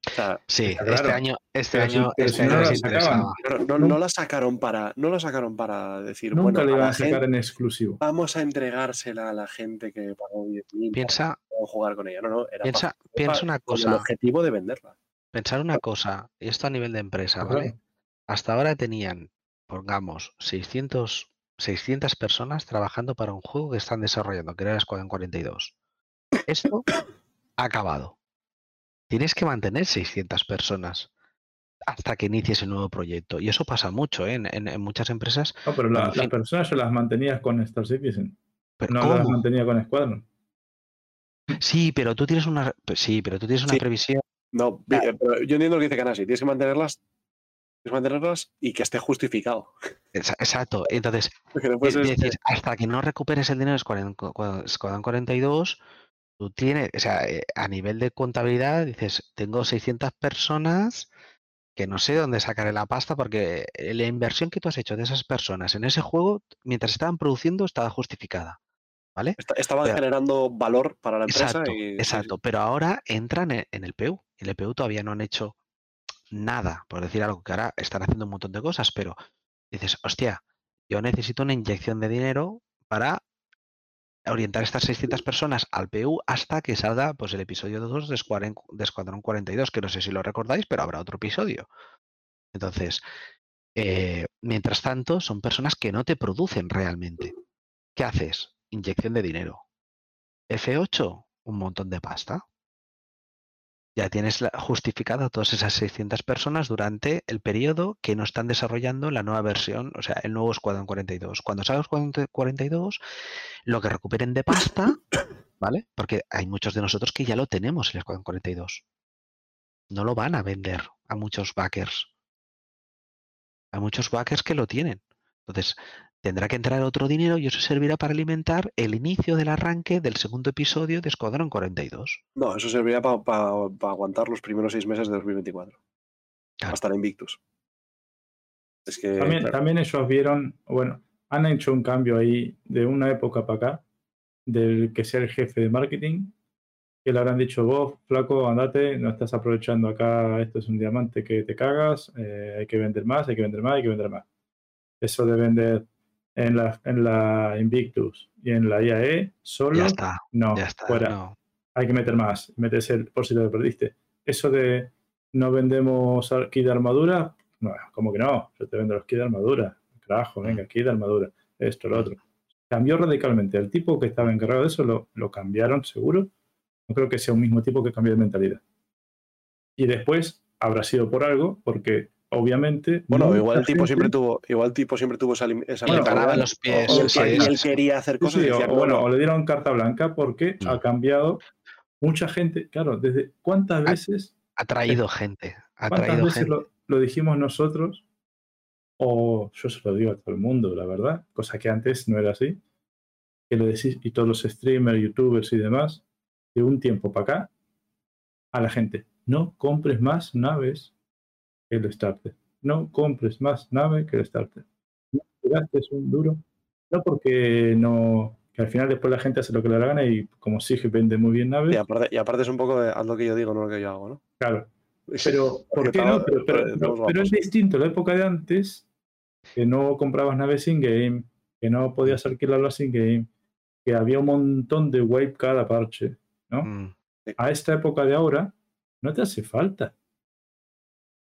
O sea, Sí, Está este claro. año, este Pero año, pero este si no año la les sacaban. interesaba. pero no, No. no la sacaron para, no la sacaron para decir, Nunca bueno, le iban a sacar gente- en exclusivo. vamos a entregársela a la gente que pagó 10.000 Piensa, para jugar con ella. No, no, era piensa, para- piensa una con el cosa, objetivo de venderla. pensar una cosa, y esto a nivel de empresa, Claro. ¿vale? Hasta ahora tenían, pongamos, 600, 600 personas trabajando para un juego que están desarrollando, que era el Squadron 42. Esto ha acabado. Tienes que mantener 600 personas hasta que inicies el nuevo proyecto. Y eso pasa mucho ¿eh? en, en- en muchas empresas. No, pero la- las fin. personas yo las mantenía con Star Citizen, Pero no las ¿cómo? mantenía con Squadron. Sí, pero tú tienes una, sí, pero tú tienes una Sí. previsión. No, vi- eh, pero yo entiendo lo que dice Canasi. Tienes que mantenerlas, tienes que mantenerlas y que esté justificado. Exa- Exacto. Entonces, Porque no Es puede ser- decir, hasta que no recuperes el dinero de Escuadrón 42, tú tienes, o sea, eh, a nivel de contabilidad, dices, tengo 600 personas que no sé dónde sacaré la pasta porque eh, la inversión que tú has hecho de esas personas en ese juego, mientras estaban produciendo, estaba justificada. ¿Vale? Esta- Estaban Pero- generando valor para la empresa. Exacto, y, exacto. Pero ahora entran en, en el PU. En el PU todavía no han hecho nada, por decir algo, que ahora están haciendo un montón de cosas, pero dices, hostia, yo necesito una inyección de dinero para orientar estas 600 personas al PU hasta que salga pues, el episodio 2 de Escuadrón, de Escuadrón 42, que no sé si lo recordáis, pero habrá otro episodio. Entonces, eh, mientras tanto, son personas que no te producen realmente. ¿Qué haces? Inyección de dinero. F8, un montón de pasta. Ya tienes justificado a todas esas 600 personas durante el periodo que no están desarrollando la nueva versión, o sea, el nuevo Squadron 42. Cuando salga Squadron 42, lo que recuperen de pasta, ¿vale? Porque hay muchos de nosotros que ya lo tenemos el Squadron 42. No lo van a vender a muchos backers. Hay muchos backers que lo tienen. Entonces, tendrá que entrar otro dinero y eso servirá para alimentar el inicio del arranque del segundo episodio de Escuadrón 42. No, eso serviría para aguantar los primeros seis meses de 2024. Claro. Hasta el Invictus. Es que. También, claro, también ellos vieron, bueno, han hecho un cambio ahí de una época para acá, del que sea el jefe de marketing, que le habrán dicho, vos, flaco, andate, no estás aprovechando acá, esto es un diamante que te cagas, eh, hay que vender más, hay que vender más, hay que vender más. Eso de vender en la, en la Invictus y en la IAE solo, Ya está, no, ya está. fuera no. hay que meter más, metes el por si lo perdiste. Eso de no vendemos kit de armadura, no, como que no, yo te vendo los kits de armadura, carajo, venga, kit de armadura, esto, lo otro. Cambió radicalmente. El tipo que estaba encargado de eso lo, lo cambiaron, seguro. No creo que sea un mismo tipo que cambió de mentalidad. Y después habrá sido por algo, porque obviamente. Bueno, igual el tipo gente- siempre tuvo, igual el tipo siempre tuvo esa, esa Bueno, paraban los pies. y él, sí, él quería hacer cosas sí, y o, decía, o no, bueno, no. o le dieron carta blanca porque Mm. ha cambiado mucha gente. Claro, desde cuántas veces Ha traído gente. Ha ¿Cuántas traído veces gente. lo, lo dijimos nosotros? O yo se lo digo a todo el mundo, la verdad, cosa que antes no era así. Que lo decís, y todos los streamers, youtubers y demás, de un tiempo para acá, a la gente, no compres más naves el starter. No compres más nave que el starter. No te gastes un duro. No porque no Que al final después la gente hace lo que le da la gana y como Siege vende muy bien naves, Y aparte, y aparte es un poco de haz lo que yo digo, no lo que yo hago, ¿no? claro. Pero, ¿por qué no? Pero, pero- estamos pero- pero guapos. es distinto. La época de antes, que no comprabas naves in-game, que no podías alquilarlas in-game, que había un montón de wave cada parche, ¿no? Mm, A esta época de ahora, no te hace falta.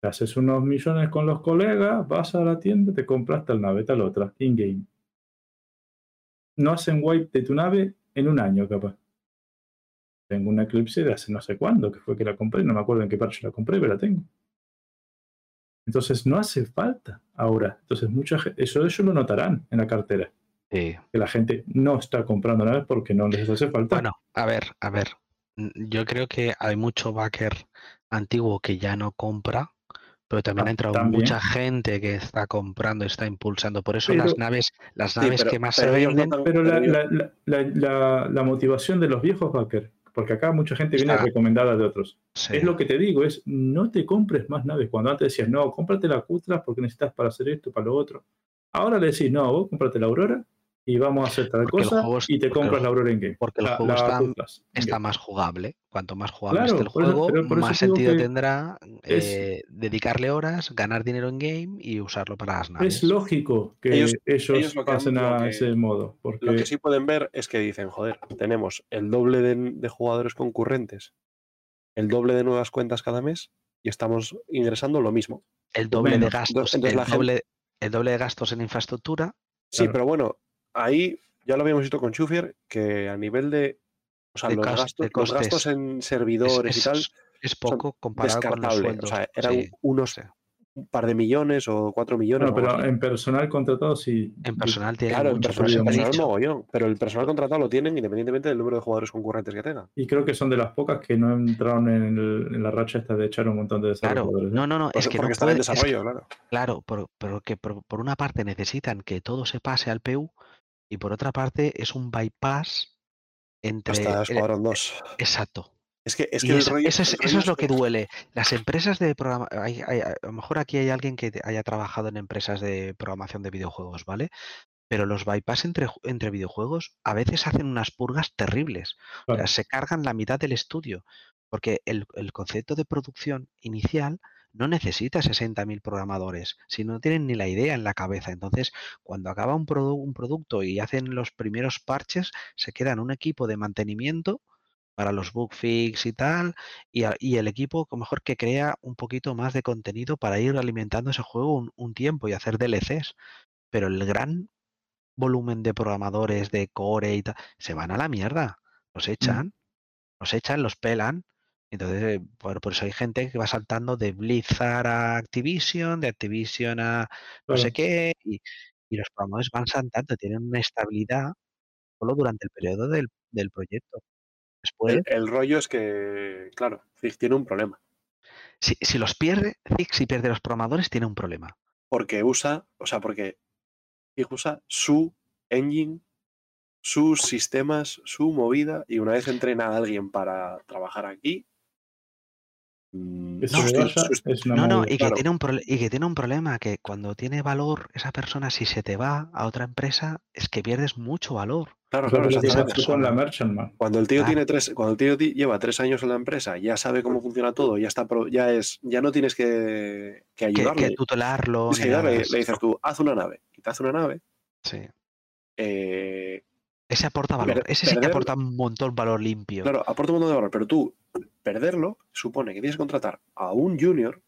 Te haces unos millones con los colegas, vas a la tienda, te compras tal nave, tal otra, in-game. No hacen wipe de tu nave en un año, capaz. Tengo una Eclipse de hace no sé cuándo, que fue que la compré, no me acuerdo en qué parche la compré, pero la tengo. Entonces no hace falta ahora. Entonces mucha ge- eso ellos lo notarán en la cartera, sí. que la gente no está comprando naves porque no les hace falta. Bueno, a ver, a ver. Yo creo que hay mucho backer antiguo que ya no compra, pero también Ah, ha entrado también. mucha gente que está comprando, está impulsando. Por eso las Pero- naves, las Sí, naves pero- que más pero se venden, Pero la, pero la, la, la- la- la motivación de los viejos backers, porque acá mucha gente viene recomendada de otros. sí, Es lo que te digo, es no te compres más naves. Cuando antes decías, no, cómprate la Cutra porque necesitas para hacer esto, para lo otro. Ahora le decís, no, vos cómprate la Aurora y vamos a hacer tal Porque cosa y te compras la Aurora en game. porque el La- juego la está- más jugable. Cuanto más jugable Claro, esté el juego, eso más sentido tendrá es- eh, dedicarle horas, ganar dinero en game y usarlo para las naves. Es lógico que Ellos- ellos, ellos lo que han- pasen lo a que- ese modo. Porque Lo que sí pueden ver es que dicen, joder, tenemos el doble de, de jugadores concurrentes, el doble de nuevas cuentas cada mes y estamos ingresando lo mismo. el doble de gastos, Entonces el, la gente- doble, el doble de gastos en infraestructura. Sí, Claro. pero bueno, ahí ya lo habíamos visto con Chufier, que a nivel de, o sea, De los, gastos, los costes. gastos en Es, servidores y tal, es poco comparado con los sueldos. O sea, eran sí. unos sí. un par de millones o cuatro millones. bueno, pero así. en personal contratado sí. En personal tiene Claro, en mucho, personal, mogollón, pero el personal contratado lo tienen independientemente del número de jugadores concurrentes que tengan. Y creo que son de las pocas que no entraron en, el- en la racha esta de echar un montón de Claro, desarrolladores. ¿eh? no, no, no, Por- es que porque no están en puede- es que- desarrollo, claro. Claro, por, pero que por, por una parte necesitan que todo se pase al PU y por otra parte es un bypass entre... Hasta Escuadrón 2. exacto. Es que, es que rollo- eso, es, eso es lo que duele. Las empresas de programa, hay- hay- a lo mejor aquí hay alguien que haya trabajado en empresas de programación de videojuegos, ¿vale? Pero los bypass entre, entre videojuegos a veces hacen unas purgas terribles. O sea, se cargan la mitad del estudio, porque el, el concepto de producción inicial no necesita 60.000 programadores, si no tienen ni la idea en la cabeza. Entonces, cuando acaba un, produ- un producto y hacen los primeros parches, se quedan un equipo de mantenimiento para los bug fix y tal, y, a- y el equipo a lo mejor que crea un poquito más de contenido para ir alimentando ese juego un, un tiempo y hacer DLCs. Pero el gran volumen de programadores de core y tal, se van a la mierda, los echan, los echan, los pelan. Entonces, eh, por, por eso hay gente que va saltando de Blizzard a Activision, de Activision a no sé qué, y, y los programadores van saltando, tienen una estabilidad solo durante el periodo del, del proyecto. Después, el, el rollo es que, claro, Zig tiene un problema. si, si los pierde, Zig, si pierde los programadores, tiene un problema. Porque usa, o sea, porque Zig usa su engine, sus sistemas, su movida, y una vez entrena a alguien para trabajar aquí. Que es una No, no, y que, claro. tiene un y que tiene un problema, que cuando tiene valor esa persona, si se te va a otra empresa, es que pierdes mucho valor. claro, Eso claro, es que con la Merchantman. Cuando el tío Claro. tiene tres, cuando el tío lleva tres años en la empresa, ya sabe cómo funciona todo, ya está, pro- ya es, ya no tienes que, que ayudarle. que tutelarlo. Que ayudarle, de le dices tú, haz una nave, y te hace una nave. Sí. eh, Ese aporta valor. Ese sí que aporta un montón valor limpio. Claro, aporta un montón de valor, pero tú perderlo supone que tienes que contratar a un junior,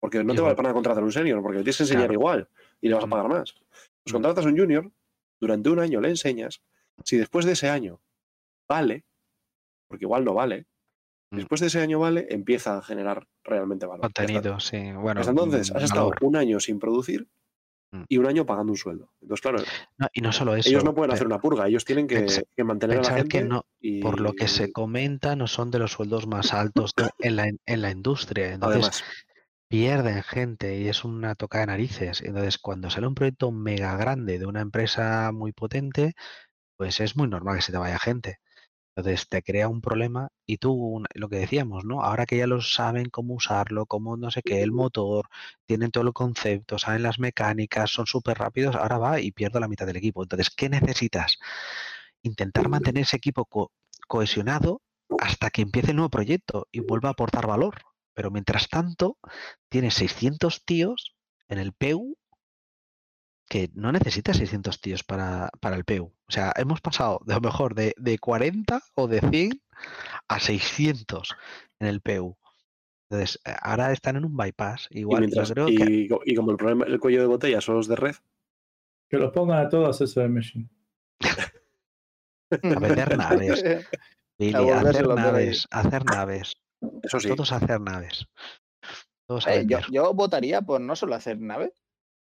porque no te vale para nada contratar a un senior, porque le tienes que enseñar Claro. igual y le vas a Mm. pagar más. Pues Mm. contratas a un junior, durante un año le enseñas, si después de ese año vale, porque igual no vale, Mm. después de ese año vale, empieza a generar realmente valor. Contenido, sí. Bueno, Hasta entonces has estado un año sin producir. Y un año pagando un sueldo. Entonces, claro, No, y no solo eso. ellos no pueden hacer una purga, ellos tienen que, mantener a la gente. que no, y, por lo que se comenta, no son de los sueldos más altos de- en, la, en la industria. Entonces, Además, pierden gente y es una toca de narices. Entonces, cuando sale un proyecto mega grande de una empresa muy potente, pues es muy normal que se te vaya gente. Entonces te crea un problema y tú, lo que decíamos, ¿no? Ahora que ya lo saben cómo usarlo, cómo no sé qué, el motor, tienen todo el concepto, saben las mecánicas, son súper rápidos, ahora va y pierdo la mitad del equipo. Entonces, ¿qué necesitas? Intentar mantener ese equipo co- cohesionado hasta que empiece el nuevo proyecto y vuelva a aportar valor. Pero mientras tanto, tienes 600 tíos en el PEU que no necesitas 600 tíos para, para el PEU. O sea, hemos pasado de a lo mejor de, de 40 o de 100 a 600 en el PEU. Entonces, eh, ahora están en un bypass. Y, Igual, yo mientras, creo y, co- y como el problema, el cuello de botella son los de red, Que los pongan a todos a hacer Machine. a vender naves, Billy, a hacer naves, a hacer naves, eso sí. todos a hacer naves. Todos a Eh, yo, yo votaría por no solo hacer naves,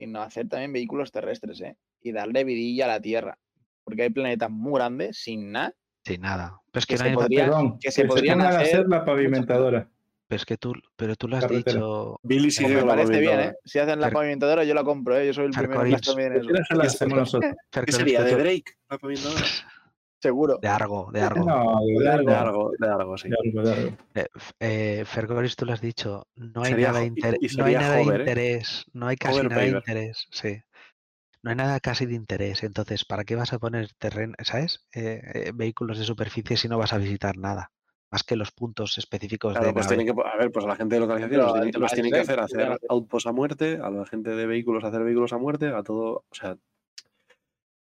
sino hacer también vehículos terrestres, ¿eh? Y darle vidilla a la Tierra. Porque hay planetas muy grandes, sin nada, Sin nada. Pero es que que, se hay- podría- Perdón, que se podrían hacer hacer la pavimentadora. pero es que tú, pero tú lo has Carretera. dicho. Billy Pues me la parece bien. ¿eh? Si hacen la Fer- pavimentadora, yo la compro, ¿eh? Yo soy el primero que bien en eso. La. ¿Qué sería? ¿De Drake? La pavimentadora. Seguro. de Argo, de Argo. No, de De algo. algo, de algo, sí. De algo, de algo. Eh, eh, Fergoris, tú lo has dicho, no hay Sería nada, de ho- y- inter- y no hay nada de ¿eh? interés, no hay casi Hover nada de interés, sí. No hay nada casi de interés. Entonces, ¿para qué vas a poner terreno, sabes? Eh, eh, vehículos de superficie si no vas a visitar nada, más que los puntos específicos Claro, de pues tienen que, a ver, pues a la gente de localización Pero los tienen, los que hacer, hacer outposts a muerte, a la gente de vehículos hacer vehículos a muerte, a todo, o sea,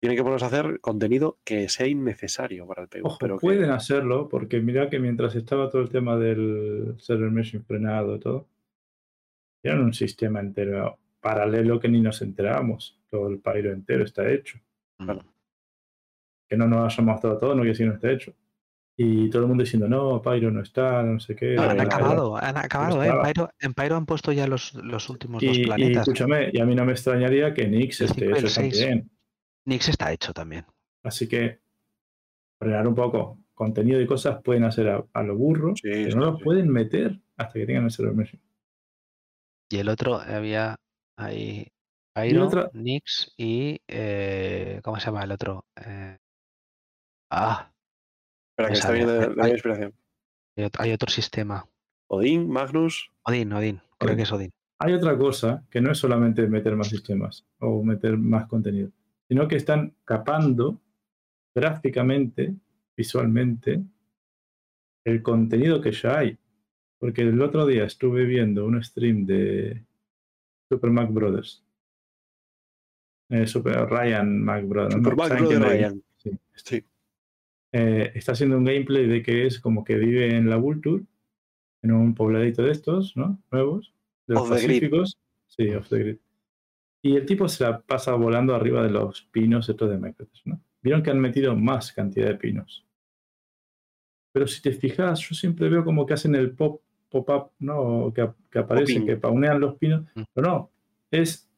tienen que ponerse a hacer contenido que sea innecesario para el PU. Ojo, pero que- pueden hacerlo, porque mira que mientras estaba todo el tema del server mesh frenado y todo, eran un sistema entero paralelo que ni nos enterábamos. Todo el Pyro entero está hecho. Claro. Que no nos haya mostrado todo, no quiere decir no está hecho. Y todo el mundo diciendo, no, Pyro no está, no sé qué. No, han acabado, han acabado, ¿eh? En. Pyro, en Pyro han puesto ya los, los últimos dos Y, y planetas. escúchame, y a mí no me extrañaría que Nix esté hecho también. Nix está hecho también. Así que frenar un poco. Contenido y cosas pueden hacer a, a lo burro, Sí, pero sí, no lo sí. pueden meter hasta que tengan el server mesh. Y el otro había ahí otra- Nix y eh, ¿cómo se llama el otro? Eh, ah, Espera, que está Ay. la inspiración. hay ot- hay otro sistema. Odín, Magnus, Odin, Odin, creo Odin. que es Odin. Hay otra cosa que no es solamente meter más sistemas o meter más contenido, sino que están capando gráficamente, visualmente, el contenido que ya hay. Porque el otro día estuve viendo un stream de Super Mac Brothers. Eh, Super Ryan Mac Brothers. Super. Ryan. Sí. Sí. Eh, está haciendo un gameplay de que es como que vive en la Vulture, en un pobladito de estos, ¿no? Nuevos, de los Off the grid. Pacíficos. Sí, off the grid. Y el tipo se la pasa volando arriba de los pinos estos de Microsoft, ¿no? Vieron que han metido más cantidad de pinos. Pero si te fijas, yo siempre veo como que hacen el pop pop-up, ¿no? Que, que aparece, que paunean los pinos. Mm. Pero no, es...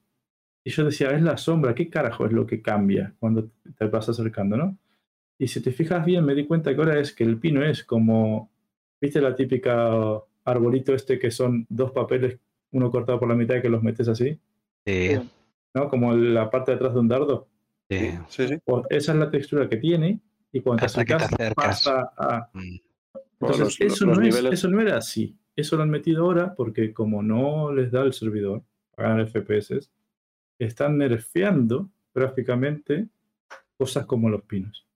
Y yo decía, es la sombra, ¿qué carajo es lo que cambia cuando te vas acercando, no? Y si te fijas bien, me di cuenta que ahora es que el pino es como, ¿viste la típica arbolito este que son dos papeles, uno cortado por la mitad y que los metes así? Sí, ¿No? Como la parte de atrás de un dardo. sí. Sí, sí. Pues esa es la textura que tiene y cuando te Hasta que te acercas pasa a... Mm. Entonces, los- eso, los no es- niveles- eso no era así. Eso lo han metido ahora porque como no les da el servidor para ganar FPS, están nerfeando gráficamente cosas como los pinos.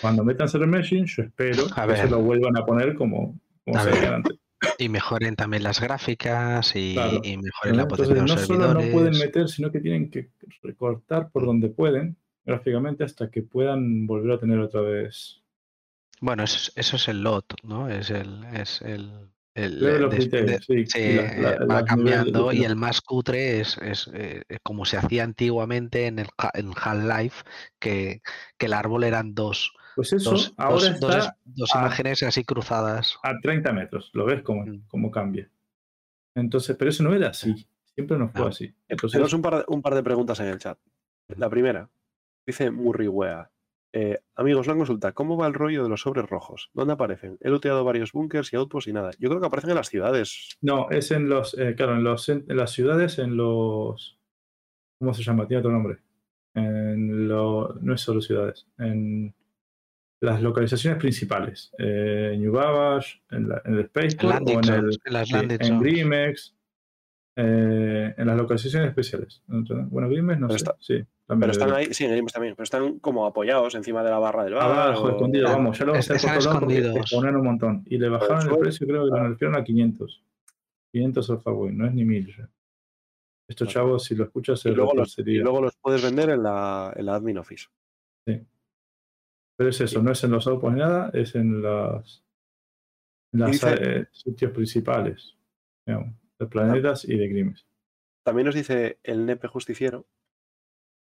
Cuando metan Server Meshing, yo espero A que ver. se lo vuelvan a poner como, como A se ver. veían antes. Y mejoren también las gráficas y, Claro. y mejoren la Entonces, potencia de no los solo no pueden meter, sino que tienen que recortar por donde pueden gráficamente hasta que puedan volver a tener otra vez Bueno, eso es, eso es el lot, ¿no? Es el, es el, el de- sí, la- la- eh, las va de cambiando y el más cutre es, es, eh, eh, como se hacía antiguamente en el en Half-Life, que, que el árbol eran dos, Pues eso dos, ahora dos- está dos es- dos a- imágenes así cruzadas. a 30 metros. Lo ves cómo, Mm. cómo cambia. Entonces, pero eso no era así. Siempre no fue No. así. Entonces, Tenemos un par, de, un par de preguntas en el chat. La primera, dice Murriwea. Eh, amigos, una consulta. ¿Cómo va el rollo de los sobres rojos? ¿Dónde aparecen? He looteado varios búnkers y outposts y nada. Yo creo que aparecen en las ciudades. no, es en los, eh, claro, en, los, en las ciudades, en los, ¿cómo se llama? Tiene otro nombre. En lo, no es solo ciudades. En las localizaciones principales. Eh, en Babbage, en, la- en el o Landing en, el, en sí, en. Grimex, eh, en las localizaciones especiales. Bueno, Grimex no Pero sé, está- sí. también Pero están ahí, sí, en Games también, pero están como apoyados encima de la barra del bar. Abajo, o- escondido, Ah, vamos, ya lo vamos a están hacer por todos lados porque escondidos. exponen un montón. Y le bajaron el precio, creo que lo nerfearon a 500. 500 Alphaway, no es ni 1000 ya. Estos chavos, si lo escuchas, se Y luego, los, y luego los puedes vender en la, en la admin office. Pero es eso, no es en los outposts ni nada, es en las, en las dice- eh, sitios principales, digamos, de planetas y de Grimes. También nos dice el nepe justiciero.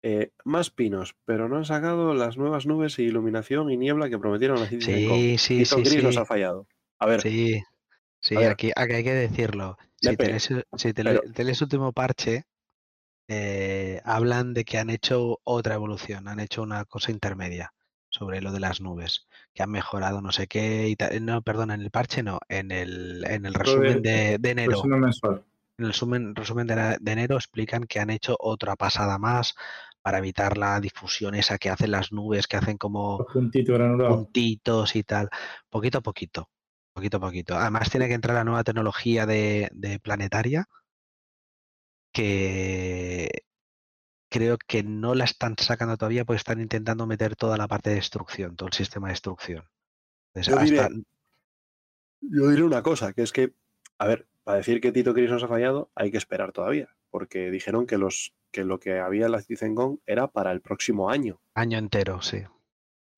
eh, más pinos, pero no han sacado las nuevas nubes y iluminación y niebla que prometieron a. Sí, sí, Tito sí, Gris nos sí. ha fallado. A ver, Sí, sí, ver. aquí, aquí hay que decirlo. Si Nepe, te lees, el- si te pero- le- te lees el último parche, eh, hablan de que han hecho otra evolución, han hecho una cosa intermedia sobre lo de las nubes, que han mejorado no sé qué y tal. No, perdón, en el parche no, en el, en el resumen de- enero. En el resumen, resumen de, enero explican que han hecho otra pasada más para evitar la difusión esa que hacen las nubes, que hacen como puntitos y tal, poquito a poquito, poquito a poquito. Además tiene que entrar la nueva tecnología de, de planetaria que creo que no la están sacando todavía porque están intentando meter toda la parte de destrucción, todo el sistema de destrucción. Entonces, Yo diré- yo diré una cosa, que es que, a ver, para decir que Tito Gris nos ha fallado, hay que esperar todavía. Porque dijeron que, los, que lo que había en la Citizen Con era para el próximo año. año entero, sí.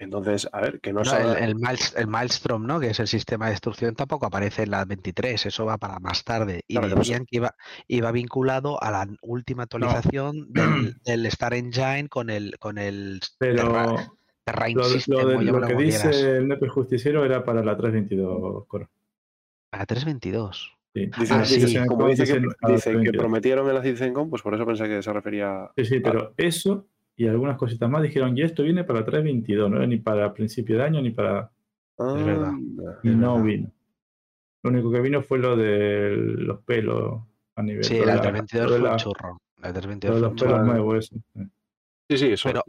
Entonces, a ver, que no, No, se el, el, Miles- el Maelstrom, ¿no? Que es el sistema de destrucción, tampoco aparece en la 23, eso va para más tarde. Y Claro decían que iba, iba vinculado a la última actualización del, del Star Engine con el, con el Pero Terra- Terrain lo, System, lo de- lo que quieras. dice el Nepe Justiciero era para la 322, Coro. Para 322. Sí. Dicen- Ah, dice- sí. como dice que, Dicen que 322. prometieron en la Citizen Con, pues por eso pensé que se refería. Sí, sí, pero eso y algunas cositas más dijeron, y esto viene para 322, no era ni para principio de año ni para... Es verdad. Y no verdad. vino. Lo único que vino fue lo de los pelos a nivel... Sí, la la- 322 lo de fue un la- churro. La lo 322 de fue los un pelos churro. nuevos, eso. sí. Sí, sí, eso. Pero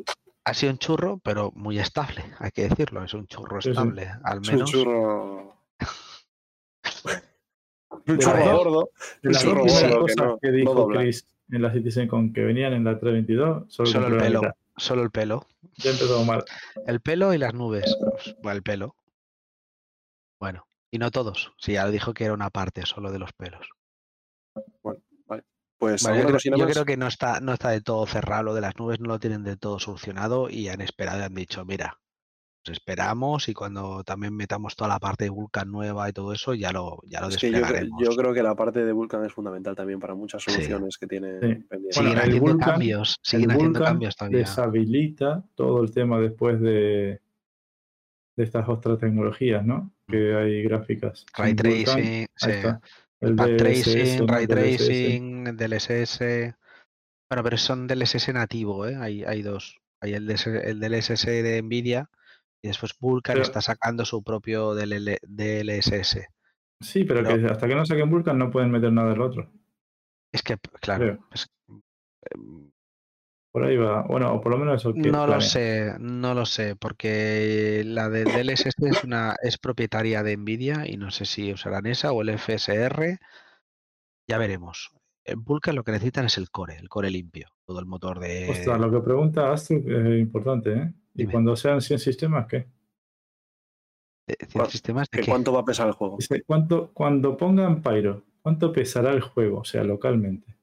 ha sido un churro, pero muy estable, hay que decirlo. Es un churro Sí, sí. estable, al es un menos. churro. un churro gordo. De Un las churro gordo que no- dijo. Chris en la Citizen con que venían en la 322, solo, Solo el pelo. Solo el pelo. Ya empezó mal. El pelo y las nubes. Pues, Bueno, el pelo. Bueno, y no todos. Sí, ya dijo que era una parte solo de los pelos. Pues Bueno, yo alguna creo, cosina yo creo que no está, no está de todo cerrado lo de las nubes, no lo tienen de todo solucionado y han esperado y han dicho, mira, pues esperamos y cuando también metamos toda la parte de Vulcan nueva y todo eso, ya lo, ya lo yo, desplegaremos. yo creo que la parte de Vulcan es fundamental también para muchas Sí. soluciones que tiene Sí. pendientes. siguen Bueno, haciendo Vulcan- cambios, siguen haciendo cambios todavía. deshabilita todo el tema después de, de estas otras tecnologías, ¿no? Que hay gráficas. Ray tracing, sí. El DLSS, tracing, ¿no? ray DLSS. tracing, el DLSS. Bueno, pero son DLSS nativo, ¿eh? Hay, hay dos. Hay el, el DLSS de Nvidia y después Vulkan Pero- está sacando su propio DLL DLSS. Sí, pero Pero- que hasta que no saquen Vulcan no pueden meter nada del otro. Es que, claro, es- em, Por ahí va. Bueno, o por lo menos eso que no lo sé, no lo sé, porque la de DLSS es una es propietaria de Nvidia y no sé si usarán esa o el FSR. Ya veremos. En Vulkan lo que necesitan es el core, el core limpio, todo el motor de Ostras, lo que pregunta Astro es importante, ¿eh? ¿Y Dime. cuando sean 100 sistemas, qué? de- de Bueno, sistemas de ¿Que qué? ¿Cuánto va a pesar el juego? Dice, ¿cuánto, cuando pongan Pyro, ¿cuánto pesará el juego? O sea, localmente.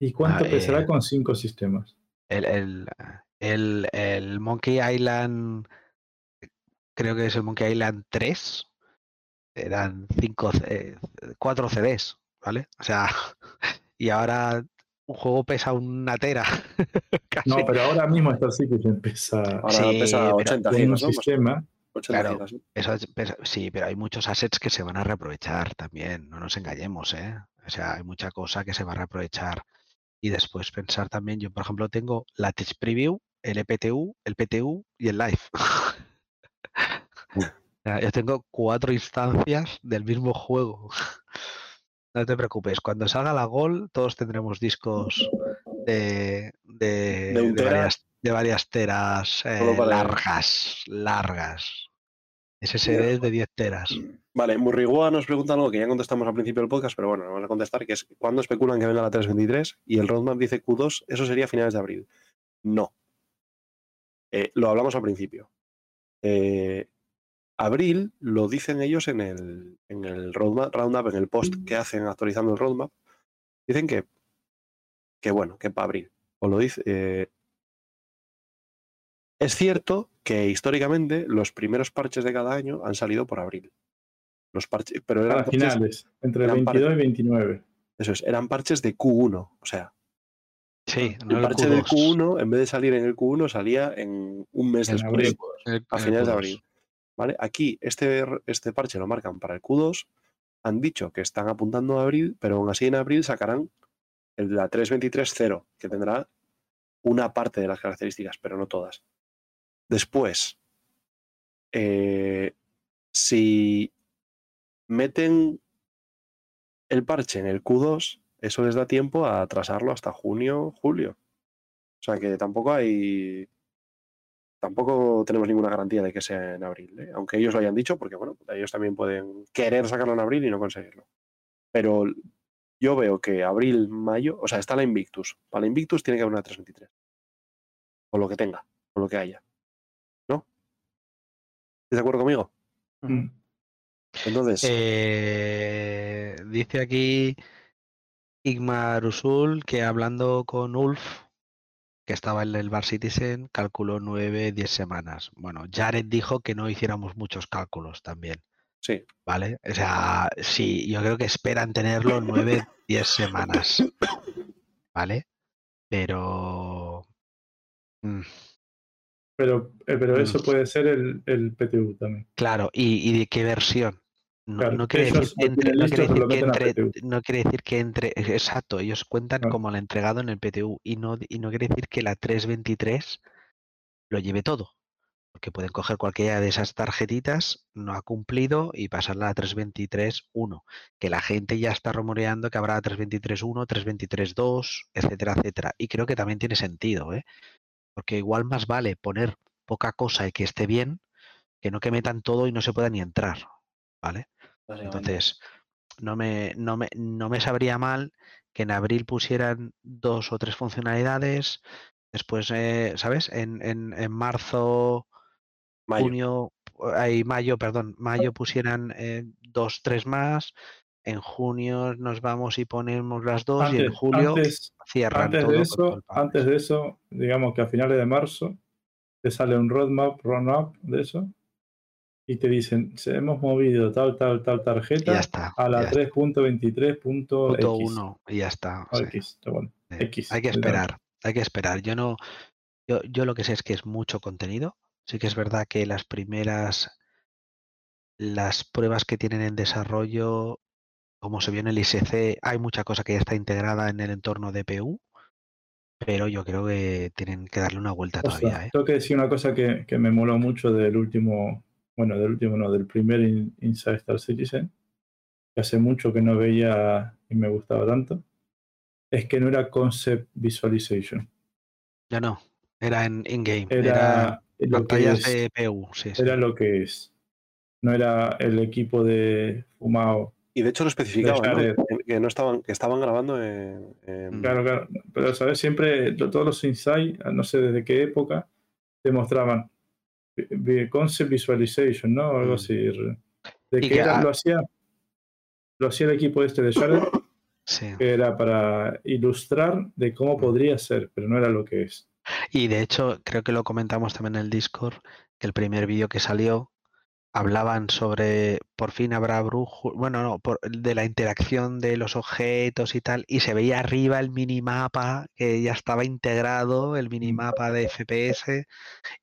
¿Y cuánto Ah, pesará eh, con cinco sistemas? El, el, el, el Monkey Island, creo que es el Monkey Island 3, eran cinco, C- 4 CDs, ¿vale? O sea, y ahora un juego pesa una tera. casi. No, pero ahora mismo Star Citizen pesa Ahora Sí, pesa pero 80 con un gigas, sistema. 80 Claro. gigas, ¿no? Eso es- pesa- sí, pero hay muchos assets que se van a reaprovechar también, no nos engañemos, ¿eh? O sea, hay mucha cosa que se va a reaprovechar. Y después pensar también, yo por ejemplo tengo la Tech Preview, el EPTU, el PTU y el Live. Yo tengo cuatro instancias del mismo juego. No te preocupes, cuando salga la Gol, todos tendremos discos de, de, De un de tera. varias, teras eh, largas, largas. SSDs de 10 teras. Vale, Murrigua nos pregunta algo que ya contestamos al principio del podcast, pero bueno, vamos a contestar, que es ¿cuándo especulan que venga la 323? Y el roadmap dice Q2, eso sería a finales de abril. No. Eh, lo hablamos al principio. Eh, abril lo dicen ellos en el, en el roadmap, roundup, en el post que hacen actualizando el roadmap. Dicen que, que bueno, que para abril. O lo dice. eh, es cierto que históricamente los primeros parches de cada año han salido por abril. Los parches, pero eran Para parches- finales, entre eran 22 y 29. eso es, eran parches de Q1. O sea, Sí, no el parche del Q2, Q1, en vez de salir en el Q1, salía en un mes En después, abril. a finales de Q2. abril. ¿Vale? Aquí, este, este parche lo marcan para el Q2. Han dicho que están apuntando a abril, pero aún así en abril sacarán el la 323.0, que tendrá una parte de las características, pero no todas. Después, eh, si meten el parche en el Q2, eso les da tiempo a atrasarlo hasta junio, julio. O sea que tampoco hay. Tampoco tenemos ninguna garantía de que sea en abril, ¿eh? aunque ellos lo hayan dicho, porque bueno, ellos también pueden querer sacarlo en abril y no conseguirlo. Pero yo veo que abril, mayo, o sea, está la Invictus. Para la Invictus tiene que haber una 323. Con lo que tenga, con lo que haya. ¿No? ¿Estás de acuerdo conmigo? Mm. Entonces, Eh, dice aquí Igmar Usul que hablando con Ulf, que estaba en el Bar Citizen, calculó 9, 10 semanas. Bueno, Jared dijo que no hiciéramos muchos cálculos también, sí. ¿vale? O sea, sí, yo creo que esperan tenerlo 9, 10 semanas, ¿vale? Pero... mm, Pero, eh, pero eso Mm. puede ser el, el PTU también. Claro, ¿y, y de qué versión? No, Claro, no quiere decir que entre, no quiere decir que entre, PTU. no quiere decir que entre, exacto, ellos cuentan Claro. como el entregado en el PTU y no, y no quiere decir que la 323 lo lleve todo, porque pueden coger cualquiera de esas tarjetitas, no ha cumplido y pasarla a 323.1, que la gente ya está rumoreando que habrá 323.1, 323.2, etcétera, etcétera. Y creo que también tiene sentido, ¿eh? Porque igual más vale poner poca cosa y que esté bien, que no que metan todo y no se pueda ni entrar, ¿vale? Entonces, no me, no, me, no me sabría mal que en abril pusieran dos o tres funcionalidades, después, eh, ¿sabes? En, en, en marzo, Mayo. junio, ahí mayo, perdón, mayo pusieran eh, dos, tres más, en junio nos vamos y ponemos las dos y en julio antes, cierran antes todo de eso, antes de eso, digamos que a finales de marzo te sale un roadmap, run-up de eso, y te dicen, se hemos movido tal, tal, tal tarjeta está. a la está. 3.23.x. Punto uno y ya está. O. X, bueno. Sí, X, Hay que esperar, hay que esperar. Yo no, yo, yo lo que sé es que es mucho contenido. Sí que es verdad que las primeras, las pruebas que tienen en desarrollo, como se vio en el ISC, hay mucha cosa que ya está integrada en el entorno de PU, pero yo creo que tienen que darle una vuelta todavía. ¿eh? Tengo que decir una cosa que, que me moló mucho del último, bueno, del último no, del primer in- Inside Star Citizen, que hace mucho que no veía y me gustaba tanto, es que no era concept visualization, Ya no, era en in-game, era, era lo que pantallas es, de PU, sí, sí. era lo que es. No era el equipo de fumado. Y de hecho lo especificaban, ¿no? Jared. Que- no estaban, que estaban grabando en, en- Mm. Claro, claro. Pero, ¿sabes? Siempre todos los Inside, no sé desde qué época, te mostraban concept visualization, ¿no? O algo Mm. así. De que era- a- lo hacía lo hacía el equipo este de Jared, sí. que era para ilustrar de cómo podría ser, pero no era lo que es. Y de hecho, creo que lo comentamos también en el Discord, que el primer vídeo que salió hablaban sobre por fin habrá brújula, bueno, no, por- de la interacción de los objetos y tal, y se veía arriba el minimapa que ya estaba integrado, el minimapa de FPS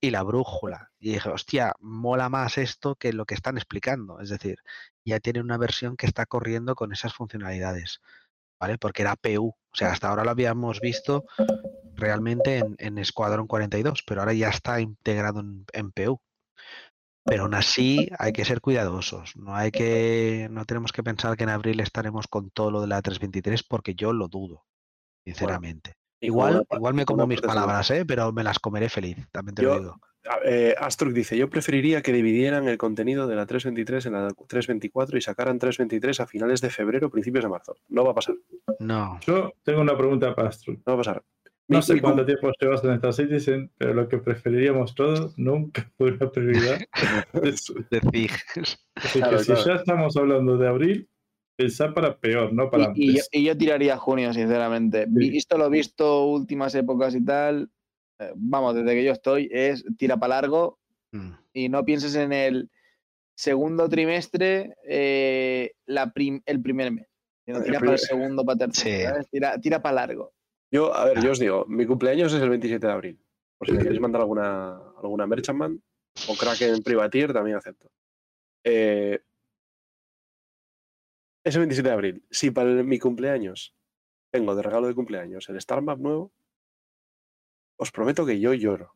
y la brújula. Y dije, hostia, mola más esto que lo que están explicando. Es decir, ya tiene una versión que está corriendo con esas funcionalidades, ¿vale? Porque era PU. O sea, hasta ahora lo habíamos visto realmente en, en Escuadrón 42, pero ahora ya está integrado en, en PU. Pero aún así hay que ser cuidadosos. No hay que, no tenemos que pensar que en abril estaremos con todo lo de la 323 porque yo lo dudo, sinceramente. Igual, igual me como mis palabras, ¿eh? pero me las comeré feliz, también te lo digo. Eh, Astruc dice, yo preferiría que dividieran el contenido de la 323 en la 324 y sacaran 323 a finales de febrero, principios de marzo. No va a pasar, No. Yo tengo una pregunta para Astro. no va a pasar. No sé cuánto tiempo llevas en Star Citizen, pero lo que preferiríamos todos nunca fue una prioridad. Así Claro, que si ya estamos hablando de abril, pensar para peor, no para Y, y yo, antes. y yo tiraría junio, sinceramente. Visto lo visto, últimas épocas y tal, eh, vamos, desde que yo estoy, es tira para largo Mm. y no pienses en el segundo trimestre, eh, la prim- el primer mes. sino El tira primer- para el segundo, para tercero. Sí. Tira, tira para largo. Yo, a ver, yo os digo, mi cumpleaños es el 27 de abril. Por si me queréis mandar alguna, alguna Merchantman o Kraken Privatier, también acepto. Eh, es el 27 de abril. Si para el- mi cumpleaños tengo de regalo de cumpleaños el Star Map nuevo, os prometo que yo lloro.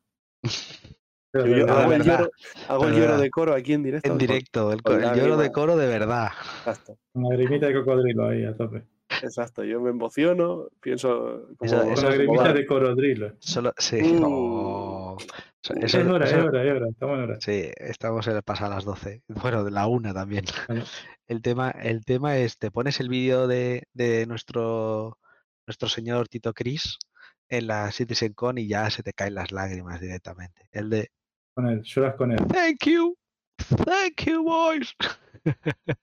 Yo- yo hago el lloro, hago el de lloro verdad. de coro aquí en directo. En directo, el, el lloro de coro de verdad. Exacto, Una lagrimita de cocodrilo ahí a tope. Exacto. Yo me emociono, pienso como, Eso- eso- de cocodrilo. Solo, sí. Oh. Eso- Es hora, es hora, es hora. Estamos en hora. Sí, estamos en el paso a las 12. Bueno, de la una también. El tema, el tema es, te pones el vídeo de, de nuestro, nuestro señor Tito Cris en la CitizenCon y ya se te caen las lágrimas directamente. El de Con él, lloras con él. Thank you, thank you, boys. Yo,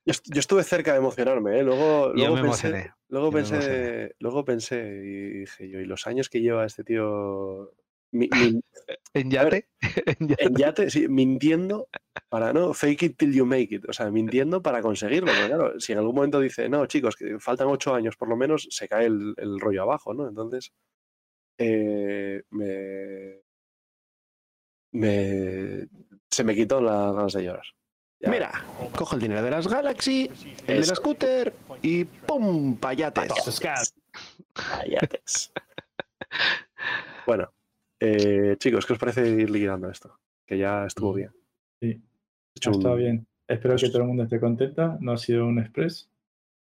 est- yo estuve cerca de emocionarme, ¿eh? Luego, Yo luego me pensé, emocioné. Luego yo pensé, luego pensé y dije yo, y los años que lleva este tío mi- mi- ¿En ver, yate? En yate. en yate, sí, mintiendo para no fake it till you make it, o sea, mintiendo para conseguirlo. Porque claro, si en algún momento dice, no, chicos, que faltan ocho años por lo menos, se cae el, el rollo abajo, ¿no? Entonces, eh, me, me, se me quitó las ganas de llorar. Mira, cojo el dinero de las Galaxy, el de la scooter y ¡pum! Payates. Callates. bueno, eh, chicos, ¿qué os parece ir liquidando esto? Que ya estuvo bien. Sí. Está un- bien. Espero que todo el mundo esté contenta. No ha sido un express.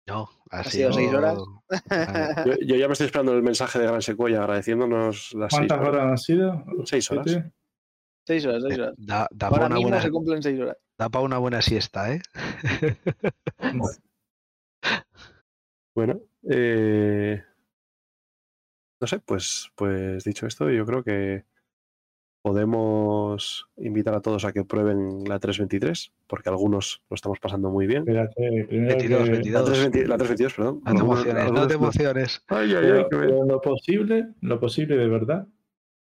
No, ha, sido seis horas? Yo, yo ya me estoy esperando el mensaje de Gran Secuoya agradeciéndonos las seis ¿Cuántas horas. horas han sido? Seis horas. ¿Siete? Seis horas, seis horas. Da, da para Ahora mismo buena, se cumplen seis horas. da pa' una buena siesta, ¿eh? Bueno, eh, no sé, pues, pues dicho esto, yo creo que podemos invitar a todos a que prueben la 323, porque algunos lo estamos pasando muy bien. Espérate, primero 22, que- La 22. 320 la 322, perdón. No te Algunos- emociones, no te emociones. Ay, ay, ay, pero- que me- pero lo posible, lo posible de verdad,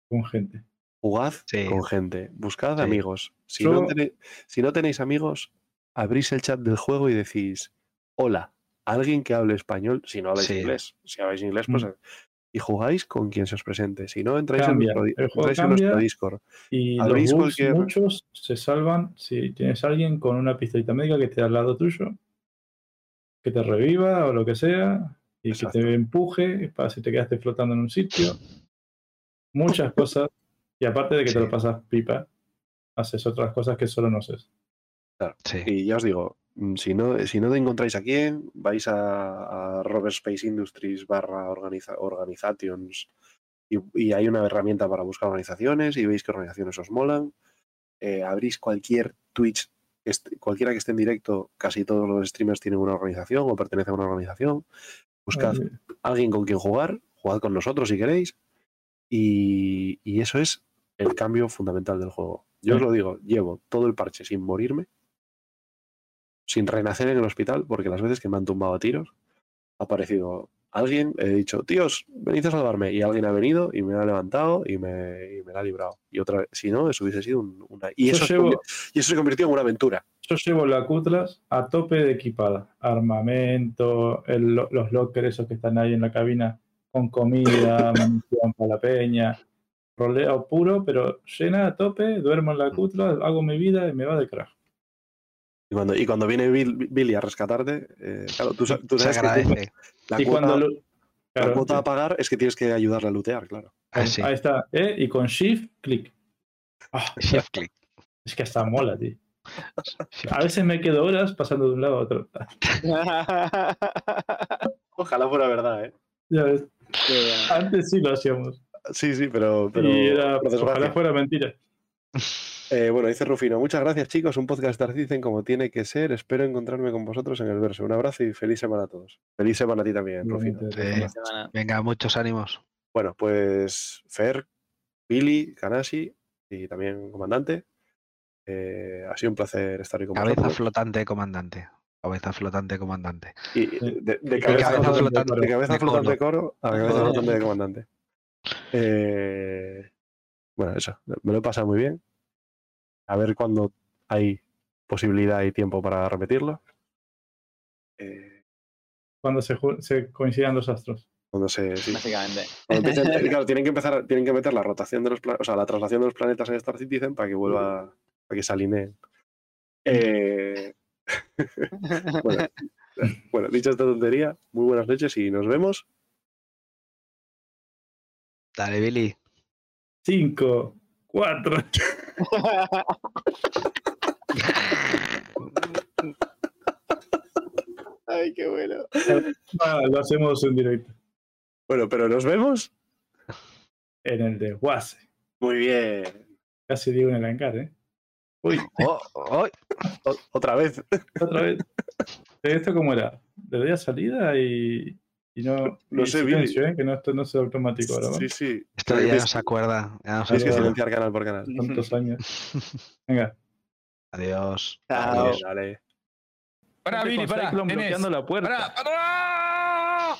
con gente. Jugad Sí. con gente, buscad Sí. amigos. Si, no tenéis, si no tenéis amigos, abrís el chat del juego y decís, hola, alguien que hable español, si no habláis Sí. inglés. Si habláis inglés, pues... Y jugáis con quien se os presente. Si no, entráis, Cambia, en, nuestro, entráis en nuestro. Discord. Y los cualquier- muchos se salvan si tienes a alguien con una pistolita médica que esté al lado tuyo, que te reviva o lo que sea, y Exacto. que te empuje para si te quedaste flotando en un sitio. Muchas cosas. Y aparte de que te lo pasas pipa, haces otras cosas que solo no haces. Sí. Y ya os digo, mm, si no, si no encontráis a quién, vais a, a Robert Space Industries barra organiza- organizations y, y hay una herramienta para buscar organizaciones y veis qué organizaciones os molan. Eh, abrís cualquier Twitch, cualquiera que esté en directo, casi todos los streamers tienen una organización o pertenecen a una organización. Buscad alguien con quien jugar, jugad con nosotros si queréis. Y, y eso es el cambio fundamental del juego. Yo os Sí. lo digo, llevo todo el parche sin morirme, sin renacer en el hospital, porque las veces que me han tumbado a tiros, ha aparecido alguien, he dicho, tíos, venid a salvarme, y alguien ha venido y me ha levantado y me, y me la ha librado. Y otra vez, si no, eso hubiese sido un- una... Y eso, se llevo- y eso se convirtió en una aventura. Yo llevo la Cutlass a tope de equipada. Armamento, el- los lockers esos que están ahí en la cabina con comida, munición para la peña. Roleo puro, pero llena a tope, duermo en la Cutlass, hago mi vida y me va de crack. Y cuando, y cuando viene Bill- Billy a rescatarte, eh, claro, tú, tú sabes que agradece. la y cuota, cuando lo- la cuota a pagar es que tienes que ayudarle a lootear, claro. Ah, sí. Ahí está, ¿eh? y con Shift, clic. Ah, Shift click. es que hasta mola, tío. A veces me quedo horas pasando de un lado a otro. Ojalá fuera verdad, ¿eh? Ya ves. Antes sí lo hacíamos. Sí, sí, pero. pero y era, ojalá fuera mentira. Eh, bueno, dice Rufino, muchas gracias chicos, un podcast dicen como tiene que ser, espero encontrarme con vosotros en el verso. Un abrazo y feliz semana a todos. Feliz semana a ti también, Rufino. Semana. Venga, muchos ánimos. Bueno, pues Fer, Billy, Kanashi y también comandante. eh, ha sido un placer estar hoy con Cabeza vosotros. flotante, comandante. Cabeza flotante, comandante. Y de, de cabeza, cabeza flotante, flotante de cabeza flotante coro. coro a cabeza flotante de comandante. Eh, bueno, eso, me lo he pasado muy bien. A ver cuándo hay posibilidad y tiempo para repetirlo. Eh, Cuando se, coincidan los astros. cuando se, sí, Básicamente. cuando empiecen- claro, tienen que empezar, tienen que meter la rotación de los planetas, o sea, la traslación de los planetas en Star Citizen para que vuelva, para que se alineen. Eh, bueno, bueno, dicho esta tontería, muy buenas noches y nos vemos. Dale, Billy. Cinco, cuatro. Ay, qué bueno. Ah, lo hacemos en directo. Bueno, pero nos vemos. En el de Wase. Muy bien. Casi digo en el hangar, ¿eh? Uy, Oh, oh, O- otra vez. otra vez. ¿Esto cómo era? Le doy a salida y, y no. No y sé, Billy. silencio, ¿eh? Que no, esto no es automático ahora, ¿vale? Sí, sí. esto ya no se acuerda. Ya no se Tienes que silenciar canal por canal. Tantos años. Venga. Adiós. Chao. Dale, dale. Para, Billy, para. Cyclone Nenes. bloqueando la puerta. Para, para.